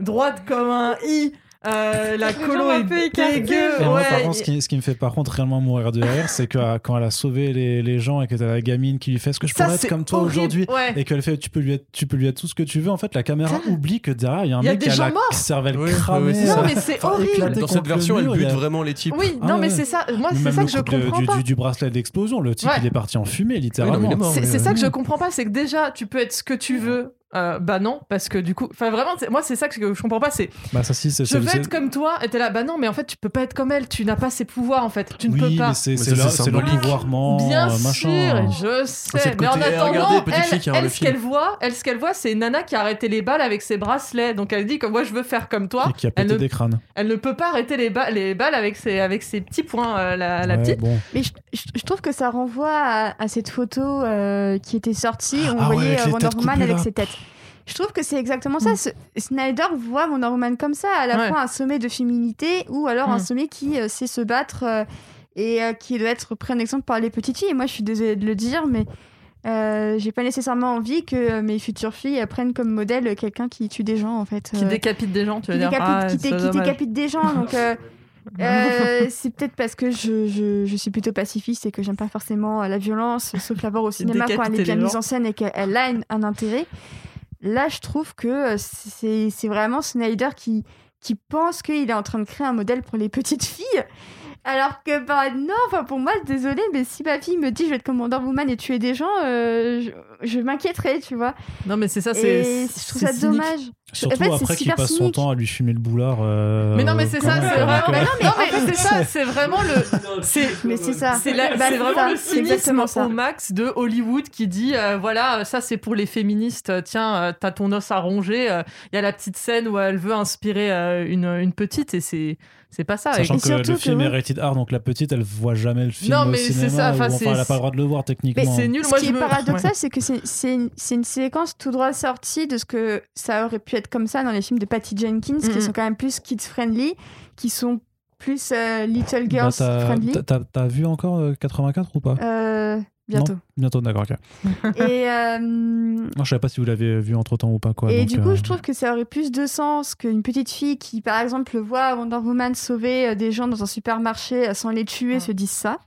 S2: droite comme un i. Euh, la colo est dégueu.
S1: Et moi,
S2: ouais,
S1: par contre, ce qui, ce qui me fait par contre réellement mourir de rire, c'est que euh, quand elle a sauvé les, les gens et que t'as la gamine qui lui fait ce que je pourrais être comme toi aujourd'hui
S2: Ouais.
S1: et qu'elle fait tu peux lui être tu peux lui être tout ce que tu veux en fait la caméra oublie que derrière il y a un
S2: y a
S1: mec qui a la
S2: morts.
S1: cervelle
S5: Oui,
S1: cramée
S5: oui, c'est
S2: Non, mais c'est horrible.
S5: dans cette version, elle bute
S1: a-
S5: vraiment les types.
S2: Oui,
S1: Ah
S2: non, mais
S1: ouais.
S2: c'est ça. Moi, c'est ça que je comprends
S1: du,
S2: pas.
S1: du, bracelet d'explosion le type
S2: Ouais.
S1: il est parti en fumée littéralement.
S2: C'est ça que je comprends pas, c'est que déjà tu peux être ce que tu veux. Euh, bah non, parce que du coup, enfin vraiment, moi c'est ça que je comprends pas. C'est
S1: bah ça si c'est
S2: je
S1: c'est-
S2: veux être comme toi, et t'es là, bah non, mais en fait tu peux pas être comme elle, tu n'as pas ses pouvoirs en fait, tu ne
S1: oui
S2: peux pas.
S1: c'est c'est
S5: ça,
S1: le, pouvoirment
S2: Bien
S1: euh,
S2: sûr,
S1: machin
S2: je sais. Mais en attendant, elle, ce qu'elle voit, elle, ce qu'elle voit, c'est Nana qui a arrêté les balles avec ses bracelets. Donc elle dit que moi je veux faire comme toi.
S1: et qui a
S2: Elle ne,
S1: des crânes
S2: elle ne peut pas arrêter les, ba- les balles avec ses, avec ses petits points, euh, la, la
S1: Ouais,
S2: petite.
S1: bon
S3: Mais je, je- je trouve que ça renvoie à, à cette photo euh, qui était sortie. où On
S1: Ah
S3: voyait Wonder Woman avec ses têtes. Je trouve que c'est exactement ça.
S2: Mm.
S3: Snyder voit Wonder Woman comme ça, à la
S2: Ouais.
S3: fois un sommet de féminité ou alors un
S2: Mm.
S3: sommet qui euh, sait se battre euh, et euh, qui doit être pris en exemple par les petites filles. Et moi, je suis désolée de le dire, mais j'ai pas nécessairement envie que mes futures filles prennent comme modèle quelqu'un qui tue des gens, en fait.
S2: Qui décapite des gens, tu veux
S3: qui
S2: dire.
S3: décapite,
S2: Ah,
S3: qui décapite des gens. Donc, [LAUGHS] euh, c'est peut-être parce que je, je, je suis plutôt pacifiste et que j'aime pas forcément la violence, sauf la voir au [LAUGHS] cinéma quand elle est bien mise en scène et qu'elle a un intérêt. Là, je trouve que euh, c'est vraiment Snyder qui pense qu'il est en train de créer un modèle pour les petites filles. Alors que, bah non, enfin pour moi, désolé, mais si ma fille me dit je vais être Wonder Woman et tuer des gens, euh, je, je m'inquiéterais, tu vois.
S2: Non, mais c'est ça,
S3: Et
S2: c'est.
S3: je trouve
S2: c'est
S3: ça
S2: cynique.
S3: dommage.
S1: surtout
S3: En fait, c'est
S1: après qu'il passe son temps à lui fumer le boulard euh,
S2: Mais non, mais c'est ça, c'est vraiment.
S1: Euh,
S2: Non, mais c'est ça, [LAUGHS] c'est vraiment le. C'est
S3: Mais c'est ça.
S2: C'est
S3: Bah,
S2: c'est vraiment
S3: ça,
S2: le cynisme au max de Hollywood qui dit euh, voilà, ça c'est pour les féministes, tiens, t'as ton os à ronger. euh, Il y a la petite scène où elle veut inspirer euh, une, une petite et c'est c'est pas ça.
S1: Sachant
S3: Et
S1: que le
S3: que
S1: film est
S3: oui.
S1: rated R, donc la petite, elle voit jamais le film
S2: Non, mais c'est ça, enfin,
S1: enfin,
S2: c'est-
S1: elle a pas le droit de le voir techniquement.
S2: c'est nul.
S3: Ce
S2: Moi,
S3: qui
S2: je
S3: est
S2: me-
S3: paradoxal,
S2: ouais.
S3: c'est que c'est- une, séquence tout droit sortie de ce que ça aurait pu être comme ça dans les films de Patty Jenkins, qui sont quand même plus kids-friendly, qui sont plus euh, little
S1: Bah,
S3: girls
S1: t'as-
S3: friendly.
S1: t'as- vu encore euh, 84 ou pas?
S3: Euh, bientôt.
S1: Bientôt, d'accord. ok. [LAUGHS]
S3: et euh,
S1: Non, je savais pas si vous l'avez vu entre temps ou pas. Quoi,
S3: et
S1: donc,
S3: du coup,
S1: euh,
S3: je trouve que ça aurait plus de sens qu'une petite fille qui, par exemple, voit Wonder Woman sauver euh, des gens dans un supermarché euh, sans les tuer,
S2: Ouais.
S3: se dise ça.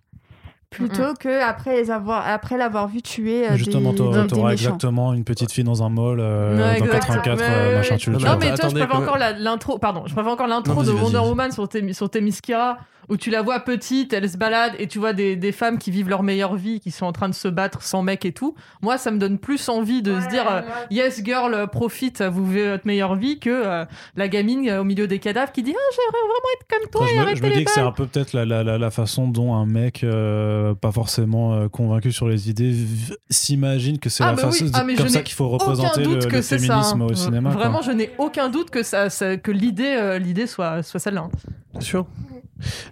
S3: Plutôt que après les avoir, après l'avoir vu tuer euh,
S1: mais Justement,
S3: des,
S1: t'auras exactement une petite fille dans un mall euh,
S2: Ouais,
S1: dans
S2: exact.
S1: 84,
S2: Ouais,
S1: euh,
S2: ouais,
S1: machin, tu le
S5: Non,
S2: mais toi, je préfère encore l'intro. Pardon, je préfère encore l'intro de Wonder. Woman sur, Tem- sur Themyscira, où tu la vois petite, elle se balade et tu vois des, des femmes qui vivent leur meilleure vie, qui sont en train de se battre sans mec et tout. Moi, ça me donne plus envie de se dire euh, Yes, girl, euh, profite, vous vivez votre meilleure vie, que euh, la gamine euh, au milieu des cadavres qui dit Ah, j'aimerais vraiment être comme toi et
S1: je me, je me
S2: les
S1: dis que c'est un peu peut-être la, la, la, la façon dont un mec euh, pas forcément euh, convaincu sur les idées s'imagine que c'est
S2: Ah,
S1: la
S2: bah oui.
S1: façon
S2: Ah, mais
S1: comme ça qu'il faut représenter le, le
S2: ça.
S1: féminisme
S2: hein.
S1: au cinéma. quoi.
S2: Vraiment, je n'ai aucun doute que, ça, ça- que l'idée euh, l'idée soit, soit celle-là. hein.
S5: Bien sûr.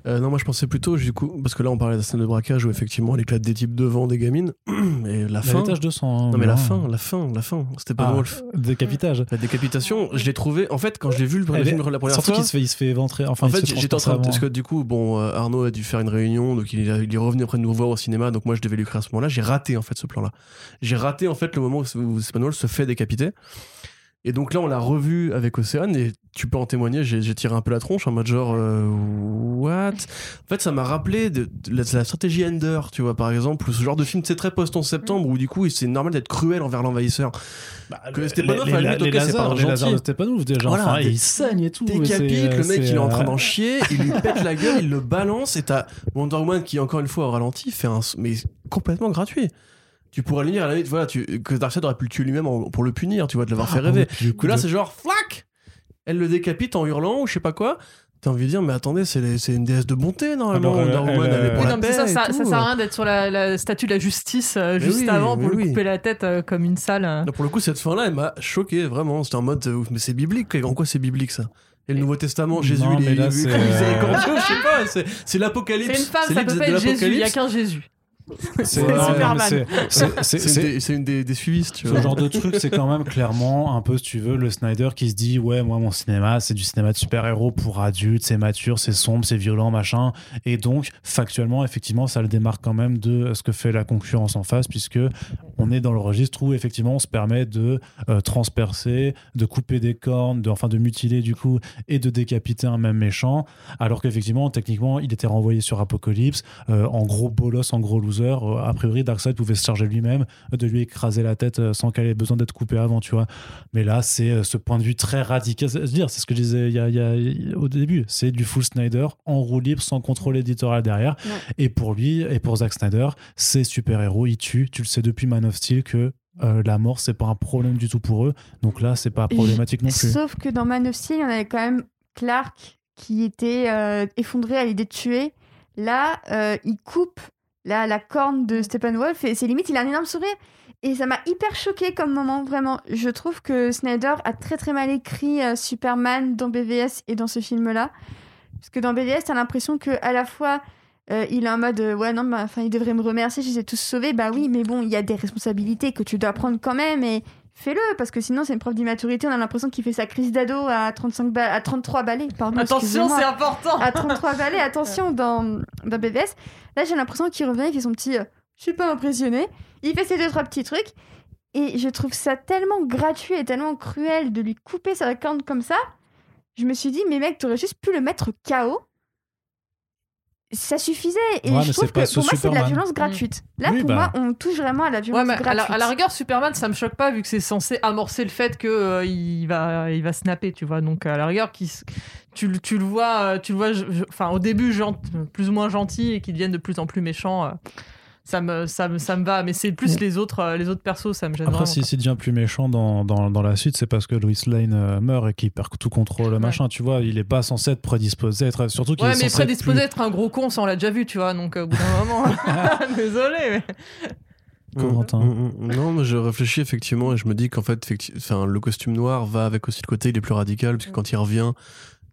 S5: Euh, non, moi je pensais plutôt, du coup, parce que là on parlait de la scène de braquage où effectivement elle éclate des types devant des gamines, [CLEARS THROAT] et la
S1: La
S5: fin.
S1: l'étage de hein,
S5: Non, mais la fin, la fin, la fin. Steppenwolf.
S1: Ah, décapitage.
S5: La décapitation, je l'ai trouvé. En fait, quand je l'ai vu le
S1: est-
S5: film la première
S1: Surtout
S5: fois.
S1: qu'il se fait, il se fait éventrer. Enfin,
S5: En fait, j'étais en train de. Parce que du coup, bon, euh, Arnaud a dû faire une réunion, donc il, est- il est revenu après nous voir au cinéma, donc moi je devais lui écrire à ce moment-là. J'ai raté en fait ce plan-là. J'ai raté en fait le moment où Steppenwolf se fait décapiter. Et donc là, on l'a revu avec Océane et tu peux en témoigner, j'ai tiré un peu la tronche en mode genre, euh, what? En fait, ça m'a rappelé de, de la, de la stratégie Ender, tu vois, par exemple, ou ce genre de film, c'est très post-11 septembre où du coup, c'est normal d'être cruel envers l'envahisseur. Que
S1: les,
S5: Stepanov,
S1: les, les, les
S5: ok, c'est pas
S1: les
S5: gentil.
S1: de Stepanov déjà,
S5: Voilà,
S1: enfin, il saigne et tout.
S5: Décapite, le mec
S1: c'est,
S5: il est en train d'en chier, il lui pète la gueule, il le balance et t'as Wonder Woman qui encore une fois au ralenti fait un mais complètement gratuit. Tu pourrais le lire à la limite, voilà, tu, que Darkseid aurait pu le tuer lui-même en- pour le punir, tu vois, de l'avoir fait
S1: ah,
S5: rêver.
S1: oui, du coup,
S5: Que là
S1: de-
S5: c'est genre flac, elle le décapite en hurlant ou je sais pas quoi. T'as envie de dire mais attendez c'est les- c'est une déesse de bonté normalement.
S1: Alors, elle-
S5: Wonder Woman
S1: elle,
S5: elle est pour
S2: Oui,
S5: la
S2: non, mais
S5: paix
S2: ça, ça,
S5: et
S2: ça
S5: tout.
S2: sert à rien d'être sur la, la statue de la justice euh,
S5: Mais
S2: juste
S5: oui,
S2: avant pour
S5: mais
S2: lui
S5: oui.
S2: couper la tête euh, comme une salle. euh.
S5: Là, pour le coup, cette fin-là, elle m'a choqué, vraiment. C'était en mode, euh, mais c'est biblique. En quoi c'est biblique, ça? Et le Nouveau Testament, Jésus,
S1: Non,
S5: il
S1: mais
S5: est,
S1: là,
S5: il est
S1: c'est, euh,
S5: miséricordieux, je sais pas. C'est, c'est l'apocalypse.
S2: C'est une femme, ça peut pas
S5: de
S2: être Jésus, il y a
S5: l'Apocalypse.
S2: qu'un Jésus. [LAUGHS]
S1: c'est
S5: une des, une des, des suivistes, tu
S1: Ce genre de truc, c'est quand même clairement un peu, si tu veux, le Snyder qui se dit Ouais, moi, mon cinéma, c'est du cinéma de super-héros pour adultes, c'est mature, c'est sombre, c'est violent, machin. Et donc, factuellement, effectivement, ça le démarque quand même de ce que fait la concurrence en face, puisque on est dans le registre où, effectivement, on se permet de euh, transpercer, de couper des cornes, de, enfin, de mutiler, du coup, et de décapiter un même méchant. Alors qu'effectivement, techniquement, il était renvoyé sur Apocalypse, euh, en gros bolos, en gros loser. Euh, a priori, Darkseid pouvait se charger lui-même de lui écraser la tête euh, sans qu'elle ait besoin d'être coupée avant, tu vois. Mais là, c'est euh, ce point de vue très radical. C'est dire, c'est ce que je disais il y a, il y a- il y a- au début. C'est du full Snyder en roue libre, sans contrôle éditorial derrière.
S3: Ouais.
S1: Et pour lui et pour Zack Snyder, c'est super-héros, il tue. Tu le sais depuis Man of Steel que euh, la mort, c'est pas un problème du tout pour eux. Donc là, c'est pas problématique non plus.
S3: Sauf que dans Man of Steel, on avait quand même Clark qui était euh, effondré à l'idée de tuer. Là, euh, il coupe la, la corne de Steppenwolf et c'est limite, il a un énorme sourire. Et ça m'a hyper choqué comme moment, vraiment. Je trouve que Snyder a très très mal écrit euh, Superman dans BVS et dans ce film-là. Parce que dans BVS, t'as l'impression que à la fois euh, il est en mode euh, ouais non, enfin il devrait me remercier, je les ai tous sauvés. Bah oui, mais bon, il y a des responsabilités que tu dois prendre quand même et fais-le parce que sinon c'est une preuve d'immaturité. On a l'impression qu'il fait sa crise d'ado à 35 ba- à 33 balais. Pardon,
S2: Attention, c'est important.
S3: à 33 balais, attention, dans, dans BVS. Là, j'ai l'impression qu'il revient, il fait son petit euh, Je suis pas impressionné. Il fait ses deux, trois petits trucs. Et je trouve ça tellement gratuit et tellement cruel de lui couper sa corne comme ça. Je me suis dit, mais mec, t'aurais juste pu le mettre KO. Ça suffisait. Et
S1: Ouais,
S3: je trouve que pour moi, c'est de la violence gratuite. Là,
S1: Oui,
S3: pour
S1: bah.
S3: moi, on touche vraiment à la
S2: Ouais,
S3: violence
S2: mais à la,
S3: gratuite.
S2: à la rigueur, Superman, ça me choque pas vu que c'est censé amorcer le fait que euh, il va, il va snapper, tu vois. Donc à la rigueur, qui, tu, le- tu le vois, euh, tu le vois, je- je- enfin au début gent- plus ou moins gentil et qu'il devienne de plus en plus méchant. euh, ça me, ça me, ça me va. Mais c'est plus les autres, euh, les autres persos, ça me gêne.
S1: Après,
S2: vraiment,
S1: si- s'il devient plus méchant dans, dans, dans la suite, c'est parce que Lois Lane euh, meurt et qu'il perd tout contrôle, machin, tu vois. Il est pas censé être prédisposé, à être, surtout qu'il
S2: Ouais,
S1: est
S2: mais prédisposé à
S1: plus-
S2: être un gros con, ça on l'a déjà vu, tu vois. Donc euh, au bout d'un moment, [LAUGHS] [LAUGHS] désolé. Mais...
S1: Corentin.
S5: Mm, mm, mm. Non, mais je réfléchis effectivement et je me dis qu'en fait, enfin, le costume noir va avec aussi le côté, il est plus radical, parce que quand il revient,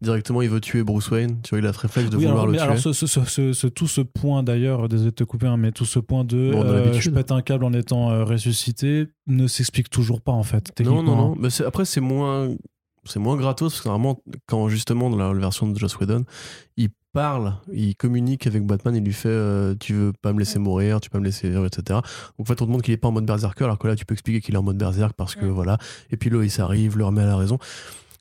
S5: directement, il veut tuer Bruce Wayne. Tu vois, il a ce réflexe de
S1: Oui,
S5: vouloir
S1: alors,
S5: le
S1: mais
S5: tuer.
S1: alors ce, ce- ce- ce- ce- tout ce point d'ailleurs, désolé de te couper, hein, mais tout ce point de
S5: Bon,
S1: euh, je pète un câble en étant euh, ressuscité ne s'explique toujours pas en fait.
S5: Non,
S1: techniquement.
S5: non, non. Mais après, c'est moins, c'est moins gratos parce que normalement, quand justement dans la version de Joss Whedon, il parle, il communique avec Batman, il lui fait euh, Tu veux pas me laisser mourir, tu peux pas me laisser vivre, etc. Donc en fait, on te montre qu'il est pas en mode berserker, alors que là, tu peux expliquer qu'il est en mode berserk parce que voilà. Et puis Lois arrive, le remet à la raison.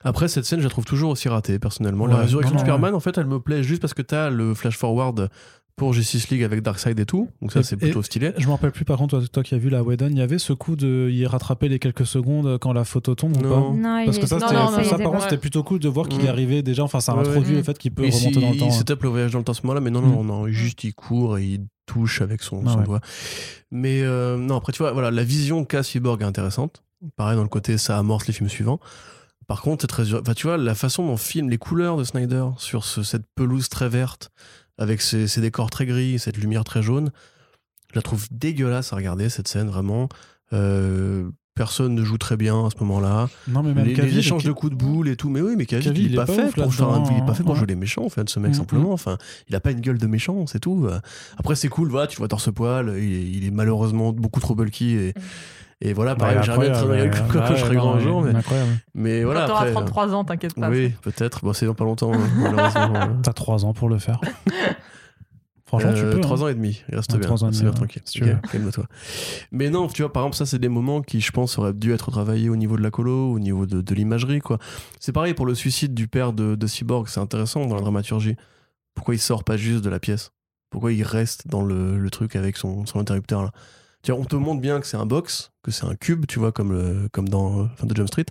S5: Après, cette scène, je la trouve toujours aussi ratée, personnellement. la résurrection
S1: non,
S5: de
S1: non,
S5: Superman, en fait, elle me plaît juste parce que t'as le flash forward pour Justice League avec Darkseid et tout. Donc ça, c'est plutôt stylé.
S1: Je me rappelle plus par contre, toi, toi qui as vu la Whedon, il y avait ce coup de y rattraper les quelques secondes quand la photo tombe ou
S5: Non.
S1: pas
S4: Non,
S1: Parce que ça,
S2: Non, non,
S1: ça,
S2: non,
S1: ça,
S2: non,
S1: par contre, c'était plutôt cool de voir qu'il
S5: Mm.
S1: arrivait déjà. Enfin, ça
S5: Ouais,
S1: introduit le fait qu'il peut
S5: Et
S1: remonter
S5: si-
S1: dans le temps.
S5: Il
S1: hein.
S5: se tape le voyage dans le temps à ce moment-là, mais non,
S1: Mm.
S5: non, non, juste il court et il touche avec son,
S1: Ah
S5: son
S1: ouais.
S5: doigt. Mais euh, non, après, tu vois, voilà, la vision qu'a Cyborg est intéressante. Pareil, dans le côté, ça amorce les films suivants. Par contre, très. Enfin, tu vois, la façon dont filme les couleurs de Snyder sur ce- cette pelouse très verte, avec ces, ces décors très gris, cette lumière très jaune, je la trouve dégueulasse à regarder, cette scène, vraiment. Euh, personne ne joue très bien à ce moment-là.
S1: Non, mais même
S5: Les, échanges de coups de boule et tout. Mais oui, mais Cavill, il,
S1: il
S5: est
S1: est
S5: pas
S1: pas
S5: fait pour faire un-
S1: là-dedans,
S5: il est pas fait pour
S1: ouais.
S5: jouer les méchants, en fait, ce mec, simplement. Enfin, il a pas une gueule de méchant, c'est tout. Après, c'est cool, voilà, tu vois torse-poil, il, est- il est malheureusement beaucoup trop bulky et, et voilà, pareil,
S1: Ouais,
S5: j'aimerais bien être
S1: incroyable,
S5: comme
S1: ouais,
S5: quand je serai grand un jour,
S1: mais
S5: mais, voilà,
S2: Quand t'auras
S5: après.
S2: 33 ans, t'inquiète pas.
S5: Oui, peut-être. Bon, c'est dans pas longtemps, hein, [LAUGHS] malheureusement.
S1: T'as trois ans pour le faire. Franchement, tu
S5: Euh,
S1: peux.
S5: Trois
S1: hein.
S5: ans et demi, il reste
S1: Ouais,
S5: bien.
S1: trois ans et
S5: C'est
S1: demi,
S5: bien
S1: ouais,
S5: tranquille.
S1: si tu veux.
S5: Ok, Calme-toi. Mais non, tu vois, par exemple, ça, c'est des moments qui, je pense, auraient dû être travaillés au niveau de la colo, au niveau de, de l'imagerie, quoi. C'est pareil pour le suicide du père de, de Cyborg, c'est intéressant dans la dramaturgie. Pourquoi il sort pas juste de la pièce? Pourquoi il reste dans le, le truc avec son, son interrupteur, là? On te montre bien que c'est un box, que c'est un cube, tu vois, comme, dans euh, fin Jump Street.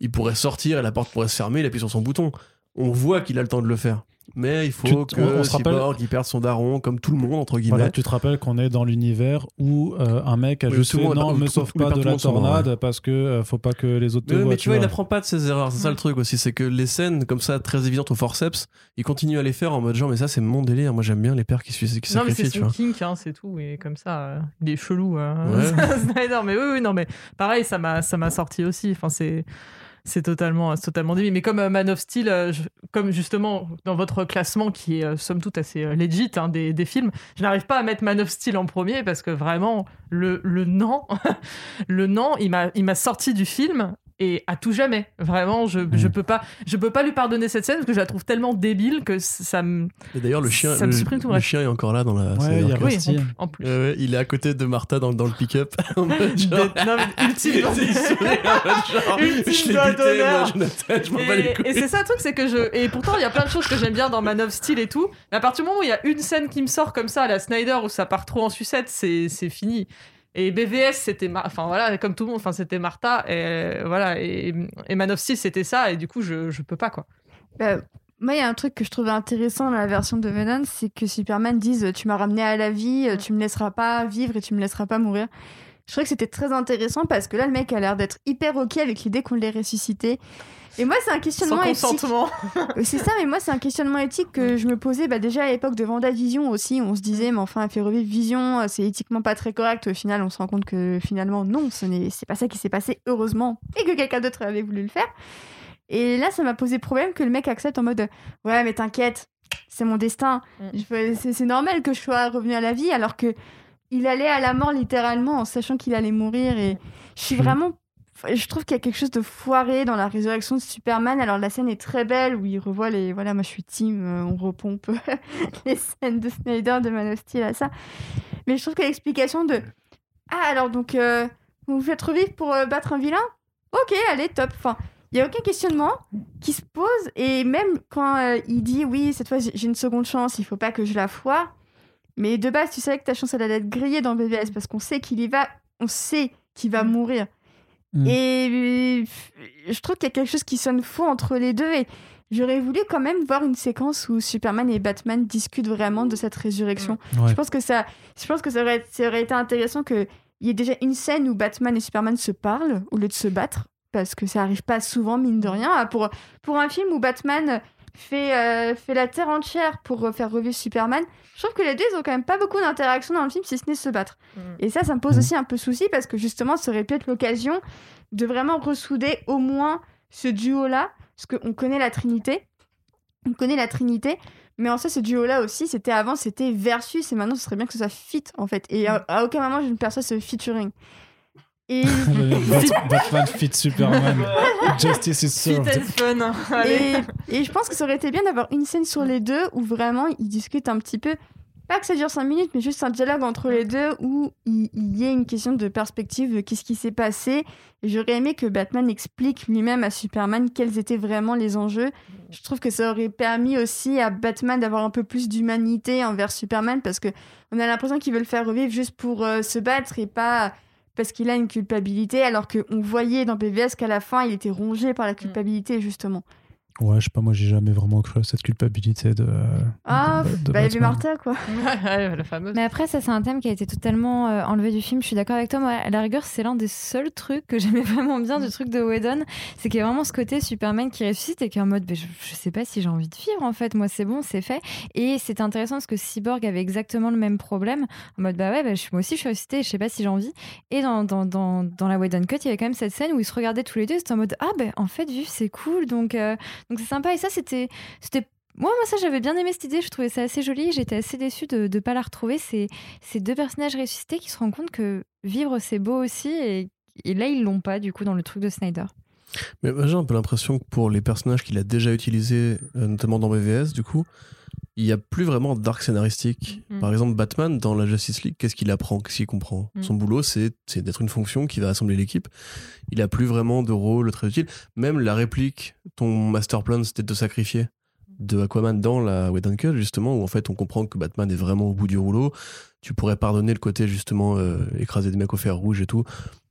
S5: Il pourrait sortir et la porte pourrait se fermer, il appuie sur son bouton. On voit qu'il a le temps de le faire. Mais il faut
S1: Tu- on-
S5: que
S1: on se rappelle-
S5: Cyborg il perde son daron, comme tout le monde, entre guillemets.
S1: Voilà, tu te rappelles qu'on est dans l'univers où euh, un mec a
S5: Oui,
S1: juste fait non, me sauve pas de la tornade parce que euh, faut pas que les autres te
S5: Mais,
S1: voient.
S5: mais tu vois, il apprend pas de ses erreurs, c'est ça le truc aussi, c'est que les scènes comme ça très évidentes au forceps, il continue à les faire en mode genre mais ça c'est mon délire, moi j'aime bien les pères qui, se- qui
S2: Non, mais c'est son kink, hein, c'est tout. Et comme ça, euh, il est chelou.
S5: Ouais. [LAUGHS]
S2: Snyder. Mais oui, oui, non, mais pareil, ça m'a, ça m'a sorti aussi. Enfin, c'est, c'est totalement, totalement débile. Mais comme euh, Man of Steel, euh, comme justement dans votre classement qui est euh, somme toute assez legit hein, des, films, je n'arrive pas à mettre Man of Steel en premier parce que vraiment le, le [LAUGHS] le non, il m'a sorti du film. Et à tout jamais, vraiment, je, je peux pas, je peux pas lui pardonner cette scène parce que je la trouve tellement débile que ça me,
S5: Et d'ailleurs le chien, le, chien est encore là dans la.
S1: Ouais,
S5: c'est-
S1: il y a
S5: donc,
S2: oui, en, en plus.
S5: euh, ouais, il est à côté de Martha dans, dans le pick-up. [LAUGHS] genre-
S2: non, mais [LAUGHS] ultime
S5: Il sourit en mode genre, [LAUGHS]
S2: Ultime
S5: je l'ai
S2: doigt
S5: buté,
S2: d'honneur.
S5: moi, Jonathan, je m'en bats les
S2: Et,
S5: couilles.
S2: et c'est ça le truc, c'est que je. Et pourtant, il y a plein de choses que j'aime bien dans Man of Steel et tout. Mais à partir du moment où il y a une scène qui me sort comme ça à la Snyder où ça part trop en sucette, c'est c'est fini. Et BVS, c'était. Mar- Enfin voilà, comme tout le monde, enfin, c'était Martha. Et voilà. Et, et Man of Steel, c'était ça. Et du coup, je, je peux pas, quoi.
S3: Bah, moi, il y a un truc que je trouvais intéressant dans la version de Venom, c'est que Superman dise Tu m'as ramené à la vie,
S2: Mm.
S3: tu me laisseras pas vivre et tu me laisseras pas mourir. Je trouvais que c'était très intéressant parce que là, le mec a l'air d'être hyper ok avec l'idée qu'on l'ait ressuscité. Et moi, c'est un
S2: Sans
S3: questionnement éthique.
S2: consentement. [LAUGHS]
S3: Euh, C'est ça, mais moi, c'est un questionnement éthique que je me posais bah, déjà à l'époque de Vendavision aussi. On se disait, mais enfin, elle fait revivre Vision, c'est éthiquement pas très correct. Au final, on se rend compte que finalement, non, ce n'est c'est pas ça qui s'est passé, heureusement, et que quelqu'un d'autre avait voulu le faire. Et là, ça m'a posé problème que le mec accepte en mode, ouais, mais t'inquiète, c'est mon destin.
S2: Mm.
S3: C'est normal que je sois revenu à la vie, alors que il allait à la mort littéralement en sachant qu'il allait mourir. Et je suis
S1: Mm.
S3: vraiment je trouve qu'il y a quelque chose de foiré dans la résurrection de Superman. Alors la scène est très belle où il revoit les. Voilà, moi je suis team, euh, on repompe [LAUGHS] les scènes de Snyder, de Man of Steel à ça. Mais je trouve que l'explication de. Ah, alors donc, euh, vous vous faites revivre pour euh, battre un vilain? Ok, allez, top. Enfin, il n'y a aucun questionnement qui se pose. Et même quand euh, il dit oui, cette fois j'ai j'ai une seconde chance, il faut pas que je la foire. Mais de base, tu savais que ta chance elle allait être grillée dans BVS parce qu'on sait qu'il y va, on sait qu'il va
S2: Mm.
S3: mourir.
S1: Mm.
S3: Et euh, je trouve qu'il y a quelque chose qui sonne faux entre les deux. Et j'aurais voulu quand même voir une séquence où Superman et Batman discutent vraiment de cette résurrection.
S1: Ouais.
S3: Je pense que ça, je pense que ça aurait, ça aurait été intéressant qu'il y ait déjà une scène où Batman et Superman se parlent au lieu de se battre. Parce que ça arrive pas souvent, mine de rien. Pour, pour un film où Batman fait, euh, fait la terre entière pour faire revivre Superman, je trouve que les deux, ils ont quand même pas beaucoup d'interaction dans le film, si ce n'est se battre. Et ça, ça me pose
S1: Mhm.
S3: aussi un peu souci parce que justement, ça aurait pu être l'occasion de vraiment ressouder au moins ce duo-là, parce qu'on connaît la Trinité. On connaît la Trinité, mais en soi, ce duo-là aussi, c'était avant, c'était versus, et maintenant, ce serait bien que ce soit fit, en fait. Et à, à aucun moment, je ne perçois ce featuring. Et, [LAUGHS]
S1: Bat- [LAUGHS] Batman fit Superman. Justice is served.
S2: fun. [LAUGHS] Allez.
S3: et, et je pense que ça aurait été bien d'avoir une scène sur les deux où vraiment ils discutent un petit peu. Pas que ça dure 5 minutes, mais juste un dialogue entre les deux où il, il y ait une question de perspective de qu'est-ce qui s'est passé. J'aurais aimé que Batman explique lui-même à Superman quels étaient vraiment les enjeux. Je trouve que ça aurait permis aussi à Batman d'avoir un peu plus d'humanité envers Superman parce que on a l'impression qu'il veut le faire revivre juste pour euh, se battre et pas parce qu'il a une culpabilité, alors qu'on voyait dans PVS qu'à la fin, il était rongé par la culpabilité, justement.
S1: Ouais, je sais pas, moi j'ai jamais vraiment cru à cette culpabilité de.
S3: Ah,
S1: de- de
S3: bah, avait
S1: Batman.
S3: Martha, quoi. [LAUGHS]
S2: Ouais, la fameuse.
S4: Mais après, ça, c'est un thème qui a été totalement euh, enlevé du film. Je suis d'accord avec toi. Moi, à la rigueur, c'est l'un des seuls trucs que [LAUGHS] j'aimais vraiment bien du truc de Whedon. C'est qu'il y a vraiment ce côté Superman qui ressuscite et qui est en mode, bah, je, je sais pas si j'ai envie de vivre, en fait. Moi, c'est bon, c'est fait. Et c'était intéressant parce que Cyborg avait exactement le même problème. En mode, bah ouais, bah, je- moi aussi, je suis ressuscité, je sais pas si j'ai envie. Et dans, dans, dans, dans la Whedon Cut, il y avait quand même cette scène où ils se regardaient tous les deux. C'était en mode, ah, ben en fait, vivre, c'est cool. Donc, euh, donc c'est sympa. Et ça, c'était. moi, moi, ça, j'avais bien aimé cette idée. Je trouvais ça assez joli. J'étais assez déçue de ne pas la retrouver. C'est ces deux personnages ressuscités qui se rendent compte que vivre, c'est beau aussi. Et, et là, ils l'ont pas, du coup, dans le truc de Snyder.
S5: Mais j'ai un peu l'impression que pour les personnages qu'il a déjà utilisés, euh, notamment dans BVS, du coup, il n'y a plus vraiment d'arc scénaristique.
S2: Mm.
S5: Par exemple, Batman, dans la Justice League, qu'est-ce qu'il apprend Qu'est-ce qu'il comprend
S2: Mm.
S5: Son boulot, c'est d'être une fonction qui va assembler l'équipe. Il a plus vraiment de rôle très utile. Même la réplique, ton master plan, c'était de te sacrifier de Aquaman dans la Whedon Cut, justement, où en fait on comprend que Batman est vraiment au bout du rouleau. Tu pourrais pardonner le côté, justement, euh, écraser des mecs au fer rouge et tout,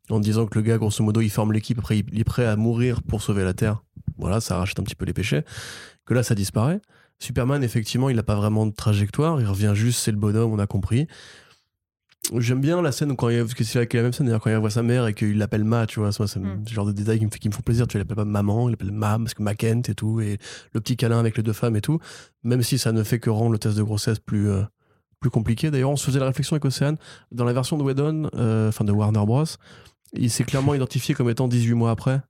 S5: en disant que le gars, grosso modo, il forme l'équipe, après il est prêt à mourir pour sauver la Terre. Voilà, ça rachète un petit peu les péchés. Que là, ça disparaît. Superman, effectivement, il n'a pas vraiment de trajectoire. Il revient juste, c'est le bonhomme, on a compris. J'aime bien la scène où quand il, parce que c'est la, même scène, d'ailleurs, quand il voit sa mère et qu'il l'appelle Ma, tu vois, c'est
S2: Mm.
S5: le genre de détails qui me, fait, qui me font plaisir. Tu l'appelles pas maman, il l'appelle Ma, parce que Ma Kent et tout, et le petit câlin avec les deux femmes et tout. Même si ça ne fait que rendre le test de grossesse plus, euh, plus compliqué. D'ailleurs, on se faisait la réflexion avec Océane. Dans la version de Whedon, euh, enfin de Warner Bros., il s'est clairement [LAUGHS] identifié comme étant 18 mois après.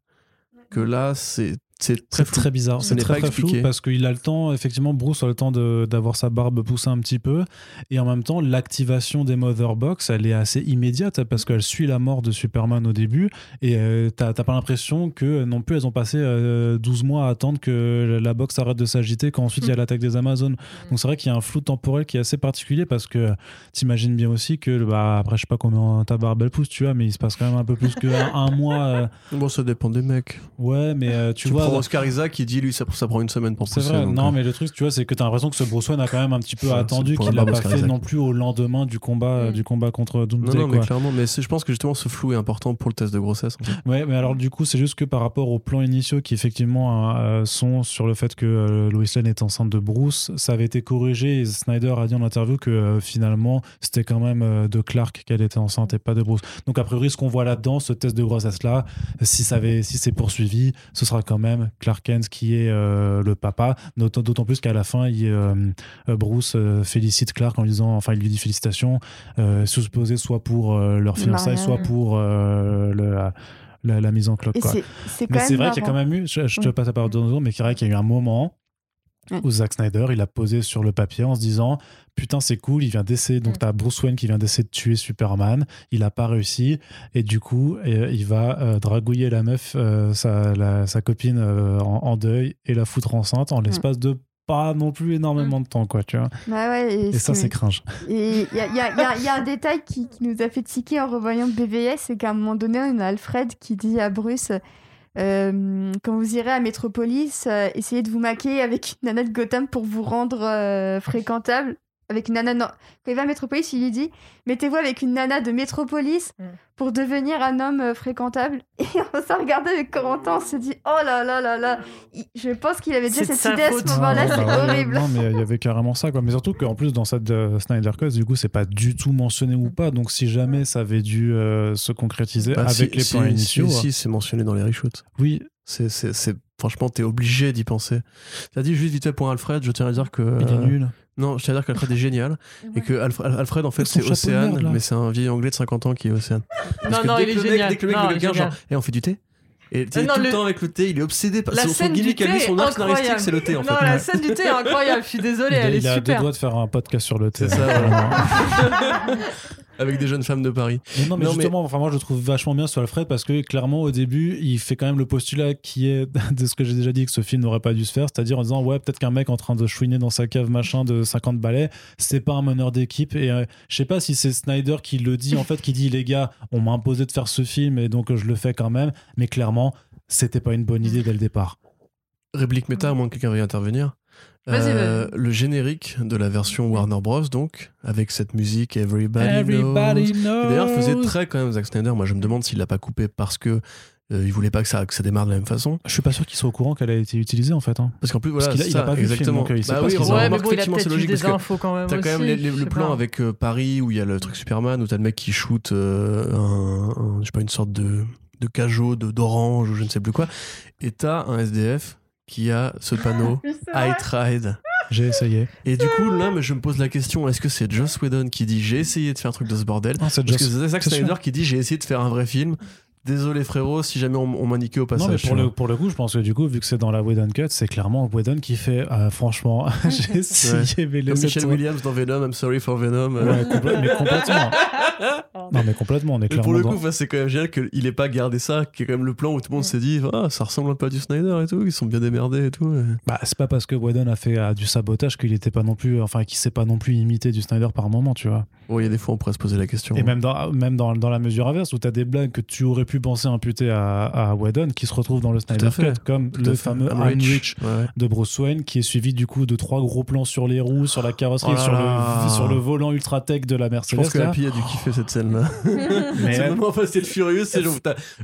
S5: Que là, c'est c'est très
S1: très bizarre.
S5: Ce
S1: C'est très, très flou parce qu'il a le temps, effectivement, Bruce a le temps d'avoir sa barbe poussée un petit peu. Et en même temps, l'activation des Mother Box, elle est assez immédiate parce qu'elle suit la mort de Superman au début. Et euh, t'as pas l'impression que non plus elles ont passé euh, 12 mois à attendre que la box arrête de s'agiter quand ensuite il y a l'attaque des Amazones. Donc c'est vrai qu'il y a un flou temporel qui est assez particulier parce que t'imagines bien aussi que, bah, après, je sais pas combien ta barbe elle pousse, tu vois, mais il se passe quand même un peu plus qu'un un mois. euh,
S5: Bon, ça dépend des mecs.
S1: ouais, mais euh, tu,
S5: Tu,
S1: vois.
S5: Prends Oscar Isaac qui dit lui ça, ça prend une semaine pour
S1: C'est
S5: pousser.
S1: vrai,
S5: donc,
S1: non,
S5: euh,
S1: mais le truc, tu vois, c'est que t'as l'impression que ce Bruce Wayne a quand même un petit peu
S5: Ça,
S1: attendu,
S5: c'est
S1: qu'il
S5: la
S1: pas
S5: Oscar
S1: fait
S5: Isaac.
S1: non plus au lendemain du combat,
S2: Mm.
S1: du combat contre Doomsday.
S5: non, mais
S1: quoi.
S5: clairement, mais c'est- je pense que justement ce flou est important pour le test de grossesse. en fait.
S1: Ouais, mais alors du coup, c'est juste que par rapport aux plans initiaux qui effectivement euh, sont sur le fait que euh, Lois Lane est enceinte de Bruce, ça avait été corrigé et Snyder a dit en interview que euh, finalement c'était quand même euh, de Clark qu'elle était enceinte et pas de Bruce. Donc a priori, ce qu'on voit là-dedans, ce test de grossesse là, si ça avait, si c'est poursuivi, ce sera quand même Clark Kent qui est euh, le papa. D'autant plus qu'à la fin, il, euh, euh, Bruce félicite Clark en lui disant, enfin il lui dit félicitations, supposé soit pour leur
S3: Le
S1: fiançailles, soit pour le- la, mise en cloque. Mais c'est vrai qu'il y a quand même eu, je, je te passe la parole deux secondes, mais c'est vrai qu'il y a eu un moment Où Zack Snyder, il a posé sur le papier en se disant Putain, c'est cool, il vient d'essayer. Donc, t'as Bruce Wayne qui vient d'essayer de tuer Superman. Il a pas réussi. Et du coup, euh, il va euh, dragouiller la meuf, euh, sa, la- sa copine euh, en, en deuil et la foutre enceinte en l'espace de pas non plus énormément de temps, quoi, tu vois.
S3: Ouais, ouais, et,
S1: ça, c'est cringe.
S3: Et il y a un détail qui, qui nous a fait tiquer en revoyant BVS, c'est qu'à un moment donné, on a Alfred qui dit à Bruce euh, quand vous irez à Metropolis, euh, essayez de vous maquer avec une nana Gotham pour vous rendre euh, fréquentable. Avec une nana. non. Quand il va à Metropolis, il lui dit mettez-vous avec une nana de Metropolis
S2: Mm.
S3: pour devenir un homme euh, fréquentable. [LAUGHS] Et on s'est regardé avec Corentin, on s'est dit oh là là là là. Je pense qu'il avait déjà cette idée à ce moment-là,
S1: Ah,
S3: c'est
S1: bah
S3: horrible.
S1: Non, mais il y avait carrément ça, quoi. Mais surtout qu'en plus, dans cette euh, Snyder Cut, du coup, c'est pas du tout mentionné ou pas. Donc, si jamais ça avait dû euh, se concrétiser
S5: Bah,
S1: avec
S5: si-
S1: les
S5: si-
S1: plans initiaux,
S5: Si, si, c'est mentionné dans les reshoots.
S1: oui,
S5: C'est, c'est, c'est- franchement, t'es obligé d'y penser. T'as dit juste vite fait pour Alfred, je tiens à dire que.
S1: il est
S5: euh,
S1: nul.
S5: Non, je tiens à dire qu'Alfred est génial. Et que Alfred, Alfred, en fait, c'est Océane, mais c'est un vieil anglais de 50 ans qui est Océane. Parce
S2: Non,
S5: que
S2: non,
S5: dès
S2: il
S5: que
S2: est
S5: le mec-
S2: génial.
S5: Dès que le mec
S2: Non,
S5: le
S2: est
S5: gars, genre, et on fait du thé et
S2: non,
S5: tout le
S2: le-
S5: temps avec le thé, il est obsédé par
S2: La
S5: son,
S2: scène
S5: son gimmick à lui, son arc scénaristique, c'est le thé en fait.
S2: Non, la scène du thé est incroyable, je suis désolée,
S1: il a,
S2: elle
S1: il
S2: est
S1: a deux
S2: super.
S1: doigts de faire un podcast sur le thé.
S5: C'est ça. [LAUGHS] Avec des jeunes femmes de Paris.
S1: Mais non, mais
S5: Non, mais-
S1: justement, enfin, moi, je le trouve vachement bien sur Alfred parce que clairement, au début, il fait quand même le postulat qui est [LAUGHS] de ce que j'ai déjà dit que ce film n'aurait pas dû se faire, c'est-à-dire en disant, ouais, peut-être qu'un mec en train de chouiner dans sa cave machin de 50 balais, c'est pas un meneur d'équipe. Et euh, je sais pas si c'est Snyder qui le dit, en fait, qui dit, les gars, on m'a imposé de faire ce film et donc euh, je le fais quand même. Mais clairement, c'était pas une bonne idée dès le départ.
S5: Réplique méta, à moins que quelqu'un veuille intervenir.
S2: Vas-y,
S5: Euh, le générique de la version Warner Bros, donc, avec cette musique Everybody, Knows,
S1: Everybody
S5: qui
S1: knows.
S5: d'ailleurs faisait très quand même Zack Snyder. Moi, je me demande s'il l'a pas coupé parce que euh, il voulait pas que ça, que ça démarre de la même façon.
S1: Je suis pas sûr qu'il soit au courant qu'elle a été utilisée en fait. hein.
S5: Parce qu'en plus, voilà,
S1: Parce qu'il a- il a pas vu le film,
S5: exactement.
S1: donc, euh, il sait
S5: bah
S1: pas
S5: oui,
S1: ont.
S2: Ouais, mais bon, il a peut-être eu des infos quand même
S5: T'as quand même
S2: aussi,
S5: les- les- le plan
S2: pas.
S5: avec euh, Paris où il y a le truc Superman où t'as le mec qui shoot euh, un, un- je sais pas une sorte de de cajot de d'orange ou je ne sais plus quoi et t'as un SDF qui a ce panneau [LAUGHS] I tried
S1: J'ai essayé.
S5: et du coup là mais je me pose la question est-ce que c'est Joss Whedon qui dit j'ai essayé de faire un truc de ce bordel?
S1: Non, c'est
S5: parce que c'est Zack Snyder qui dit j'ai essayé de faire un vrai film Désolé frérot, si jamais on, on m'a niqué au passage.
S1: Non, mais pour le, pour le coup, je pense que du coup, vu que c'est dans la Whedon Cut, c'est clairement Whedon qui fait, euh, franchement, [LAUGHS] j'ai essayé, mais
S5: Michel Williams dans Venom, I'm sorry for Venom. euh.
S1: Ouais, mais complètement. [LAUGHS] non, mais complètement, on est
S5: Mais
S1: clairement
S5: pour le coup, c'est quand même génial qu'il ait pas gardé ça, qui est quand même le plan où tout le monde s'est dit ah, ça ressemble un peu à du Snyder et tout, ils sont bien démerdés et tout. et-
S1: Bah, c'est pas parce que Whedon a fait du sabotage qu'il était pas non plus, enfin, qu'il s'est pas non plus imité du Snyder par moment, tu vois.
S5: Bon, il y a des fois, on pourrait se poser la question.
S1: Et même dans, même dans, dans la mesure inverse, où t'as des blagues que tu aurais pu penser imputer à, à Whedon qui se retrouvent dans le Snyder. Cut, comme
S5: Tout
S1: le fameux
S5: I'm
S1: I'm
S5: rich.
S1: Rich
S5: Ouais, ouais.
S1: de Bruce Wayne, qui est suivi du coup de trois gros plans sur les roues, sur la carrosserie,
S5: Oh là
S1: sur,
S5: là.
S1: le, sur le volant ultra tech de la
S5: Je
S1: Mercedes.
S5: pense que
S1: là.
S5: Happy a dû kiffer cette scène-là.
S1: Mais,
S5: c'est vraiment Fast and Furious, c'est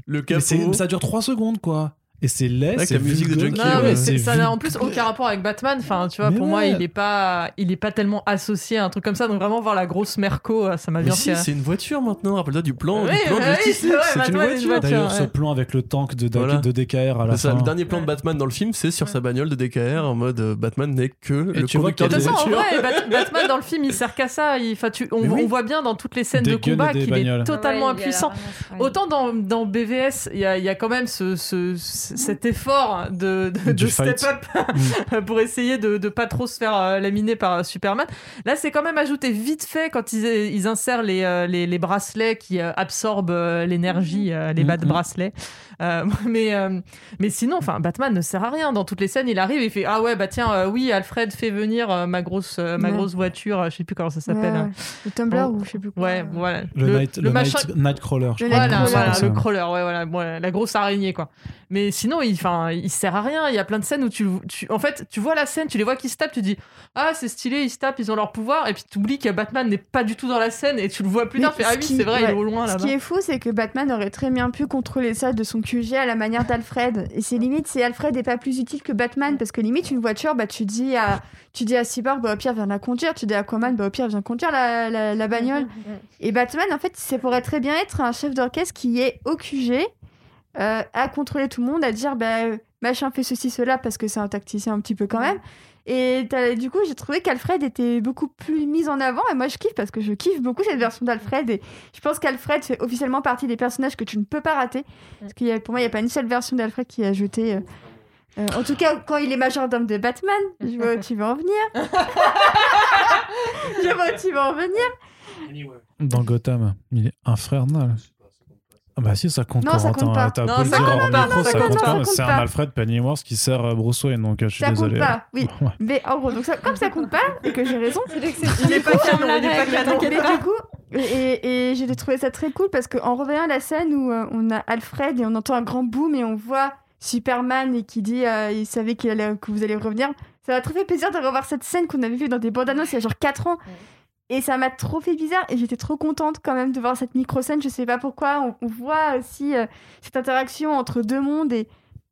S5: le capot.
S1: ça dure 3 secondes, quoi. Et c'est laid, c'est
S5: la musique de Junkie,
S2: Non,
S5: ouais.
S2: mais
S1: c'est
S2: c'est- ça n'a en plus aucun rapport avec Batman. Enfin, tu vois,
S1: Mais
S2: pour moi, il est pas, il est pas tellement associé à un truc comme ça. Donc vraiment voir la grosse Merco, euh, ça m'a bien
S5: si,
S2: fait.
S5: c'est une voiture maintenant. Rappelle-toi du plan.
S2: Oui,
S5: du plan de
S2: oui,
S5: Justice
S2: c'est
S5: League,
S2: vrai,
S5: c'est une voiture.
S2: voiture.
S1: D'ailleurs, ce plan avec le tank de,
S5: Voilà.
S1: de DKR à la
S5: C'est ça,
S1: fin.
S5: le dernier plan de. Batman dans le film, c'est sur
S2: Ouais.
S5: sa bagnole de DKR en mode euh, Batman n'est que le
S1: tu vois
S5: conducteur de
S2: De
S5: voiture. [LAUGHS]
S2: Batman dans le film, il sert qu'à ça. Il, enfin, tu, on, voit bien dans toutes les scènes de combat qu'il est totalement impuissant. Autant dans, dans BVS, il y a, il y a quand même ce- cet effort de, de,
S1: Du
S2: de
S1: fight.
S2: step up [LAUGHS] pour essayer de, de pas trop se faire euh, laminer par euh, Superman. Là, c'est quand même ajouté vite fait quand ils, ils insèrent les, euh, les, les bracelets qui euh, absorbent euh, l'énergie, euh, les bas de
S1: Mhm.
S2: bracelets. Euh, [LAUGHS] mais, euh, mais sinon, enfin, Batman ne sert à rien. Dans toutes les scènes, il arrive et il fait Ah ouais, bah tiens, euh, oui, Alfred fait venir euh, ma, grosse, euh, ma
S3: Ouais.
S2: grosse voiture, euh, je sais plus comment ça s'appelle.
S3: Ouais,
S2: hein.
S3: Le Tumblr ou je sais plus quoi.
S2: Ouais, voilà.
S1: Le, night, le,
S2: machin.
S1: night- Nightcrawler, je
S3: Le
S1: crois.
S2: Voilà, voilà, le crawler, ouais, voilà, voilà, la grosse araignée, quoi. Mais sinon, il, enfin, il sert à rien. Il y a plein de scènes où tu, tu, en fait, tu vois la scène, tu les vois qui se tapent, tu dis, ah, c'est stylé, ils se tapent, ils ont leur pouvoir, et puis tu oublies que Batman n'est pas du tout dans la scène, et tu le vois plus tard, ah
S3: ce
S2: oui,
S3: qui-
S2: c'est vrai, il est au loin
S3: Ce
S2: là-bas.
S3: qui est fou, c'est que Batman aurait très bien pu contrôler ça de son QG à la manière d'Alfred. Et c'est limite, c'est Alfred est pas plus utile que Batman, parce que limite, une voiture, bah, tu dis à, tu dis à Cyborg, bah, au pire, viens la conduire. Tu dis à Aquaman, bah, au pire, viens conduire la, la, la bagnole. Et Batman, en fait, ça pourrait très bien être un chef d'orchestre qui est au QG, euh, à contrôler tout le monde, à dire, bah, machin fait ceci, cela, parce que c'est un tacticien un petit peu quand même. Et du coup, j'ai trouvé qu'Alfred était beaucoup plus mis en avant. Et moi, je kiffe parce que je kiffe beaucoup cette version d'Alfred. Et je pense qu'Alfred fait officiellement partie des personnages que tu ne peux pas rater. Parce que pour moi, il n'y a pas une seule version d'Alfred qui a jeté. euh, euh, en tout cas, quand il est majordome de Batman, je vois où tu veux en venir. [LAUGHS] je vois où tu veux en venir.
S1: Dans Gotham, il est infernal. Ah bah si, ça compte
S3: Non, ça compte pas.
S2: Non, ça compte pas,
S1: micro,
S2: ça
S1: ça
S2: compte
S1: compte
S3: pas,
S1: pas.
S3: ça
S1: mais
S3: compte
S1: C'est un
S3: pas.
S1: Alfred Pennyworth qui sert euh, Bruce Wayne, donc euh, je suis
S3: Ça
S1: désolé.
S3: compte pas, oui. [LAUGHS]
S1: Ouais.
S3: Mais en gros, donc ça- comme ça compte pas, et que j'ai raison,
S2: Il est pas canon, il est pas canon.
S3: Mais du coup, et, et j'ai trouvé ça très cool parce qu'en revoyant la scène où euh, on a Alfred et on entend un grand boom et on voit Superman et qui dit euh, il savait qu'il allait- que vous allez revenir, ça m'a trop fait plaisir de revoir cette scène qu'on avait vue dans des bandes annonces il y a genre 4 ans. Et ça m'a trop fait bizarre et j'étais trop contente quand même de voir cette micro-scène. Je sais pas pourquoi. On, on voit aussi euh, cette interaction entre deux mondes et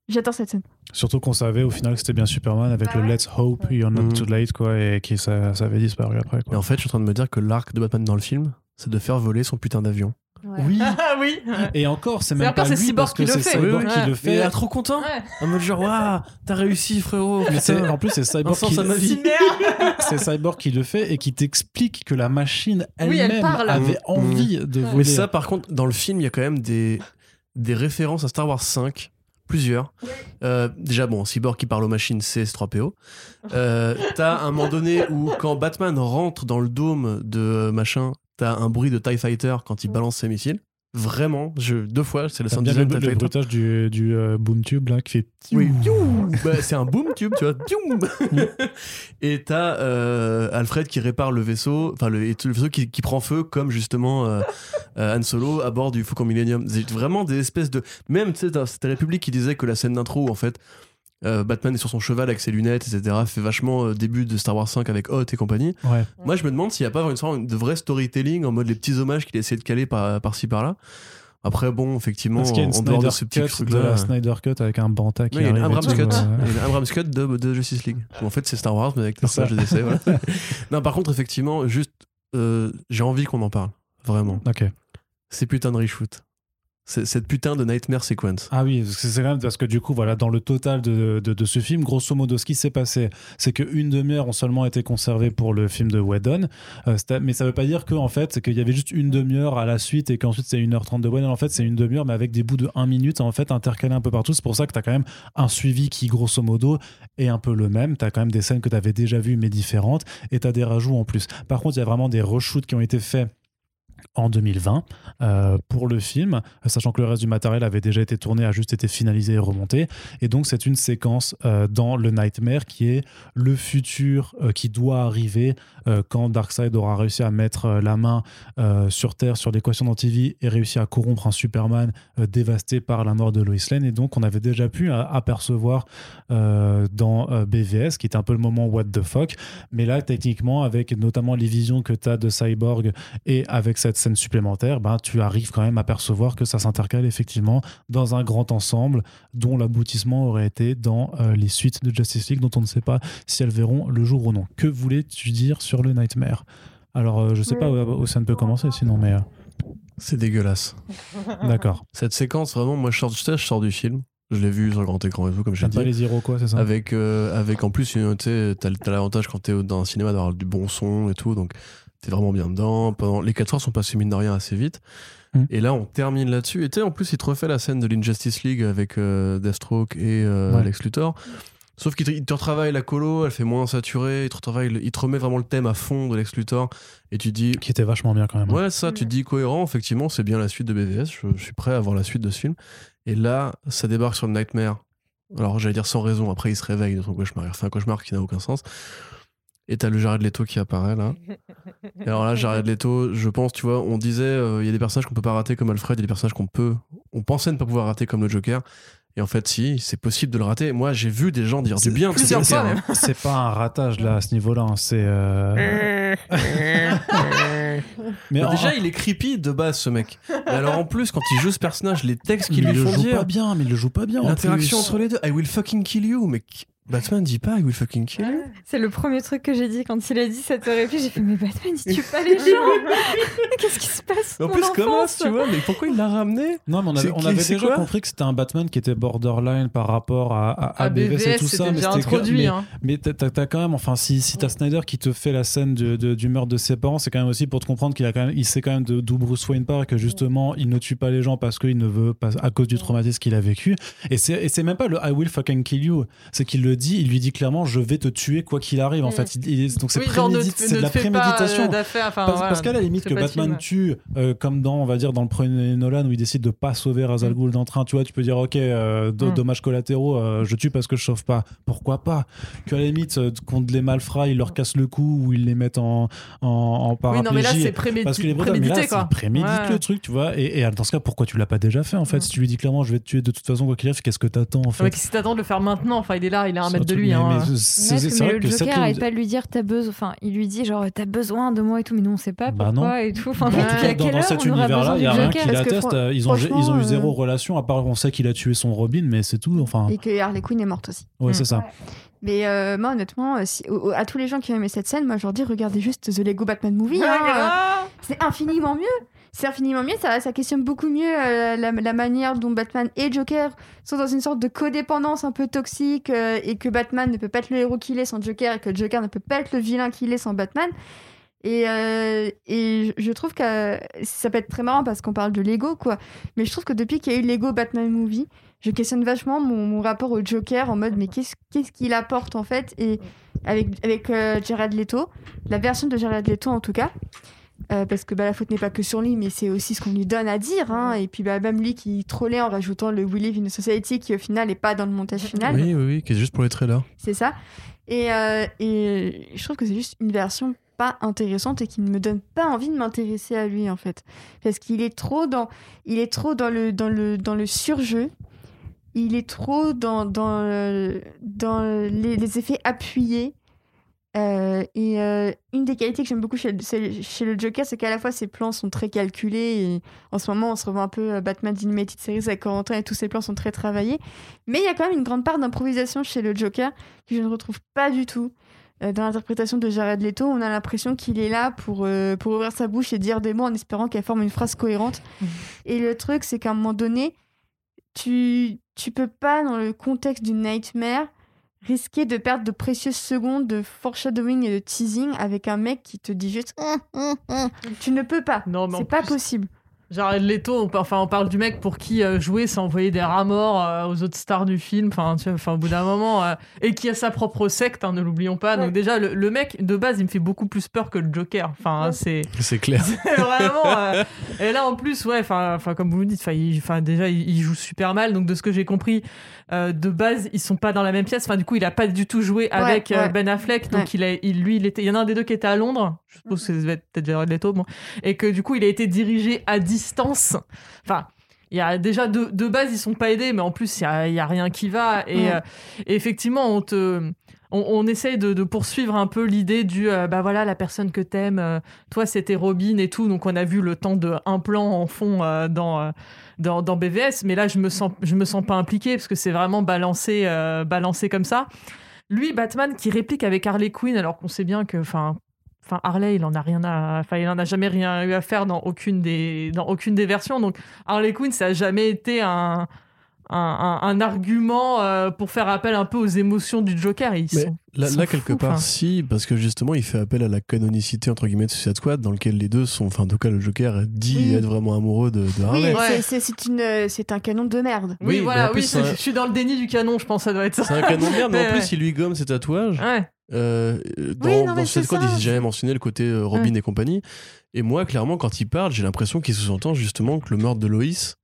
S3: j'adore cette scène.
S1: Surtout qu'on savait au final que c'était bien Superman avec
S3: Bah
S1: le. Let's Hope You're Not
S5: Mhm.
S1: Too Late, quoi, et qui ça, ça avait disparu après.
S5: Et
S1: Quoi.
S5: en fait, je suis en train de me dire que l'arc de Batman dans le film, c'est de faire voler son putain d'avion.
S1: Oui, [LAUGHS]
S2: Ah oui.
S1: et encore, c'est même
S2: encore,
S1: pas
S2: c'est
S1: lui
S2: Cyborg
S1: parce que
S2: qui le
S1: c'est
S2: fait.
S1: Cyborg
S2: Oui,
S1: qui le fait.
S5: il a trop content.
S2: Ouais.
S5: En mode genre, waouh, t'as réussi, frérot.
S1: Mais en plus, c'est Cyborg, qui... [LAUGHS] c'est Cyborg qui le fait et qui t'explique que la machine
S2: Oui, elle
S1: elle-même avait
S5: Mhm.
S1: envie de
S2: Ouais.
S1: voler.
S5: Mais ça, par contre, dans le film, il y a quand même des, des références à Star Wars 5, plusieurs. Euh, déjà, bon, Cyborg qui parle aux machines, c'est S3PO. Euh, t'as un moment donné où, quand Batman rentre dans le dôme de machin, t'as un bruit de TIE Fighter quand il balance ses missiles. Vraiment, je, deux fois, c'est le sound design
S1: le,
S5: TIE
S1: le bruitage du, du euh, boom tube là qui fait
S5: Oui, Bah, c'est un boom tube, tu vois. [LAUGHS] Et t'as euh, Alfred qui répare le vaisseau, enfin le, vaisseau qui, qui prend feu, comme justement euh, euh, Han Solo à bord du Faucon Millennium. C'est vraiment des espèces de. Même, tu sais, c'était République qui disait que la scène d'intro, en fait, euh, Batman est sur son cheval avec ses lunettes, etc., fait vachement euh, début de Star Wars 5 avec Hot et compagnie.
S1: Ouais.
S5: Moi, je me demande s'il n'y a pas une sorte de vrai storytelling en mode les petits hommages qu'il a essayé de caler par- par-ci par-là. Après, bon, effectivement,
S1: Parce qu'il y a une
S5: en dehors de ce petit
S1: de
S5: truc-là.
S1: la Snyder Cut avec un Banta qui
S5: Non, il y a une
S1: arrive et
S5: Abrams
S1: tout,
S5: Cut.
S1: euh,
S5: Il y a une Abrams Cut de, de Justice League. Bon, en fait, c'est Star Wars, mais avec le
S1: C'est ça.
S5: personnage de DC. voilà. [LAUGHS] non, par contre, effectivement, juste, euh, j'ai envie qu'on en parle. Vraiment.
S1: Ok.
S5: Ces putains de reshoot. Cette putain de nightmare sequence.
S1: Ah oui, c'est quand parce que du coup, voilà, dans le total de, ce film, grosso modo, ce qui s'est passé, c'est qu'une demi-heure ont seulement été conservées pour le film de Whedon. Euh, mais ça veut pas dire que, en fait, qu'il y avait juste une demi-heure à la suite et qu'ensuite c'est 1h30 de Whedon. En fait, c'est une demi-heure, mais avec des bouts de 1 minute, en fait, intercalés un peu partout. C'est pour ça que tu as quand même un suivi qui, grosso modo, est un peu le même. Tu as quand même des scènes que tu avais déjà vues, mais différentes, et tu as des rajouts en plus. Par contre, il y a vraiment des reshoots qui ont été faits en 2020 euh, pour le film, sachant que le reste du matériel avait déjà été tourné, a juste été finalisé et remonté. Et donc c'est une séquence euh, dans le Nightmare qui est le futur euh, qui doit arriver quand Darkseid aura réussi à mettre la main sur Terre, sur l'équation d'antivie et réussi à corrompre un Superman dévasté par la mort de Lois Lane. Et donc on avait déjà pu apercevoir dans BVS, qui était un peu le moment what the fuck. Mais là, techniquement, avec notamment les visions que tu as de Cyborg et avec cette scène supplémentaire, ben, tu arrives quand même à percevoir que ça s'intercale effectivement dans un grand ensemble dont l'aboutissement aurait été dans euh, les suites de Justice League dont on ne sait pas si elles verront le jour ou non. Que voulais-tu dire sur le Nightmare? Alors, euh, je sais pas où, où ça ne peut commencer sinon, mais euh,
S5: C'est dégueulasse. [LAUGHS]
S1: d'accord.
S5: Cette séquence, vraiment, moi, je sors, je sais, je sors du film. Je l'ai vu sur le grand écran et tout, comme j'ai dit.
S1: pas les Iroquois, c'est ça?
S5: Avec, euh, avec en plus, tu sais, t'as t'as l'avantage quand t'es dans un cinéma d'avoir du bon son et tout, donc t'es vraiment bien dedans. Pendant, les 4 heures sont passées mine de rien assez vite.
S1: Mm.
S5: Et là, on termine là-dessus. Et tu sais, en plus, il te refait la scène de l'Injustice League avec euh, Deathstroke et euh,
S1: Ouais.
S5: Lex Luthor. Sauf qu'il te, te retravaille la colo, elle fait moins saturée, il te, retravaille, le- il te remet vraiment le thème à fond de Lex Luthor. Et tu dis,
S1: Qui était vachement bien quand même.
S5: Ouais, ça, tu te dis cohérent, effectivement, c'est bien la suite de BVS, je, je suis prêt à voir la suite de ce film. Et là, ça débarque sur le Nightmare. Alors, j'allais dire sans raison, après il se réveille de son cauchemar, il refait un cauchemar qui n'a aucun sens. Et t'as le Jared Leto qui apparaît là. Et alors là, Jared [LAUGHS] Leto, je pense, tu vois, on disait, euh, il y a des personnages qu'on peut pas rater comme Alfred, il y a des personnages qu'on peut, on pensait ne pas pouvoir rater comme le Joker. Et en fait, si, c'est possible de le rater. Moi, j'ai vu des gens dire du bien de
S2: même.
S1: C'est pas un ratage là à ce niveau-là, hein, c'est. euh, [LAUGHS] Mais
S5: Bah,
S1: en-
S5: déjà, il est creepy de base, ce mec. Mais alors, en plus, quand il joue ce personnage, les textes qu'il lui
S1: il le
S5: font
S1: joue
S5: dire,
S1: pas bien, mais il le joue pas bien. en
S5: L'interaction entre les deux. I will fucking kill you. Mais qui- Batman dit pas I will fucking kill you.
S4: C'est le premier truc que j'ai dit quand il a dit cette réplique. J'ai fait, mais Batman, il tue pas les [LAUGHS] gens. Qu'est-ce qui se passe
S5: Mais en plus, comment tu vois Mais pourquoi il l'a ramené
S1: Non, mais on avait, on déjà compris que c'était un Batman qui était borderline par rapport à, à, à
S2: À
S1: BVS, et tout ça. Mais,
S2: introduit.
S1: mais,
S2: hein.
S1: mais t'as- t'as quand même, enfin, si, si t'as Snyder qui te fait la scène de- de- du meurtre de ses parents, c'est quand même aussi pour te comprendre qu'il a quand même, il sait quand même de- d'où Bruce Wayne part et que justement, il ne tue pas les gens parce qu'il ne veut pas, à cause du traumatisme qu'il a vécu. Et c'est et c'est même pas le I will fucking kill you, c'est qu'il le dit, il lui dit clairement, je vais te tuer quoi qu'il arrive. En
S2: Mm.
S1: fait, Il- il- donc c'est
S2: Oui,
S1: prémédité- de la
S2: pas
S1: préméditation.
S2: euh. Enfin,
S1: Parce,
S2: voilà.
S1: parce qu'à la limite que Batman tue, euh, comme dans, on va dire, dans le premier Nolan où il décide de pas sauver Ra's al
S2: Mm.
S1: Ghul d'un train, tu vois, tu peux dire, ok, euh, do-
S2: Mm.
S1: dommages collatéraux, euh, je tue parce que je sauve pas. Pourquoi pas? Que à la limite, contre les malfrats, ils leur cassent le cou ou ils les mettent en, en, en
S2: Oui,
S1: paraplégie.
S2: non, mais là, c'est
S1: parce que les
S2: prémédité,
S1: Bretons, mais là,
S2: prémédité
S1: c'est
S2: quoi.
S1: prémédite
S2: Ouais.
S1: le truc, tu vois. Et, et dans ce cas, pourquoi tu l'as pas déjà fait en fait? Si tu lui dis clairement, je vais te tuer de toute façon, quoi qu'il arrive, qu'est-ce que t'attends en fait?
S2: qu'est-ce que t'attends de le faire maintenant Enfin, il est là, il à un De lui.
S1: mais-
S2: hein.
S1: mais c'est vrai
S4: le
S1: que cette
S4: Joker
S1: ligne
S4: arrête
S1: de-
S4: pas de lui dire t'as besoin. Enfin, il lui dit genre t'as besoin de moi et tout, mais nous on sait pas
S1: Bah
S4: pourquoi
S1: non.
S4: et tout. Enfin,
S1: Dans- dans, cet univers-là, il n'y a rien qui l'atteste. Ils ont, ils ont eu zéro
S3: euh,
S1: relation, à part on sait qu'il a tué son Robin, mais c'est tout. Enfin,
S3: Et que Harley Quinn est morte aussi.
S1: ouais,
S2: Mm.
S1: c'est ça.
S3: Mais euh, moi, honnêtement, euh, si- au- au- à tous les gens qui ont aimé cette scène, moi, je leur dis regardez juste The Lego Batman Movie. hein, euh, c'est infiniment mieux. C'est infiniment mieux. Ça, questionne beaucoup mieux euh, la, manière dont Batman et Joker sont dans une sorte de codépendance un peu toxique euh, et que Batman ne peut pas être le héros qu'il est sans Joker et que Joker ne peut pas être le vilain qu'il est sans Batman. Et, euh, je- trouve que ça peut être très marrant parce qu'on parle de Lego, quoi. Mais je trouve que depuis qu'il y a eu Lego Batman Movie, je questionne vachement mon, rapport au Joker en mode mais qu'est-ce qu'il apporte en fait? Et avec avec Jared Leto la version de Jared Leto en tout cas euh, parce que bah, la faute n'est pas que sur lui mais c'est aussi ce qu'on lui donne à dire hein, et puis bah, même lui qui trollait en rajoutant le We Live in a Society qui au final n'est pas dans le montage final.
S5: Oui, oui, oui, qui est juste pour les trailers.
S3: c'est ça. Et, euh, et je trouve que c'est juste une version pas intéressante et qui ne me donne pas envie de m'intéresser à lui en fait. Parce qu'il est trop dans il est trop dans le dans le dans le surjeu. Il est trop dans dans le- dans les, les effets appuyés Euh, et euh, une des qualités que j'aime beaucoup chez, le Joker, c'est qu'à la fois ses plans sont très calculés. Et en ce moment, on se revoit un peu euh, Batman d'Animated Series avec Corentin et tous ses plans sont très travaillés. Mais il y a quand même une grande part d'improvisation chez le Joker que je ne retrouve pas du tout dans l'interprétation de Jared Leto, on a l'impression qu'il est là pour, euh, pour ouvrir sa bouche et dire des mots en espérant qu'elle forme une phrase cohérente. [LAUGHS] Et le truc, c'est qu'à un moment donné, tu, tu peux pas, dans le contexte d'une nightmare, risquer de perdre de précieuses secondes de foreshadowing et de teasing avec un mec qui te dit juste Hum, hum, hum. tu ne peux pas
S2: Non,
S3: c'est pas
S2: plus-
S3: possible
S2: Jared Leto, on, enfin, on parle du mec pour qui euh, jouer, c'est envoyer des rats morts euh, aux autres stars du film, enfin, tu vois, enfin, au bout d'un moment, euh, et qui a sa propre secte, hein, ne l'oublions pas. Donc
S3: Ouais.
S2: déjà, le, le mec, de base, il me fait beaucoup plus peur que le Joker. Enfin,
S3: Ouais.
S2: c'est [LAUGHS]
S5: C'est clair. [LAUGHS]
S2: vraiment... euh, et là, en plus, ouais, enfin, enfin, comme vous le dites, enfin, déjà, il, il joue super mal. Donc, de ce que j'ai compris, euh, de base, ils sont pas dans la même pièce. Enfin, du coup, il a pas du tout joué avec euh,
S3: ouais.
S2: Ben Affleck. Donc,
S3: Ouais.
S2: il a, il, lui, il était... Il y en a un des deux qui était à Londres. Je suppose que ça devait être peut-être Jared Leto, bon. Et que, du coup, il a été dirigé à distance. Enfin, il y a déjà de, de base, ils sont pas aidés, mais en plus, il y a, il y a rien qui va. Et,
S3: Ouais.
S2: euh, et effectivement, on te. On, on essaye de, de poursuivre un peu l'idée du euh, bah voilà la personne que t'aimes euh, toi c'était Robin et tout donc on a vu le temps de un plan en fond dans, dans BVS mais là je me sens je me sens pas impliqué parce que c'est vraiment balancé euh, balancé comme ça lui Batman qui réplique avec Harley Quinn alors qu'on sait bien que enfin Harley, il en a rien à, il en a jamais rien eu à faire dans aucune des, dans aucune des versions. Donc, Harley Quinn, ça a jamais été un, un, un- argument euh, pour faire appel un peu aux émotions du Joker. Ils sont-
S5: là,
S2: ils sont
S5: là, quelque part, si, parce que justement, il fait appel à la canonicité, entre guillemets, de Suicide Squad, dans lequel les deux sont, enfin, en tout cas, le Joker dit
S3: Oui.
S5: être vraiment amoureux de, de
S3: oui
S5: Harley.
S2: Ouais.
S3: c'est- une euh, c'est un canon de merde
S2: Oui,
S5: Oui,
S2: voilà,
S5: plus,
S2: oui, je
S5: un-
S2: je suis dans le déni du canon, je pense, que ça doit être ça.
S5: C'est un canon de merde, mais en [LAUGHS] plus,
S2: ouais.
S5: il lui gomme ses tatouages.
S2: Ouais.
S5: Euh, dans
S3: Oui, non,
S5: dans Suicide Squad, ils jamais mentionné le côté Robin et compagnie. Et moi, clairement, quand il parle, j'ai l'impression qu'il sous-entend justement que le meurtre de Loïs,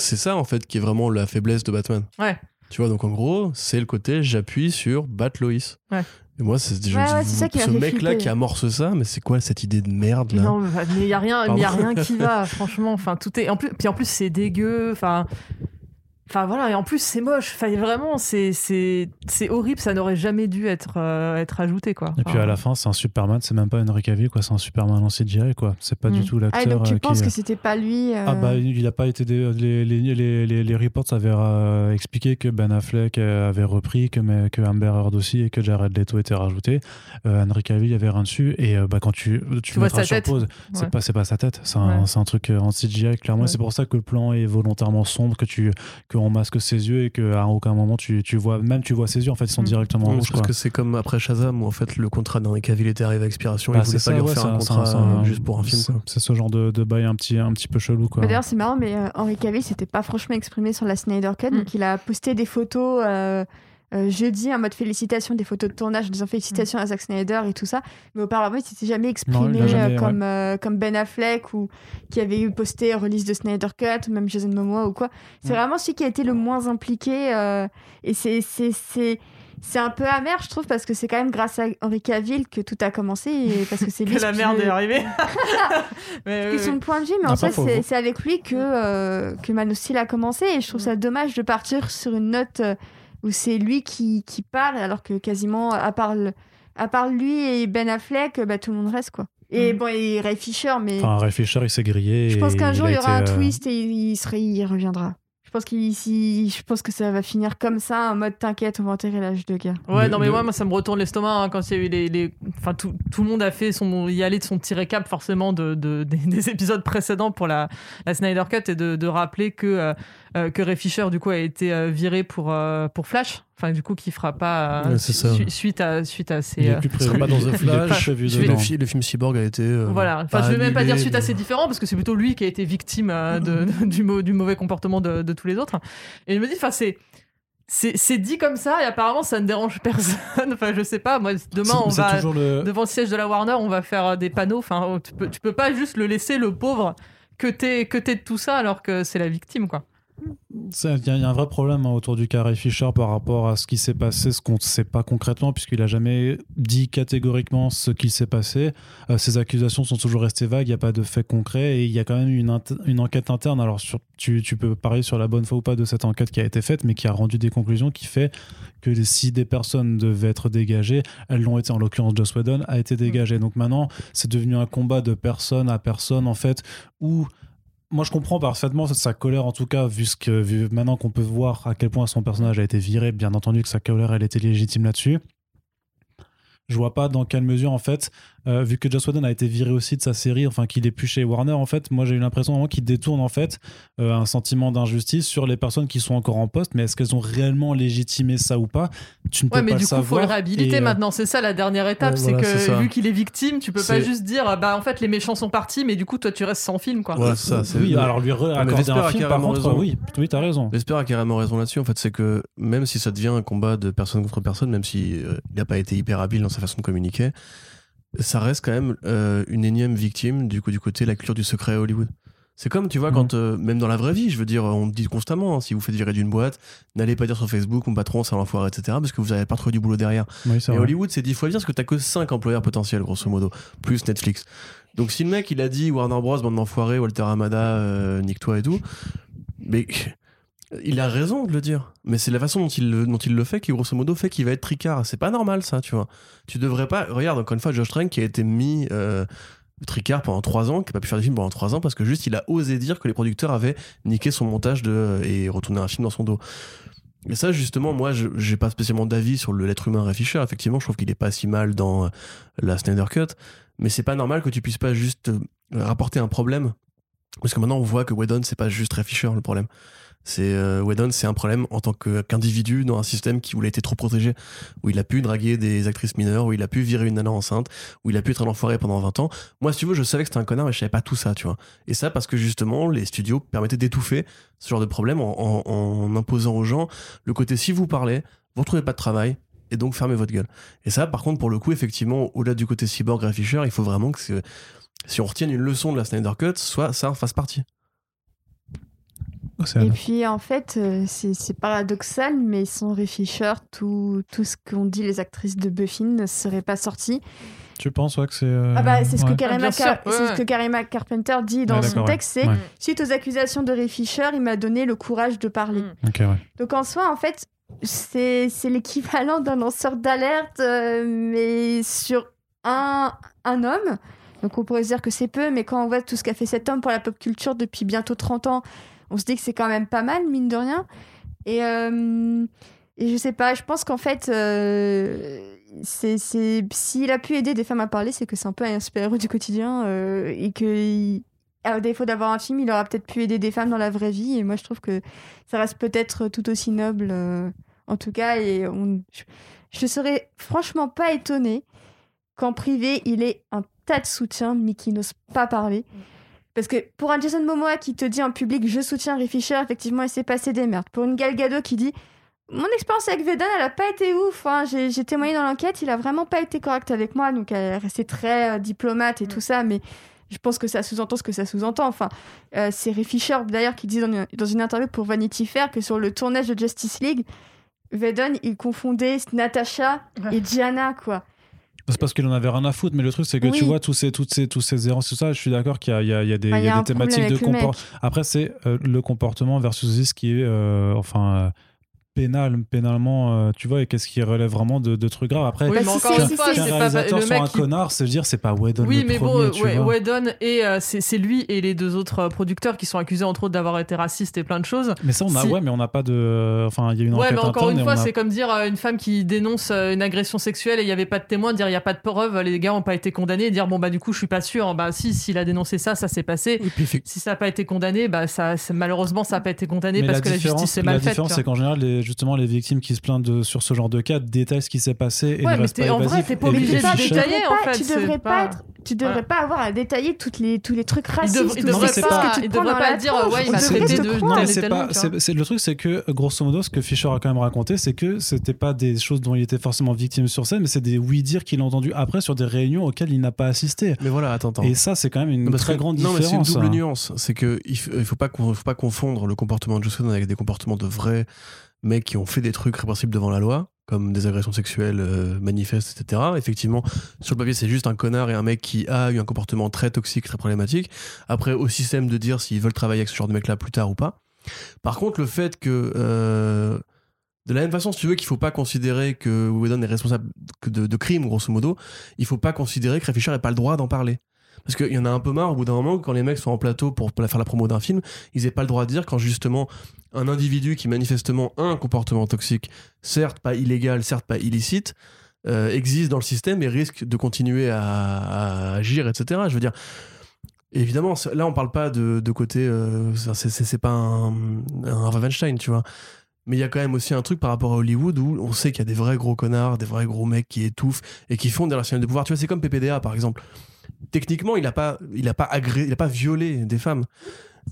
S5: c'est ça, en fait, qui est vraiment la faiblesse de Batman.
S2: Ouais.
S5: Tu vois, donc en gros, c'est le côté j'appuie sur battre Loïs.
S2: Ouais.
S5: Et moi, c'est
S3: Ouais, ouais,
S5: ce mec-là qui amorce ça, mais c'est quoi cette idée de merde là?
S2: Non, mais il y a rien, y a rien qui va, [LAUGHS] franchement. Enfin, tout est. En plus, puis en plus, c'est dégueu. Enfin, enfin voilà. Et en plus, c'est moche. Enfin, vraiment, c'est horrible. Ça n'aurait jamais dû être euh, être ajouté, quoi.
S1: Et puis à la fin, c'est un Superman, c'est même pas Henry Cavill, quoi. C'est un Superman en CGI, quoi. C'est pas
S2: Mm.
S1: du tout
S3: ah
S1: l'acteur.
S3: donc tu
S1: euh,
S3: penses
S1: qui...
S3: que c'était pas lui euh,
S1: Ah bah il a pas été les, les, les, les, les reports avaient euh, expliqué que Ben Affleck avait repris que, mais, que Amber Heard aussi et que Jared Leto était rajouté euh, Henry Cavill il y avait rien dessus et euh, bah, quand tu tu,
S2: Tu vois sa
S1: sur
S2: tête.
S1: c'est
S2: Ouais.
S1: pas c'est pas sa tête c'est un,
S2: Ouais.
S1: c'est un truc en CGI clairement
S2: Ouais.
S1: c'est pour ça que le plan est volontairement sombre que tu qu'on masque ses yeux et que à aucun moment tu, tu vois même tu vois ses yeux en fait ils sont
S2: Mm.
S1: directement rouges
S5: parce
S1: quoi.
S5: que c'est comme après Shazam où en fait le contrat d'Henry Cavill était arrivé à expiration,
S1: Bah,
S5: il voulait
S1: c'est
S5: pas lui
S1: ça, ouais,
S5: refaire un
S1: c'est
S5: contrat euh, juste pour un film.
S1: c'est- ce genre de, de bail un petit un petit peu chelou quoi
S3: Bah, D'ailleurs, c'est marrant, mais euh, Henry Cavill s'était pas franchement exprimé sur la Snyder Cut.
S2: Mm.
S3: Donc, il a posté des photos euh, euh, jeudi en mode félicitations, des photos de tournage, en disant félicitations à Zack Snyder et tout ça. Mais auparavant, il s'était jamais exprimé
S1: jamais,
S3: euh,
S1: ouais.
S3: comme, euh, comme Ben Affleck ou qui avait eu posté release de Snyder Cut, ou même Jason Momoa ou quoi. C'est
S1: Mm.
S3: vraiment celui qui a été le moins impliqué. et c'est. c'est- c'est- c'est un peu amer, je trouve, parce que c'est quand même grâce à Henry Cavill que tout a commencé, et parce que c'est [LAUGHS] lui
S2: Que la merde est arrivée. [LAUGHS] Mais,
S3: son point de vue, mais en fait, c'est- c'est avec lui que, euh, que Man a commencé. Et je trouve ça dommage de partir sur une note euh, où c'est lui qui, qui parle, alors que quasiment, à part, le- à part lui et Ben Affleck, bah, tout le monde reste. quoi. Et
S2: Mhm.
S3: bon, et Ray Fisher, mais
S1: enfin Ray Fisher il s'est grillé
S3: je pense qu'un jour,
S1: a
S3: il y aura un
S1: euh,
S3: twist et il, serait, il reviendra. Je pense, qu'il, si- je pense que ça va finir comme ça, en mode t'inquiète, on va enterrer l'âge de guerre.
S2: Ouais,
S1: Le-
S2: non, mais
S1: le-
S2: moi, moi, ça me retourne l'estomac hein, quand il y a eu les. les... Enfin, tout, tout le monde a fait son. y aller de son petit récap, forcément, de, de- [LAUGHS] des, des épisodes précédents pour la, la Snyder Cut et de, de rappeler que, euh, euh, que Ray Fisher, du coup, a été euh, viré pour, euh, pour Flash. Enfin, du coup, qui fera pas. euh,
S5: Ouais,
S2: su- suite, à, suite à ces.
S1: il est
S2: euh,
S1: plus
S5: sera pas dans The [LAUGHS] Flash. Le, fi- le film Cyborg a été. euh,
S2: Voilà, enfin
S5: pas
S2: je vais même pas dire suite
S5: mais-
S2: assez différent parce que c'est plutôt lui qui a été victime euh, de, du, mau- du mauvais comportement de, de tous les autres. Et je me dis, enfin c'est c'est dit comme ça et apparemment ça ne dérange [LAUGHS] personne. Enfin je sais pas, moi demain on va
S1: le
S2: devant le siège de la Warner, on va faire des panneaux. Enfin tu peux tu peux pas juste le laisser le pauvre que t'es que t'es de tout ça alors que c'est la victime quoi.
S1: Il y, a- un vrai problème hein, autour du cas Ray Fisher par rapport à ce qui s'est passé, ce qu'on ne sait pas concrètement, puisqu'il a jamais dit catégoriquement ce qui s'est passé. Euh, ces accusations sont toujours restées vagues, il n'y a pas de faits concrets, et il y a quand même une, une enquête interne. Alors, tu, peux parler sur la bonne foi ou pas de cette enquête qui a été faite, mais qui a rendu des conclusions qui fait que si des personnes devaient être dégagées, elles l'ont été. En l'occurrence, Joss Whedon a été dégagé. Donc maintenant, c'est devenu un combat de personne à personne, en fait, où moi, je comprends parfaitement sa colère, en tout cas, vu, ce que, vu maintenant qu'on peut voir à quel point son personnage a été viré, bien entendu que sa colère, elle était légitime là-dessus. je vois pas dans quelle mesure en fait euh, vu que Joss Whedon a été viré aussi de sa série enfin qu'il est plus chez Warner en fait moi j'ai eu l'impression vraiment qu'il détourne en fait euh, un sentiment d'injustice sur les personnes qui sont encore en poste mais est-ce qu'elles ont réellement légitimé ça ou pas? Tu ne peux
S2: Ouais, mais
S1: pas
S2: du coup, faut le réhabiliter
S1: et, euh,
S2: maintenant. C'est ça la dernière étape.
S5: Ouais,
S2: c'est
S5: voilà,
S2: que vu qu'il est victime, tu peux pas juste dire bah en fait les méchants sont partis, mais du coup toi tu restes sans film quoi.
S5: C'est ça. c'est-
S1: oui alors lui accorder un
S5: a
S1: film par contre
S5: raison.
S1: oui oui t'as raison
S5: J'espère a carrément raison là-dessus. En fait, c'est que même si ça devient un combat de personne contre personne, même si euh, il n'a pas été hyper habile dans sa façon de communiquer, ça reste quand même euh, une énième victime du coup du côté la culture du secret à Hollywood. C'est comme tu vois
S1: Mhm.
S5: quand euh, même dans la vraie vie, je veux dire, on dit constamment hein, si vous faites virer d'une boîte, n'allez pas dire sur Facebook mon patron c'est un enfoiré etc. Parce que vous n'avez pas trouvé du boulot derrière.
S1: oui
S5: Et
S1: vrai
S5: Hollywood, c'est dix fois pire parce que t'as que 5 employeurs potentiels, grosso modo, plus Netflix. Donc si le mec, il a dit Warner Bros, bande d'enfoirés, Walter Hamada, euh, nique-toi et tout, mais il a raison de le dire. Mais c'est la façon dont il, le- fait qui, grosso modo, fait qu'il va être tricard. C'est pas normal, ça, tu vois. Tu devrais pas... Regarde, encore une fois, Josh Trank qui a été mis... euh, tricard pendant 3 ans, qui a pas pu faire des films pendant 3 ans parce que juste il a osé dire que les producteurs avaient niqué son montage de, et retourné un film dans son dos. Et ça, justement, moi, j'ai pas spécialement d'avis sur l'être humain Ray Fisher. Effectivement, je trouve qu'il est pas si mal dans euh, la Snyder Cut. Mais c'est pas normal que tu puisses pas juste euh, rapporter un problème. Parce que maintenant, on voit que Whedon, c'est pas juste Ray Fisher le problème. C'est euh, Whedon, c'est un problème en tant qu'individu dans un système qui voulait être trop protégé, où il a pu draguer des actrices mineures, où il a pu virer une nana enceinte, où il a pu être un enfoiré pendant 20 ans. Moi, si tu veux, je savais que c'était un connard, mais je savais pas tout ça, tu vois. Et ça, parce que justement, les studios permettaient d'étouffer ce genre de problème en, imposant aux gens le côté si vous parlez, vous retrouvez pas de travail, et donc fermez votre gueule. Et ça, par contre, pour le coup, effectivement, au-delà du côté cyborg Ray il faut vraiment que si on retienne une leçon de la Snyder Cut, soit ça en fasse partie.
S1: Océane.
S3: Et puis en fait, euh, c'est paradoxal, mais sans Ray Fisher, tout, tout ce qu'ont dit les actrices de Buffy ne serait pas sorti.
S1: tu penses ouais que c'est euh,
S3: Ah bah c'est ce, que
S1: ouais.
S3: Karima
S2: Ah, bien sûr,
S3: Car-
S2: ouais,
S3: c'est ce
S2: ouais.
S3: que Karima Carpenter dit dans
S1: Ouais,
S3: son texte, c'est
S1: Ouais.
S3: suite aux accusations de Ray Fisher, il m'a donné le courage de parler.
S2: Mm.
S3: Donc en soi, en fait, c'est c'est l'équivalent d'un lanceur d'alerte, euh, mais sur un, un homme. Donc on pourrait se dire que c'est peu, mais quand on voit tout ce qu'a fait cet homme pour la pop culture depuis bientôt 30 ans, on se dit que c'est quand même pas mal, mine de rien. Et, euh, et je sais pas, je pense qu'en fait, euh, c'est s'il a pu aider des femmes à parler, c'est que c'est un peu un super-héros du quotidien euh, et que... il- à défaut d'avoir un film, il aura peut-être pu aider des femmes dans la vraie vie. Et moi, je trouve que ça reste peut-être tout aussi noble, euh, en tout cas. Et je, je serais franchement pas étonnée qu'en privé, il ait un tas de soutien, mais qui n'ose pas parler. Parce que pour un Jason Momoa qui te dit en public je soutiens Ray Fisher, effectivement, il s'est passé des merdes. Pour une Gal Gadot qui dit mon expérience avec Vedan, elle a pas été ouf. hein. J'ai témoigné dans l'enquête, il a vraiment pas été correct avec moi. Donc elle est restée très euh, diplomate et tout ça, mais je pense que ça sous-entend ce que ça sous-entend. Enfin, euh, c'est Ray Fisher d'ailleurs qui dit dans une, dans une interview pour Vanity Fair que sur le tournage de Justice League, Vedon il confondait Natasha et Diana quoi.
S1: C'est parce qu'il en avait rien à foutre, mais le truc, c'est que
S3: Oui.
S1: tu vois tous ces, toutes ces, tous ces errances, tout ça, je suis d'accord qu'il y a, il y a- il y a des,
S3: Enfin,
S1: il y a des thématiques de comportement. Après, c'est euh, le comportement versus ce qui est, euh, enfin, euh, pénal, pénalement, euh, tu vois, et qu'est-ce qui relève vraiment de, de trucs graves. Après,
S2: Oui, mais encore une fois,
S3: c'est-
S2: pas le mec
S1: un
S2: qui
S1: connard, c'est dire c'est pas Whedon
S2: Oui,
S1: le
S2: mais
S1: premier,
S2: bon,
S1: tu
S2: ouais,
S1: vois.
S2: Whedon et euh, c'est lui et les deux autres euh, producteurs qui sont accusés entre autres d'avoir été racistes et plein de choses.
S1: Mais ça, on a,
S2: Si-
S1: ouais, mais on n'a pas de, enfin, il y a une
S2: Ouais,
S1: enquête
S2: mais encore une fois,
S1: a-
S2: c'est comme dire euh, une femme qui dénonce euh, une agression sexuelle et il n'y avait pas de témoin, dire il n'y a pas de preuve, les gars n'ont pas été condamnés, et dire bon bah du coup je suis pas sûr, bah si, s'il a dénoncé ça, ça s'est passé.
S5: Et puis, effect-
S2: Si ça n'a pas été condamné, bah ça, malheureusement ça n'a pas été condamné parce
S1: la
S2: que la
S1: différence,
S2: justice est
S1: la
S2: mal faite.
S1: différence,
S2: tu
S1: c'est qu'en général, les, justement, les victimes qui se plaignent de, sur ce genre de cas détaillent ce qui s'est passé et
S2: Ouais,
S1: ne
S2: mais
S1: restent pas
S2: en vrai, t'es pas obligé de détailler,
S3: devrais
S2: en
S3: pas,
S2: fait,
S3: tu devrais
S2: pas-
S3: pas être, tu devrais
S2: Ouais.
S3: pas avoir à détailler toutes les, tous les trucs racistes.
S2: il devrait
S3: que tu
S1: c'est
S2: pas, il devrait pas dire
S3: tronche.
S2: ouais, il m'a traité de
S1: c'est le truc, c'est que grosso modo, ce que Fisher a quand même raconté, c'est que c'était pas des choses dont il était forcément victime sur scène, mais c'est des oui-dire qu'il a entendu après sur des réunions auxquelles il n'a pas assisté.
S5: mais voilà, attends, attends.
S1: Et ça, c'est quand même une très grande
S5: non, mais c'est une
S1: différence.
S5: double
S1: hein.
S5: nuance. C'est que il faut pas faut pas confondre le comportement de Whedon avec des comportements de vrais mecs qui ont fait des trucs répréhensibles devant la loi, comme des agressions sexuelles euh, manifestes, etc. Effectivement, sur le papier, c'est juste un connard et un mec qui a eu un comportement très toxique, très problématique. Après, au système de dire s'ils veulent travailler avec ce genre de mec-là plus tard ou pas. Par contre, le fait que euh, de la même façon, si tu veux qu'il faut pas considérer que Whedon est responsable de, crimes, grosso modo, il faut pas considérer que Ray Fisher n'ait pas le droit d'en parler. Parce qu'il y en a un peu marre au bout d'un moment quand les mecs sont en plateau pour faire la promo d'un film, ils n'aient pas le droit de dire quand justement un individu qui manifestement a un comportement toxique, certes pas illégal, certes pas illicite, euh, existe dans le système et risque de continuer à, agir, etc. Je veux dire, évidemment, là on parle pas de, côté, euh, c'est- pas un, un Harvey Weinstein, tu vois. Mais il y a quand même aussi un truc par rapport à Hollywood où on sait qu'il y a des vrais gros connards, des vrais gros mecs qui étouffent et qui font des relations de pouvoir. Tu vois, c'est comme PPDA par exemple. Techniquement, il a pas, pas il pas violé des femmes.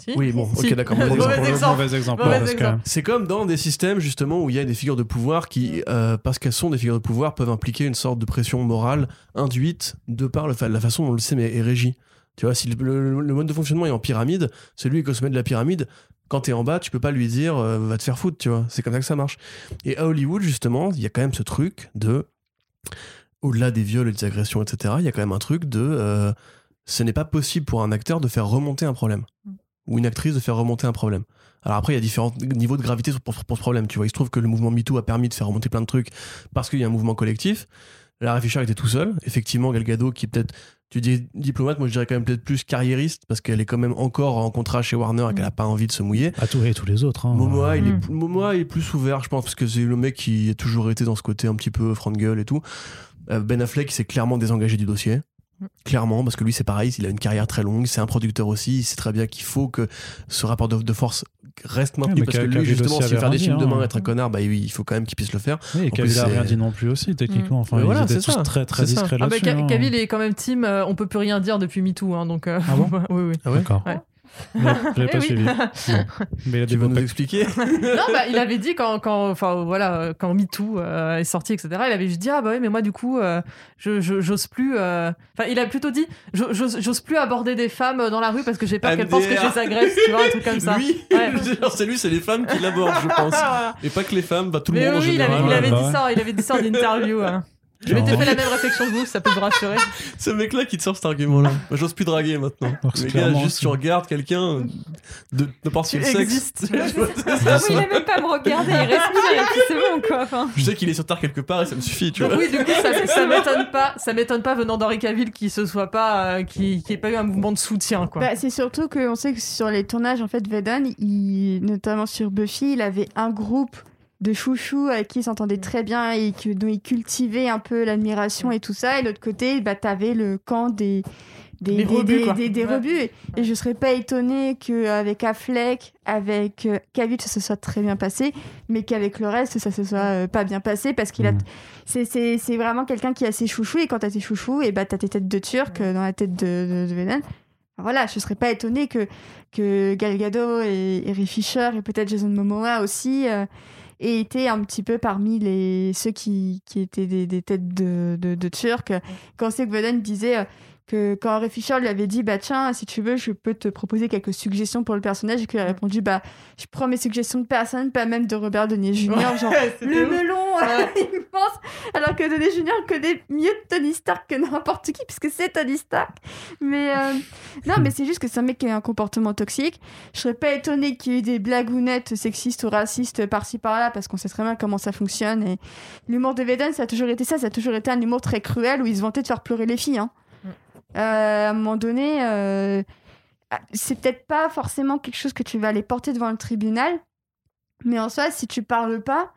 S2: Si
S5: Oui, bon, [LAUGHS]
S2: Si.
S5: ok, d'accord. mauvais
S2: Mauvais
S5: exemple.
S2: exemple.
S1: Mauvais exemple.
S5: C'est comme dans des systèmes justement où il y a des figures de pouvoir qui, euh, parce qu'elles sont des figures de pouvoir, peuvent impliquer une sorte de pression morale induite de par le fa- la façon dont le système est, est régi. Tu vois, si le, le- le mode de fonctionnement est en pyramide, celui qui est au sommet de la pyramide, quand t'es en bas, tu peux pas lui dire euh, va te faire foutre, tu vois. C'est comme ça que ça marche. Et à Hollywood, justement, il y a quand même ce truc de, au-delà des viols et des agressions, etc., il y a quand même un truc de, euh, ce n'est pas possible pour un acteur de faire remonter un problème. Ou une actrice de faire remonter un problème. Alors après, il y a différents niveaux de gravité pour, pour ce problème. Tu vois, il se trouve que le mouvement MeToo a permis de faire remonter plein de trucs parce qu'il y a un mouvement collectif. Lara Fisher était tout seul. Effectivement, Gal Gadot, qui est peut-être, tu dis diplomate, moi je dirais quand même peut-être plus carriériste parce qu'elle est quand même encore en contrat chez Warner et qu'elle a pas envie de se mouiller.
S1: À tous, et tous les autres. hein.
S5: Momoa, il est,
S2: Mm.
S5: Momoa est plus ouvert, je pense, parce que c'est le mec qui a toujours été dans ce côté un petit peu front de gueule et tout. Euh, Ben Affleck, s'est clairement désengagé du dossier.
S2: Mm.
S5: Clairement, parce que lui, c'est pareil, il a une carrière très longue, c'est un producteur aussi, il sait très bien qu'il faut que ce rapport de, de force reste maintenu,
S1: mais
S5: parce que
S1: Cavill
S5: lui, justement, s'il veut faire des films
S1: dit,
S5: demain,
S1: hein.
S5: être un connard, bah oui, il faut quand même qu'il puisse le faire.
S1: Oui, et Cavill
S5: plus,
S1: a rien dit non plus aussi, techniquement. Enfin,
S5: Mais
S1: ils
S5: voilà,
S1: étaient
S5: c'est
S1: tous
S5: ça.
S1: très, très discrets
S2: Ah bah,
S1: là-dessus.
S2: Ca-
S1: hein.
S2: Cavill est quand même team, euh, on peut plus rien dire depuis MeToo, hein, donc. euh,
S1: Ah bon [LAUGHS]
S2: Oui, oui.
S5: Ah ouais
S1: D'accord.
S2: Ouais.
S1: Ouais, [LAUGHS] J'avais
S2: Eh
S1: pas
S2: oui.
S1: suivi. [LAUGHS] Mais il a
S5: Tu
S1: beaux
S5: nous expliquer [LAUGHS]
S2: non, bah, il avait dit quand, quand, enfin voilà, euh, quand MeToo euh, est sorti, etc. Il avait juste dit ah bah oui, mais moi du coup, euh, je je- j'ose plus. euh, Enfin, il a plutôt dit je- j'ose j'ose plus aborder des femmes dans la rue parce que j'ai peur qu'elles pensent que je les agresse, tu vois, un truc comme ça.
S5: Lui,
S2: Ouais.
S5: genre, c'est lui, c'est les femmes qui l'abordent, je pense. Et pas que les femmes, bah tout le
S2: Mais
S5: monde en
S2: oui, il avait,
S5: général.
S2: il avait
S1: bah
S2: dit
S1: ouais.
S2: ça, il avait dit ça en interview. hein. Je m'étais fait la même réflexion que vous, ça peut vous rassurer. [LAUGHS]
S5: Ce mec-là qui te sort cet argument-là. J'ose plus draguer maintenant.
S1: Que
S5: Mais
S1: c'est
S5: gars, juste tu regardes quelqu'un de n'importe
S2: Tu
S5: quel sexe. [LAUGHS] [LAUGHS]
S4: Ah
S5: ça.
S4: oui, il a même pas me regarder, il respire et puis c'est bon quoi. Enfin,
S5: Je sais qu'il est sur Terre quelque part et ça me suffit, tu
S2: Donc
S5: vois.
S2: oui, du coup, ça, ça m'étonne pas, ça m'étonne pas venant d'Henri Cavill qu'il se soit pas, euh, qu'il qu'il ait pas eu un mouvement de soutien, quoi.
S3: Bah, c'est surtout qu'on sait que sur les tournages, en fait, Vedon, il, notamment sur Buffy, il avait un groupe de chouchous avec qui il s'entendait très bien et que, dont il cultivait un peu l'admiration et tout ça. Et de l'autre côté, bah, t'avais le camp des. Des, des-
S2: rebuts,
S3: des-
S2: quoi.
S3: des- des
S2: Ouais.
S3: rebuts. Et je serais pas étonnée qu'avec Affleck, avec euh, Cavill, ça se soit très bien passé, mais qu'avec le reste, ça se soit euh, pas bien passé parce qu'il a
S1: Mhm.
S3: c'est- c'est c'est vraiment quelqu'un qui a ses chouchous et quand t'as tes chouchous et bah t'as tes têtes de turc dans la tête de, de, de Venom. Voilà, je serais pas étonnée que, que Gal Gadot et, et Ray Fisher et peut-être Jason Momoa aussi euh, aient été un petit peu parmi les ceux qui, qui étaient des, des têtes de, de, de turc. Quand Venom disait euh, que quand Ray Fisher lui avait dit bah tiens si tu veux je peux te proposer quelques suggestions pour le personnage et qu'il a répondu bah je prends mes suggestions de personne pas même de Robert Downey Jr. genre [LAUGHS] le
S2: ouf.
S3: melon [LAUGHS]
S2: Ouais.
S3: il pense alors que Downey Junior connaît mieux Tony Stark que n'importe qui puisque c'est Tony Stark mais euh, non mais c'est juste que c'est un mec qui a un comportement toxique je serais pas étonnée qu'il y ait eu des blagounettes sexistes ou racistes par-ci par-là parce qu'on sait très bien comment ça fonctionne et l'humour de Veden ça a toujours été ça ça a toujours été un humour très cruel où il se vantait de faire pleurer les filles hein. Euh, à un moment donné euh, ah, c'est peut-être pas forcément quelque chose que tu vas aller porter devant le tribunal mais en soi si tu parles pas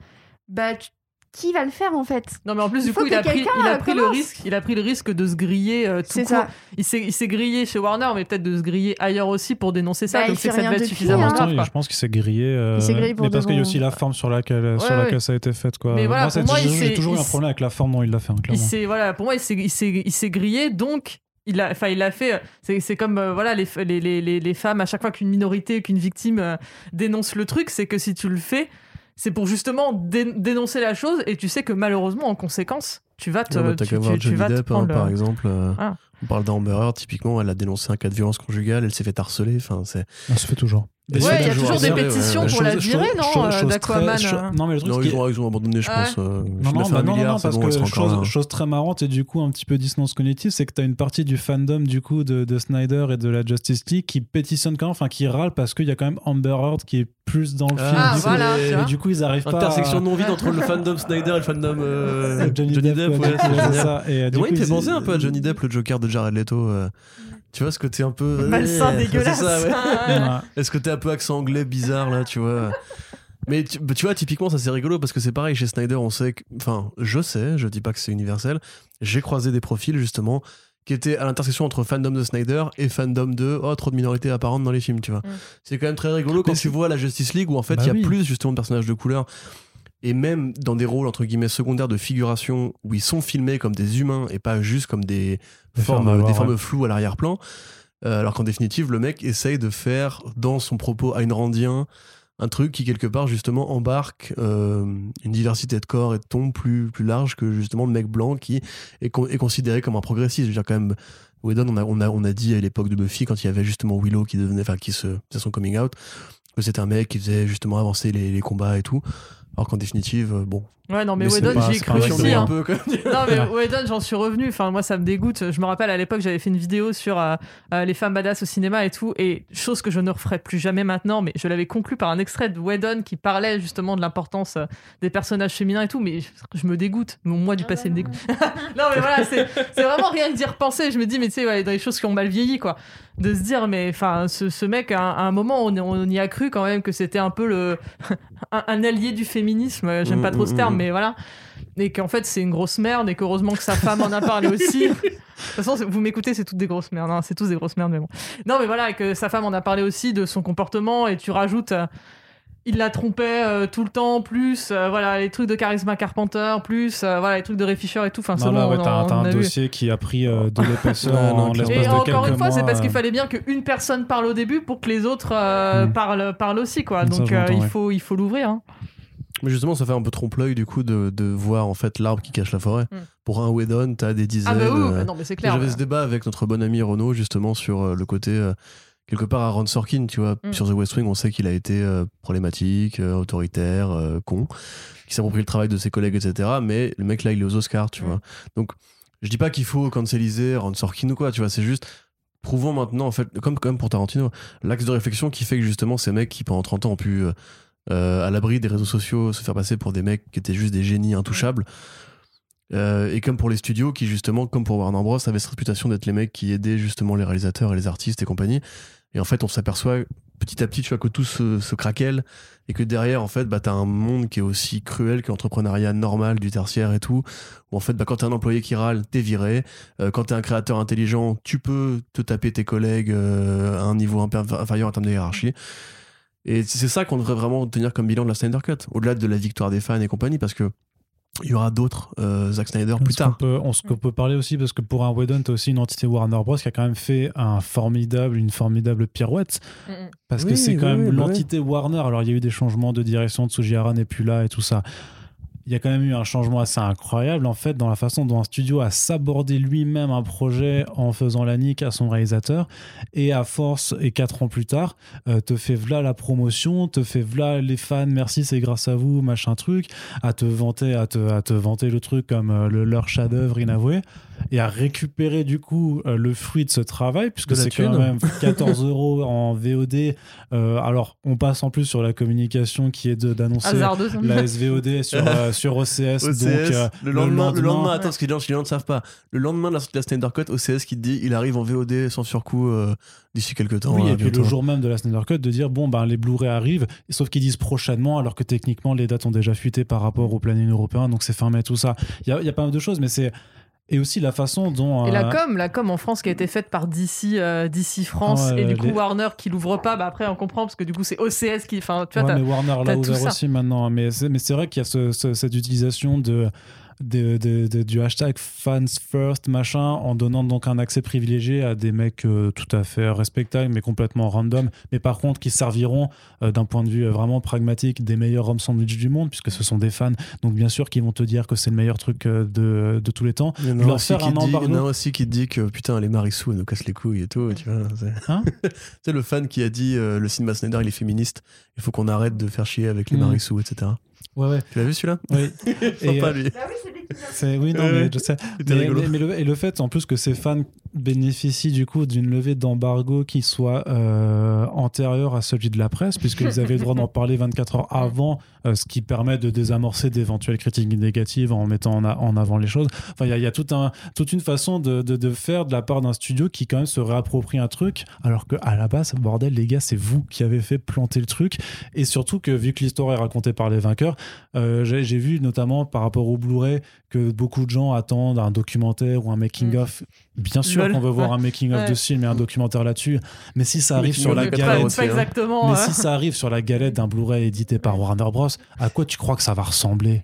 S3: bah tu- qui va le faire en fait?
S2: Non mais en plus
S3: Il
S2: du
S3: faut
S2: coup il a pris, il a
S3: euh,
S2: pris le risque, il a pris le risque de se griller euh, tout
S3: C'est
S2: court.
S3: ça.
S2: Il s'est, il s'est grillé chez Warner, mais peut-être de se griller ailleurs aussi pour dénoncer ça.
S3: Bah,
S2: donc c'est que ça devait être suffisamment
S3: hein.
S2: Grave.
S1: je pense qu'il s'est grillé. euh,
S3: Il s'est grillé pour
S1: mais parce qu'il y a aussi la forme sur laquelle, sur laquelle
S2: ouais.
S1: ça a été fait. Quoi.
S2: Mais voilà,
S1: moi,
S2: pour moi,
S1: j'ai toujours eu un problème avec la forme dont il l'a fait, hein,
S2: Il
S1: clairement.
S2: s'est, voilà, pour moi il s'est, il s'est, il s'est grillé, donc il a, enfin il a fait. C'est, c'est comme euh, voilà les, les, les, les, les femmes à chaque fois qu'une minorité, qu'une victime euh, dénonce le truc, c'est que si tu le fais, c'est pour justement dé- dénoncer la chose et tu sais que malheureusement en conséquence tu vas te,
S5: Ouais, bah, T'as
S2: tu, tu- tu vas te
S5: hein,
S2: prendre le-
S5: par exemple. euh,
S2: Ah.
S5: On parle d'Amber Heard, typiquement, elle a dénoncé un cas de violence conjugale, elle s'est fait harceler. Enfin, c'est.
S1: Ça se fait toujours.
S2: Ouais, il y a
S5: toujours
S2: des
S5: ouais,
S2: pétitions
S5: ouais.
S2: pour la virer,
S1: chose-
S2: non, d'Aquaman, euh.
S1: Non, mais le truc,
S5: Non, ils ont, ils ont abandonné, je
S2: Ouais.
S5: pense. euh,
S1: Non, non, bah non, non, parce
S5: bon,
S1: que chose, chose très marrante et du coup un petit peu dissonance cognitive, c'est que tu as une partie du fandom du coup de, de Snyder et de la Justice League qui pétitionne quand même, enfin qui râle parce qu'il y a quand même Amber Heard qui est plus dans le film.
S2: Ah,
S1: du coup,
S2: voilà,
S1: et du coup ils arrivent pas.
S5: Intersection non vide entre le fandom Snyder et le fandom euh,
S1: Johnny, Depp, ouais,
S5: ouais, c'est
S1: ça. Et, euh, du
S5: il
S1: coup,
S5: me fait penser un peu à Johnny Depp, le Joker de Jared Leto. Tu vois ce côté un peu.
S2: Malsain,
S5: Ouais,
S2: dégueulasse.
S5: c'est ça, ouais. Est-ce que t'es un peu accent anglais bizarre là, tu vois? Mais tu, tu vois, typiquement, ça c'est rigolo parce que c'est pareil chez Snyder, on sait que. Enfin, je sais, je dis pas que c'est universel. J'ai croisé des profils justement qui étaient à l'intersection entre fandom de Snyder et fandom de oh, trop de minorités apparentes dans les films, tu vois.
S2: Mm.
S5: C'est quand même très rigolo quand
S1: Mais
S5: tu vois la Justice League où en fait
S1: Bah
S5: il y a
S1: oui.
S5: plus justement de personnages de couleur. Et même dans des rôles entre guillemets secondaires de figuration où ils sont filmés comme des humains et pas juste comme des
S1: Des
S5: formes, des
S1: ouais.
S5: floues à l'arrière-plan. Euh, alors qu'en définitive, le mec essaye de faire dans son propos Ayn Randien un truc qui quelque part justement embarque euh, une diversité de corps et de tons plus, plus large que justement le mec blanc qui est, con- est considéré comme un progressiste. Je veux dire quand même, Whedon, on a, on a, on a dit à l'époque de Buffy quand il y avait justement Willow qui devenait, enfin qui se faisait son coming out, que c'était un mec qui faisait justement avancer les, les combats et tout. Alors qu'en définitive, euh, bon,
S2: Ouais, non, mais,
S1: Mais pas-
S2: j'y ai cru aussi. hein.
S5: un peu. [LAUGHS]
S2: Non, mais. Whedon, j'en suis revenu. Enfin, moi, ça me dégoûte. Je me rappelle à l'époque, j'avais fait une vidéo sur euh, euh, les femmes badass au cinéma et tout. Et chose que je ne referai plus jamais maintenant, mais je l'avais conclu par un extrait de Whedon qui parlait justement de l'importance euh, des personnages féminins et tout. Mais je, je me dégoûte. Mon moi du passé me dégoûte. non, mais voilà, c'est c'est vraiment rien d'y repenser. Je me dis, mais tu sais, ouais, dans les choses qui ont mal vieilli, quoi. De se dire, mais enfin, ce, ce mec, à, un- à un moment, on, on y a cru quand même que c'était un peu le [LAUGHS] un, un allié du féminisme. J'aime
S5: Mm,
S2: pas trop
S5: mm,
S2: ce terme,
S5: mm.
S2: mais voilà. Et qu'en fait, c'est une grosse merde, et qu'heureusement que sa femme en a parlé [LAUGHS] aussi. De toute façon, vous m'écoutez, c'est toutes des grosses merdes. hein. C'est tous des grosses merdes, mais bon. Non, mais voilà, et que sa femme en a parlé aussi de son comportement, et tu rajoutes. Il la trompait euh, tout le temps, plus euh, voilà les trucs de Charisma Carpenter, plus euh, voilà les trucs de Ray Fisher et tout. Enfin, c'est bon,
S1: ouais, t'as un,
S2: vu.
S1: dossier qui a pris euh, de l'épaisseur [LAUGHS] en l'espace
S2: Et encore une fois, c'est parce qu'il fallait bien qu'une personne parle au début pour que les autres euh,
S1: Mm.
S2: parlent, parlent aussi, quoi. Donc euh, il
S1: ouais.
S2: faut, il faut l'ouvrir. hein.
S5: Mais justement, ça fait un peu trompe-l'œil du coup de, de voir en fait l'arbre qui cache la forêt.
S2: Mm.
S5: Pour un Whedon, t'as des dizaines.
S2: Ah bah oui,
S5: euh,
S2: bah non, mais c'est clair.
S5: J'avais ce débat avec notre bon ami Renaud justement sur euh, le côté euh, quelque part Aaron Sorkin, tu vois,
S2: Mm.
S5: sur The West Wing, on sait qu'il a été euh, problématique, euh, autoritaire, euh, con, qui s'approprie le travail de ses collègues, etc. Mais le mec là, il est aux Oscars, tu
S2: Mm.
S5: vois. Donc, je dis pas qu'il faut canceliser Aaron Sorkin ou quoi, tu vois. C'est juste prouvons maintenant en fait, comme comme pour Tarantino, l'axe de réflexion qui fait que justement ces mecs qui pendant 30 ans ont pu à l'abri des réseaux sociaux se faire passer pour des mecs qui étaient juste des génies intouchables. Euh, et comme pour les studios qui justement, comme pour Warner Bros, avaient cette réputation d'être les mecs qui aidaient justement les réalisateurs et les artistes et compagnie. Et en fait, on s'aperçoit petit à petit, tu vois, que tout se, se craquelle et que derrière, en fait, bah, t'as un monde qui est aussi cruel que l'entrepreneuriat normal du tertiaire et tout. Où en fait, bah, quand t'es un employé qui râle, t'es viré. Euh, quand t'es un créateur intelligent, tu peux te taper tes collègues euh, à un niveau inférieur en termes de hiérarchie. Et c'est ça qu'on devrait vraiment tenir comme bilan de la Snyder Cut, au-delà de la victoire des fans et compagnie, parce que il y aura d'autres euh, Zack Snyder plus tard.
S1: peut, on, ce qu'on peut parler aussi, parce que pour un Whedon, t'as aussi une entité Warner Bros. qui a quand même fait un formidable, une formidable pirouette. Parce que c'est quand
S5: oui,
S1: même
S5: oui, bah
S1: l'entité Warner. Alors, il y a eu des changements de direction, Tsujihara n'est plus là et tout ça. Il y a quand même eu un changement assez incroyable, en fait, dans la façon dont un studio a sabordé lui-même un projet en faisant la nique à son réalisateur. Et à force, et quatre ans plus tard, euh, te fait v'là la promotion, te fait v'là les fans, merci, c'est grâce à vous, machin truc, à te vanter, à te, vanter le truc comme euh, le, leur chef-d'œuvre inavoué, et à récupérer du coup euh, le fruit de ce travail, puisque c'est quand même [LAUGHS] 14 euros en VOD. Euh, alors, on passe en plus sur la communication qui est de- d'annoncer la SVOD sur, euh, sur OCS. [LAUGHS]
S5: OCS,
S1: donc, euh,
S5: le, lendemain, le lendemain, attends, parce que les gens, les gens ne savent pas. Le lendemain de la sortie de la Snyder Cut, OCS qui te dit il arrive en VOD sans surcoût euh, d'ici quelques temps.
S1: Oui,
S5: hein,
S1: et puis le jour même de la Snyder Cut, de dire bon, ben les Blu-ray arrivent, sauf qu'ils disent prochainement, alors que techniquement les dates ont déjà fuité par rapport au planning européen, donc c'est fin mai, tout ça. Il y a, il y a pas mal de choses, mais c'est. Et aussi la façon dont.
S2: Et la
S1: euh,
S2: com, la com en France qui a été faite par DC, euh, DC France et du
S1: les-
S2: coup Warner qui l'ouvre pas, bah après on comprend parce que du coup c'est OCS qui, enfin tu vois,
S1: Ouais,
S2: t'as-
S1: mais Warner l'a ouvert aussi maintenant. Mais c'est, mais c'est vrai qu'il y a ce- ce- cette utilisation de, de- de- de- du hashtag fans first, machin, en donnant donc un accès privilégié à des mecs euh, tout à fait respectables, mais complètement random. Mais par contre, qui serviront euh, d'un point de vue euh, vraiment pragmatique des meilleurs home sandwich du monde, puisque ce sont des fans. Donc bien sûr qu'ils vont te dire que c'est le meilleur truc de, de tous les temps.
S5: Il y en a
S1: leur
S5: aussi qui
S1: un
S5: dit- il y en a aussi qui te dit que putain, les Marissou, elles nous cassent les couilles et tout. Tu vois, c'est
S1: Hein [LAUGHS]
S5: le fan qui a dit euh, le cinéma Snyder, il est féministe. Il faut qu'on arrête de faire chier avec les
S1: Mm.
S5: Marissou, etc.
S1: Ouais, ouais.
S5: Tu l'as vu celui-là?
S1: Oui. [LAUGHS]
S5: Sympa
S1: euh,
S5: lui.
S1: C'est oui non
S5: Ouais,
S1: mais je sais. Mais,
S5: rigolo.
S1: mais- mais le, et le fait en plus que ces fans bénéficie du coup d'une levée d'embargo qui soit euh, antérieure à celui de la presse, puisqu'ils avaient le droit d'en [LAUGHS] parler 24 heures avant, euh, ce qui permet de désamorcer d'éventuelles critiques négatives en mettant en, a- en avant les choses. Enfin, il y a, y a tout un, toute une façon de, de- de faire de la part d'un studio qui quand même se réapproprie un truc, alors que à la base, bordel, les gars, c'est vous qui avez fait planter le truc. Et surtout que vu que l'histoire est racontée par les vainqueurs, euh, j'ai vu notamment par rapport au Blu-ray que beaucoup de gens attendent un documentaire ou un making-of. Bien sûr qu'on veut voir
S2: Ouais.
S1: un making-of
S2: Ouais.
S1: de ce film et un documentaire là-dessus. Mais si ça arrive
S5: Making
S1: sur
S5: of
S1: la
S2: Pas,
S5: galette
S2: pas exactement.
S1: mais si ça arrive sur la galette d'un Blu-ray édité par Warner Bros, à quoi tu crois que ça va ressembler?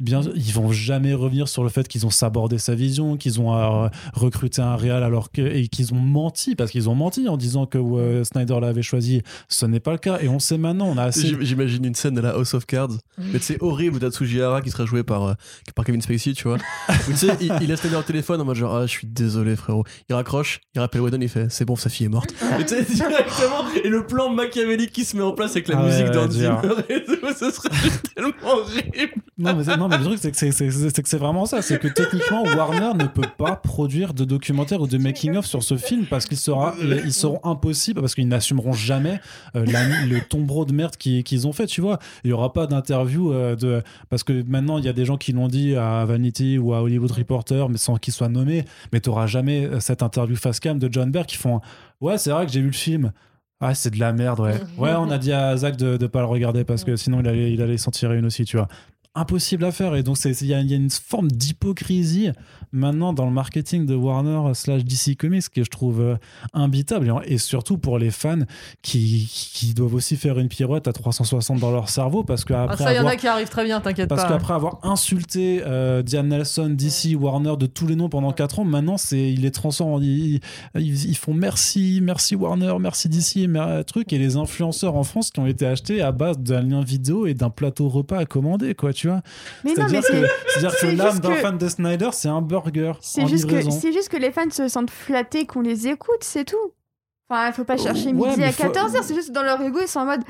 S1: Bien, ils vont jamais revenir sur le fait qu'ils ont sabordé sa vision, qu'ils ont euh, recruté un réal alors que et qu'ils ont menti parce qu'ils ont menti en disant que euh, Snyder l'avait choisi. Ce n'est pas le cas et on sait maintenant. On a assez.
S5: J'im- J'imagine une scène de la House of Cards, mais c'est horrible où t'as Tsujihara qui sera joué par, euh, par Kevin Spacey, tu vois. [LAUGHS] Où tu sais, il, il laisse Snyder au téléphone en mode genre, ah, je suis désolé, frérot. Il raccroche, il rappelle Whedon, il fait, c'est bon, sa fille est morte. [LAUGHS] Et directement, le plan machiavélique qui se met en place avec la
S1: Ah ouais,
S5: musique
S1: ouais.
S5: Zimmer et tout, ce serait tellement horrible.
S1: Non mais, c'est- mais le truc c'est que c'est- vraiment ça, c'est que techniquement Warner ne peut pas produire de documentaire ou de making of sur ce film parce qu'il sera, ils seront impossibles parce qu'ils n'assumeront jamais euh, le tombereau de merde qu'ils qu'ils ont fait, tu vois. Il y aura pas d'interview euh, de parce que maintenant il y a des gens qui l'ont dit à Vanity ou à Hollywood Reporter mais sans qu'ils soient nommés, mais tu jamais euh, cette interview face cam de John Bear qui font ouais c'est vrai que j'ai vu le film. Ah, c'est de la merde, ouais. Ouais, on a dit à Zach de, de pas le regarder parce que sinon il allait, il allait s'en tirer une aussi, tu vois impossible à faire. Et donc c'est- il y, y a une forme d'hypocrisie maintenant dans le marketing de Warner slash DC Comics que je trouve euh, imbitable et, et surtout pour les fans qui, qui doivent aussi faire une pirouette à 360 dans leur cerveau parce que
S2: Ah,
S1: après
S2: y en
S1: avoir-
S2: a qui arrivent très bien, t'inquiète
S1: parce
S2: pas.
S1: qu'après avoir insulté euh, Diane Nelson, DC, Warner de tous les noms pendant 4 ans, maintenant c'est il les transforme en ils, ils- ils font merci, merci Warner, merci DC, mer- truc et les influenceurs en France qui ont été achetés à base d'un lien vidéo et d'un plateau repas à commander quoi, tu vois. Que,
S3: c'est.
S1: c'est-à-dire [LAUGHS] que
S3: c'est
S1: l'âme d'un
S3: que-
S1: fan de Snyder, c'est un burger
S3: C'est juste, que, c'est juste que les fans se sentent flattés qu'on les écoute, c'est tout. Enfin, il faut pas chercher
S1: Ouais,
S3: midi à
S1: faut-
S3: 14h, c'est juste dans leur ego, ils sont en mode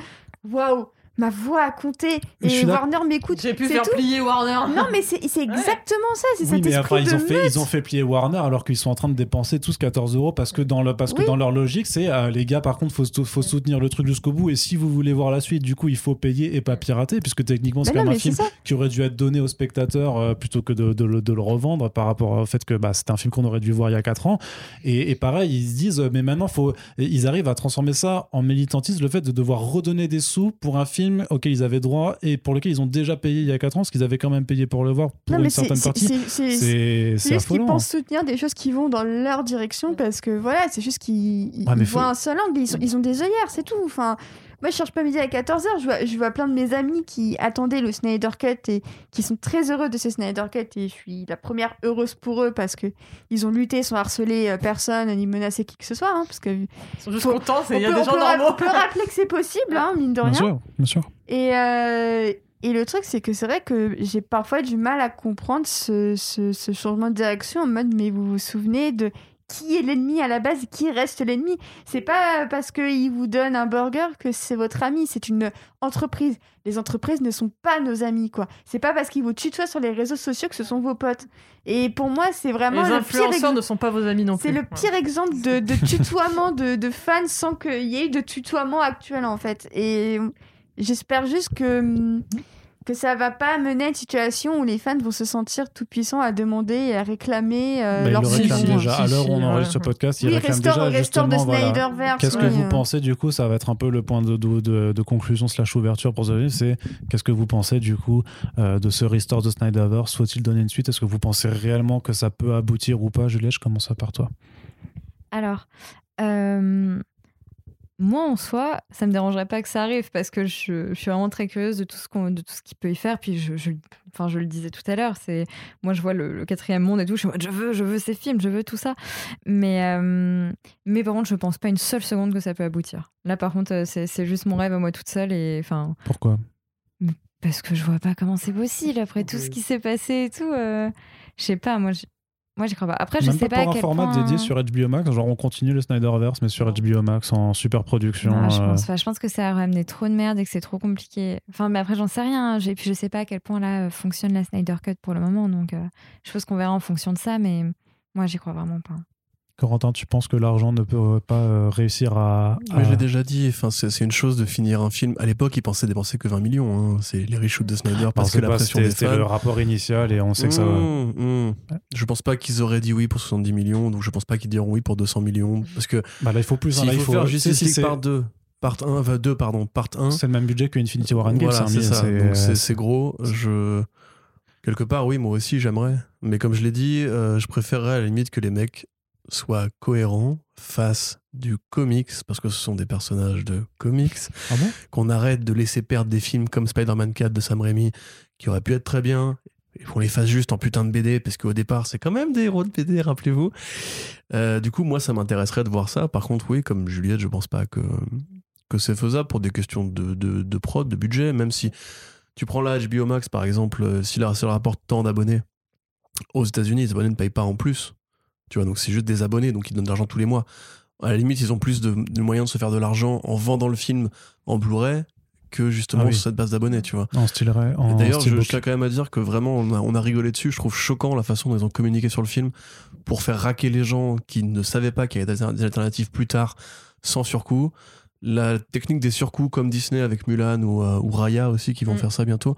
S3: waouh, ma voix a compté et. Warner m'écoute.
S2: J'ai pu
S3: c'est
S2: faire
S3: tout.
S2: plier Warner.
S3: Non, mais c'est c'est exactement ça, c'est
S1: Oui,
S3: cet
S1: mais
S3: esprit
S1: après, ils
S3: de
S1: ont, fait,
S3: meute.
S1: ils ont fait plier Warner alors qu'ils sont en train de dépenser tous 14 euros parce que dans, le, parce que dans leur logique, c'est euh, les gars, par contre, faut, faut soutenir le truc jusqu'au bout et si vous voulez voir la suite, du coup, il faut payer et pas pirater puisque techniquement, c'est quand même un
S3: c'est
S1: film qui aurait dû être donné aux spectateurs euh, plutôt que de, de le- de le revendre par rapport au fait que bah, c'était un film qu'on aurait dû voir il y a 4 ans. Et, et pareil, ils se disent, mais maintenant, faut, ils arrivent à transformer ça en militantisme, le fait de devoir redonner des sous pour un film auquel ils avaient droit et pour lequel ils ont déjà payé il y a 4 ans, parce qu'ils avaient quand même payé pour le voir pour
S3: Non,
S1: une certaine partie.
S3: c'est- juste qu'ils pensent soutenir des choses qui vont dans leur direction parce que voilà, c'est juste qu'ils ils
S1: Ouais,
S3: voient
S1: faut-
S3: un seul angle, ils, ils ont des œillères, c'est tout. Enfin, moi je cherche pas midi à 14h, je vois, je vois plein de mes amis qui attendaient le Snyder Cut et qui sont très heureux de ce Snyder Cut et je suis la première heureuse pour eux parce que ils ont lutté sans harceler euh, personne ni menacer qui que ce soit. hein, parce que
S2: Ils sont juste
S3: Faut-
S2: contents, il y a
S3: peut,
S2: des gens normaux.
S3: on peut rappeler que c'est possible, hein, mine de
S1: Bien
S3: rien.
S1: sûr, bien sûr.
S3: Et, euh, et le truc, c'est que c'est vrai que j'ai parfois du mal à comprendre ce, ce- ce changement de direction en mode, mais vous vous souvenez de qui est l'ennemi à la base et qui reste l'ennemi C'est pas parce qu'il vous donne un burger que c'est votre ami, c'est une entreprise. Les entreprises ne sont pas nos amis, quoi. C'est pas parce qu'ils vous tutoient sur les réseaux sociaux que ce sont vos potes. Et pour moi, c'est vraiment
S2: Les influenceurs ne sont pas vos amis non plus.
S3: C'est le pire exemple de, de [LAUGHS] tutoiement de, de fans sans qu'il y ait eu de tutoiement actuel en fait. Et j'espère juste que, que ça va pas mener à une situation où les fans vont se sentir tout puissants à demander et à réclamer euh,
S1: Bah, il
S3: leur
S1: le réclame
S2: si,
S1: déjà.
S2: si,
S1: à l'heure
S2: si,
S1: où on enregistre ce podcast, il
S3: Oui,
S1: réclame
S3: restore,
S1: déjà
S3: de
S1: justement. voilà. Qu'est-ce que
S3: oui,
S1: vous
S3: euh.
S1: pensez du coup Ça va être un peu le point de, de, de- de conclusion slash ouverture pour ce livre. C'est qu'est-ce que vous pensez du coup euh, de ce restore de Snyderverse? Faut-il donner une suite? Est-ce que vous pensez réellement que ça peut aboutir ou pas? Juliette, je commence par toi.
S4: Alors, euh, moi en soi, ça me dérangerait pas que ça arrive parce que je, je suis vraiment très curieuse de tout ce qu'on, de tout ce qu'il peut y faire. Puis je, je- enfin, je le disais tout à l'heure, c'est moi je vois le, le quatrième monde et tout, je suis en mode, je veux, je veux ces films, je veux tout ça. Mais, euh, mais par contre, je pense pas une seule seconde que ça peut aboutir. Là, par contre, euh, c'est, juste mon rêve à moi toute seule et enfin
S1: Pourquoi?
S4: parce que je vois pas comment c'est possible après tout ce qui s'est passé et tout. euh, je sais pas, moi, moi j'y crois pas. Après, je sais
S1: pas
S4: pas,
S1: pour
S4: à
S1: un format
S4: point...
S1: dédié sur HBO Max, genre on continue le Snyderverse mais sur HBO Max en super production.
S4: Je
S1: euh,
S4: pense. Je pense que ça a ramené trop de merde et que c'est trop compliqué. Enfin, mais après, j'en sais rien. hein. J'ai- puis je sais pas à quel point là euh, fonctionne la Snyder Cut pour le moment. Donc, euh, je pense qu'on verra en fonction de ça. Mais moi, j'y crois vraiment pas.
S1: Corentin, tu penses que l'argent ne peut pas euh, réussir à.
S5: Mais
S1: à-
S5: je l'ai déjà dit, enfin, c'est une chose de finir un film. À l'époque, ils pensaient dépenser que 20 millions. hein. C'est les reshoots de Snyder
S1: Alors,
S5: parce que la
S1: pas-
S5: pression des
S1: c'était le rapport initial et on sait que ça.
S5: Mmh, mmh. Je pense pas qu'ils auraient dit oui pour 70 millions, donc je pense pas qu'ils diront oui pour 200 millions. Parce que
S1: Bah là, il faut plus. hein,
S5: s'il
S1: là, il
S5: faut, faire
S1: si,
S5: Justice
S1: si,
S5: League par 2, part 1, enfin 2, pardon, part 1.
S1: C'est le même budget que Infinity War Endgame.
S5: Voilà, c'est ça. Donc c'est c'est gros. Je... Quelque part, oui, moi aussi, j'aimerais. Mais comme je l'ai dit, euh, je préférerais à la limite que les mecs soient cohérents face du comics, parce que ce sont des personnages de comics,
S1: Ah bon?
S5: qu'on arrête de laisser perdre des films comme Spider-Man 4 de Sam Raimi, qui auraient pu être très bien, et qu'on les fasse juste en putain de BD, parce qu'au départ, c'est quand même des héros de BD, rappelez-vous. Euh, du coup, moi, ça m'intéresserait de voir ça. Par contre, oui, comme Juliette, je pense pas que, que c'est faisable pour des questions de, de, de prod, de budget, même si tu prends là HBO Max, par exemple, euh, si la- si elle rapporte tant d'abonnés aux États-Unis, les abonnés ne payent pas en plus. Tu vois, donc c'est juste des abonnés, donc ils donnent de l'argent tous les mois. À la limite, ils ont plus de, de moyens de se faire de l'argent en vendant le film en Blu-ray que justement
S1: Ah oui.
S5: sur cette base d'abonnés, tu vois.
S1: En style.
S5: D'ailleurs, je, tiens quand même à dire que vraiment, on a, on a rigolé dessus. Je trouve choquant la façon dont ils ont communiqué sur le film pour faire raquer les gens qui ne savaient pas qu'il y avait des des alternatives plus tard sans surcoût. La technique des surcoûts comme Disney avec Mulan ou, euh, ou Raya aussi qui vont
S2: Mm.
S5: faire ça bientôt.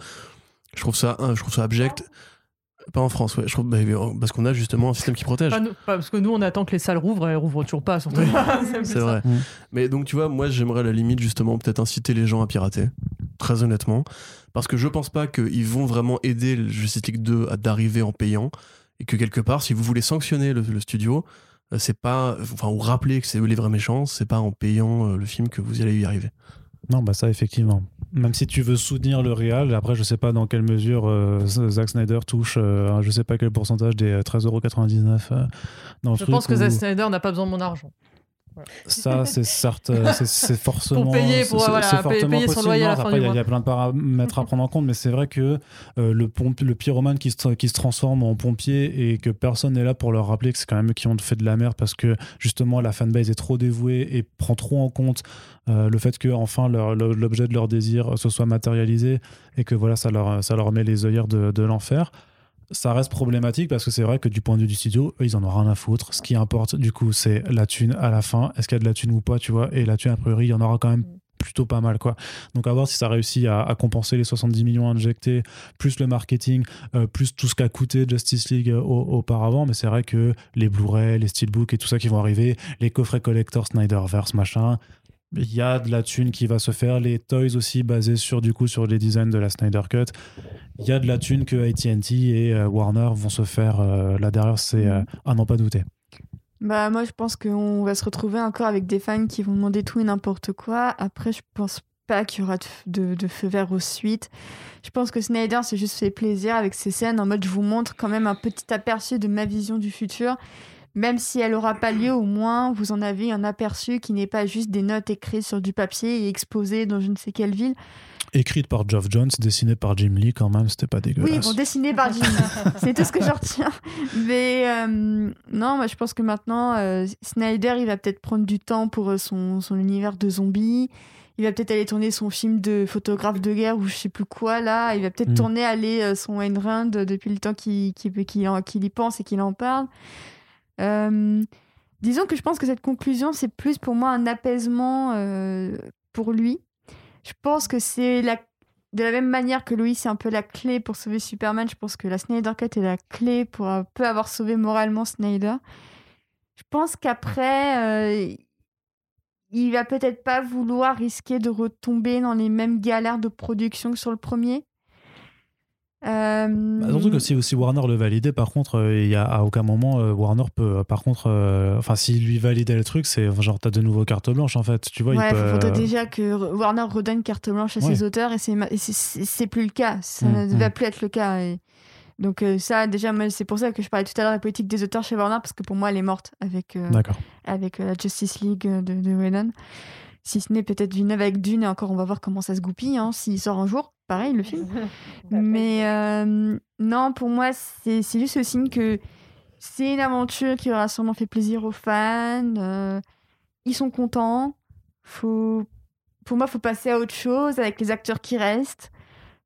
S5: Je trouve ça, hein, je trouve ça abject. Pas en France, ouais. Je trouve, bah, parce qu'on a justement un système qui protège.
S2: Pas nous- pas- parce que nous, on attend que les salles rouvrent et elles rouvrent toujours pas, surtout. [LAUGHS]
S5: C'est vrai.
S1: Mm.
S5: Mais donc, tu vois, moi, j'aimerais à la limite, justement, peut-être inciter les gens à pirater. Très honnêtement. Parce que je pense pas qu'ils vont vraiment aider le Justice League 2 à d'arriver en payant. Et que quelque part, si vous voulez sanctionner le, le studio, euh, c'est pas. Enfin, ou rappeler que c'est eux les vrais méchants, c'est pas en payant euh, le film que vous allez y arriver.
S1: Non, bah ça, effectivement. Même si tu veux soutenir le Real, après, je sais pas dans quelle mesure euh, Zack Snyder touche, euh, je sais pas quel pourcentage des euh, 13,99€ euh, dans le
S2: Je
S1: truc.
S2: pense que Zack Snyder n'a pas besoin de mon argent.
S1: Ça, c'est certes, euh, c'est- forcément.
S2: Pour payer, pour, voilà,
S1: c'est
S2: payer-
S1: fortement
S2: payer son
S1: possible.
S2: loyer à
S1: Non,
S2: la fin
S1: après,
S2: du
S1: il y a- y, plein de paramètres à prendre en compte, mais c'est vrai que euh, le, pompe, le pyromane qui se, qui se transforme en pompier et que personne n'est là pour leur rappeler que c'est quand même eux qui ont fait de la merde parce que justement la fanbase est trop dévouée et prend trop en compte euh, le fait que enfin l'objet de leur désir se soit matérialisé et que voilà ça leur, ça leur met les œillères de, de l'enfer ça reste problématique parce que c'est vrai que du point de vue du studio, eux, ils en ont rien à foutre. Ce qui importe, du coup, c'est la thune à la fin. Est-ce qu'il y a de la thune ou pas, tu vois? Et la thune, a priori, il y en aura quand même plutôt pas mal, quoi. Donc, à voir si ça réussit à, à compenser les 70 millions injectés, plus le marketing, euh, plus tout ce qu'a coûté Justice League euh, au- auparavant. Mais c'est vrai que les Blu-ray, les Steelbooks et tout ça qui vont arriver, les coffrets collector Snyderverse, machin, il y a de la thune qui va se faire, les toys aussi basés sur du coup sur les designs de la Snyder Cut. Il y a de la thune que AT&T et euh, Warner vont se faire euh, là derrière, c'est euh, à n'en pas douter.
S3: Bah moi je pense qu'on va se retrouver encore avec des fans qui vont demander tout et n'importe quoi. Après je pense pas qu'il y aura de, de, feu vert aux suites. Je pense que Snyder s'est juste fait plaisir avec ces scènes en mode je vous montre quand même un petit aperçu de ma vision du futur. Même si elle aura pas lieu, au moins vous en avez un aperçu qui n'est pas juste des notes écrites sur du papier et exposées dans je ne sais quelle ville.
S1: Écrite par Geoff Jones, dessinée par Jim Lee quand même, c'était pas
S3: Oui,
S1: dégueulasse.
S3: bon, dessiné par Jim. [LAUGHS] c'est tout ce que je retiens. Mais euh, non, moi je pense que maintenant, euh, Snyder, il va peut-être prendre du temps pour euh, son, son univers de zombies. Il va peut-être aller tourner son film de photographe de guerre ou je sais plus quoi là. Il va peut-être
S1: Mm.
S3: tourner aller euh, son Ayn Rand depuis le temps qu'il qu'il y pense et qu'il en parle. Euh, disons que je pense que cette conclusion, c'est plus pour moi un apaisement euh, pour lui. Je pense que c'est la de la même manière que Louis, c'est un peu la clé pour sauver Superman, je pense que la Snyder Cut est la clé pour un peu avoir sauvé moralement Snyder. Je pense qu'après, euh, il va peut-être pas vouloir risquer de retomber dans les mêmes galères de production que sur le premier. Euh,
S1: Bah, surtout que si aussi Warner le validait, par contre, euh, il y a à aucun moment euh, Warner peut, euh, par contre, euh, enfin s'il lui validait le truc, c'est genre t'as de nouveau carte blanche en fait, tu vois.
S3: Ouais,
S1: il peut,
S3: faudrait
S1: euh,
S3: déjà que Warner redonne carte blanche à
S1: Ouais.
S3: ses auteurs et c'est plus le cas. Ça
S1: Mm,
S3: ne va
S1: mm.
S3: plus être le cas. et- Donc euh, ça, déjà, c'est pour ça que je parlais tout à l'heure de la politique des auteurs chez Warner parce que pour moi, elle est morte avec euh, avec euh, la Justice League euh, de, de Whedon. Si ce n'est peut-être Villeneuve avec Dune et encore, on va voir comment ça se goupille. Hein, S'il sort un jour, pareil, le film. [LAUGHS] Mais euh, non, pour moi, c'est c'est juste le signe que c'est une aventure qui aura sûrement fait plaisir aux fans. euh, ils sont contents. Faut... Pour moi, il faut passer à autre chose avec les acteurs qui restent.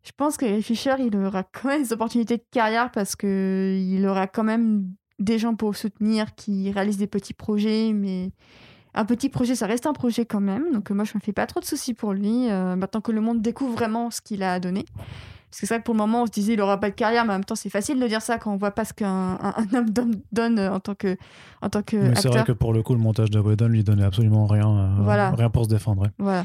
S3: Je pense que Fisher, il aura [LAUGHS] quand même des opportunités de carrière parce que il aura quand même des gens pour soutenir, qui réalisent des petits projets, mais un petit projet, ça reste un projet quand même. Donc moi, je me fais pas trop de soucis pour lui. euh, maintenant que le monde découvre vraiment ce qu'il a à donner. Parce que c'est vrai que pour le moment, on se disait il aura pas de carrière, mais en même temps, c'est facile de dire ça quand on voit pas ce qu'un un, un homme donne- euh, en tant que, en tant que
S1: Mais c'est vrai que pour le coup, le montage de Whedon lui donnait absolument rien, euh,
S3: Voilà.
S1: rien pour se défendre. ouais.
S3: Voilà.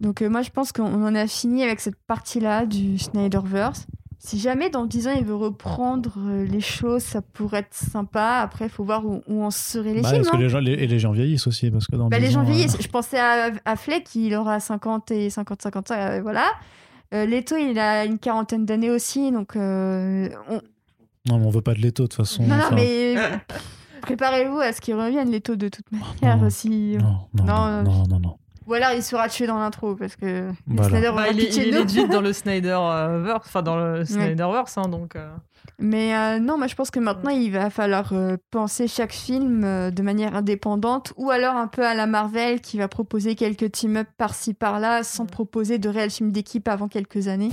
S3: Donc euh, moi, je pense qu'on en a fini avec cette partie-là du Snyderverse. Si jamais dans 10 ans il veut reprendre euh, les choses, ça pourrait être sympa. Après, il faut voir où, où en seraient les
S1: Bah,
S3: films.
S1: parce que
S3: hein.
S1: les gens, les- et les gens vieillissent aussi. Parce que dans
S3: Bah,
S1: 10
S3: les gens
S1: ans, euh,
S3: vieillissent. Je pensais à, à Fleck, il aura 50 et 50, 50, euh, voilà. Euh, Leto, il a une quarantaine d'années aussi, donc euh, on-
S1: Non, mais on veut pas de Leto de toute façon.
S3: non, non, mais [LAUGHS] préparez-vous à ce qu'il revienne Leto de toute manière
S1: non.
S3: aussi.
S1: Non, non,
S3: Non,
S1: non, non, non, non.
S3: Ou alors il sera tué dans l'intro parce que
S1: Voilà.
S3: Snyder
S2: Bah, il, est, il est legit dans le [LAUGHS] Snyderverse, enfin dans le Snyderverse, hein, donc. euh,
S3: Mais euh, non, moi je pense que maintenant il va falloir euh, penser chaque film euh, de manière indépendante ou alors un peu à la Marvel qui va proposer quelques team-up par-ci par-là sans proposer de réels films d'équipe avant quelques années.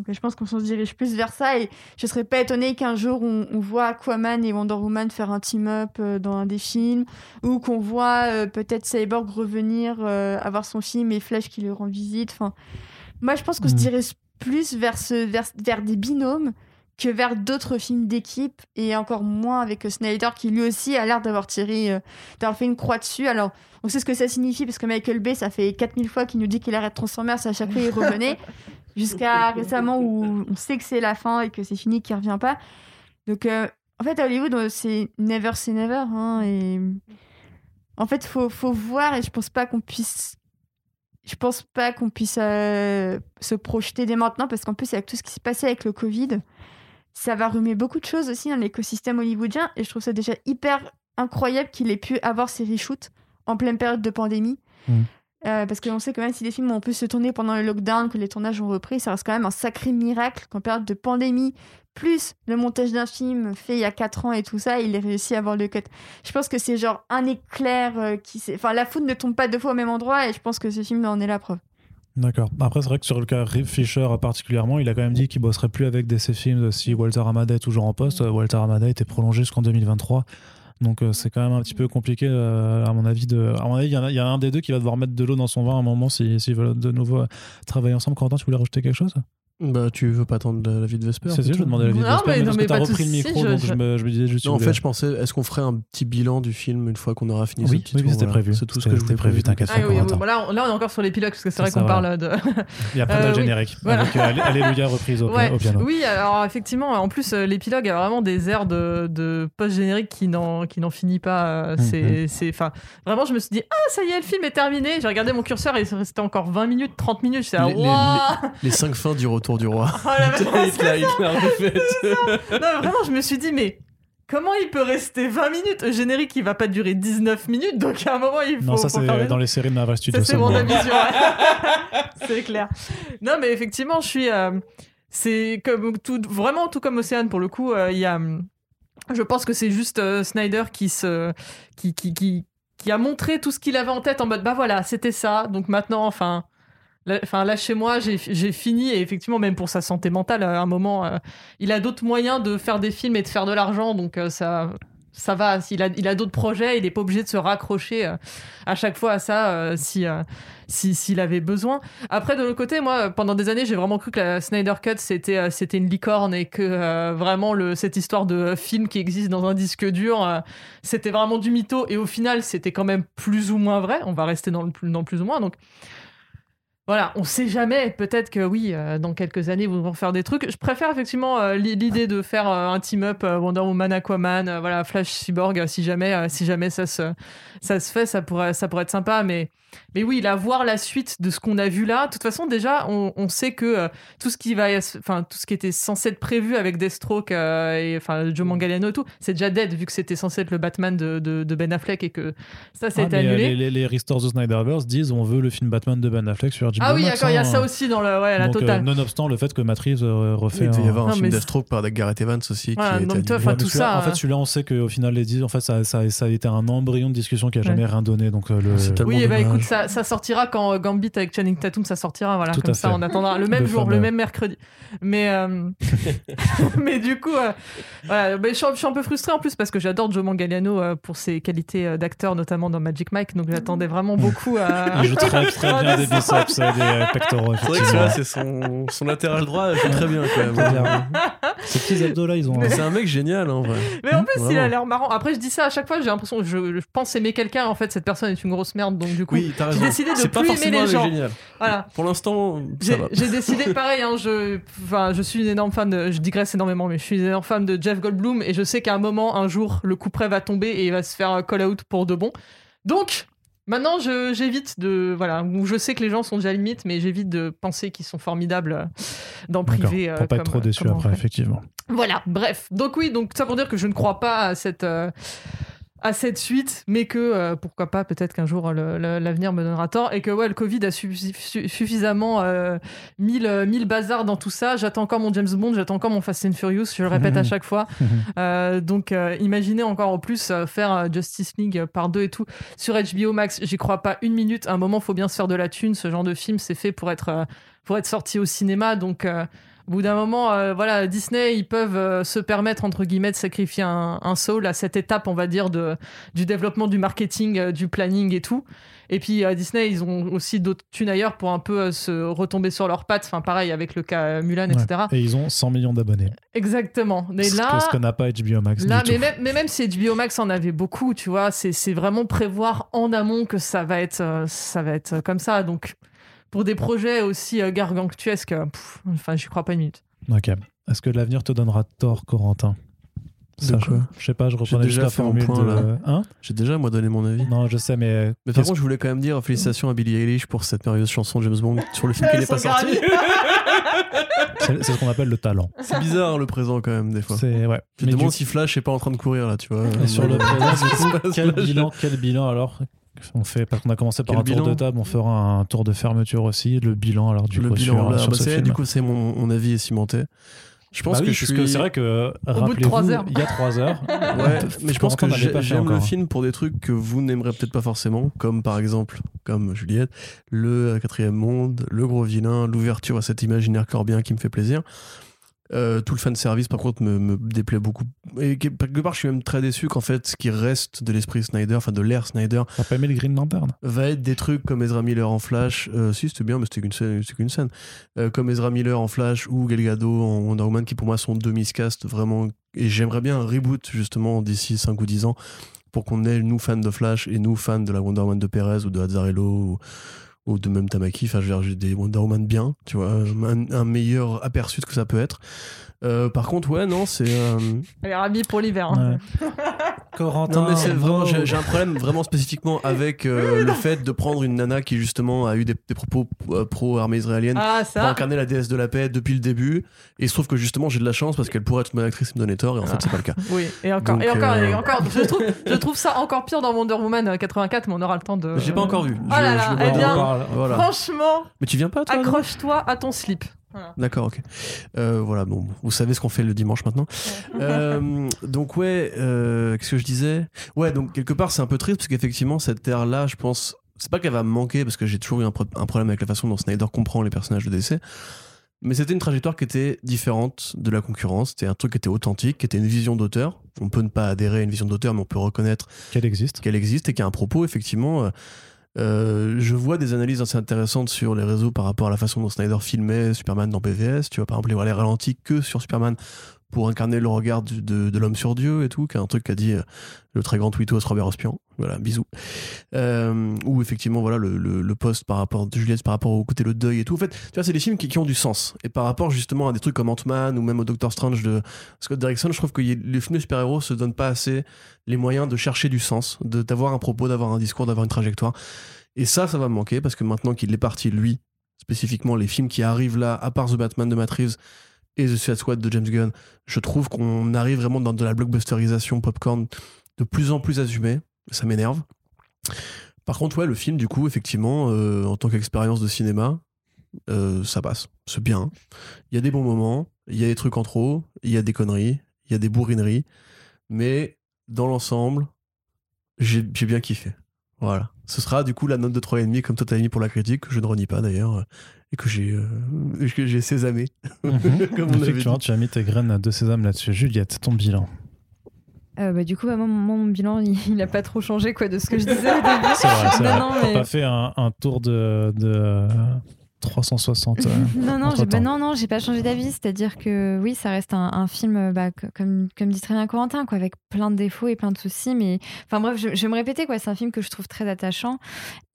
S3: Donc euh, je pense qu'on se dirige plus vers ça et je serais pas étonnée qu'un jour on, on voit Aquaman et Wonder Woman faire un team-up euh, dans un des films ou qu'on voit euh, peut-être Cyborg revenir avoir son film et Flash qui lui rend visite. Enfin, moi je pense qu'on se
S1: Mm.
S3: dirige plus vers, ce, vers, vers des binômes que vers d'autres films d'équipe et encore moins avec Snyder qui lui aussi a l'air d'avoir tiré, euh, d'avoir fait une croix dessus. Alors on sait ce que ça signifie parce que Michael Bay, ça fait 4000 fois qu'il nous dit qu'il arrête Transformers, à chaque fois il revenait. [LAUGHS] Jusqu'à [LAUGHS] récemment où on sait que c'est la fin et que c'est fini, qu'il revient pas. Donc euh, en fait à Hollywood, euh, c'est never say never. hein, et en fait, faut, faut voir et je pense pas qu'on puisse. Je pense pas qu'on puisse euh, se projeter dès maintenant parce qu'en plus, avec tout ce qui s'est passé avec le Covid, ça va remuer beaucoup de choses aussi dans l'écosystème hollywoodien et je trouve ça déjà hyper incroyable qu'il ait pu avoir ces reshoots en pleine période de pandémie.
S1: Mhm.
S3: Euh, parce qu'on sait quand même si des films ont pu se tourner pendant le lockdown, que les tournages ont repris, ça reste quand même un sacré miracle qu'en période de pandémie, plus le montage d'un film fait il y a 4 ans et tout ça, il ait réussi à avoir le cut. Je pense que c'est genre un éclair euh, qui s'est... Enfin, la foudre ne tombe pas deux fois au même endroit et je pense que ce film en est la preuve.
S1: D'accord. Après, c'est vrai que sur le cas Ray Fisher particulièrement, il a quand même dit qu'il bosserait plus avec DC Films si Walter Amada est toujours en poste. Walter Amada était prolongé jusqu'en 2023. Donc euh, c'est quand même un petit peu compliqué euh, à mon avis. De... À mon avis, il y, a- un des deux qui va devoir mettre de l'eau dans son vin à un moment s'ils s'ils veulent de nouveau euh, travailler ensemble. Corentin, tu voulais rajouter quelque chose?
S5: Bah, tu veux pas attendre la, la vie de Vesper
S1: C'est ça, je demandais la vie de
S2: Non,
S1: Vesper,
S2: mais-
S1: mais
S2: non,
S1: parce
S2: mais
S1: que t'as
S2: pas de
S1: repris le micro,
S2: je-
S1: donc
S2: je-
S1: je, me, je me disais juste.
S5: Non, en fait, je pensais, est-ce qu'on ferait un petit bilan du film une fois qu'on aura fini ce
S1: Oui,
S5: petit
S1: oui,
S5: tour,
S1: c'était
S5: voilà.
S1: prévu.
S5: C'est tout ce
S1: C'était-
S5: que je
S1: c'était
S5: voulais
S1: prévu, t'inquiète
S2: Ah
S1: pas,
S2: oui, oui, bon, là, on, est encore sur l'épilogue parce que c'est vrai qu'on parle de. [LAUGHS]
S1: Et après, [LAUGHS]
S2: Euh,
S1: t'as le
S2: oui.
S1: générique.
S2: Voilà.
S1: Avec euh, Alléluia reprise au, piano.
S2: Oui, alors effectivement, en plus, euh, l'épilogue a vraiment des airs de, de post-générique qui n'en, qui n'en finit pas. euh, c'est, c'est, enfin, vraiment, je me suis dit, ah, ça y est, le film est terminé. J'ai regardé mon curseur et il restait encore 20 minutes, 30 minutes.
S5: Les- les-
S2: waouh
S5: Les cinq fins du retour du roi.
S2: Oh la. [LAUGHS] Non, vraiment, je me suis dit, mais comment il peut rester 20 minutes? Le générique, il va pas durer 19 minutes, donc à un moment, il faut.
S1: Non, ça
S2: faut
S1: c'est
S2: faire des-
S1: dans les séries de Marvel Studios.
S2: Ça, c'est mon
S1: seulement.
S2: avis sur. [LAUGHS] c'est clair. Non, mais effectivement, je suis. euh, c'est comme tout, vraiment tout comme Océane pour le coup. euh, Il y a. hum, Je pense que c'est juste euh, Snyder qui se, qui, qui, qui, qui a montré tout ce qu'il avait en tête en mode bah voilà, c'était ça. Donc maintenant, enfin. Enfin, là, chez moi, j'ai fini et effectivement, même pour sa santé mentale, à un moment, euh, il a d'autres moyens de faire des films et de faire de l'argent, donc euh, ça, ça va. Il a, il a d'autres projets, il n'est pas obligé de se raccrocher euh, à chaque fois à ça si si- s'il avait besoin. Après, de l'autre côté, moi, pendant des années, j'ai vraiment cru que la Snyder Cut c'était une licorne et que vraiment le cette histoire de film qui existe dans un disque dur, c'était vraiment du mytho. Et au final, c'était quand même plus ou moins vrai. On va rester dans le dans plus ou moins. Donc voilà, on sait jamais. Peut-être que oui, euh, dans quelques années, ils vont faire des trucs. Je préfère effectivement euh, l'i- l'idée de faire euh, un team-up Wonder Woman, Aquaman, voilà, Flash, Cyborg. si jamais, si jamais ça se, ça se fait, ça pourrait, ça pourrait être sympa. Mais, mais oui, là, voir la suite de ce qu'on a vu là. De toute façon, déjà, on, on sait que euh, tout ce qui va, enfin, tout ce qui était censé être prévu avec Deathstroke euh, et enfin Joe Manganiello et tout, c'est déjà dead vu que c'était censé être le Batman de, de, de Ben Affleck et que ça,
S1: Ah,
S2: c'est
S1: mais, euh,
S2: annulé.
S1: les, les, les Restores of Snyderverse disent on veut le film Batman de Ben Affleck sur HBO
S2: Ah oui, d'accord, il y a
S1: hein.
S2: ça aussi dans le, ouais, la
S1: Donc, euh,
S2: totale.
S1: nonobstant le fait que Matt Reeves euh, refait
S5: Il devait y
S1: un-
S5: avoir un
S2: Non,
S5: film
S2: mais-
S5: Deathstroke par Gareth Evans aussi
S2: Voilà,
S5: qui
S2: enfin,
S1: Ouais, mais
S2: tout ça,
S1: En fait,
S2: euh,
S1: celui-là, on sait qu'au final, les dix, en fait, ça, ça, ça a été un embryon de discussion qui a jamais
S2: Ouais.
S1: rien donné. Donc, euh, le...
S5: Tellement
S2: Oui, bah
S5: dommage.
S2: Ça, ça sortira quand euh, Gambit avec Channing Tatum, ça sortira, voilà,
S1: Tout
S2: comme ça
S1: fait.
S2: on attendra le même jour, le même mercredi. Mais, euh, [LAUGHS] mais du coup, euh, voilà, je, suis, je suis un peu frustrée en plus parce que j'adore Joe Manganiello euh, pour ses qualités d'acteur, notamment dans Magic Mike, donc j'attendais vraiment beaucoup à. [LAUGHS]
S1: Il joue très, très [LAUGHS] bien des biceps et des pectoraux.
S5: C'est vrai que c'est son, son latéral droit, il joue très bien quand même.
S1: Ces petits abdos là, ils ont.
S5: Mais c'est un mec génial en vrai.
S2: Mais en plus, il a l'air marrant. Après, je dis ça à chaque fois, j'ai l'impression que je, je pense aimer quelqu'un, en fait, cette personne est une grosse merde, donc du coup,
S5: Oui, t'as
S2: j'ai décidé de plus aimer
S5: forcément
S2: les gens.
S5: génial.
S2: voilà.
S5: Pour l'instant,
S2: J'ai décidé, [LAUGHS] pareil, hein, je, enfin, je suis une énorme fan de, je digresse énormément, mais je suis une énorme fan de Jeff Goldblum et je sais qu'à un moment, un jour, le coup près va tomber et il va se faire call out pour de bon. Donc, maintenant, j'évite de, voilà, où je sais que les gens sont déjà limites, mais j'évite de penser qu'ils sont formidables euh, dans
S1: D'accord,
S2: privé. euh,
S1: pour pas être trop déçu après, effectivement.
S2: Voilà, bref. Donc oui, donc ça pour dire que je ne crois pas à cette euh, à cette suite, mais que euh, pourquoi pas, peut-être qu'un jour l'avenir me donnera tort et que ouais, le Covid a suffi- su- suffisamment euh, mis, le, mis le bazar dans tout ça. J'attends encore mon James Bond, j'attends encore mon Fast and Furious, je le répète à [LAUGHS] chaque fois. [LAUGHS] Euh, donc euh, imaginez encore en plus euh, faire euh, Justice League euh, par deux et tout sur HBO Max. J'y crois pas une minute. À un moment, faut bien se faire de la thune. Ce genre de film, c'est fait pour être euh, pour être sorti au cinéma. Donc euh, au bout d'un moment, euh, voilà, Disney, ils peuvent euh, se permettre, entre guillemets, de sacrifier un, un soul à cette étape, on va dire, de, du développement du marketing, euh, du planning et tout. Et puis Disney, ils ont aussi d'autres thunes ailleurs pour un peu se retomber sur leurs pattes. Enfin, pareil avec le cas Mulan, etc.
S1: Et ils ont 100 millions d'abonnés.
S2: Exactement. Mais là,
S1: que- ce que n'a pas HBO Max.
S2: Là, mais même, mais même si HBO Max en avait beaucoup, tu vois, c'est vraiment prévoir en amont que ça va être, ça va être comme ça. Donc, pour des projets aussi euh, gargantuesques, euh, pff, enfin, j'y crois pas une minute.
S1: Ok. Est-ce que l'avenir te donnera tort, Corentin?
S5: De
S1: Ça, je-
S5: quoi?
S1: Je sais pas, je reprenais
S5: déjà
S1: juste
S5: fait mon
S1: formule
S5: point,
S1: de.
S5: là.
S1: Hein?
S5: J'ai déjà moi donné mon avis.
S1: non, je sais, mais.
S5: Mais par contre, je voulais quand même dire félicitations à Billie Eilish pour cette merveilleuse chanson James Bond sur le film [LAUGHS] qui
S2: Elles
S5: n'est pas sorti. [LAUGHS]
S1: c'est ce qu'on appelle le talent.
S5: C'est bizarre hein, le présent quand même des fois.
S1: C'est ouais.
S5: Je me demande
S1: du-
S5: si Flash est pas en train de courir là, tu vois.
S1: Et sur le [LAUGHS]
S5: Euh,
S1: présent, coup,
S5: passe
S1: quel bilan, quel bilan alors? On fait, parce qu'on a commencé par un tour de table, on fera un tour de fermeture aussi. Le bilan alors du
S5: Le
S1: coup
S5: bilan
S1: sur,
S5: là,
S1: sur
S5: bah,
S1: ce
S5: c'est-
S1: film.
S5: du coup c'est mon, mon avis est cimenté. Je pense
S1: Bah
S5: que je suis.
S1: que c'est vrai que
S2: bout de
S1: rappelez-vous,
S2: trois heures.
S1: il y a trois heures. [LAUGHS]
S5: Ouais, mais je pense que j'aime le
S1: encore.
S5: film pour des trucs que vous n'aimerez peut-être pas forcément, comme par exemple, comme Juliette, le quatrième monde, le gros vilain, l'ouverture à cet imaginaire corbien qui me fait plaisir. Euh, tout le fan service par contre me, me déplaît beaucoup et que- quelque part je suis même très déçu qu'en fait ce qui reste de l'esprit Snyder enfin de l'ère Snyder
S1: T'as pas aimé les Green Lantern
S5: va être des trucs comme Ezra Miller en Flash. Euh, si, c'était bien, mais c'était qu'une scène. c'était qu'une scène. Euh, comme Ezra Miller en Flash ou Gal Gadot en Wonder Woman, qui pour moi sont deux miscasts vraiment. Et j'aimerais bien un reboot justement d'ici 5 ou 10 ans pour qu'on ait nous fans de Flash et nous fans de la Wonder Woman de Perez ou de Azzarello ou, ou de même Tamaki. Enfin, je veux des Wonder Woman bien, tu vois, un, un meilleur aperçu de ce que ça peut être. Euh, par contre, ouais, non, c'est. euh,
S2: Elle est ravie pour l'hiver. hein.
S1: Ouais. [LAUGHS] Corentin.
S5: non mais c'est vraiment j'ai j'ai un problème vraiment spécifiquement avec euh, le fait de prendre une nana qui justement a eu des, des propos euh, pro armée israélienne
S2: Ah,
S5: pour
S2: ça.
S5: incarner la déesse de la paix depuis le début et il se trouve que justement j'ai de la chance parce qu'elle pourrait être une actrice et me donner tort et en fait c'est pas le cas. [LAUGHS]
S2: Oui, et encore,
S5: Donc,
S2: et encore,
S5: euh,
S2: et encore. Je trouve, je trouve ça encore pire dans Wonder Woman euh, 84, mais on aura le temps de.
S5: J'ai pas encore vu.
S2: Oh là
S5: Je-
S2: là,
S5: je
S2: eh
S5: vois
S2: bien.
S5: Voilà.
S2: Franchement,
S5: Mais tu viens pas toi
S2: accroche-toi à ton slip.
S5: D'accord, ok. Euh, voilà, bon, vous savez ce qu'on fait le dimanche maintenant. Euh, [LAUGHS] donc ouais, euh, qu'est-ce que je disais? Ouais, donc quelque part c'est un peu triste parce qu'effectivement cette ère-là, je pense, c'est pas qu'elle va me manquer parce que j'ai toujours eu un, pro- un problème avec la façon dont Snyder comprend les personnages de DC. Mais c'était une trajectoire qui était différente de la concurrence. C'était un truc qui était authentique, qui était une vision d'auteur. On peut ne pas adhérer à une vision d'auteur, mais on peut reconnaître
S1: Qu'elle existe.
S5: qu'elle existe et qu'il y a un propos, effectivement. Euh, je vois des analyses assez intéressantes sur les réseaux par rapport à la façon dont Snyder filmait Superman dans PVS. Tu vois, par exemple, les ralentis que sur Superman pour incarner le regard de, l'homme sur Dieu et tout, qui est un truc qu'a dit euh, le très grand tweetos Robert Ospian. Voilà, bisous. Euh, ou effectivement, voilà, le, le, le post par rapport de Juliette, par rapport au côté le deuil et tout. En fait, tu vois, c'est des films qui, ont du sens. Et par rapport justement à des trucs comme Ant-Man ou même au Doctor Strange de Scott Derrickson, je trouve que les films de super-héros se donnent pas assez les moyens de chercher du sens, d'avoir un propos, d'avoir un discours, d'avoir une trajectoire. Et ça, ça va me manquer parce que maintenant qu'il est parti, lui, spécifiquement les films qui arrivent là, à part The Batman de Matt et The Suicide Squad de James Gunn, je trouve qu'on arrive vraiment dans de la blockbusterisation popcorn de plus en plus assumée. Ça m'énerve. Par contre, ouais, le film, du coup, effectivement, euh, en tant qu'expérience de cinéma, euh, ça passe. C'est bien. Il y a des bons moments, il y a des trucs en trop, il y a des conneries, il y a des bourrineries. Mais dans l'ensemble, j'ai bien kiffé. Voilà. Ce sera du coup la note de 3,5 comme mis pour la critique, que je ne renie pas d'ailleurs, et que j'ai euh, que j'ai sésamé. [LAUGHS] Comme on avait
S1: Effectivement, tu as mis tes graines de sésame là-dessus. Juliette, ton bilan.
S4: Euh, bah, du coup, bah, moi, mon, mon bilan, il, il a pas trop changé quoi de ce que je disais au début.
S1: C'est vrai, c'est
S4: Non,
S1: vrai.
S4: non, mais-
S1: pas fait un, un tour de, de 360. euh, [LAUGHS]
S4: non, non, j'ai,
S1: entre-temps.
S4: bah, non, non, j'ai pas changé d'avis. C'est-à-dire que oui, ça reste un, un film, euh, bah, co- comme, comme dit très bien Corentin, quoi, avec plein de défauts et plein de soucis. Mais enfin bref, je, je vais me répéter, quoi. C'est un film que je trouve très attachant.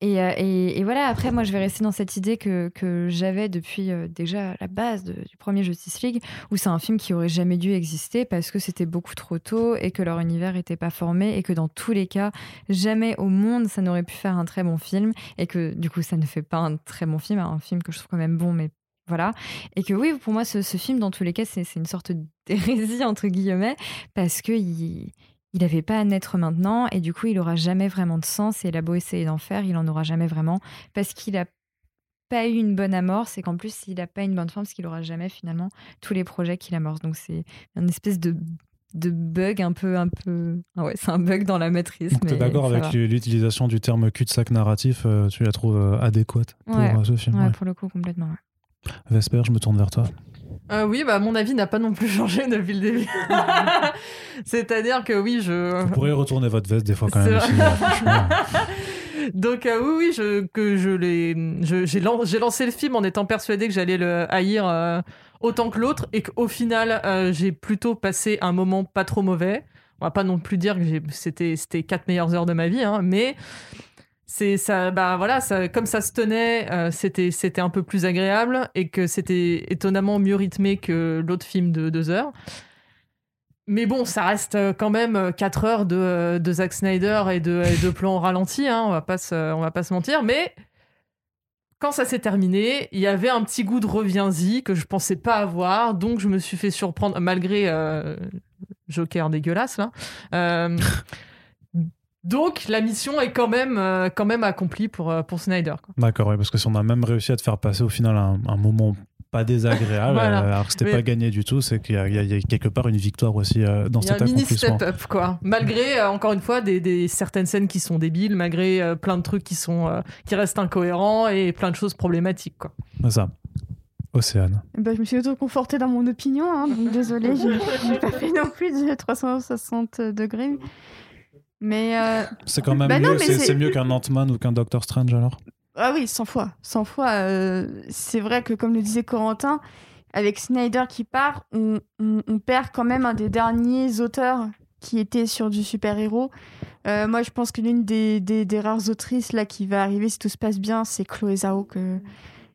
S4: Et, euh, et, et voilà, après, moi, je vais rester dans cette idée que, que j'avais depuis euh, déjà la base de- du premier Justice League, où c'est un film qui aurait jamais dû exister parce que c'était beaucoup trop tôt et que leur univers était pas formé et que dans tous les cas, jamais au monde ça n'aurait pu faire un très bon film et que du coup, ça ne fait pas un très bon film, un film que je trouve quand même bon, mais voilà. Et que oui, pour moi, ce, film, dans tous les cas, c'est c'est une sorte d'hérésie, entre guillemets, parce que il il n'avait pas à naître maintenant, et du coup, il aura jamais vraiment de sens, et il a beau essayer d'en faire, il en aura jamais vraiment, parce qu'il a pas eu une bonne amorce, et qu'en plus, il n'a pas une bonne fin, parce qu'il aura jamais finalement tous les projets qu'il amorce. Donc, c'est une espèce de de bug un peu un peu ah ouais c'est un bug dans la matrice
S1: Donc, t'es
S4: mais
S1: d'accord avec
S4: va.
S1: l'utilisation du terme cul-de-sac narratif, euh, tu la trouves euh, adéquate pour
S4: Ouais.
S1: euh, ce film
S4: ouais,
S1: ouais.
S4: pour le coup complètement ouais.
S1: Vesper, je me tourne vers toi.
S2: Euh, oui, bah, mon avis n'a pas non plus [LAUGHS] changé depuis le début. [LAUGHS] C'est-à-dire que oui, je.
S1: Vous pourrez retourner votre veste des fois quand
S2: C'est
S1: même.
S2: vrai.
S1: aussi, franchement. [LAUGHS]
S2: Donc euh, oui, oui, je, que je l'ai, je- j'ai, lan- j'ai lancé le film en étant persuadé que j'allais le haïr euh, autant que l'autre et qu'au final, euh, j'ai plutôt passé un moment pas trop mauvais. On va pas non plus dire que c'était, c'était quatre meilleures heures de ma vie, hein, mais c'est ça, bah voilà, ça, comme ça se tenait, euh, c'était, c'était un peu plus agréable et que c'était étonnamment mieux rythmé que l'autre film de deux heures. Mais bon, ça reste euh, quand même 4 heures de, de Zack Snyder et de, de plans ralentis, hein, on, va pas on va pas se mentir. Mais quand ça s'est terminé, il y avait un petit goût de reviens-y que je pensais pas avoir, donc je me suis fait surprendre, malgré euh, Joker dégueulasse. Euh, [LAUGHS] donc la mission est quand même, euh, quand même accomplie pour, pour Snyder.
S1: D'accord, oui, parce que si on a même réussi à te faire passer au final un moment pas désagréable, [LAUGHS]
S2: Voilà.
S1: alors que c'était
S2: Mais-
S1: pas gagné du tout, c'est qu'il y, a- y quelque part une victoire aussi euh, dans
S2: Il y a
S1: cet
S2: un mini
S1: accomplissement.
S2: step-up, quoi. Malgré, euh, encore une fois, des, des- certaines scènes qui sont débiles, malgré euh, plein de trucs qui, sont, euh, qui restent incohérents et plein de choses problématiques, quoi.
S1: C'est ça. Océane.
S3: Bah, je me suis auto-confortée dans mon opinion, hein, donc désolée, j'ai [LAUGHS] pas fait non plus de 360 degrés. Mais euh,
S1: C'est quand même
S3: Bah non,
S1: mieux, c'est mieux qu'un Ant-Man ou qu'un Doctor Strange alors?
S3: Ah oui, 100 fois, 100 fois. euh, c'est vrai que comme le disait Corentin, avec Snyder qui part, on, on- on perd quand même un des derniers auteurs qui était sur du super-héros. Euh, moi, je pense que l'une des, des- des rares autrices là qui va arriver si tout se passe bien, c'est Chloé Zhao que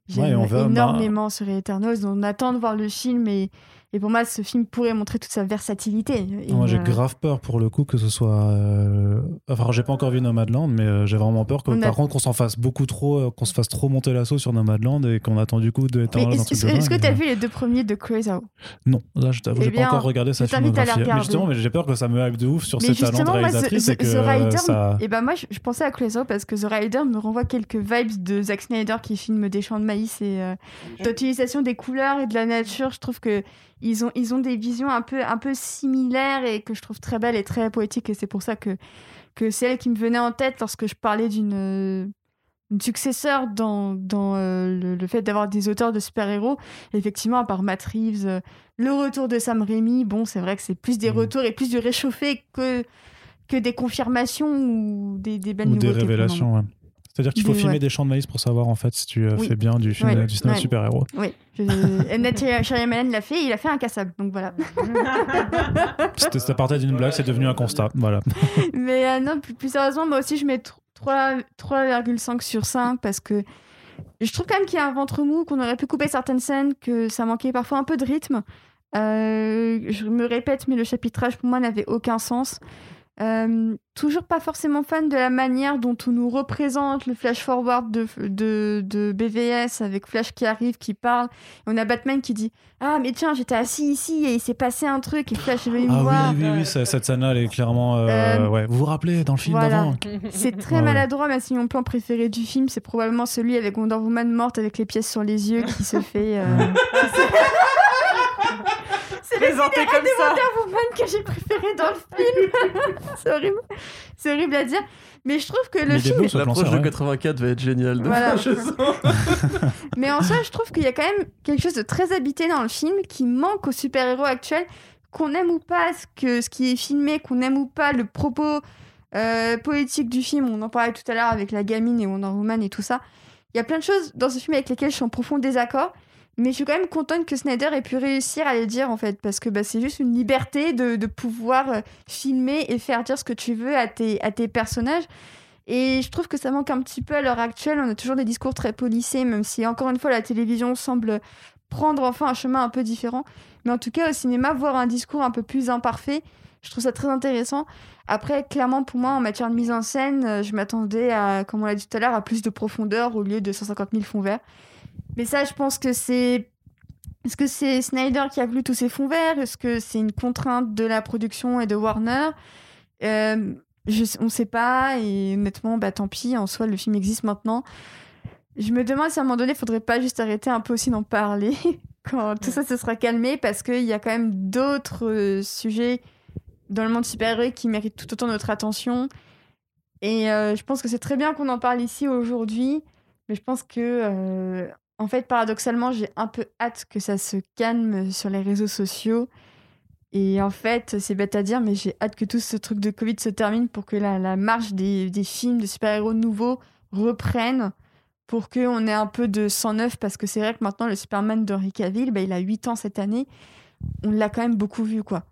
S3: j'aime
S1: Ouais, bah-
S3: énormément sur Eternals. On attend de voir le film et, et pour moi, ce film pourrait montrer toute sa versatilité.
S1: Moi j'ai
S3: euh,
S1: grave peur pour le coup que ce soit. euh, Enfin, j'ai pas encore vu Nomadland, mais euh, j'ai vraiment peur que
S3: a-
S1: par contre qu'on s'en fasse beaucoup trop, euh, qu'on se fasse trop monter l'assaut sur Nomadland et qu'on attend du coup de un
S3: est-ce que tu as vu les deux premiers de Zhao
S1: Non, là je t'avoue,
S3: Eh
S1: j'ai pas encore regardé sa filmographie. Mais
S3: regarder.
S1: justement, mais j'ai peur que ça me hype de ouf sur
S3: Mais
S1: ses talents de
S3: justement, moi, The,
S1: réalisatrice et que
S3: The Rider,
S1: ça.
S3: et ben moi, je, je pensais à Zhao parce que The Rider me renvoie quelques vibes de Zack Snyder qui filme des champs de maïs et euh, l'utilisation des couleurs et de la nature. Je trouve que ils ont, ils ont des visions un peu, un peu similaires et que je trouve très belles et très poétiques. Et c'est pour ça que, que c'est elle qui me venait en tête lorsque je parlais d'une euh, successeur dans, dans euh, le, le fait d'avoir des auteurs de super-héros. Effectivement, à part Matt Reeves, euh, le retour de Sam Raimi, bon, c'est vrai que c'est plus des
S1: Mhm.
S3: retours et plus du réchauffé que, que des confirmations ou des, des belles
S1: Ou des révélations, ouais. C'est-à-dire qu'il faut filmer
S3: ouais.
S1: des champs de maïs pour savoir en fait si tu euh,
S3: Oui.
S1: fais bien du, film,
S3: Ouais.
S1: du cinéma
S3: Ouais.
S1: super-héros.
S3: Oui. Night Shyamalan l'a fait, il a fait incassable, donc voilà. [LAUGHS]
S1: Ça partait d'une blague, c'est devenu un constat. Voilà. [LAUGHS]
S3: Mais euh, non, plus, plus sérieusement, moi aussi, je mets tr- 3 3,5 sur 5 parce que je trouve quand même qu'il y a un ventre mou, qu'on aurait pu couper certaines scènes, que ça manquait parfois un peu de rythme. Euh, je me répète, mais le chapitrage pour moi n'avait aucun sens. Euh, toujours pas forcément fan de la manière dont on nous représente le flash forward de, de, de BVS avec Flash qui arrive, qui parle. Et on a Batman qui dit Ah, mais tiens, j'étais assis ici et il s'est passé un truc et Flash est venu me
S1: Ah
S3: voir.
S1: oui, oui, oui, ça- cette scène-là, elle est clairement. euh,
S3: Euh,
S1: ouais. Vous vous rappelez dans le film
S3: voilà.
S1: d'avant?
S3: C'est très
S1: ouais.
S3: maladroit, mais c'est mon plan préféré du film. C'est probablement celui avec Wonder Woman morte avec les pièces sur les yeux qui se fait.
S2: Présenté comme ça.
S3: Wonder Woman que j'ai préféré dans le film. [LAUGHS] c'est horrible. C'est horrible à dire. Mais je trouve que le film.
S5: L'approche de
S1: vrai.
S5: 84 va être géniale.
S3: Voilà. [LAUGHS] [LAUGHS] Mais en soi, je trouve qu'il y a quand même quelque chose de très habité dans le film qui manque aux super-héros actuels. Qu'on aime ou pas ce, que, ce qui est filmé, qu'on aime ou pas le propos euh, poétique du film, on en parlait tout à l'heure avec la gamine et Wonder Woman et tout ça. Il y a plein de choses dans ce film avec lesquelles je suis en profond désaccord. Mais je suis quand même contente que Snyder ait pu réussir à les dire en fait, parce que bah, c'est juste une liberté de, pouvoir euh, filmer et faire dire ce que tu veux à tes, personnages. Et je trouve que ça manque un petit peu à l'heure actuelle. On a toujours des discours très polissés, même si encore une fois la télévision semble prendre enfin un chemin un peu différent. Mais en tout cas, au cinéma, voir un discours un peu plus imparfait, je trouve ça très intéressant. Après, clairement, pour moi, en matière de mise en scène, euh, je m'attendais à, comme on l'a dit tout à l'heure, à plus de profondeur au lieu de 150 000 fonds verts. Mais ça, je pense que c'est. Est-ce que c'est Snyder qui a voulu tous ces fonds verts? Est-ce que c'est une contrainte de la production et de Warner? Euh, je, On ne sait pas. Et honnêtement, bah, tant pis. En soi, le film existe maintenant. Je me demande si à un moment donné, il faudrait pas juste arrêter un peu aussi d'en parler [LAUGHS] quand tout ça se sera calmé parce qu'il y a quand même d'autres euh, sujets dans le monde super-héroïque qui méritent tout autant notre attention. Et euh, je pense que c'est très bien qu'on en parle ici aujourd'hui, mais je pense que, euh, en fait, paradoxalement, j'ai un peu hâte que ça se calme sur les réseaux sociaux. Et en fait, c'est bête à dire, mais j'ai hâte que tout ce truc de Covid se termine pour que la, marche des, films de super-héros nouveaux reprenne, pour qu'on ait un peu de sang neuf, parce que c'est vrai que maintenant, le Superman d'Henry Cavill, bah, il a 8 ans cette année. On l'a quand même beaucoup vu, quoi.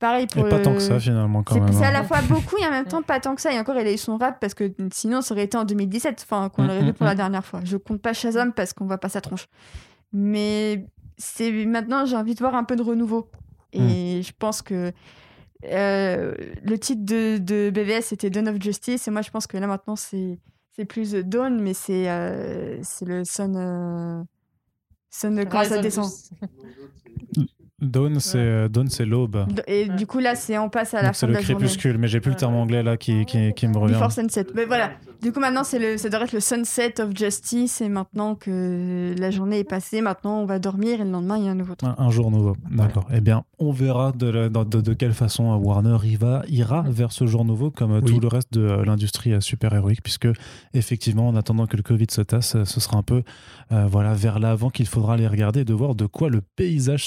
S3: Pareil pour
S1: Et pas
S3: le-
S1: tant que ça, finalement, quand
S3: c'est
S1: même.
S3: c'est à
S1: hein.
S3: la fois beaucoup et en même temps pas tant que ça. Et encore, il a eu son rap parce que sinon, ça aurait été en 2017, enfin, qu'on
S1: Mm,
S3: l'aurait vu
S1: mm,
S3: pour la
S1: mm.
S3: dernière fois. Je compte pas Shazam parce qu'on voit pas sa tronche. Mais c'est maintenant, j'ai envie de voir un peu de renouveau. Et je pense que euh, le titre de, de BVS c'était Dawn of Justice. Et moi, je pense que là maintenant, c'est c'est plus Dawn, mais c'est euh, c'est le Sun. euh, Sun quand ça descend.
S1: Dawn, c'est euh, Dawn, c'est l'aube.
S3: Et du coup, là, c'est on passe à la
S1: Donc c'est
S3: fin de
S1: le
S3: la journée.
S1: crépuscule, mais j'ai plus le terme anglais là qui, qui, qui me revient.
S3: Before Sunset. Mais voilà. Du coup, maintenant, c'est le, ça devrait être le Sunset of Justice. Et maintenant que la journée est passée, maintenant, on va dormir et le lendemain, il y a un nouveau.
S1: Un, un jour nouveau, d'accord. Eh bien, on verra de, la- de, de- de quelle façon euh, Warner y va, ira vers ce jour nouveau, comme euh,
S5: Oui.
S1: tout le reste de l'industrie euh, super-héroïque, puisque effectivement, en attendant que le Covid se tasse, ce sera un peu euh, voilà, vers l'avant qu'il faudra aller regarder et de voir de quoi le paysage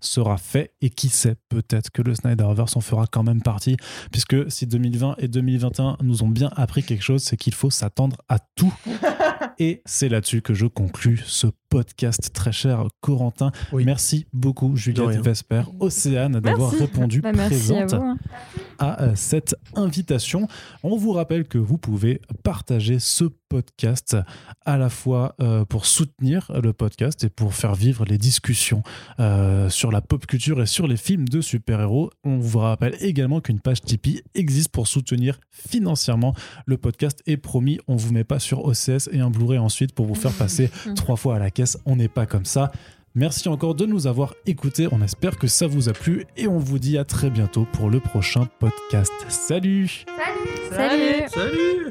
S1: sera fait. Et qui sait, peut-être que le Snyderverse en fera quand même partie, puisque si 2020 et 2021 nous ont bien appris quelque chose, c'est qu'il faut s'attendre à tout. [LAUGHS] Et c'est là-dessus que je conclus ce podcast très cher Corentin.
S5: Oui.
S1: Merci beaucoup Juliette. Vesper, Océane d'avoir répondu
S4: Bah, à
S1: présente
S4: vous. hein.
S1: à euh, cette invitation. On vous rappelle que vous pouvez partager ce podcast à la fois euh, pour soutenir le podcast et pour faire vivre les discussions euh, sur la pop culture et sur les films de super-héros. On vous rappelle également qu'une page Tipeee existe pour soutenir financièrement le podcast et promis, on vous met pas sur OCS et un Blu-ray ensuite pour vous faire [LAUGHS] passer trois fois à la caisse. On n'est pas comme ça. Merci encore de nous avoir écoutés. On espère que ça vous a plu et on vous dit à très bientôt pour le prochain podcast. Salut
S4: Salut
S5: Salut